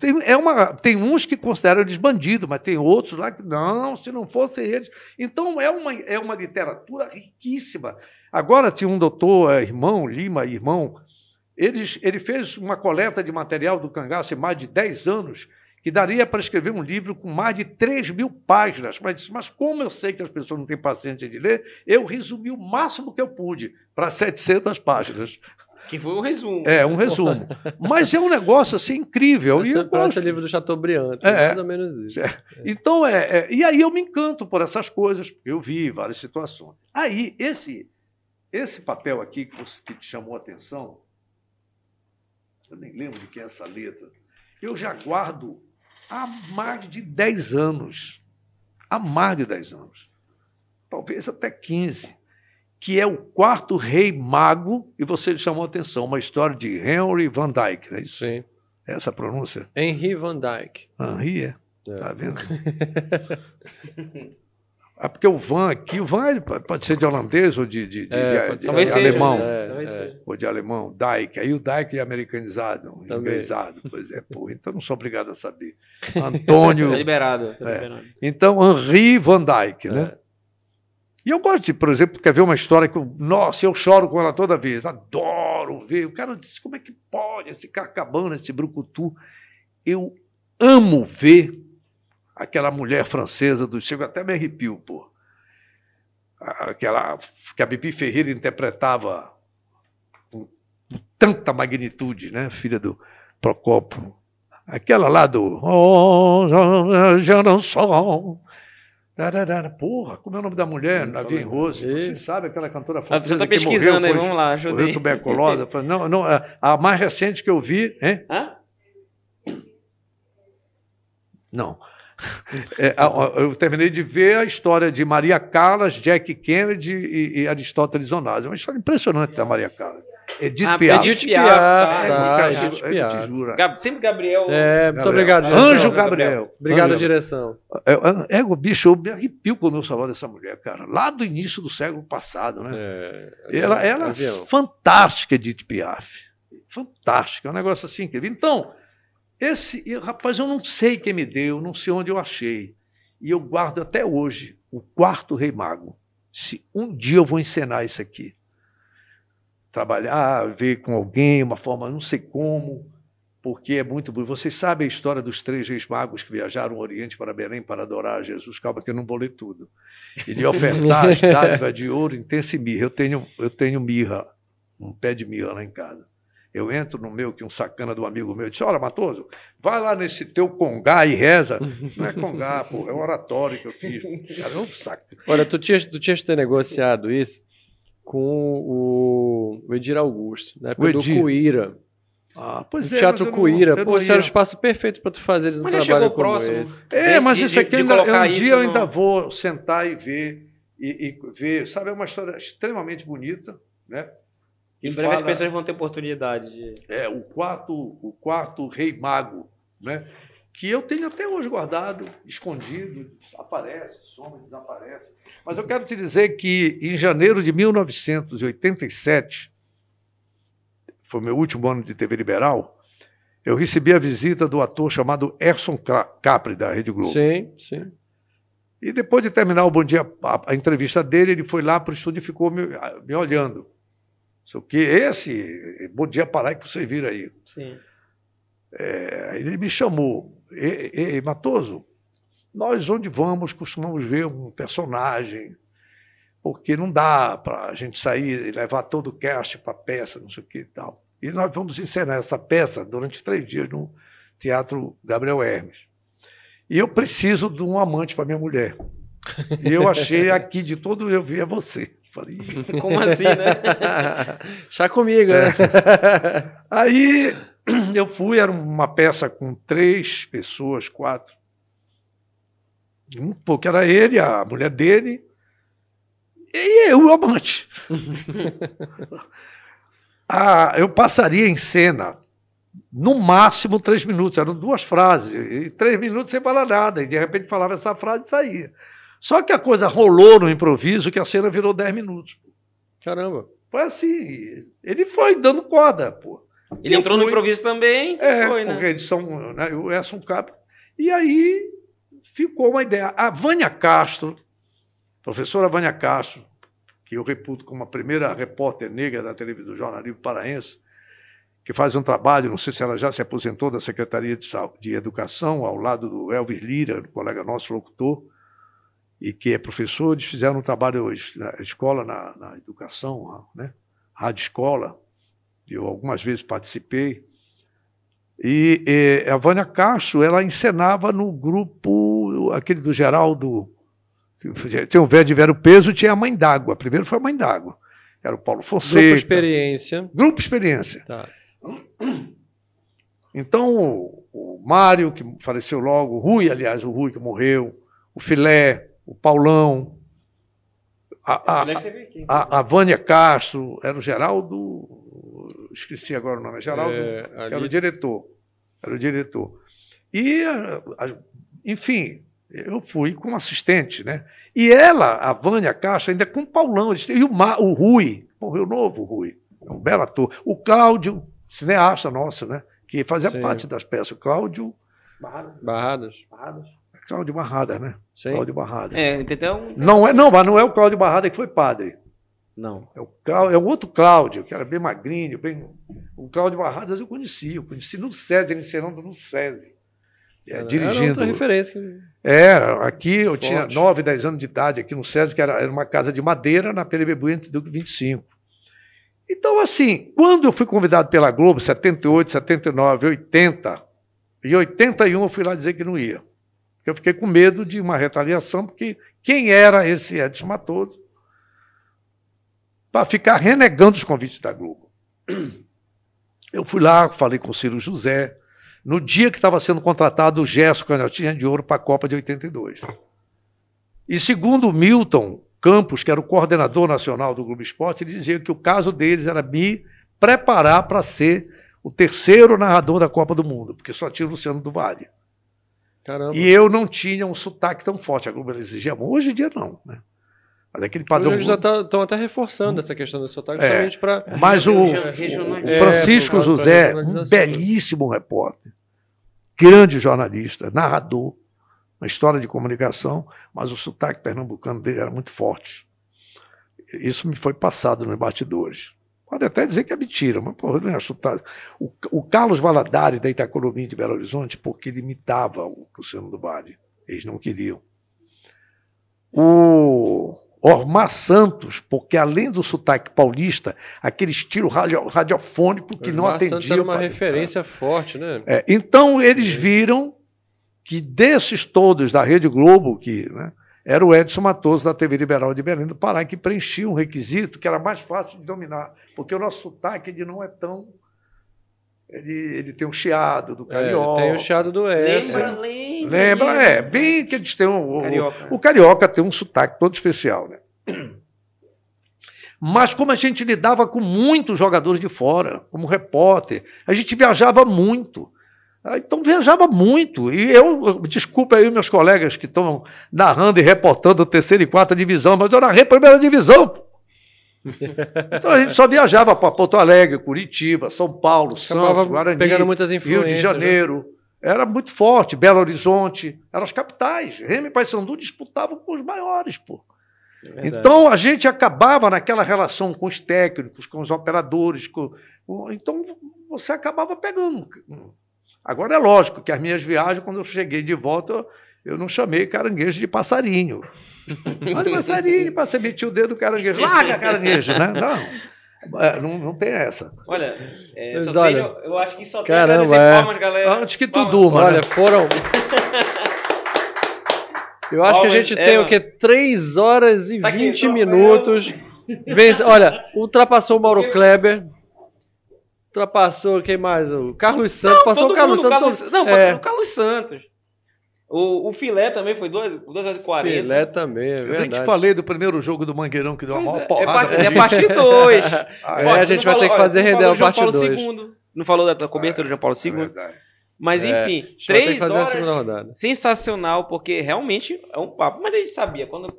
Tem, é uma, tem uns que consideram eles bandidos, mas tem outros lá que não, se não fossem eles. Então é uma, é uma literatura riquíssima. Agora tinha um doutor, é, irmão, Lima, irmão, ele, ele fez uma coleta de material do cangaço em mais de 10 anos, que daria para escrever um livro com mais de 3 mil páginas. Mas, mas como eu sei que as pessoas não têm paciência de ler, eu resumi o máximo que eu pude para 700 páginas. Que foi um resumo. É, um resumo. Mas é um negócio assim incrível. Esse, e eu gosto... livro do Chateaubriand, é, mais ou menos isso. É. Então, é, é, e aí eu me encanto por essas coisas, porque eu vi várias situações. Aí, esse, esse papel aqui que te chamou a atenção, eu nem lembro de quem é essa letra, eu já guardo há mais de 10 anos. Há mais de 10 anos. Talvez até 15 que é o quarto rei mago, e você chamou a atenção, uma história de Henry Van Dyke, não é isso? Sim. Essa a pronúncia? Henry Van Dyke. Henry, é? é. Tá vendo? é porque o Van aqui, o Van pode ser de holandês ou de, de, de, é, de, de alemão. É, é, ou de alemão, Dyke. Aí o Dyke é americanizado, inglesado. Pois é, pô, então não sou obrigado a saber. Antônio. É liberado. Tá liberado. Então, Henri Van Dyke, né? E eu gosto de, por exemplo, quer ver uma história que eu, nossa, eu choro com ela toda vez, adoro ver. O cara disse, como é que pode esse carcabana, esse brucutu? Eu amo ver aquela mulher francesa do chego até me arrepio, pô. Aquela que a Bibi Ferreira interpretava com tanta magnitude, né, filha do Procópio. Aquela lá do Oh, já não sou Porra, como é o nome da mulher? Hum, Navia Rose. Você sabe aquela cantora ah, francesa Você está pesquisando morreu, aí, vamos lá, ajudei. Morreu tuberculose. não, não, a mais recente que eu vi... Hein? Hã? Não. É, eu terminei de ver a história de Maria Callas, Jack Kennedy e, e Aristóteles Onasio. É uma história impressionante da Maria Callas. Edith ah, Piaf. Edith Piaf. Tá, tá, Edith Piaf. Te juro. Gab, sempre Gabriel. É, muito Gabriel. obrigado, direção. Anjo Gabriel. Obrigado, Anjo. direção. É, é, o bicho, eu me arrepio quando eu falo dessa mulher, cara. Lá do início do século passado, né? É, ela ela é fantástica, Edith Piaf. Fantástica. É um negócio assim incrível. Então, esse, rapaz, eu não sei quem me deu, não sei onde eu achei. E eu guardo até hoje o quarto Rei Mago. Se um dia eu vou encenar isso aqui trabalhar, ver com alguém, uma forma, não sei como, porque é muito bonito. Vocês sabem a história dos três reis magos que viajaram ao Oriente para Belém para adorar Jesus? Calma que eu não vou ler tudo. E de ofertar as dádivas de ouro, intensa e mirra. Eu tenho, eu tenho mirra, um pé de mirra lá em casa. eu entro no meu, que um sacana do amigo meu disse: Olha, Matoso, vai lá nesse teu congá e reza. Não é congá, pô, é um oratório que eu fiz. Cara, não saca. Olha, tu tinhas, tu tinhas ter negociado isso com o, o Edir Augusto, né? O Edir. do Cuíra. Ah, pois o é, Teatro Cuíra, pô, esse era o espaço perfeito para tu fazer um mas trabalho como próximo. esse. É, mas de, isso aqui de, ainda, um dia eu ainda vou sentar e ver, e, e, ver, sabe, é uma história extremamente bonita, né? E breve fala, as pessoas vão ter oportunidade de... É, o quarto, o quarto rei mago, né? Que eu tenho até hoje guardado, escondido, aparece, some, desaparece. Mas eu quero te dizer que em janeiro de 1987, foi meu último ano de TV liberal, eu recebi a visita do ator chamado Erson Capri, da Rede Globo. Sim, sim. E depois de terminar o Bom Dia, a, a entrevista dele, ele foi lá para o estúdio e ficou me, me olhando. O que esse Bom Dia Pará que vocês viram aí. Sim. É, ele me chamou. E, e, Matoso, nós onde vamos costumamos ver um personagem porque não dá para a gente sair e levar todo o cast para a peça, não sei o que e tal. E nós vamos encenar essa peça durante três dias no Teatro Gabriel Hermes. E eu preciso de um amante para minha mulher. E eu achei aqui de todo eu via você. Falei, como assim, né? Chá comigo, né? É. Aí eu fui, era uma peça com três pessoas, quatro. Um pouco era ele, a mulher dele, e eu, o amante. ah, eu passaria em cena no máximo três minutos, eram duas frases, e três minutos sem falar nada, e de repente falava essa frase e saía. Só que a coisa rolou no improviso que a cena virou dez minutos. Caramba. Foi assim, ele foi dando corda, pô. Ele entrou fui, no improviso também? É, foi, né? são, né, o Edson Cap. E aí ficou uma ideia. A Vânia Castro, professora Vânia Castro, que eu reputo como a primeira repórter negra da televisão do jornalismo paraense, que faz um trabalho, não sei se ela já se aposentou da Secretaria de, de Educação, ao lado do Elvis Lira, um colega nosso locutor, e que é professor, eles fizeram um trabalho na escola, na, na educação, né? rádio escola, eu algumas vezes participei, e, e a Vânia Castro, ela encenava no grupo, aquele do Geraldo, tem um velho de velho peso, tinha a Mãe d'Água. Primeiro foi a Mãe d'Água. Era o Paulo Fonseca. Grupo Experiência. Grupo Experiência. Tá. Então, o, o Mário, que faleceu logo, o Rui, aliás, o Rui que morreu, o Filé, o Paulão, a, a, a, a Vânia Castro, era o Geraldo, esqueci agora o nome, é Geraldo, é, ali... era o diretor. Era o diretor. E, enfim, eu fui como assistente, né? E ela, a Vânia Castro, ainda com o Paulão, e o, Ma, o Rui, morreu novo o Rui, é um belo ator. O Cláudio, cineasta nosso, né? Que fazia Sim. parte das peças. O Cláudio. Barradas. Barradas. Barradas. Cláudio Barrada, né? Sim. Cláudio Barrada. É, um... Não, é, não, mas não é o Cláudio Barrada que foi padre. Não. É o, Cláudio, é o outro Cláudio, que era bem magrinho, bem. O Cláudio Barradas eu conheci, eu conheci no SESI, ele ensinando no SESI. É, dirigindo. Era outra referência. Era, aqui eu Forte. tinha 9, 10 anos de idade, aqui no SESI, que era, era uma casa de madeira na Perebebu entre Duque 25. Então, assim, quando eu fui convidado pela Globo, 78, 79, 80, e 81 eu fui lá dizer que não ia. Eu fiquei com medo de uma retaliação, porque quem era esse Edson Matoso para ficar renegando os convites da Globo? Eu fui lá, falei com o Ciro José, no dia que estava sendo contratado o Gerson Canhotinha de Ouro para a Copa de 82. E segundo o Milton Campos, que era o coordenador nacional do Globo Esporte, ele dizia que o caso deles era me preparar para ser o terceiro narrador da Copa do Mundo, porque só tinha o Luciano do Vale. Caramba. E eu não tinha um sotaque tão forte. A Globo exigia, hoje em dia não, né? Mas aquele padrão. Eles já estão tá, até reforçando essa questão do sotaque, é, para. Mas o, o Francisco é, José, um belíssimo repórter, grande jornalista, narrador, uma história de comunicação, mas o sotaque pernambucano dele era muito forte. Isso me foi passado nos bastidores. Pode até dizer que é mentira, mas porra, eu não ia chutar. O, o Carlos Valadares, da Itacolomi de Belo Horizonte, porque ele imitava o Luciano do Vale. Eles não queriam. O Ormar Santos, porque além do sotaque paulista, aquele estilo radio, radiofônico que Ormar não atendia. Santos era uma referência forte, né? É, então eles viram que desses todos da Rede Globo, que né, era o Edson Matoso da TV Liberal de Belém do Pará, que preenchia um requisito que era mais fácil de dominar, porque o nosso sotaque ele não é tão ele, ele tem um chiado do carioca. É, tem o chiado do S. Lembra, lembra. Lembra, é. Bem que eles têm um. O carioca, o, o carioca tem um sotaque todo especial, né? Mas como a gente lidava com muitos jogadores de fora, como repórter, a gente viajava muito. Ah, então viajava muito. E eu, desculpa aí meus colegas que estão narrando e reportando a terceira e quarta divisão, mas eu narrei a primeira divisão. Então a gente só viajava para Porto Alegre, Curitiba, São Paulo, Acabava Santos, Guarani, Rio de né? Janeiro. Né? Era muito forte, Belo Horizonte, eram as capitais. Remy e Paysandu disputavam com os maiores, pô. É então a gente acabava naquela relação com os técnicos, com os operadores, com... então você acabava pegando. Agora é lógico que as minhas viagens, quando eu cheguei de volta, eu não chamei caranguejo de passarinho. Olha o passarinho, para você meter o dedo no caranguejo. Larga caranguejo, né? Não. É, não, não tem essa. Olha, é, só olha, tem, eu acho que só tem caramba, agradecer é. palmas, galera. Antes que tu durma. Olha, né? foram. Eu acho palmas, que a gente é, tem mano. o quê? 3 horas e tá 20 aqui, minutos. Vence, olha, ultrapassou o Mauro Kleber. Ultrapassou quem mais? O Carlos Santos. Não, passou o Carlos mundo, Santos. Carlos, não, é. o Carlos Santos. O, o filé também foi 2 horas e 40. Filé também, é verdade. Eu nem te falei do primeiro jogo do Mangueirão que deu uma maior é, porrada. É, parte 2. ah, é, a gente vai falou, ter que fazer olha, render a parte 2. Não falou da cobertura do João Paulo II? É Mas é, enfim, três horas. Sensacional, porque realmente é um papo. Mas a gente sabia, quando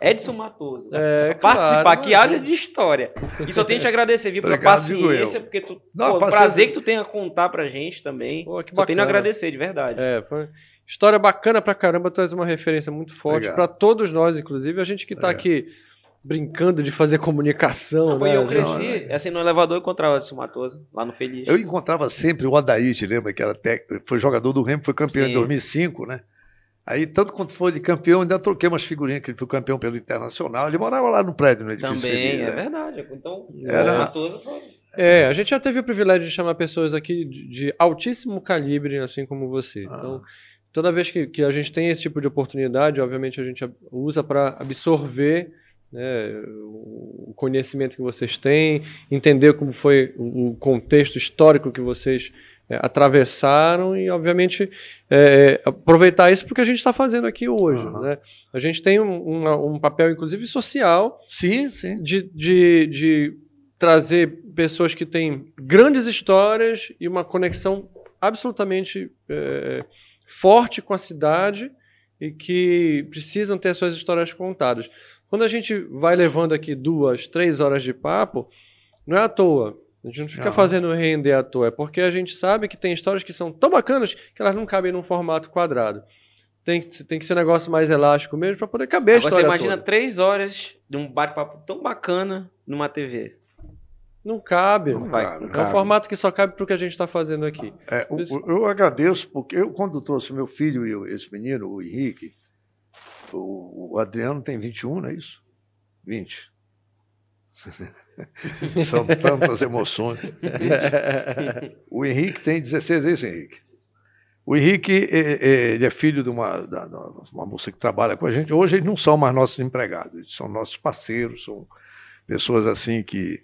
Edson Matoso. É, participar, claro, que haja de história. E só tenho que te agradecer, viu, pela paciência, porque tu. Não, pô, prazer que tu tenha a contar pra gente também. Pô, que só tenho a agradecer, de verdade. É, foi. História bacana pra caramba, traz uma referência muito forte para todos nós, inclusive. A gente que tá é. aqui brincando de fazer comunicação. Não, né? Eu cresci, assim, no elevador eu encontrava o Edson Matoso, lá no Feliz. Eu encontrava sempre o Odaí, te lembra? Que era técnico, foi jogador do Remo, foi campeão Sim. em 2005, né? Aí, tanto quanto foi de campeão, ainda troquei umas figurinhas, que ele foi campeão pelo Internacional. Ele morava lá no prédio, no edifício. Também, Feliz, é né? verdade. Então, era... Matoso foi... É, a gente já teve o privilégio de chamar pessoas aqui de, de altíssimo calibre, assim como você. Ah. Então, toda vez que, que, a gente tem esse tipo de oportunidade, obviamente a gente usa para absorver né, o conhecimento que vocês têm, entender como foi o contexto histórico que vocês é, atravessaram e, obviamente, é, aproveitar isso porque a gente está fazendo aqui hoje. Uhum. Né? A gente tem um, um, um, papel, inclusive, social sim, sim. De, de, de trazer pessoas que têm grandes histórias e uma conexão absolutamente é, forte com a cidade e que precisam ter suas histórias contadas. Quando a gente vai levando aqui duas, três horas de papo, não é à toa. A gente não fica não. fazendo render à toa, é porque a gente sabe que tem histórias que são tão bacanas que elas não cabem num formato quadrado. Tem, tem que ser um negócio mais elástico mesmo para poder caber Agora a história. Você imagina toda. três horas de um bate-papo tão bacana numa TV. Não cabe. Não vai, não é cabe. um formato que só cabe para o que a gente está fazendo aqui. É, o, eu agradeço, porque eu, quando trouxe meu filho e esse menino, o Henrique, o, o Adriano tem 21, não é isso? 20. São tantas emoções. 20. O Henrique tem 16, é isso, Henrique? O Henrique é, é, ele é filho de uma, da, uma moça que trabalha com a gente. Hoje eles não são mais nossos empregados, eles são nossos parceiros, são pessoas assim que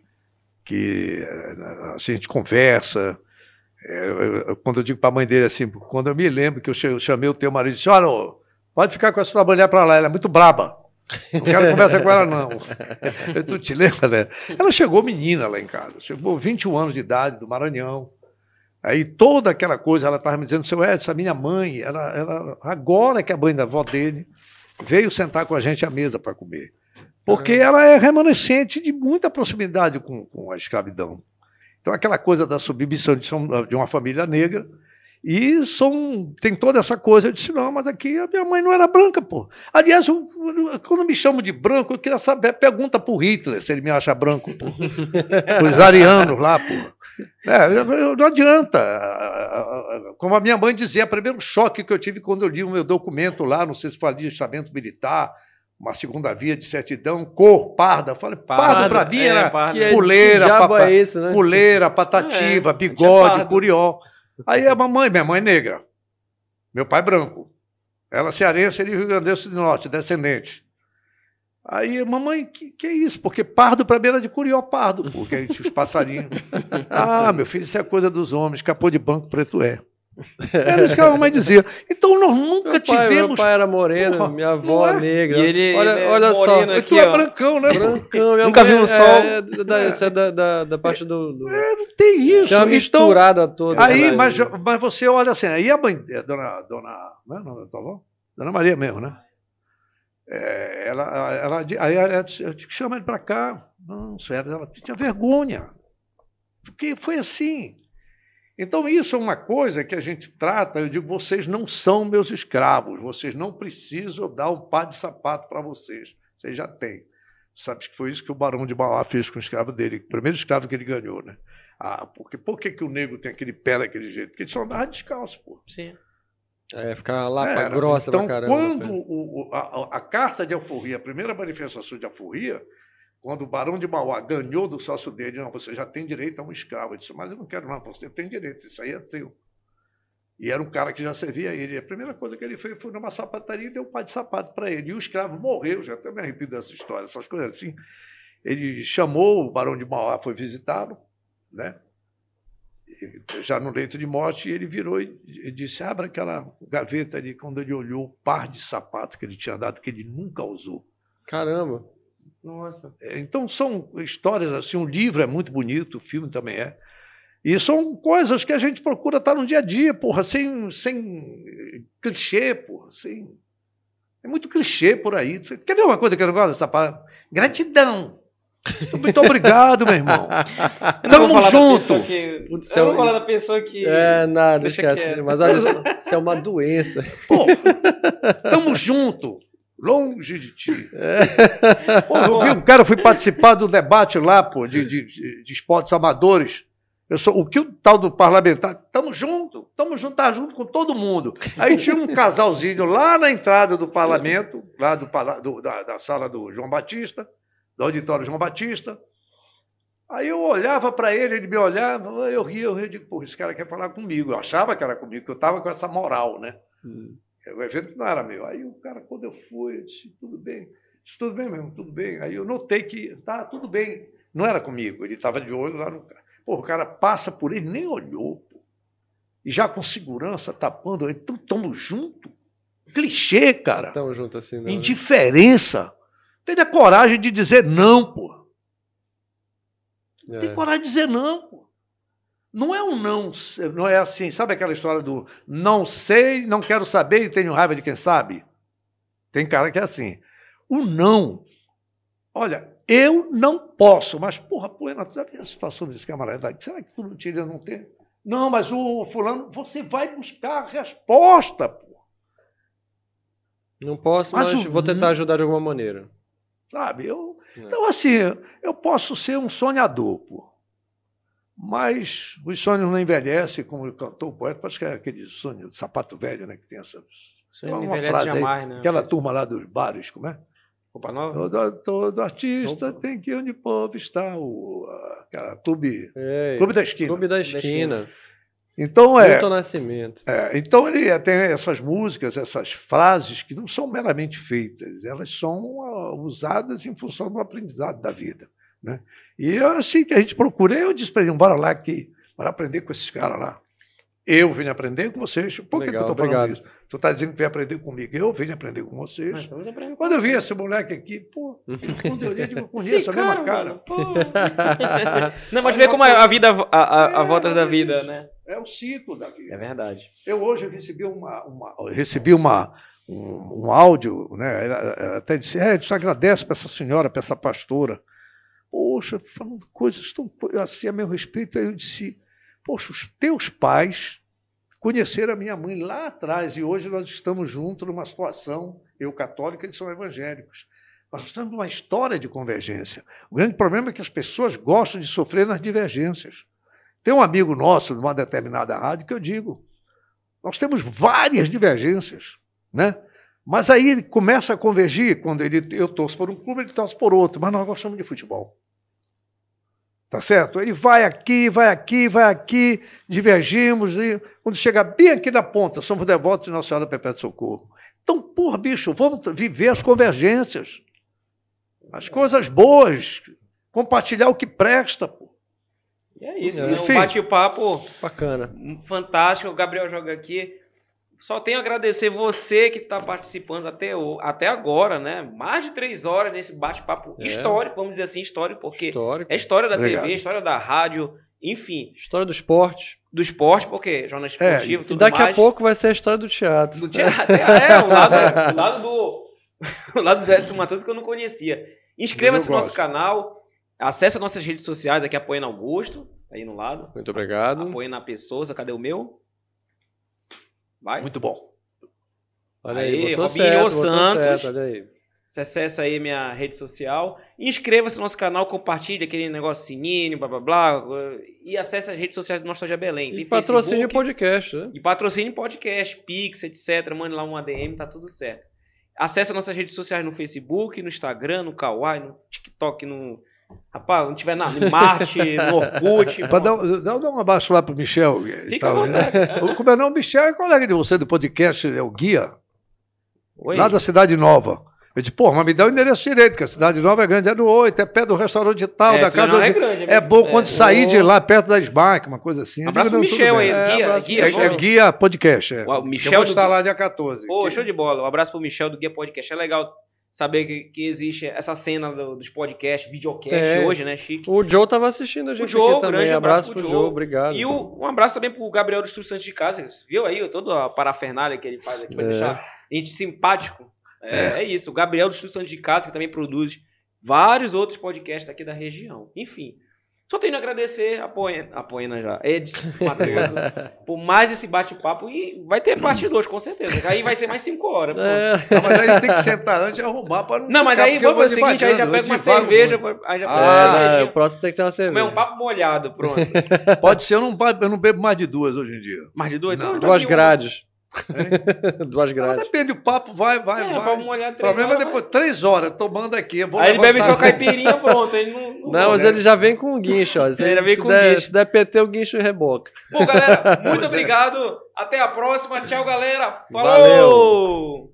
que assim, a gente conversa. É, quando eu digo para a mãe dele assim, quando eu me lembro que eu chamei o teu marido e disse: Olha, pode ficar com a sua mulher para lá, ela é muito braba. Não quero conversar com ela, não. tu te lembra, né? Ela chegou menina lá em casa, chegou 21 anos de idade, do Maranhão. Aí toda aquela coisa, ela estava me dizendo, seu Edson, a minha mãe, ela, ela, agora que a mãe da avó dele veio sentar com a gente à mesa para comer. Porque ela é remanescente de muita proximidade com, com a escravidão. Então, aquela coisa da submissão de uma família negra, e são, tem toda essa coisa. Eu disse, não, mas aqui a minha mãe não era branca, pô. Aliás, eu, quando me chamam de branco, eu queria saber, pergunta para o Hitler se ele me acha branco, pô. Os arianos lá, pô. É, não adianta. Como a minha mãe dizia, o primeiro choque que eu tive quando eu li o meu documento lá, não sei se foi alistamento militar, uma segunda via de certidão, cor, parda. Falei, pardo, pardo para mim é, era é, puleira, papa, é né? puleira, patativa, é, bigode, curió. Aí a mamãe, minha mãe negra, meu pai branco. Ela cearense, ele Rio Grande do Norte, descendente. Aí, mamãe, que, que é isso? Porque pardo para mim era de curió pardo, porque a gente, os passarinhos. ah, meu filho, isso é coisa dos homens, capô de banco preto é. Era isso que a mamãe dizia. Então nós nunca meu pai, tivemos. Meu pai era moreno, porra, minha avó é? negra. E ele, olha, ele é olha só. Aqui, tu é brancão, né? Brancão, nunca viu o sol. É, da, Isso é da, da, da parte do. do... É, não tem isso. Tem uma então, misturada então, toda. Aí, mas, mas você olha assim, aí a mãe, dona. dona não é nome da tua avó? Dona Maria mesmo, né? É, ela, ela, aí ela, eu te chama ele para cá. Não, sério, ela tinha vergonha. Porque foi assim. Então, isso é uma coisa que a gente trata. Eu digo, vocês não são meus escravos, vocês não precisam dar um par de sapato para vocês. Vocês já têm. Sabe que foi isso que o Barão de Mauá fez com o escravo dele, o primeiro escravo que ele ganhou, né? Ah, porque por que, que o negro tem aquele pé daquele jeito? Porque ele só andava descalço, pô. Sim. É, ficar lá Era. grossa então, pra caramba. Quando o, a, a, carta de alforria, a primeira manifestação de alforria, quando o Barão de Mauá ganhou do sócio dele, não, você já tem direito a um escravo. Eu disse, mas eu não quero, não, você tem direito, isso aí é seu. E era um cara que já servia a ele. A primeira coisa que ele fez foi numa sapataria e deu um par de sapato para ele. E o escravo morreu, já até me arrepio dessa história, essas coisas assim. Ele chamou o Barão de Mauá, foi visitá-lo, né? já no leito de morte, e ele virou e disse: abra aquela gaveta ali. Quando ele olhou o par de sapatos que ele tinha dado, que ele nunca usou. Caramba! Nossa. É, então são histórias assim, um livro é muito bonito, o filme também é. E são coisas que a gente procura estar no dia a dia, porra, sem, sem clichê, porra, sem. É muito clichê por aí. Quer ver uma coisa que eu não gosto dessa palavra? Gratidão. Muito obrigado, meu irmão. Tamo junto. Que... Putz, eu vou falar da pessoa que. É, nada, deixa esquece. Mas olha, isso é uma doença. Pô, tamo junto longe de ti. É. Pô, eu vi um cara, fui participar do debate lá, pô, de, de, de esportes amadores. Eu sou, o que o tal do parlamentar, estamos junto, estamos junto, tá junto com todo mundo. Aí tinha um casalzinho lá na entrada do parlamento, lá do, do da, da, sala do João Batista, do auditório João Batista. Aí eu olhava para ele, ele me olhava, eu ria, eu ria, eu digo, pô, esse cara quer falar comigo. Eu achava que era comigo, que eu estava com essa moral, né? Hum. O evento não era meu. Aí o cara, quando eu fui, eu disse, tudo bem. Disse, tudo bem mesmo, tudo bem. Aí eu notei que, tá, tudo bem. Não era comigo, ele estava de olho lá no cara. Pô, o cara passa por ele, nem olhou, pô. E já com segurança, tapando, então estamos juntos. Clichê, cara. Estamos juntos assim, não. Né? Indiferença. Tenha coragem de dizer não, pô. É. Tem coragem de dizer não, pô. Não é um não, não é assim, sabe aquela história do não sei, não quero saber e tenho raiva de quem sabe? Tem cara que é assim. O não, olha, eu não posso, mas porra, porra, sabe a situação desse camarada? Será que tu não tira, não tem? Não, mas o fulano, você vai buscar a resposta, porra. Não posso, mas, mas vou tentar ajudar de alguma maneira. Sabe, eu. É. Então, assim, eu posso ser um sonhador, pô. Mas os sonhos não envelhecem, como cantou o poeta, parece que é aquele sonho de sapato velho, né? Que tem essa. Sonho uma frase jamais, aí, né? Aquela turma lá dos bares, como é? Roupa Nova? Todo, todo artista Opa. tem que ir onde o povo está, o aquela clube, clube da esquina. Clube da esquina. Então é. Milton Nascimento. É, então ele tem essas músicas, essas frases que não são meramente feitas, elas são uh, usadas em função do aprendizado da vida. Né? E eu, assim que a gente procura, eu disse para ele, bora lá aqui, bora aprender com esses caras lá. Eu vim aprender com vocês. Por Legal, que, eu estou falando isso? Tu está dizendo que vem aprender comigo. Eu vim aprender com vocês. Então quando eu vi esse moleque aqui, pô, quando eu olhei, eu conheço a mesma cara. Não, mas vê como a vida, a, a, a é, volta da vida, né? É o ciclo da vida. É verdade. Eu hoje recebi uma, uma recebi uma, um, um áudio, né? Ela, ela até disse, é, a agradece para essa senhora, para essa pastora poxa, falando coisas tão assim a meu respeito. Aí eu disse, poxa, os teus pais conheceram a minha mãe lá atrás e hoje nós estamos juntos numa situação, eu católica, eles são evangélicos. Nós estamos numa história de convergência. O grande problema é que as pessoas gostam de sofrer nas divergências. Tem um amigo nosso de uma determinada rádio que eu digo, nós temos várias divergências, né? Mas aí começa a convergir, quando ele, eu torço por um clube, ele torce por outro, mas nós gostamos de futebol. Tá certo? Ele vai aqui, vai aqui, vai aqui, divergimos, e quando chega bem aqui na ponta, somos devotos de Nossa Senhora Perpétua Socorro. Então, porra, bicho, vamos viver as convergências, as coisas boas, compartilhar o que presta, pô. E é isso, é. um bate-papo bacana. Fantástico. O Gabriel joga aqui. Só tenho a agradecer você que está participando até, até agora, né? Mais de três horas nesse bate-papo é. histórico, vamos dizer assim, histórico, porque histórico. é história da Obrigado. TV, história da rádio, enfim. História do esporte. Do esporte, porque jornal é, esportivo, é, tudo daqui mais. a pouco vai ser a história do teatro. Do teatro, é, o lado, o lado do... o lado do Zé Matheus que eu não conhecia. Inscreva-se no nosso canal, acesse nossas redes sociais aqui, apoiando Augusto, aí no lado. Muito obrigado. Apoiando a pessoa, cadê o meu? Vai. Muito bom. Olha aí, aí Robinho certo, Santos. Certo, olha aí. Você acessa aí minha rede social. Inscreva-se no nosso canal, compartilhe aquele negócio sininho, blá blá blá. E acesse as redes sociais do Nostalgia Belém. Tem e patrocínio podcast, né? E patrocínio podcast, Pix, etc. Mande lá um ADM, tá tudo certo. Acesse nossas redes sociais no Facebook, no Instagram, no Kawaii, no TikTok, no Rapaz, não tiver na Marte, no Orkut. Dar, dar, dar, um abraço lá pro Michel. Fica à vontade. Né? Como é não? O Michel é colega de você do podcast, é o guia. Oi? Lá da Cidade Nova. Eu disse, pô, mas me dá o endereço direito, que a Cidade Nova é grande, é no 8, é perto do restaurante tal, é, da casa. É, grande, é, é bom quando é. sair de lá, perto da SBAC, uma coisa assim. Abraço pro Michel aí, é, guia, guia, é, é, guia podcast. É. O Michel Eu vou estar lá dia 14. Pô, show de bola. Um abraço pro Michel do Guia Podcast. É legal saber que, que existe essa cena do, dos podcasts, videocast é. hoje, né, Chique? O Joe tava assistindo a gente o Joe, aqui também. Grande abraço, abraço pro, pro Joe. Joe, obrigado. E o, um abraço também pro Gabriel dos Santos de Casa, viu aí toda a parafernália que ele faz aqui pra é. deixar a gente simpático. É, é. é isso, o Gabriel dos Santos de Casa, que também produz vários outros podcasts aqui da região. Enfim, só tenho a agradecer a Poena, a Poena já, Edson, Matheus, por mais esse bate-papo. E vai ter parte 2, com certeza. Aí vai ser mais 5 horas. É. Não, mas aí tem que sentar antes e arrumar para não. Não, mas aí vamos fazer o seguinte: aí já pega uma cerveja. Aí já ah, pega o próximo tem que ter uma cerveja. Comer um papo molhado, pronto. Pode ser, eu não, eu não bebo mais de duas hoje em dia. Mais de duas? Não, então, duas grades. É. Duas grades. depende, o papo vai, vai, é, vai. Molhar o problema horas, é depois, três horas, tomando aqui. Aí ele bebe só caipirinha, pronto. Ele não, não, não mas ele já vem com o guincho, ó. ele já vem com o guincho. Se der PT, o guincho reboca. Bom, galera, muito é. obrigado. Até a próxima. Tchau, galera. Falou! Valeu.